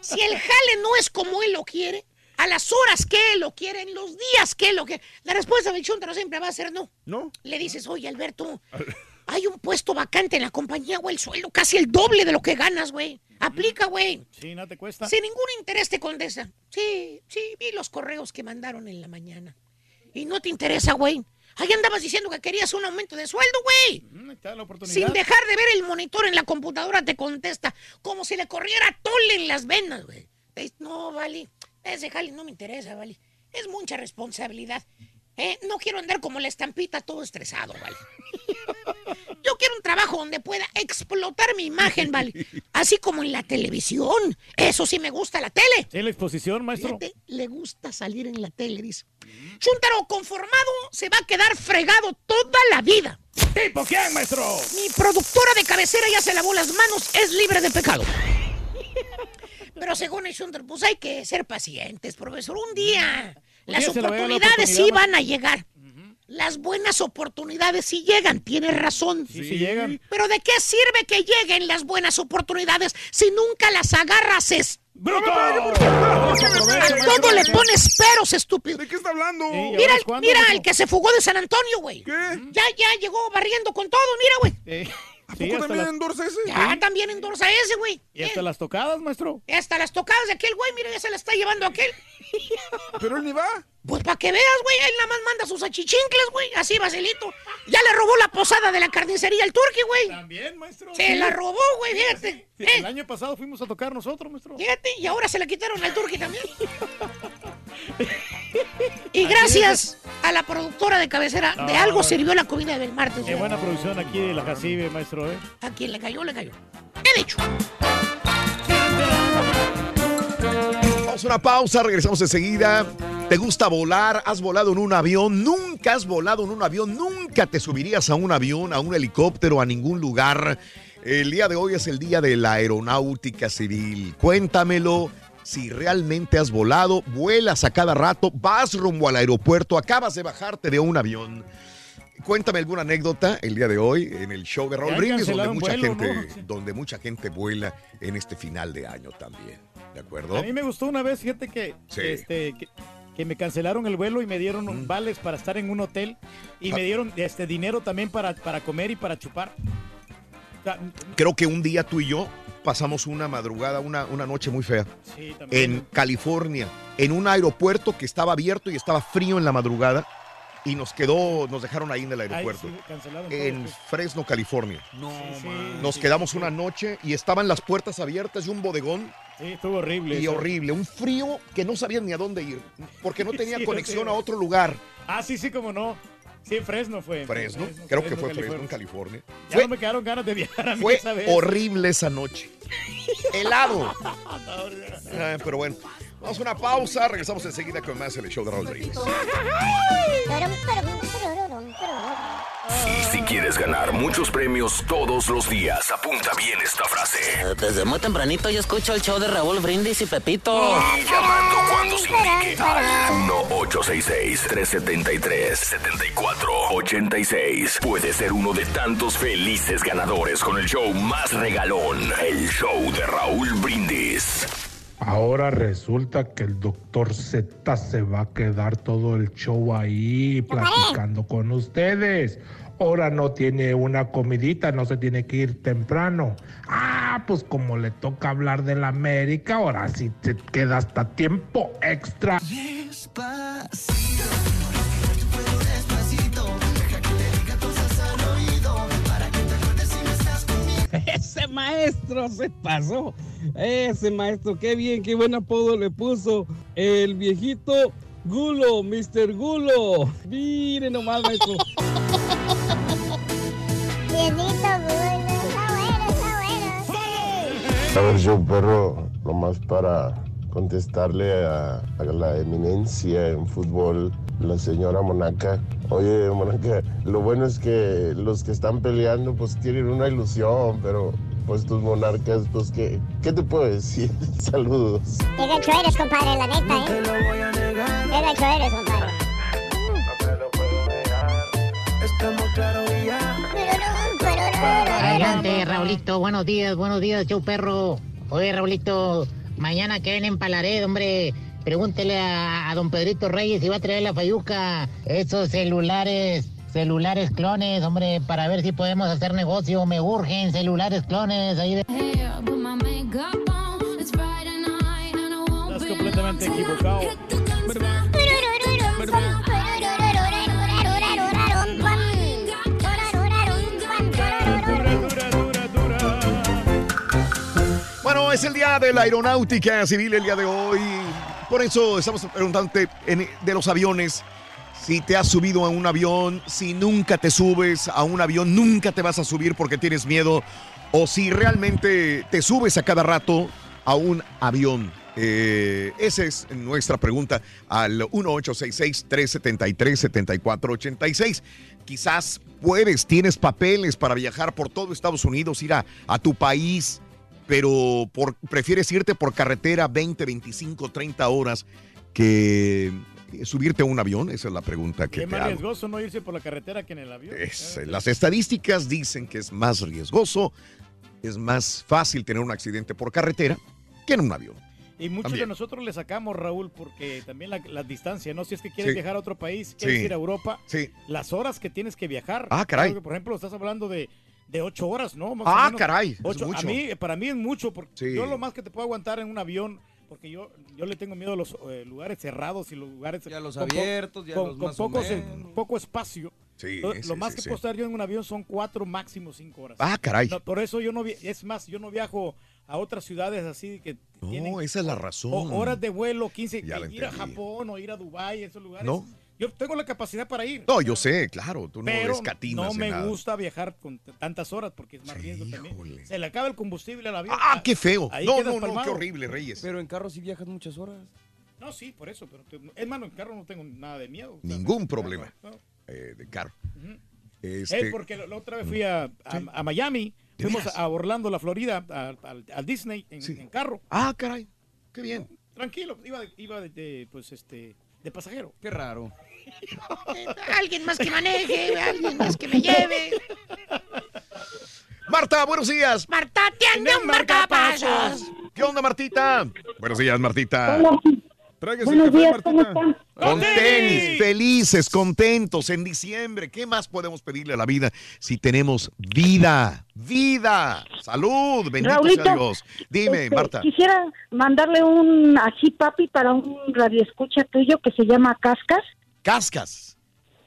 Si el jale no es como él lo quiere, a las horas que lo quiere, en los días que lo quiere, la respuesta del chúntaro siempre va a ser no. No. Le dices, oye, Alberto, hay un puesto vacante en la compañía, güey, el sueldo casi el doble de lo que ganas, güey. Aplica, güey. Sí, no te cuesta. Sin ningún interés te contesta. Sí, sí, vi los correos que mandaron en la mañana. Y no te interesa, güey. Ahí andabas diciendo que querías un aumento de sueldo, güey. Sin dejar de ver el monitor en la computadora te contesta como si le corriera tole en las venas, güey. No, vale, ese jale no me interesa, vale. Es mucha responsabilidad. Eh, no quiero andar como la estampita todo estresado, vale. Yo quiero un trabajo donde pueda explotar mi imagen, vale. Así como en la televisión. Eso sí me gusta la tele. Sí, la exposición, maestro. Fíjate, le gusta salir en la tele, dice. Chuntaro conformado se va a quedar fregado toda la vida. ¿Tipo quién, maestro? Mi productora de cabecera ya se lavó las manos, es libre de pecado. Pero según el pues hay que ser pacientes, profesor. Un día Un las día la oportunidades sí van a llegar. Las buenas oportunidades sí llegan, tienes razón. Sí, sí llegan. Pero ¿de qué sirve que lleguen las buenas oportunidades si nunca las agarras? Es... ¡Bruto! A todo le pones peros, estúpido. ¿De qué está hablando? Mira, el, mira el que se fugó de San Antonio, güey. Ya, ya llegó barriendo con todo, mira, güey. ¿A poco también endorsa ese? Ya también endorsa ese, güey. Y hasta las tocadas, maestro. Y hasta las tocadas de aquel güey, mira, ya se la está llevando aquel. Pero él ni va. Pues para que veas, güey, él nada más manda sus achichincles, güey, así, Basilito. Ya le robó la posada de la carnicería al turqui, güey. También, maestro. Se Sí. la robó, güey, fíjate. Sí, Eh, El año pasado fuimos a tocar nosotros, maestro. Fíjate, y ahora se la quitaron al turqui también. Y gracias a la productora de cabecera, de algo sirvió la comida del martes. Qué buena producción aquí de la Jacibe, maestro, ¿eh? A quien le cayó, le cayó. He dicho. Vamos a una pausa, regresamos enseguida. ¿Te gusta volar? ¿Has volado en un avión? ¿Nunca has volado en un avión? ¿Nunca te subirías a un avión, a un helicóptero, a ningún lugar? El día de hoy es el día de la aeronáutica civil. Cuéntamelo. Si realmente has volado, vuelas a cada rato, vas rumbo al aeropuerto, acabas de bajarte de un avión. Cuéntame alguna anécdota el día de hoy en el show de Raúl Brindis, donde mucha, vuelo, gente, ¿no? donde mucha gente vuela en este final de año también. ¿De acuerdo? A mí me gustó una vez, fíjate que, Sí. este, que, que me cancelaron el vuelo y me dieron un vales para estar en un hotel y Ah. me dieron este dinero también para, para comer y para chupar. Creo que un día tú y yo pasamos una madrugada, una, una noche muy fea. sí, también. En California, en un aeropuerto que estaba abierto y estaba frío en la madrugada. Y nos quedó, nos dejaron ahí en el Ahí aeropuerto. sí, todo, en pues. Fresno, California. No, Nos quedamos una noche y estaban las puertas abiertas y un bodegón. Sí, estuvo horrible. Y eso. horrible, un frío que no sabían ni a dónde ir, porque no tenía Sí, conexión sí. a otro lugar. Ah, sí, sí, como no. Sí, Fresno fue. Fresno, Fresno, creo que fue Fresno, en California. Ya Fue, no me quedaron ganas de viajar a mí fue esa vez. horrible esa noche. Helado. Ah, pero bueno, vamos a una pausa, regresamos enseguida con más en el show de Raúl Brindis. Si quieres ganar muchos premios todos los días, apunta bien esta frase. Desde muy tempranito yo escucho el show de Raúl Brindis y Pepito. Y llamando cuando se indique al 1-866-373-7486. Puede ser uno de tantos felices ganadores con el show más regalón, el show de Raúl Brindis. Ahora resulta que el doctor Z se va a quedar todo el show ahí platicando con ustedes. Ahora no tiene una comidita, no se tiene que ir temprano. Ah, pues como le toca hablar de la América, ahora sí se queda hasta tiempo extra. Despacito, Ese maestro se pasó. Ese maestro, qué bien, qué buen apodo le puso. El viejito Gulo, Mr. Gulo. Mire nomás, maestro. A ver, yo, perro, nomás para contestarle a, a la eminencia en fútbol, la señora Monaca. Oye, Monaca, lo bueno es que los que están peleando, pues tienen una ilusión, pero pues tus monarcas, pues, ¿qué, qué te puedo decir? Saludos. Qué gacho eres, compadre, la neta, ¿eh? Qué gacho eres, compadre. Estamos claros y ya. Pero no, pero no, pero no. Adelante, Raulito, buenos días, buenos días, show perro. Oye, Raulito, mañana que ven en Palared, hombre, pregúntele a, a don Pedrito Reyes si va a traer la fayuca. Esos celulares, celulares clones, hombre, para ver si podemos hacer negocio. Me urgen celulares clones ahí de... Estás completamente equivocado. Bueno, es el día de la aeronáutica civil el día de hoy. Por eso estamos preguntándote en- de los aviones. Si te has subido a un avión, si nunca te subes a un avión, nunca te vas a subir porque tienes miedo. O si realmente te subes a cada rato a un avión. Eh, esa es nuestra pregunta al 1866-373-7486. Quizás puedes, tienes papeles para viajar por todo Estados Unidos, ir a, a tu país, pero por, prefieres irte por carretera 20, 25, 30 horas que subirte a un avión. Esa es la pregunta que Qué te más hago. riesgoso no irse por la carretera que en el avión. Es, las estadísticas dicen que es más riesgoso, es más fácil tener un accidente por carretera que en un avión. Y muchos También. de nosotros le sacamos, Raúl, porque también la, la distancia, ¿no? Si es que quieres Sí. viajar a otro país, quieres Sí. ir a Europa, Sí. las horas que tienes que viajar. Ah, caray. Creo que, por ejemplo, estás hablando de, de ocho horas, ¿no? Más Ah, caray, es Ocho-. A mí, para mí es mucho, porque yo lo más que te puedo aguantar en un avión, porque yo, yo le tengo miedo a los eh, lugares cerrados y los lugares... Ya los con abiertos, ya con, los con más o pocos, menos. poco espacio. Sí, lo, sí, lo más sí, que sí. puedo estar yo en un avión son cuatro, máximo cinco horas. Ah, caray. No, por eso yo no, es más, yo no viajo a otras ciudades así que tienen No, esa es la razón. o- horas de vuelo, 15, Ya la ir a. Japón o ir a Dubái, esos lugares. No. Yo tengo la capacidad para ir. No, yo sé, claro, tú no pero no en me nada. gusta viajar con tantas horas porque es más riesgo también. Se le acaba el combustible al avión. Ah, qué feo. Ahí No, no, no, palmado. qué horrible, Reyes. Pero en carro sí viajas muchas horas. No, sí, por eso. Pero te- más, en carro no tengo nada de miedo. Ningún problema No. eh, de carro. Este, Eh, porque la, la otra vez fui a, a- a Miami, fuimos a Orlando, la Florida, al, Disney en, en carro. Ah, caray, qué bien. Tranquilo, iba, de, iba de, de, pues, este, de pasajero. Qué raro. Alguien más que maneje, alguien más que me lleve. Marta, buenos días. Marta tiene un marcapasos. ¿Qué onda, Martita? Buenos días, Martita. Tráigase Buenos café, días, Martita. ¿cómo están? Con tenis, felices, contentos en diciembre. ¿Qué más podemos pedirle a la vida si tenemos vida? Vida, salud, bendito Raulito, sea Dios. Dime, Este, Marta. Quisiera mandarle un así papi para un radioescucha tuyo que se llama Cascas. Cascas.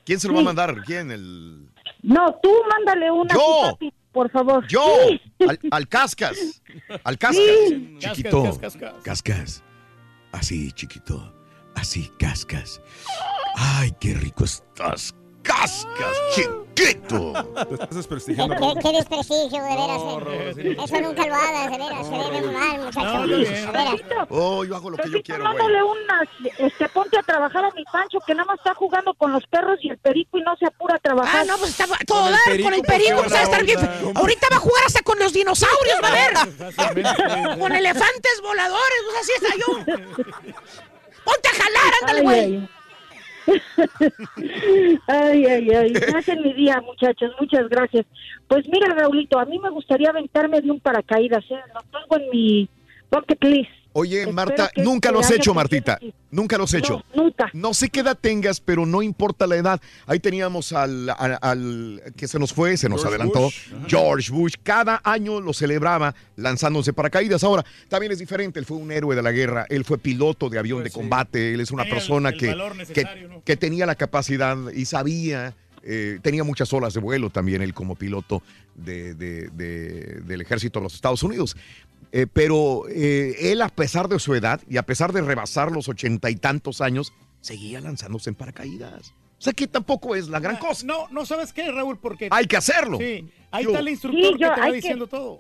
¿Quién se lo va a mandar? ¿Quién? El... No, tú mándale un así Yo. papi, por favor. Yo, Sí. al, al Cascas. Al Cascas. Sí. Chiquito. Cascas, cascas, Cascas. Así, chiquito. Así, Cascas. Ay, qué rico estás. Cascas, chiquito. Te estás Qué, desprestigiando. qué- qué desprestigio, de veras. No, eh. Eso nunca lo hagas, de veras. Se ve muy mal, muchacho. de veras. Oh, yo hago lo que yo quiero, güey. Una, este, ponte a trabajar a mi Pancho que nada más está jugando con los perros y el perico y no se apura a trabajar. Ah, no, pues está todo dar con el perico, pues va a estar bien. Ahorita va a jugar hasta con los dinosaurios, va a ver. con elefantes voladores, pues así está yo. Ponte a jalar, ándale, güey. Ay, ay, ay. Me mi día, muchachos. Muchas gracias. Pues mira, Raulito, a mí me gustaría aventarme de un paracaídas. ¿eh? Lo tengo en mi bucket list. Oye, Espero Marta, nunca lo has hecho, Martita. Nunca lo has hecho. nunca. No sé qué edad tengas, pero no importa la edad. Ahí teníamos al, al- al que se nos fue, se nos George adelantó, Bush. George Bush. Cada año lo celebraba lanzándose paracaídas. Ahora, también es diferente. Él fue un héroe de la guerra. Él fue piloto de avión de combate. Él es una Tenía persona el que, que, ¿no? tenía la capacidad y sabía. eh, tenía muchas horas de vuelo también él como piloto de- de- de- del ejército de los Estados Unidos. Eh, pero eh, él, a pesar de su edad y a pesar de rebasar los ochenta y tantos años, seguía lanzándose en paracaídas. O sea que tampoco es la gran cosa. No, no sabes qué, Raúl, porque... Hay que hacerlo. Sí, ahí Yo- está el instructor Sí, que te va que- diciendo todo.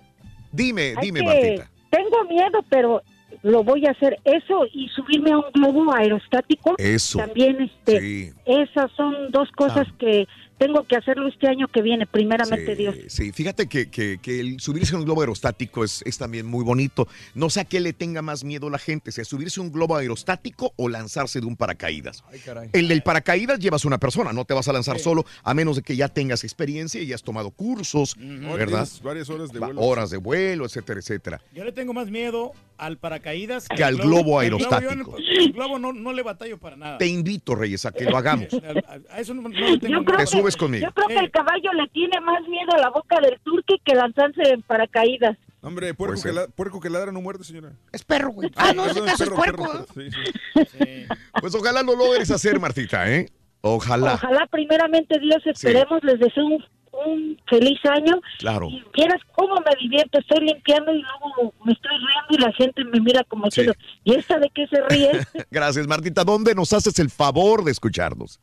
Dime, dime, que- Martita. Tengo miedo, pero lo voy a hacer. Eso y subirme a un globo aerostático. Eso. También, este, Sí. esas son dos cosas Ah. que, tengo que hacerlo este año que viene, primeramente Dios. Sí, fíjate que, que- que el subirse a un globo aerostático es, es también muy bonito. No sé a qué le tenga más miedo la gente, si a subirse a un globo aerostático o lanzarse de un paracaídas. Ay, caray. El del paracaídas llevas una persona, no te vas a lanzar solo, a menos de que ya tengas experiencia y ya has tomado cursos, ¿verdad? Varias horas de vuelo. Horas de vuelo, etcétera, etcétera. Yo le tengo más miedo al paracaídas Que al globo El globo, aerostático. yo el globo no, no le batallo para nada. Te invito, Reyes, a que lo hagamos. A, a eso no, no tengo Yo creo Te que- subes conmigo. Yo creo que el caballo le tiene más miedo a la boca del turque que lanzarse en paracaídas. Hombre, puerco, Pues que sí. la- puerco que ladra no muerde, señora. Es perro, güey. Ah, no, ese Perdón, caso es perro, puerco. perro, perro. Sí, sí. Pues ojalá lo logres hacer, Martita, ¿eh? Ojalá. Ojalá primeramente Dios esperemos, les deseo un, un feliz año. Claro. Y vieras cómo me divierto, estoy limpiando y luego me estoy riendo y la gente me mira como Sí. diciendo, ¿y esta de qué se ríe? Gracias, Martita. ¿Dónde nos haces el favor de escucharnos?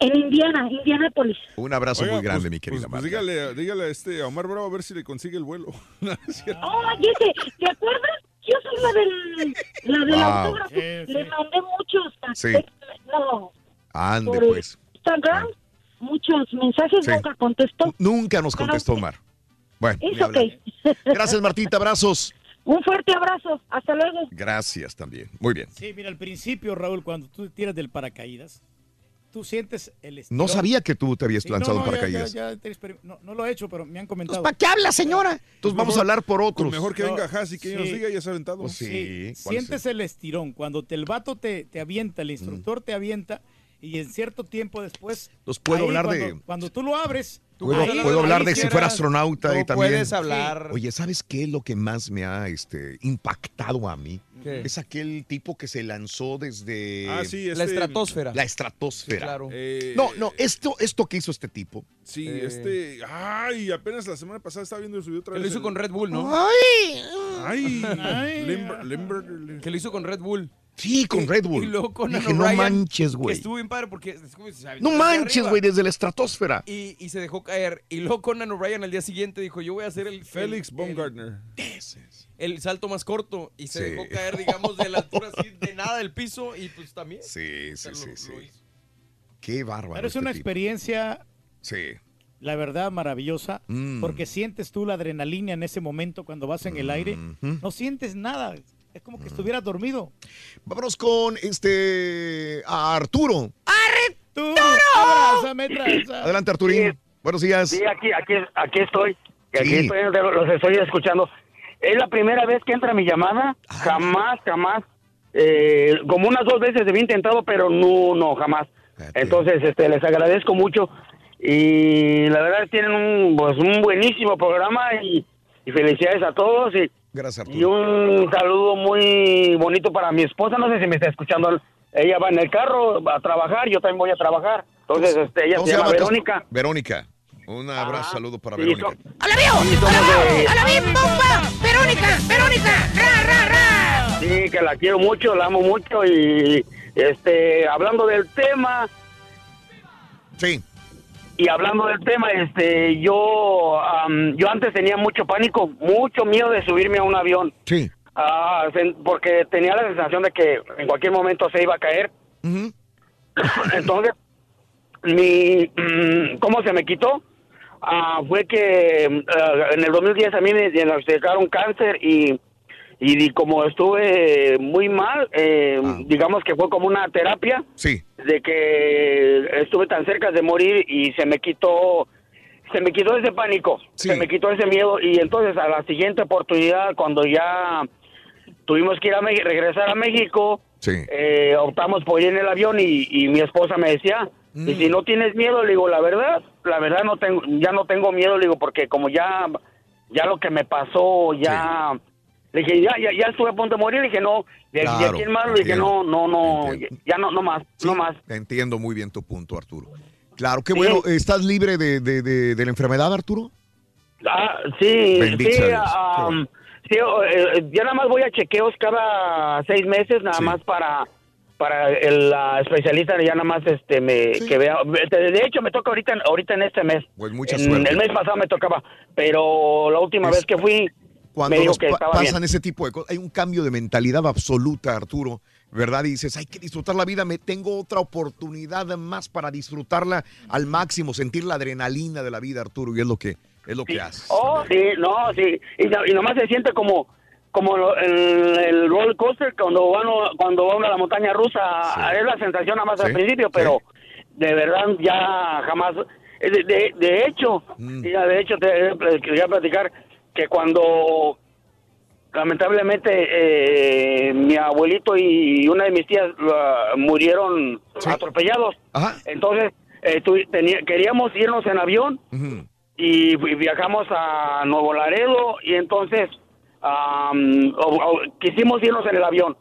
En Indiana, Indianápolis. Un abrazo Oiga, muy grande, pues- mi querida pues- pues Marta. dígale, dígale a este a Omar Bravo a ver si le consigue el vuelo. No. Oh, ¿te acuerdas? Yo soy la del, la del Wow. autógrafo. Sí, sí. Le mandé muchos. Sí. No, Ande, por pues. Instagram, muchos mensajes, Sí. nunca contestó. Nunca nos contestó Omar. Bueno, Es ni hablar. ok. Gracias, Martita. Abrazos. Un fuerte abrazo. Hasta luego. Gracias también. Muy bien. Sí, mira, al principio, Raúl, cuando tú tiras del paracaídas, tú sientes el estirón. No sabía que tú te habías Sí, lanzado no, un no, paracaídas. ya- ya no, no lo he hecho, pero me han comentado. ¿Para qué habla, señora? Entonces vamos a hablar por otros. Mejor que venga Haas y que sí. nos diga ya se ha aventado. Pues sí. ¿cuál es Sientes el estirón. Cuando te, el vato te, te avienta, el instructor te avienta, y en cierto tiempo después. Los puedo ahí hablar cuando, de- Cuando tú lo abres. Puedo, ahí- puedo hablar de si fuera astronauta y también. puedes hablar. Oye, ¿sabes qué es lo que más me ha este, impactado a mí? ¿Qué? Es aquel tipo que se lanzó desde Ah, sí, La este, estratosfera. la Sí, estratosfera. claro. eh, No, no, esto, esto que hizo este tipo. Sí, Eh. este. Ay, apenas la semana pasada estaba viendo el subió otra Que vez. lo hizo el- con Red Bull, ¿no? Ay, Ay, Ay. Limber- Limber- Que lo hizo con Red Bull. Sí, con Red Bull. Y luego con Dije, no manches, Que güey. estuvo bien padre porque. No manches, güey, desde la estratosfera. Y, y se dejó caer. Y luego Conan O'Brien al día siguiente dijo: Yo voy a hacer el. Félix el- Baumgartner. El, el salto más corto. Y se Sí. dejó caer, digamos, de la altura así, de nada del piso. Y pues también. Sí, sí, sí, lo- sí. lo. Qué bárbaro. Pero es este una tipo. experiencia, Sí. la verdad, maravillosa. Mm. Porque sientes tú la adrenalina en ese momento cuando vas en el aire. No sientes nada. Es como que estuvieras dormido. Vámonos con este a Arturo. Abrázame, traza. Adelante, Arturín. Buenos días. Sí, aquí, aquí, aquí estoy. Aquí Sí. estoy, los estoy escuchando. Es la primera vez que entra mi llamada. Jamás, jamás. Eh, como unas dos veces había intentado, pero no, no, jamás. Fíjate. Entonces, este, les agradezco mucho. Y la verdad tienen un, pues, un buenísimo programa y, y felicidades a todos. Y, Gracias, y un saludo muy bonito para mi esposa. No sé si me está escuchando. Ella va en el carro a trabajar, yo también voy a trabajar. Entonces, este, ella ¿Cómo se llama Verónica. Verónica. Un abrazo, Ah, saludo para sí, Verónica. so- ¡A la vio! Sí, ¡A la vio! de- ¡A la bim bomba! ¡Verónica! ¡Verónica! ¡Ra, ra, ra! Sí, que la quiero mucho, la amo mucho y este hablando del tema Sí. y hablando del tema, este yo yo antes tenía mucho pánico, mucho miedo de subirme a un avión, Sí. ah, porque tenía la sensación de que en cualquier momento se iba a caer. Entonces, mi mm, cómo se me quitó Ah, fue que ah, en el 2010 a mí me diagnosticaron cáncer y y como estuve muy mal, eh, digamos que fue como una terapia Sí. de que estuve tan cerca de morir y se me quitó se me quitó ese pánico, se me quitó ese miedo y entonces a la siguiente oportunidad cuando ya tuvimos que ir a Mex- regresar a México, Sí. eh, optamos por ir en el avión y, y mi esposa me decía, y si no tienes miedo, le digo, la verdad, la verdad no tengo, ya no tengo miedo, le digo, porque como ya, ya lo que me pasó, ya, le dije, ya, ya, ya estuve a punto de morir, le dije, no, de, de Claro, aquí en más, le dije, no, no, no, ya, ya no, no más, no más. Entiendo muy bien tu punto, Arturo. Claro, qué bueno. ¿Estás libre de, de- de- de la enfermedad, Arturo? Ah, sí, sí, qué bueno. sí, eh, yo nada más voy a chequeos cada seis meses, nada más para para el la especialista ya nada más este me que vea de, hecho me toca ahorita ahorita en este mes Pues mucha En- suerte. el mes pasado me tocaba pero la última vez que fui cuando me dijo nos que pa- estaba pasan bien. ese tipo de cosas, hay un cambio de mentalidad absoluta, Arturo, ¿verdad? Y dices, hay que disfrutar la vida, me tengo otra oportunidad más para disfrutarla al máximo, sentir la adrenalina de la vida, Arturo, y es lo que es lo que haces. Oh, sí, no, sí. Y, y nomás se siente como como lo- el, el roller coaster cuando va uno, cuando va uno a la montaña rusa. Es la sensación nada más Sí, al principio, pero de verdad ya jamás... De, de, de hecho, Mm. ya de hecho te te quería platicar que cuando lamentablemente eh, mi abuelito y una de mis tías la- murieron atropellados. Entonces eh, tu- tenía- queríamos irnos en avión y vi- viajamos a Nuevo Laredo y entonces am, o- o- quisimos irnos en el avión.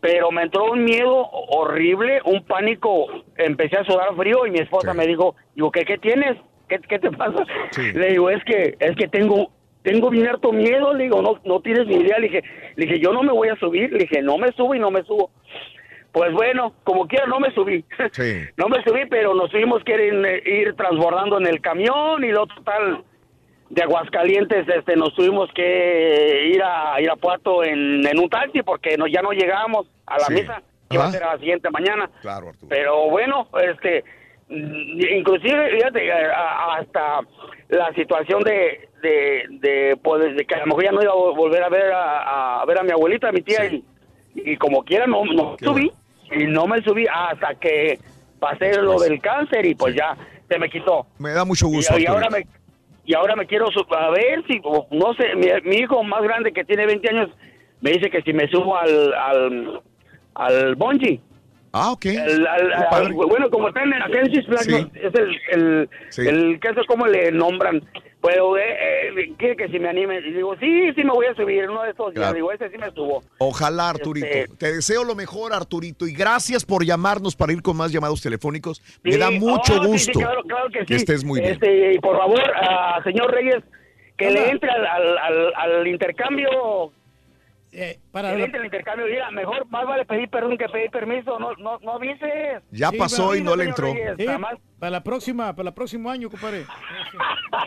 Pero me entró un miedo horrible, un pánico, empecé a sudar frío y mi esposa me dijo, digo, ¿qué, qué tienes? ¿Qué, qué te pasa? Le digo, es que es que tengo tengo bien harto miedo, le digo, no no tienes ni idea, le dije, le dije, yo no me voy a subir, le dije, no me subo y no me subo. Pues bueno, como quiera no me subí. no me subí, pero nos tuvimos que ir, ir transbordando en el camión y lo total de Aguascalientes este nos tuvimos que ir a Irapuato en, en un taxi porque no, ya no llegábamos a la Sí. misa que iba a ser a la siguiente mañana Claro, Arturo. pero bueno este inclusive fíjate a- hasta la situación de de, de, pues, de que a lo mejor ya no iba a vol- volver a ver a, a ver a mi abuelita a mi tía y, y como quiera no, no subí y no me subí hasta que pasé lo del cáncer y pues ya se me quitó. Me da mucho gusto. y, ahora me y ahora me quiero a ver si no sé mi, mi hijo más grande que tiene 20 años me dice que si me subo al al al bungee Ah, ok. el- al- bueno como están en Flags, Sí. es el el, Sí. el que es cómo le nombran pero eh, eh, quiere que si me anime y digo sí sí me voy a subir uno de estos días Claro. digo ese sí me subo Ojalá, Arturito. Este- Te deseo lo mejor, Arturito, y gracias por llamarnos para ir con más llamados telefónicos. Me da mucho oh, gusto sí, claro, claro que, sí. estés muy bien. Este, y por favor, ah, señor Reyes, que le entre al, al, al, al intercambio. Para la- entre al intercambio, mira, mejor más vale pedir perdón que pedir permiso, no, no, no avises. Ya pasó y no le entró. Sí, Jamás. para la próxima, para el próximo año, compadre.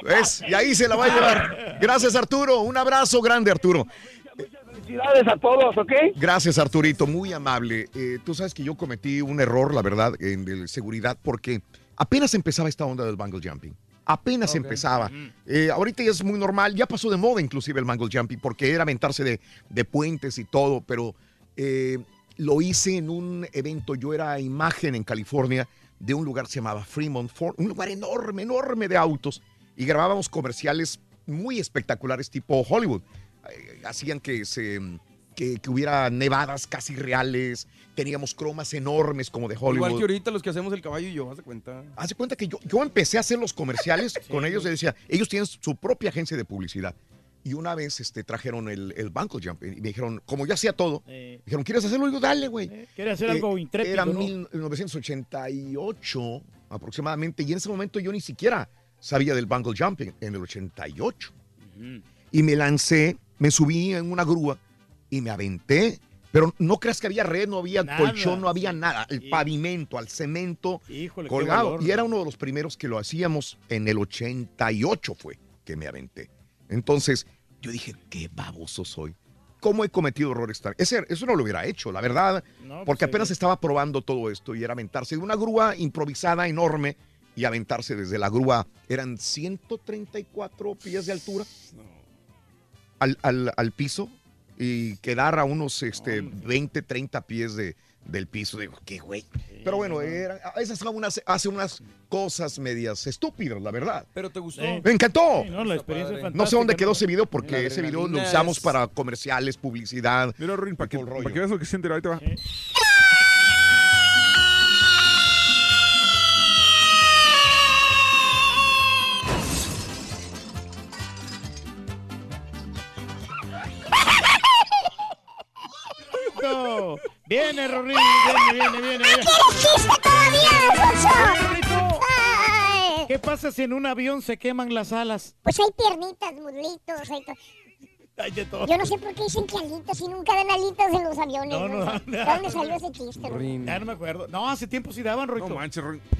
¿Ves? Y ahí se la va a llevar. Gracias, Arturo. Un abrazo grande, Arturo. Felicidades a todos, ¿ok? Gracias, Arturito, muy amable. Eh, tú sabes que yo cometí un error, la verdad, en el seguridad, porque apenas empezaba esta onda del bungle jumping. Apenas empezaba. Eh, ahorita ya es muy normal, ya pasó de moda inclusive el bungle jumping, porque era aventarse de, de puentes y todo, pero eh, lo hice en un evento, yo era imagen en California de un lugar que se llamaba Fremont Ford, un lugar enorme, enorme de autos, y grabábamos comerciales muy espectaculares tipo Hollywood. Eh, hacían que se que, que hubiera nevadas casi reales, teníamos cromas enormes como de Hollywood. Igual que ahorita los que hacemos el caballo y yo, haz de cuenta. Haz de cuenta que yo, yo empecé a hacer los comerciales con ellos y decía, ellos tienen su propia agencia de publicidad. Y una vez este, trajeron el, el Banco Jump y me dijeron, como yo hacía todo, Eh. dijeron, ¿quieres hacerlo? Y digo, dale, güey. ¿Quieres hacer algo intrépido, Era no? 1988 aproximadamente y en ese momento yo ni siquiera sabía del Bungle Jumping, en el 88. Y me lancé, me subí en una grúa y me aventé. Pero no creas que había red, no había Nada. colchón, no había nada. El pavimento, al cemento Híjole, colgado. valor. Y era uno de los primeros que lo hacíamos en el 88 fue que me aventé. Entonces yo dije, qué baboso soy. ¿Cómo he cometido errores. Ese, eso no lo hubiera hecho, la verdad. No, porque pues, apenas estaba probando todo esto y era aventarse de una grúa improvisada enorme y aventarse desde la grúa. Eran 134 pies de altura al, al- al piso y quedar a unos este, 20, 30 pies de, del piso. Digo, qué güey. Pero bueno, era- a veces hace unas, hace unas cosas medias estúpidas, la verdad. Pero te gustó. Me encantó. Sí, no, la experiencia es No sé dónde quedó ese video porque ese video lo usamos es- para comerciales, publicidad. Mira, Rin, para que, para que veas lo que siente, te va. Viene, Rorín, viene, viene, viene. viene. chiste todavía, Ay, ¿Qué pasa si en un avión se queman las alas? Pues hay piernitas, muslitos, hay to- Hay de todo. Yo no sé por qué dicen que alitas y nunca dan alitas en los aviones. No, no, no. ¿De dónde salió ese chiste? no? Rin. Ya no me acuerdo. No, hace tiempo sí daban, Rorrito. No manches, Rin.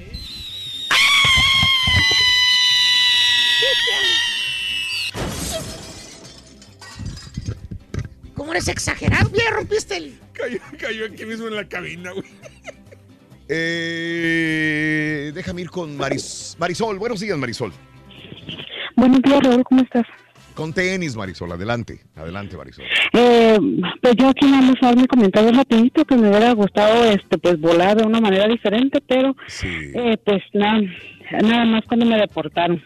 no eres exagerado. Ya rompiste el. Cayó, cayó aquí mismo en la cabina, güey. Eh, déjame ir con Maris- Marisol. Buenos días, Marisol. Buenos días, Raúl, ¿cómo estás? Con tenis, Marisol. Adelante. Adelante, Marisol. Eh, pues yo aquí vamos a dar mi comentario rapidito que me hubiera gustado este pues volar de una manera diferente, pero eh, pues nada, nada más cuando me deportaron.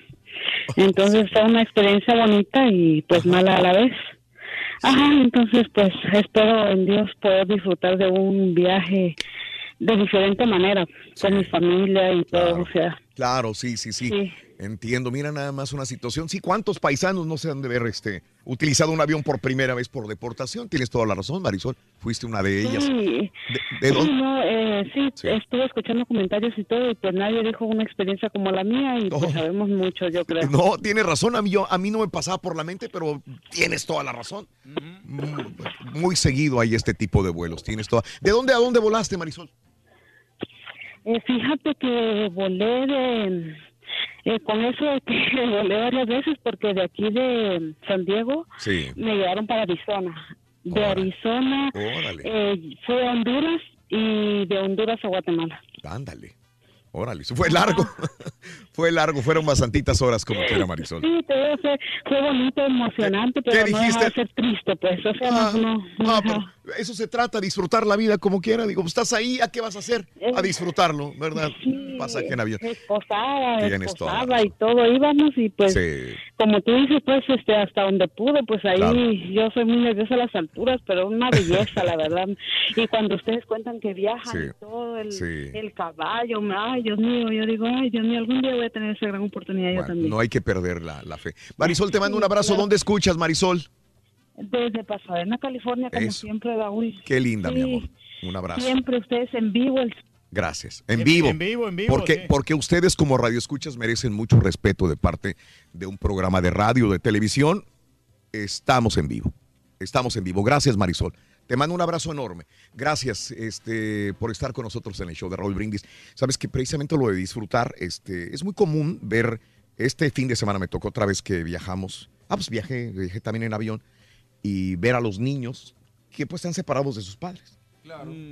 Entonces fue una experiencia bonita y pues mala a la vez. Ajá, entonces pues espero en Dios poder disfrutar de un viaje de diferente manera con mi familia y todo, o sea, Claro, sí, sí, sí, Sí. Entiendo. Mira nada más una situación. Sí, ¿cuántos paisanos no se han de ver este, utilizado un avión por primera vez por deportación? Tienes toda la razón, Marisol. Fuiste una de ellas. Sí, ¿De, de sí, dónde? no, eh, sí, estuve escuchando comentarios y todo, y pues nadie dijo una experiencia como la mía, y pues sabemos mucho, yo creo. No, tienes razón. A mí, yo, a mí no me pasaba por la mente, pero tienes toda la razón. Mm, Muy seguido hay este tipo de vuelos. Tienes toda. ¿De dónde a dónde volaste, Marisol? Eh, fíjate que volé de... eh, con eso que volé varias veces, porque de aquí de San Diego Sí. me llevaron para Arizona. De Arizona eh, fue a Honduras y de Honduras a Guatemala. Ándale. Órale, fue largo. fue largo, fueron bastantitas horas como quiera, Marisol. Sí, fue, fue bonito, emocionante, pero no dijiste? deja de ser triste, pues. O sea, Ah, no, no, no no, pero eso se trata, disfrutar la vida como quiera. Digo, estás ahí, ¿a qué vas a hacer? A disfrutarlo, ¿verdad? Pasaje en avión. esposada, esposada y todo íbamos y pues Sí. como tú dices pues este hasta donde pude pues ahí Claro. yo soy muy nerviosa a las alturas pero una belleza la verdad y cuando ustedes cuentan que viajan Sí. y todo el, Sí. el caballo ay Dios mío yo digo ay Dios mío algún día voy a tener esa gran oportunidad yo también no hay que perder la, la fe. Marisol, te mando un Sí, abrazo. claro. ¿Dónde escuchas, Marisol? Desde Pasadena California como Eso. siempre Raúl Qué linda, mi Sí, amor. Un abrazo. siempre ustedes en vivo el Gracias. En En- vivo. en vivo, en vivo, Porque, sí. porque ustedes como radioescuchas merecen mucho respeto de parte de un programa de radio, de televisión. Estamos en vivo. Estamos en vivo. Gracias, Marisol. Te mando un abrazo enorme. Gracias este, por estar con nosotros en el show de Raúl Brindis. Sabes que precisamente lo de disfrutar, este, es muy común ver, este fin de semana me tocó otra vez que viajamos. Ah, pues viajé, viajé también en avión y ver a los niños que pues están separados de sus padres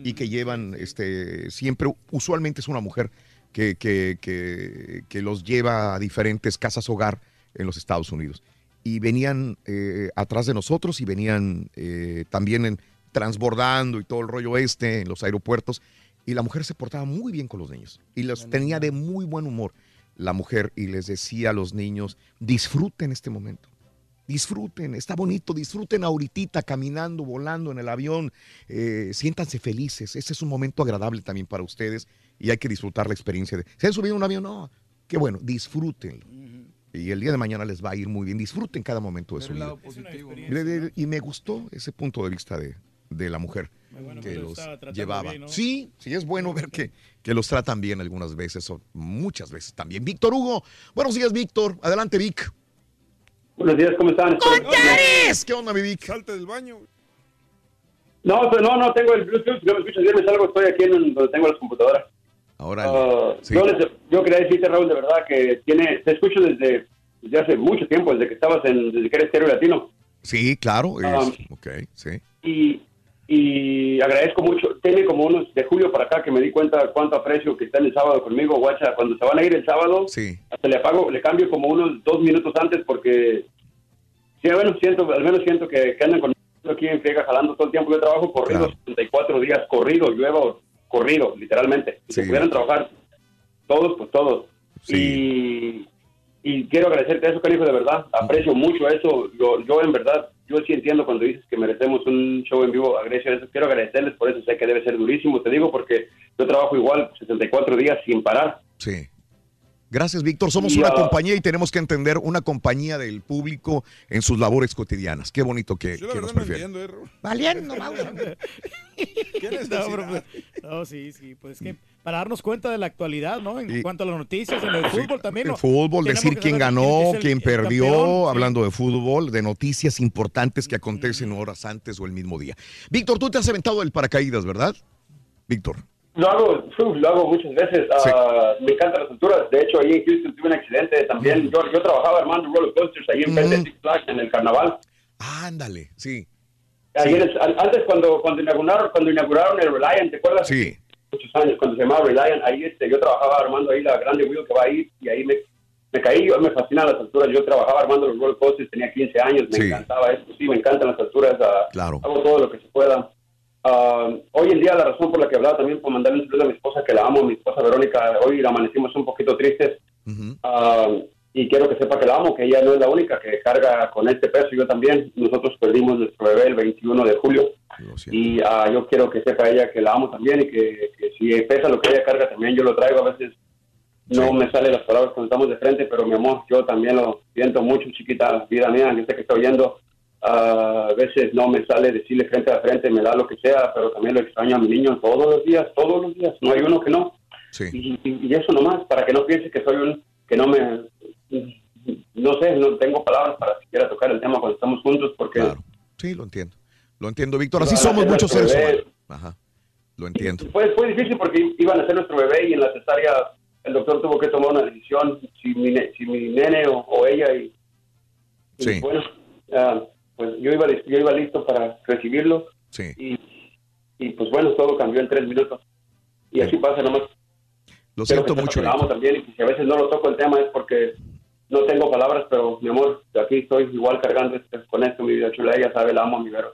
y que llevan, este, siempre, usualmente es una mujer que, que, que- que los lleva a diferentes casas hogar en los Estados Unidos. Y venían eh, atrás de nosotros y venían eh, también en, transbordando y todo el rollo este en los aeropuertos. Y la mujer se portaba muy bien con los niños y los tenía de muy buen humor la mujer y les decía a los niños, disfruten este momento. Disfruten, está bonito, disfruten ahorita caminando, volando en el avión, eh, siéntanse felices, ese es un momento agradable también para ustedes y hay que disfrutar la experiencia de... ¿Se han subido a un avión? No, qué bueno, disfrútenlo. Y el día de mañana les va a ir muy bien, disfruten cada momento de su vida. lado positivo. ¿no? Y me gustó ese punto de vista de, de la mujer que que los los estaba tratando llevaba. bien, ¿no? Sí, sí, es bueno ver que, que los tratan bien algunas veces o muchas veces también. Víctor Hugo, buenos días, Víctor. Adelante, Vic. Buenos días, ¿cómo están? ¡Contares! ¿Qué onda, mi Vic? Salte del baño. No, no, no, tengo el Bluetooth, yo me escucho bien, me salgo, estoy aquí en donde tengo las computadoras. Ahora, Ah, yo, les- yo quería decirte, Raúl, de verdad que tiene, te escucho desde, desde hace mucho tiempo, desde que estabas en, desde que eres estéreo latino. Sí, claro. es- Ah. ok, sí. Y, y agradezco mucho, tiene como unos de julio para acá que me di cuenta cuánto aprecio que están el sábado conmigo, guacha, cuando se van a ir el sábado, Sí. hasta le apago, le cambio como unos dos minutos antes porque, sí, bueno, siento, al menos siento que, que andan conmigo aquí en friega jalando todo el tiempo, yo trabajo corrido, 74 días corrido, llueva corrido, literalmente, si Sí. pudieran trabajar todos, pues todos. Y, y quiero agradecerte eso, cariño, de verdad. Aprecio mucho eso. Yo, yo en verdad, yo sí entiendo cuando dices que merecemos un show en vivo. Eso. Quiero agradecerles por eso. Sé que debe ser durísimo, te digo, porque yo trabajo igual 64 días sin parar. Sí. Gracias, Víctor. Somos Y, una compañía y tenemos que entender una compañía del público en sus labores cotidianas. Qué bonito que, Yo la que verdad nos no prefieren. entiendo, eh. Valiendo, Mauro. No, pero, pues, no, sí, sí, pues es que para darnos cuenta de la actualidad, ¿no? En cuanto a las noticias, en el fútbol también. El fútbol, decir quién ganó, el- quién perdió, campeón, sí. hablando de fútbol, de noticias importantes que acontecen horas antes o el mismo día. Víctor, tú te has aventado el paracaídas, ¿verdad? Víctor. Lo hago, lo hago muchas veces. Ah, me encantan las alturas. De hecho, ahí en Houston tuve un accidente también. Yo, yo trabajaba armando roller coasters ahí en frente de Six Flags en el carnaval. Ándale, sí. Ayer an- antes cuando cuando inauguraron cuando inauguraron el Reliant, ¿te acuerdas? Sí. Muchos años cuando se llamaba Reliant, ahí este, yo trabajaba armando ahí la grande wheel que va ahí y ahí me, me caí, yo me fascinan las alturas, yo trabajaba armando los roller coasters, tenía 15 años, me Sí. encantaba esto, sí, me encantan las alturas, ah, Claro. hago todo lo que se pueda. Ah, hoy en día la razón por la que hablaba también por mandarle un saludo a mi esposa que la amo, mi esposa Verónica, hoy la amanecimos un poquito tristes Ah, y quiero que sepa que la amo, que ella no es la única que carga con este peso, yo también. Nosotros perdimos nuestro bebé el 21 de julio y ah, yo quiero que sepa ella que la amo también y que, que si pesa lo que ella carga también yo lo traigo. A veces no me salen las palabras cuando estamos de frente, pero mi amor, yo también lo siento mucho, chiquita, vida mía, yo sé que está oyendo. Ah, a veces no me sale decirle frente a frente, me da lo que sea, pero también lo extraño a mi niño todos los días, todos los días. No hay uno que no. Y, y- y eso nomás, para que no piense que soy un, que no me, no sé, no tengo palabras para siquiera tocar el tema cuando estamos juntos, porque Sí, lo entiendo. Lo entiendo, Víctor. Así somos muchos seres bebé. humanos. Ajá. Lo entiendo. fue, fue difícil porque iban a ser nuestro bebé y en la cesárea el doctor tuvo que tomar una decisión si mi, si mi nene o, o ella y, y Sí. bueno, ah, pues yo iba, yo iba listo para recibirlo Sí. y, y pues bueno, todo cambió en tres minutos y así pasa nomás. Lo siento mucho, también y si a veces no lo toco el tema es porque no tengo palabras, pero mi amor, aquí estoy igual cargando este- con esto, mi vida chula, ella sabe, la amo, mi Vero.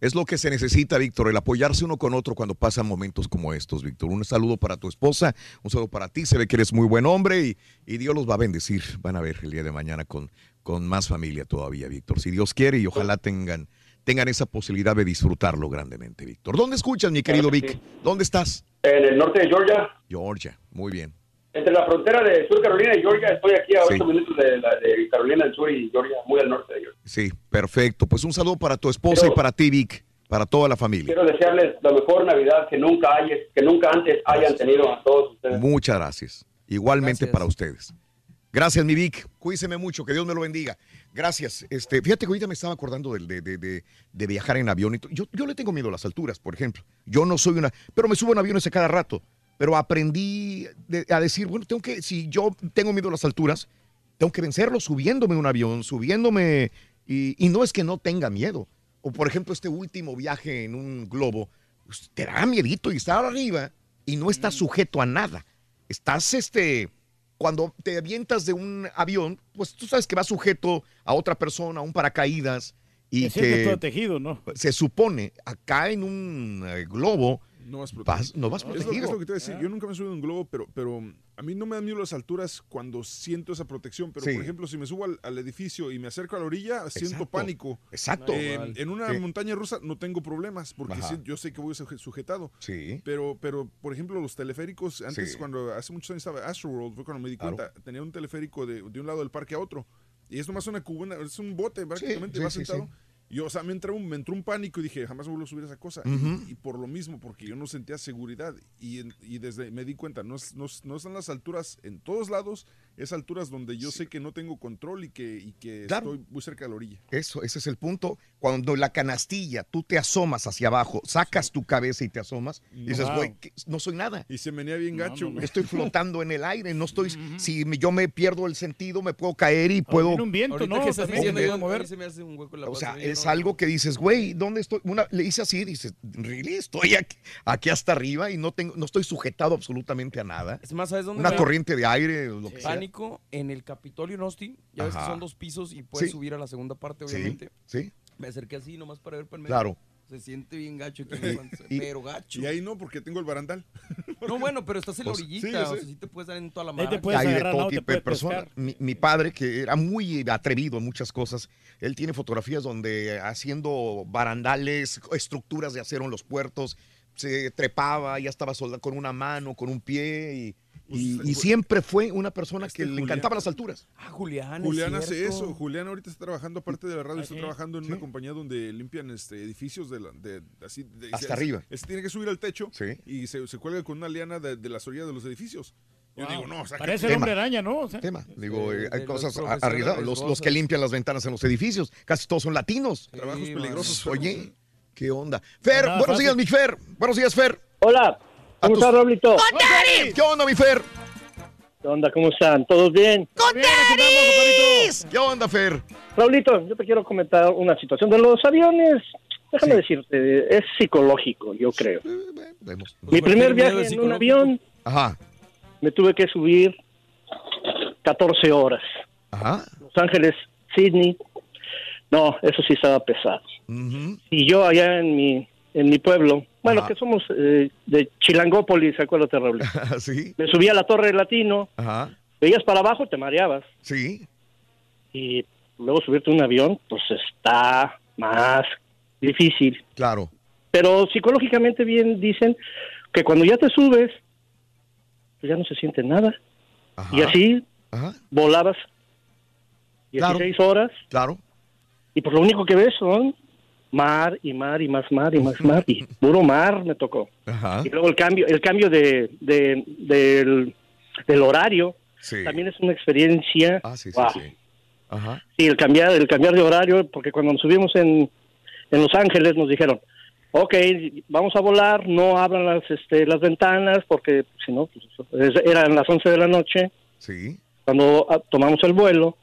Es lo que se necesita, Víctor, el apoyarse uno con otro cuando pasan momentos como estos, Víctor. Un saludo para tu esposa, un saludo para ti. Se ve que eres muy buen hombre y, y Dios los va a bendecir. Van a ver el día de mañana con, con más familia todavía, Víctor. Si Dios quiere y ojalá tengan, tengan esa posibilidad de disfrutarlo grandemente, Víctor. ¿Dónde escuchas, mi querido Vic? ¿Dónde estás? En el norte de Georgia, Georgia. Muy bien. Entre la frontera de Sur Carolina y Georgia, estoy aquí a Sí. 8 minutos de, la, de Carolina del Sur y Georgia, muy al norte de Georgia. Sí, perfecto. Pues un saludo para tu esposa y para ti, Vic, para toda la familia. Quiero desearles la mejor Navidad que nunca hay, que nunca antes hayan tenido a todos ustedes. Muchas gracias. Igualmente para ustedes. Gracias, mi Vic. Cuídese mucho, que Dios me lo bendiga. Gracias. Este, fíjate que ahorita me estaba acordando de, de- de- de viajar en avión. y Yo, yo le tengo miedo a las alturas, por ejemplo. Yo no soy una, pero me subo en aviones a cada rato. Pero aprendí de- a decir, bueno, tengo que, si yo tengo miedo a las alturas, tengo que vencerlo subiéndome un avión, subiéndome. Y, y no es que no tenga miedo. O por ejemplo, este último viaje en un globo, pues, te da miedito y estar arriba y no estás sujeto a nada. Estás, este, cuando te avientas de un avión, pues tú sabes que vas sujeto a otra persona, a un paracaídas. Y sientes que protegido, ¿no? se supone, acá en un eh, globo, No vas vas- no vas Es lo, es protegido. lo que te voy a decir. Yo nunca me he subido a un globo, pero, pero a mí no me dan miedo las alturas cuando siento esa protección. Pero, Sí. por ejemplo, si me subo al, al edificio y me acerco a la orilla, siento Exacto. pánico. Exacto. Eh, en una Sí. montaña rusa no tengo problemas porque Ajá. yo sé que voy suje- sujetado. Sí. Pero, pero, por ejemplo, los teleféricos, antes Sí. cuando hace muchos años estaba Astroworld, fue cuando me di Claro. cuenta, tenía un teleférico de, de un lado del parque a otro. Y es nomás una cubana, es un bote prácticamente, sí, vas sí, sentado. Sí. Y, o sea, me entró, un, me entró un pánico y dije, jamás vuelvo a subir esa cosa. Y- por lo mismo, porque yo no sentía seguridad. Y, y desde me di cuenta, no, es- no, no están las alturas en todos lados, es alturas donde yo sé que no tengo control y que, y que Claro. estoy muy cerca de la orilla. Eso, ese es el punto. Cuando la canastilla, tú te asomas hacia abajo, sacas tu cabeza y te asomas, y dices, Wow. güey, no soy nada. Y se menea bien gacho. güey. Estoy flotando en el aire, no estoy, si me- yo me pierdo el sentido, me puedo caer y puedo... viene un viento, Ahorita ¿no? que estás También diciendo, se yo, mover. me hace un hueco en la O sea, es no- algo que dices, güey, ¿dónde estoy? Una, le hice así, dices, really, estoy aquí, aquí hasta arriba y no tengo, no estoy sujetado absolutamente a nada. Es más, ¿sabes dónde Una me- corriente de aire, lo que sea. Pánico en el Capitolio en Austin. Ya ves que son dos pisos y puedes Sí. subir a la segunda parte, Sí, obviamente. sí. Me acerqué así nomás para ver para el medio. Claro. Se siente bien gacho aquí panza, pero gacho. Y ahí no, porque tengo el barandal. No, bueno, pero estás en la Pues, orillita, sí, o sea, sí te puedes dar en toda la Ahí mano. te puedes Hay de todo ¿no? Te tipo de puedes personas. mi padre, que era muy atrevido en muchas cosas, él tiene fotografías donde haciendo barandales, estructuras de acero en los puertos, se trepaba, ya estaba soldado con una mano, con un pie, y, y- y siempre fue una persona que le encantaban las alturas. Ah, Julián, Julián es hace eso. Julián ahorita está trabajando, aparte de la radio, está sí. trabajando en una compañía donde limpian este, edificios de, la- de- así. de- Hasta se- arriba. Este tiene que subir al techo Sí. y se, se cuelga con una liana de, de las orillas de los edificios. Yo Wow. digo, no, saca Parece el hombre araña, ¿no? O sea, Tema. Digo, de- eh, hay de cosas arriesgadas. Los, los que limpian las ventanas en los edificios, casi todos son latinos. Trabajos peligrosos. Oye, ¿qué onda? Fer, Nada buenos fácil. días, mi Fer. Buenos días, Fer. Hola, ¿cómo tus- está, Raulito? ¿Qué onda, mi Fer? ¿Qué onda? ¿Cómo están? ¿Todos bien? Bien, aquí estamos. ¿Qué onda, Fer? Raulito, yo te quiero comentar una situación de los aviones. déjame decirte, es psicológico, yo creo. Vemos. Mi primer viaje en un avión, Ajá. me tuve que subir 14 horas. Ajá. Los Ángeles, Sydney. No, eso sí estaba pesado. Y yo allá en mi, en mi pueblo, bueno, que somos eh, de Chilangópolis, acuérdate, Raúl. sí. Me subí a la Torre Latino, Ajá. veías para abajo, te mareabas. Sí. Y luego subirte a un avión, pues está más difícil. Claro. Pero psicológicamente bien dicen que cuando ya te subes, pues ya no se siente nada. Y así volabas 16 horas. Claro. Y pues lo único que ves son mar y mar y más mar y más mar y puro mar me tocó. Ajá. Y luego el cambio, el cambio de, de- del, del horario Sí. también es una experiencia. Ah, sí, sí, wow. sí. Ajá. Sí, el cambiar, el cambiar de horario, porque cuando nos subimos en, en Los Ángeles nos dijeron, ok, vamos a volar, no abran las, este, las ventanas, porque si no, pues, es- eran las 11 de la noche Sí. cuando ah, tomamos el vuelo,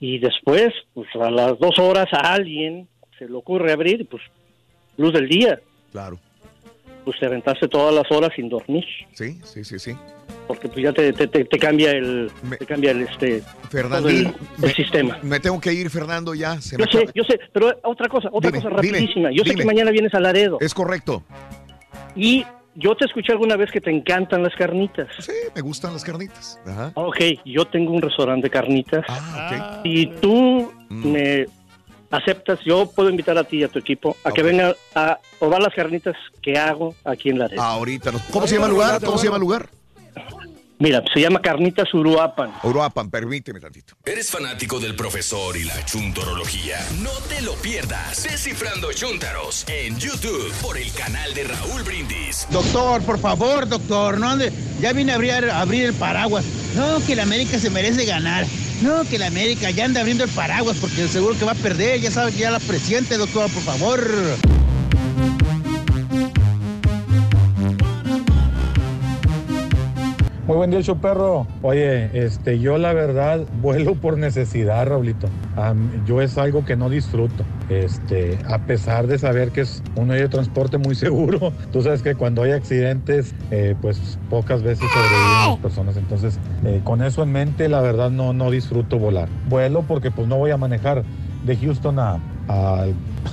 y después, pues a las dos horas a alguien se le ocurre abrir, y pues luz del día, Claro. pues te aventaste todas las horas sin dormir, Sí, sí, sí, sí. porque pues ya te, te, te- te cambia el, te cambia el, este, todo Fernandín, el- el sistema. Me tengo que ir, Fernando, ya. Se Yo me sé, acaba- yo sé, pero otra cosa, otra Dime, cosa dime, rapidísima. yo sé dime. que mañana vienes a Laredo. Es correcto. Y yo te escuché alguna vez que te encantan las carnitas. Sí, me gustan las carnitas. Ajá. Ok, yo tengo un restaurante de carnitas. Ah, Si tú Mm. me aceptas, yo puedo invitar a ti y a tu equipo a que vengan a probar las carnitas que hago aquí en Laredo. Ahorita. nos- ¿Cómo se llama el lugar? ¿Cómo se llama el lugar? Mira, se llama Carnitas Uruapan. Uruapan, permíteme tantito. ¿Eres fanático del profesor y la chuntorología? No te lo pierdas. Descifrando Chuntaros en YouTube por el canal de Raúl Brindis. Doctor, por favor, doctor, no ande. Ya vine a abrir, a abrir el paraguas. No, que la América se merece ganar. No, que la América ya anda abriendo el paraguas porque seguro que va a perder. Ya sabe que ya la presiente, doctor, por favor. Muy buen día, show perro. Oye, este, yo la verdad vuelo por necesidad, Raulito. Yo es algo que no disfruto. Este, a pesar de saber que es un medio de transporte muy seguro, tú sabes que cuando hay accidentes, eh, pues pocas veces sobreviven las personas. Entonces, eh, con eso en mente, la verdad no, no disfruto volar. Vuelo porque pues no voy a manejar de Houston a, a,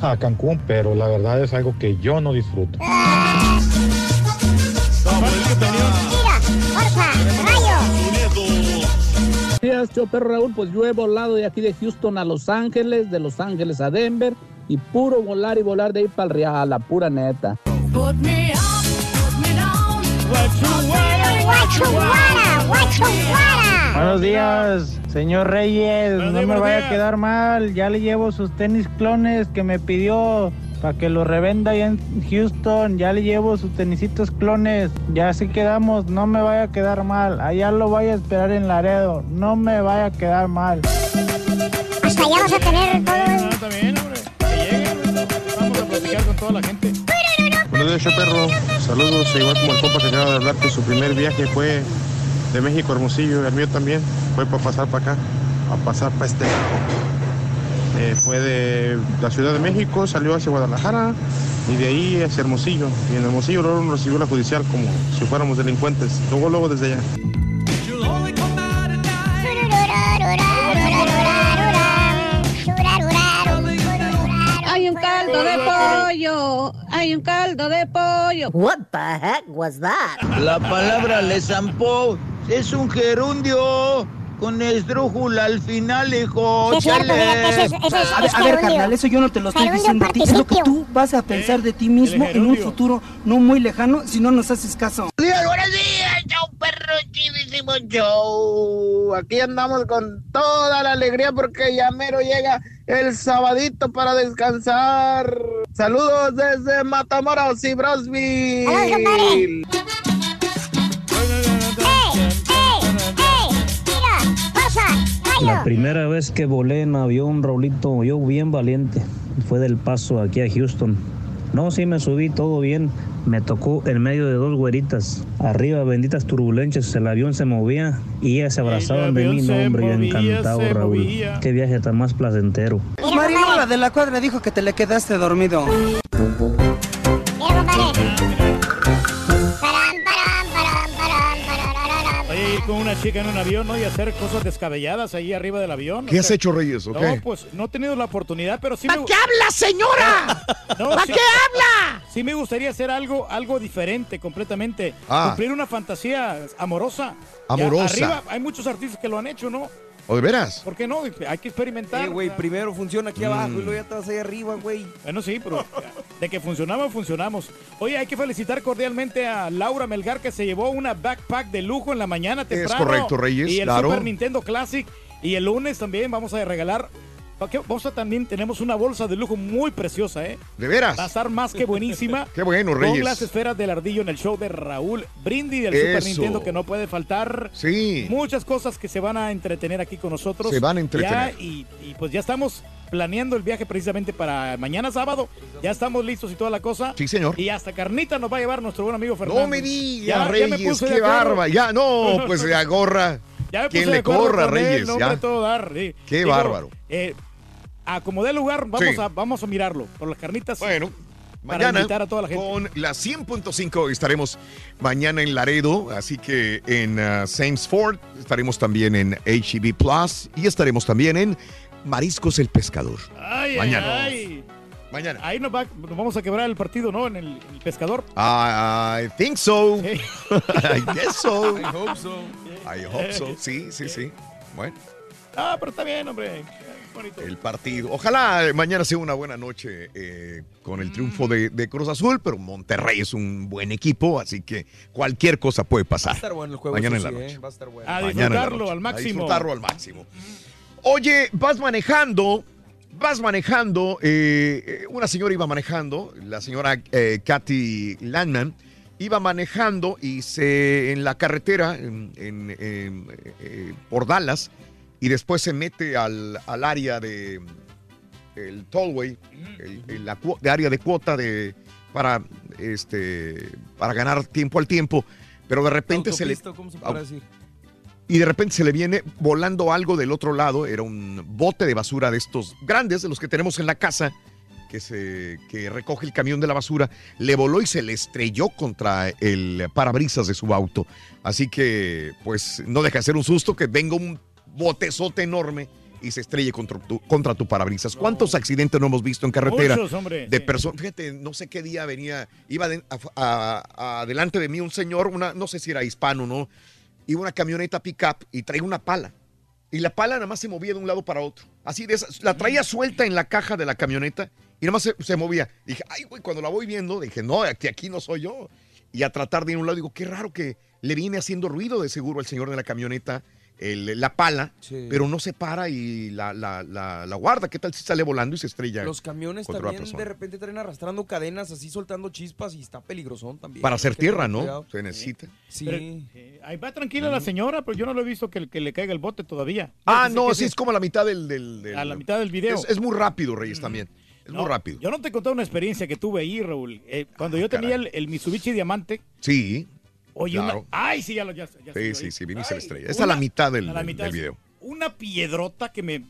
a Cancún, pero la verdad es algo que yo no disfruto. Días, yo perro Raúl, pues yo he volado de aquí de Houston a Los Ángeles, de Los Ángeles a Denver y puro volar y volar de ahí para el Real, la pura neta. Buenos días, señor Reyes. no me vaya a quedar mal. Ya le llevo sus tenis clones que me pidió para que los revenda allá en Houston. Ya le llevo sus tenisitos clones. Ya así quedamos. No me vaya a quedar mal. Allá lo vaya a esperar en Laredo. No me vaya a quedar mal. Hasta allá vas a tener todo el... Está bien, hombre. Que lleguen. Vamos a platicar con toda la gente. Buenos días, perro. Saludos, igual como el compa que acaba de hablar que su primer viaje fue de México a Hermosillo, el mío también, fue para pasar para acá, a pasar para este lado. Eh, fue de la Ciudad de México, salió hacia Guadalajara y de ahí hacia Hermosillo. Y en Hermosillo luego nos recibió la judicial como si fuéramos delincuentes. Luego, luego desde allá. Hay un caldo de pollo. Hay un caldo de pollo. What the heck was that? La palabra le zampó es un gerundio con esdrújula al final, hijo. Sí, es cierto, Chale. fíjate, ese es- ese es- A ver, es a ver, gerundio. carnal, eso yo no te lo estoy diciendo a ti. Es lo que tú vas a pensar de ti mismo en un futuro no muy lejano si no nos haces caso. días, buenos días, chau perro, chivísimo show. Aquí andamos con toda la alegría porque ya mero llega el sabadito para descansar. Saludos desde Matamoros y Brosville. La primera vez que volé en avión, Raulito, yo bien valiente, fue del paso aquí a Houston. No, sí me subí todo bien. Me tocó en medio de dos güeritas. Arriba, benditas turbulencias, el avión se movía y ellas se abrazaban de avión mí. No, se hombre, yo movía, encantado, Raúl. movía. Qué viaje tan más placentero. Marino, la de la cuadra dijo que te le quedaste dormido. Con una chica en un avión, ¿no? Y hacer cosas descabelladas ahí arriba del avión. ¿Qué O has hecho, Reyes? ¿O No, pues no he tenido la oportunidad, pero sí ¿Para me... qué habla, señora? No, ¿Para sí- qué habla? Sí me gustaría hacer algo, algo diferente completamente. Ah. Cumplir una fantasía amorosa. Ya Amorosa. arriba hay muchos artistas que lo han hecho, ¿no? ¿O de veras? ¿Por qué no? Hay que experimentar. Eh, güey, primero funciona aquí abajo y luego ya te vas ahí arriba, güey. Bueno, sí, pero de que funcionamos, funcionamos. Oye, hay que felicitar cordialmente a Laura Melgar que se llevó una backpack de lujo en la mañana temprano. correcto, Reyes, Y el claro. Super Nintendo Classic. Y el lunes también vamos a regalar. Vamos a también tenemos una bolsa de lujo muy preciosa, ¿eh? ¿De veras? Va a estar más que buenísima. Qué bueno, Con Reyes. las esferas del ardillo en el show de Raúl Brindis del Super. Nintendo que no puede faltar. Sí. Muchas cosas que se van a entretener aquí con nosotros. Se van a entretener. Ya, y, y pues ya estamos planeando el viaje precisamente para mañana sábado. Ya estamos listos y toda la cosa. Sí, señor. Y hasta carnita nos va a llevar nuestro buen amigo Fernando. No me digas, Ya- ya me Reyes, puse de qué barba. Ya, no, pues se agorra. Ya me ¿Quién puse le corra, con él, Reyes? hombre, Ya. todo dar, sí. Qué bárbaro. Eh, acomodé el lugar, vamos, Sí. a, vamos a mirarlo. Por las carnitas. Bueno, Para Mañana invitar a toda la gente. con la 100.5 estaremos mañana en Laredo, así que en uh, Saints Ford estaremos también en HEB Plus y estaremos también en Mariscos el Pescador. Ay, Mañana. ay. Mañana. Ahí nos, va- nos vamos a quebrar el partido, ¿no? En el, en el pescador. I think so. Sí. I guess so. I hope so. I hope so. Sí, sí, sí. Bueno, Ah, pero está bien, hombre. El partido. Ojalá eh, mañana sea una buena noche eh, con el triunfo de, de Cruz Azul, pero Monterrey es un buen equipo, así que cualquier cosa puede Va a pasar. estar bueno el juego. Mañana en la sí, noche. ¿eh? Va a estar bueno. A disfrutarlo al A máximo. disfrutarlo al máximo. Oye, vas manejando, vas manejando, eh, eh, una señora iba manejando, la señora eh, Kathy Landman, iba manejando y se en la carretera en- en- en, eh, por Dallas y después se mete al, al área de el tollway, el, el- la cuo- de área de cuota de para este para ganar tiempo al tiempo, pero de repente se le ¿Cómo se puede decir? y de repente se le viene volando algo del otro lado. Era un bote de basura de estos grandes, de los que tenemos en la casa, que, se, que recoge el camión de la basura. Le voló y se le estrelló contra el parabrisas de su auto. Así que, pues, no deja de ser un susto que venga un botezote enorme y se estrelle contra tu, contra tu parabrisas. ¿Cuántos accidentes no hemos visto en carretera? Muchos, hombre. de personas, fíjate, no sé qué día venía, iba de- a- a- adelante de mí un señor, una, no sé si era hispano, ¿no? Iba una camioneta pickup y traía una pala. Y la pala nada más se movía de un lado para otro. Así de esas, la traía suelta en la caja de la camioneta y nada más se, se movía. Dije, ay, güey, cuando la voy viendo, dije, no, aquí, aquí no soy yo. Y a tratar de ir a un lado, digo, qué raro que le viene haciendo ruido de seguro al señor de la camioneta el- la pala, Sí. pero no se para y la, la, la, la guarda. ¿Qué tal si sale volando y se estrella? Los camiones también de repente traen arrastrando cadenas así soltando chispas y está peligrosón también. Para hacer tierra, ¿no? cuidado. Se necesita. Sí. Pero, eh, ahí va tranquila la señora, pero yo no lo he visto que, que le caiga el bote todavía. Ah, no, que sí, es como a la mitad del... del- del- A la mitad del video. Es, es muy rápido, Reyes, también. Es No, muy rápido. Yo no te he contado una experiencia que tuve ahí, Raúl. Eh, cuando yo tenía el, el Mitsubishi Diamante, Sí. Oye, Claro. una- ay, sí, ya lo ya, ya Sí, sí, sí, viniste a la estrella. Es a la mitad del, la mitad, del video. Una piedrota que me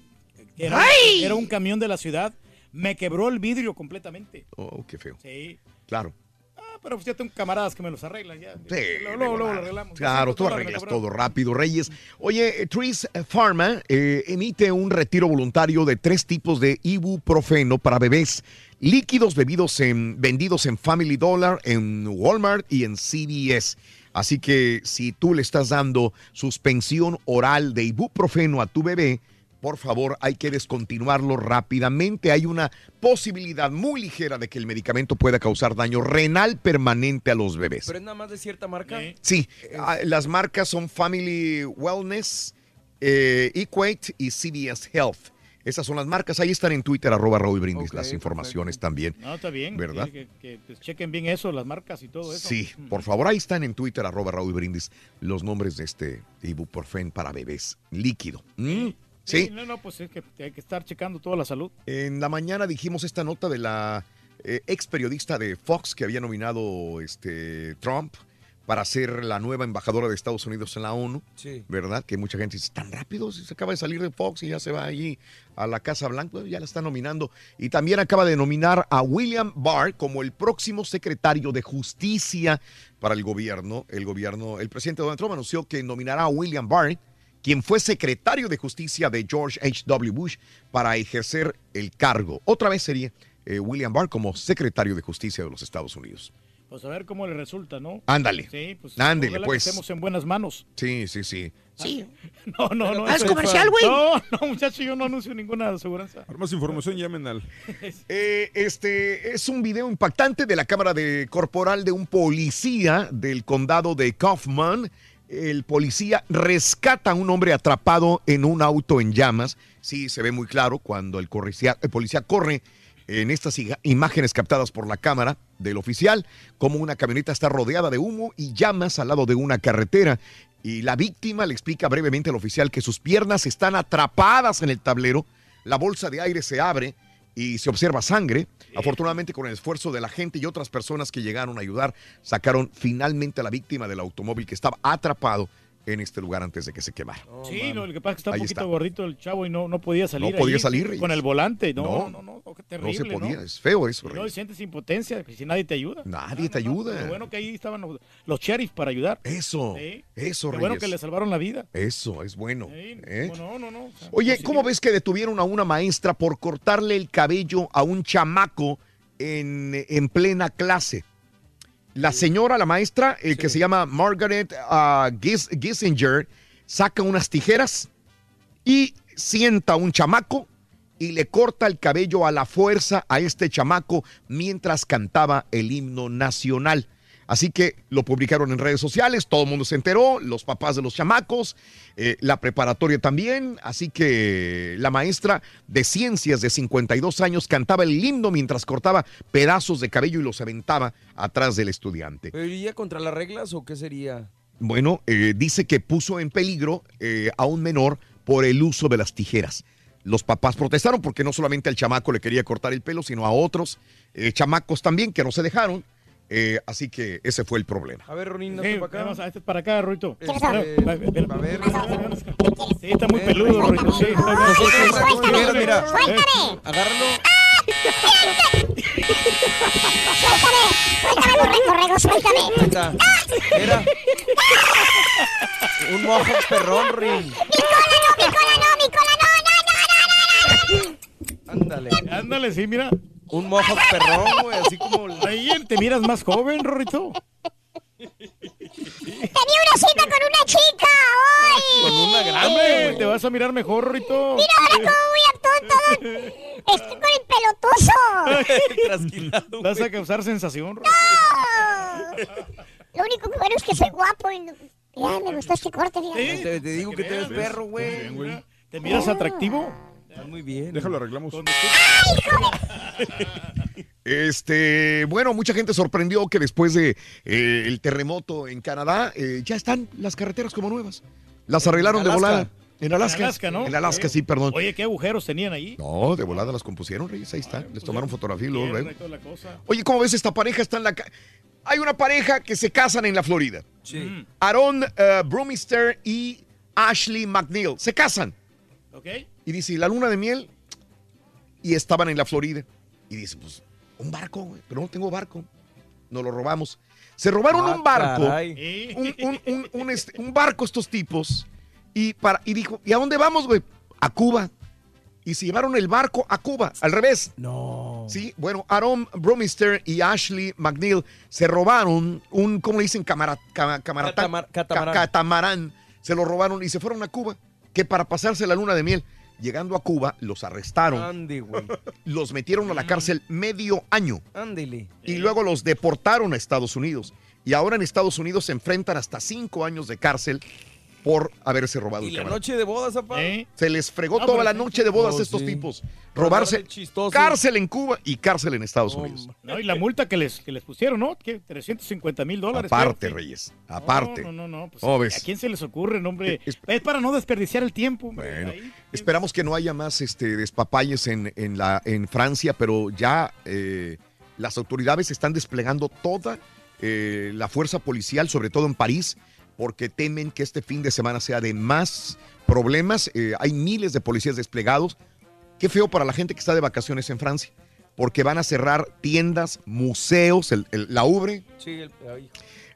que era, ¡Ay! era un camión de la ciudad, me quebró el vidrio completamente. Oh, qué feo. Sí. Claro. Ah, pero pues ya tengo camaradas que me los arreglan ya. Sí, luego, lo arreglamos. Claro, tú 200 dólares me arreglas todo rápido, Reyes. Oye, Tris Pharma eh, emite un retiro voluntario de tres tipos de ibuprofeno para bebés, líquidos bebidos en, vendidos en Family Dollar, en Walmart y en CVS. Así que si tú le estás dando suspensión oral de ibuprofeno a tu bebé, por favor, hay que descontinuarlo rápidamente. Hay una posibilidad muy ligera de que el medicamento pueda causar daño renal permanente a los bebés. Pero es nada más de cierta marca. Sí, ah, las marcas son Family Wellness, eh, Equate y CVS Health. Esas son las marcas. Ahí están en Twitter, arroba Raúl Brindis, las informaciones también. No, está bien. ¿Verdad? que, que, pues, chequen bien eso, las marcas y todo eso. Sí, por favor, ahí están en Twitter, arroba Raúl Brindis, los nombres de este ibuprofen para bebés líquido. ¿Mm? Sí, No, no, pues es que hay que estar checando toda la salud. en la mañana dijimos esta nota de la eh, ex periodista de Fox que había nominado este, Trump para ser la nueva embajadora de Estados Unidos en la ONU. Sí. ¿Verdad? Que mucha gente dice, tan rápido, si se acaba de salir de Fox y ya se va allí a la Casa Blanca, Bueno, ya la está nominando. Y también acaba de nominar a William Barr como el próximo secretario de Justicia para el gobierno. El gobierno, el presidente Donald Trump anunció que nominará a William Barr, quien fue secretario de Justicia de George H.W. Bush, para ejercer el cargo. Otra vez sería eh, William Barr como secretario de Justicia de los Estados Unidos. Pues a ver cómo le resulta, ¿no? Ándale. Sí, pues. Ándele, ojalá que pues. Estemos en buenas manos. Sí, sí, sí. Sí. No, no, no. ¿Haz es comercial, güey? No, no, muchacho, yo no anuncio ninguna aseguranza. Para más información, llamen al. Eh, este es un video impactante de la cámara de corporal de un policía del condado de Kaufman. El policía rescata a un hombre atrapado en un auto en llamas. Sí, se ve muy claro cuando el, correcía- el policía corre en estas imágenes captadas por la cámara del oficial, como una camioneta está rodeada de humo y llamas al lado de una carretera. Y la víctima le explica brevemente al oficial que sus piernas están atrapadas en el tablero, la bolsa de aire se abre y se observa sangre. Afortunadamente, con el esfuerzo de la gente y otras personas que llegaron a ayudar, sacaron finalmente a la víctima del automóvil que estaba atrapado en este lugar antes de que se quemara. sí, no, lo que pasa es que está un poquito está. gordito el chavo y no, no podía salir. No podía salir, Reyes. Con el volante, no, No, no, no, no, qué no terrible, se podía, ¿no? es feo eso, Y no, sientes impotencia, que si nadie te ayuda. Nadie te Lo ayuda. bueno que ahí estaban los, los sheriffs para ayudar. Eso, Sí. eso, Qué bueno que le salvaron la vida. Eso, es bueno. ¿eh? No, no, no. o sea, Oye. ¿cómo ves que detuvieron a una maestra por cortarle el cabello a un chamaco en, en plena clase? La señora, la maestra, eh, que se llama Margaret Gis- Gissinger, saca unas tijeras y sienta a un chamaco y le corta el cabello a la fuerza a este chamaco mientras cantaba el himno nacional. Así que lo publicaron en redes sociales, todo el mundo se enteró, los papás de los chamacos, eh, la preparatoria también. Así que la maestra de ciencias de 52 años cantaba el himno mientras cortaba pedazos de cabello y los aventaba atrás del estudiante. ¿Pero iría contra las reglas o qué sería? Bueno, eh, dice que puso en peligro eh, a un menor por el uso de las tijeras. Los papás protestaron porque no solamente al chamaco le quería cortar el pelo, sino a otros eh, chamacos también que no se dejaron. Eh, así que ese fue el problema. A ver, Ronín, Sí, hazte para acá. vamos a- este es para acá, Ruito. A ver, a ver. Sí, está muy peludo, Ruito. Sí, Mira, mira. ¡Suéltame! Agárralo. ¡Suéltame, borrego, borrego, suéltame! Está. Mira. Un mohawk perrón, Rin. ¡Mi cola no, mi cola no, mi cola no, no, no, no, no, no! Ándale. Ándale, sí, mira. Un mohawk perrón, güey, así como... Ahí te miras más joven, Rorrito. Tenía una cita con una chica hoy. Con una grande, güey. te vas a mirar mejor, Rorrito. Mira ahora cómo voy a todo, todo. Estoy con el pelotuzo. Trasquilado, Vas a causar sensación, Rorrito. ¡No! Lo único que bueno es que soy guapo. Y... no- Ya, me gustó este corte, fíjate. Te, te digo que te ves perro, güey. ¿Te miras atractivo? Está muy bien. Déjalo, arreglamos. Este, bueno, mucha gente sorprendió que después de eh, el terremoto en Canadá eh, ya están las carreteras como nuevas. Las arreglaron de volada. En Alaska. En Alaska, ¿no? En Alaska, sí, perdón. Oye, ¿qué agujeros tenían ahí? No, de volada las compusieron, Reyes, ahí está. pues Les tomaron fotografía y luego. Oye, ¿cómo ves esta pareja? Está en la ca- Hay una pareja que se casan en la Florida. Sí. Aaron eh, Brumister y Ashley McNeil. Se casan. ¿Ok? Y dice, ¿y la luna de miel? Y estaban en la Florida. Y dice, pues, un barco, güey, pero no tengo barco. Nos lo robamos. Se robaron Ah, un barco, caray. un, un- un- un, este, un barco estos tipos, y, para, y dijo, ¿y a dónde vamos, güey? A Cuba. Y se llevaron el barco a Cuba, al revés. No. Sí, bueno, Aaron Bromister y Ashley McNeil se robaron un, ¿cómo le dicen? Camara, cama- camaratán- Catamar- ca- catamarán. catamarán. Se lo robaron y se fueron a Cuba, que para pasarse la luna de miel. Llegando a Cuba, los arrestaron, güey. los metieron a la cárcel medio año Ándele. y luego los deportaron a Estados Unidos. Y ahora en Estados Unidos se enfrentan hasta cinco años de cárcel por haberse robado ¿Y el la camarón. noche de bodas, zapá? ¿Eh? Se les fregó toda la noche de bodas Oh, a estos sí. tipos. Robarse cárcel en Cuba y cárcel en Estados. Unidos. No, y la multa que les, que les pusieron, ¿no? ¿Qué? 350 mil dólares. Aparte. Reyes, aparte. No, no, no, no, pues. ¿A quién se les ocurre, hombre? Es- Es, para no desperdiciar el tiempo, hombre. Bueno, Ahí. esperamos que no haya más este, despapalles en, en, la, en Francia, pero ya eh, las autoridades están desplegando toda eh, la fuerza policial, sobre todo en París, porque temen que este fin de semana sea de más problemas. Eh, hay miles de policías desplegados. Qué feo para la gente que está de vacaciones en Francia, porque van a cerrar tiendas, museos, el, el- la Louvre, Sí, el,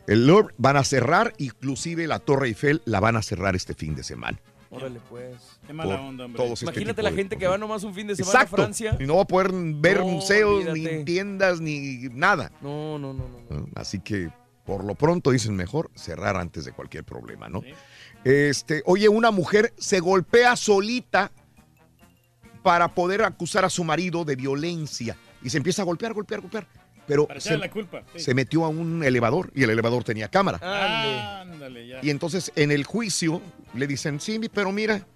el Louvre van a cerrar, inclusive la Torre Eiffel la van a cerrar este fin de semana. órale, pues. Qué mala Por onda, hombre. todos este Imagínate la de gente que va nomás un fin de semana Exacto. a Francia. Y no va a poder ver No, museos, olvídate. ni tiendas, ni nada. No, no, no, no. ¿no? Así que por lo pronto dicen mejor cerrar antes de cualquier problema, ¿no? Este, oye, una mujer se golpea solita para poder acusar a su marido de violencia y se empieza a golpear, golpear, golpear. Pero se, echarle la culpa. sí. se metió a un elevador y el elevador tenía cámara. Ándale, ya. Y entonces en el juicio le dicen, sí, pero mira,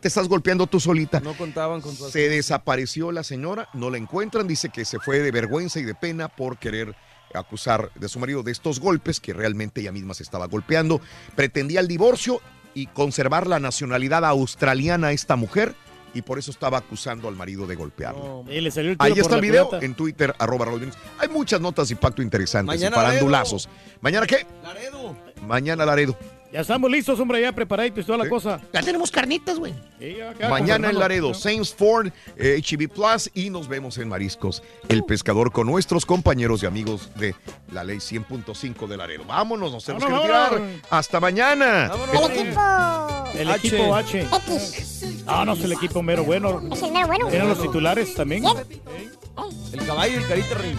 te estás golpeando tú solita. No contaban con su Se desapareció la señora, no la encuentran, dice que se fue de vergüenza y de pena por querer acusar de su marido de estos golpes, que realmente ella misma se estaba golpeando. Pretendía el divorcio y conservar la nacionalidad australiana a esta mujer y por eso estaba acusando al marido de golpearla. Ahí está el video culata. en Twitter, arroba. Hay muchas notas de impacto interesantes Mañana y. ¿Mañana qué? Laredo. Mañana Laredo. Ya estamos listos, hombre, ya preparaditos y toda la cosa. Ya tenemos carnitas, güey. Mañana en Laredo, Saints Ford, eh, HB Plus y nos vemos en Mariscos, el pescador con nuestros compañeros y amigos de la ley 100.5 de Laredo. Vámonos, nos tenemos que Vámonos, retirar. vámonos. Hasta mañana. El equipo. El equipo H. No, no es el equipo mero bueno. Es el mero bueno. Eran los titulares también. El caballo y el carita ring.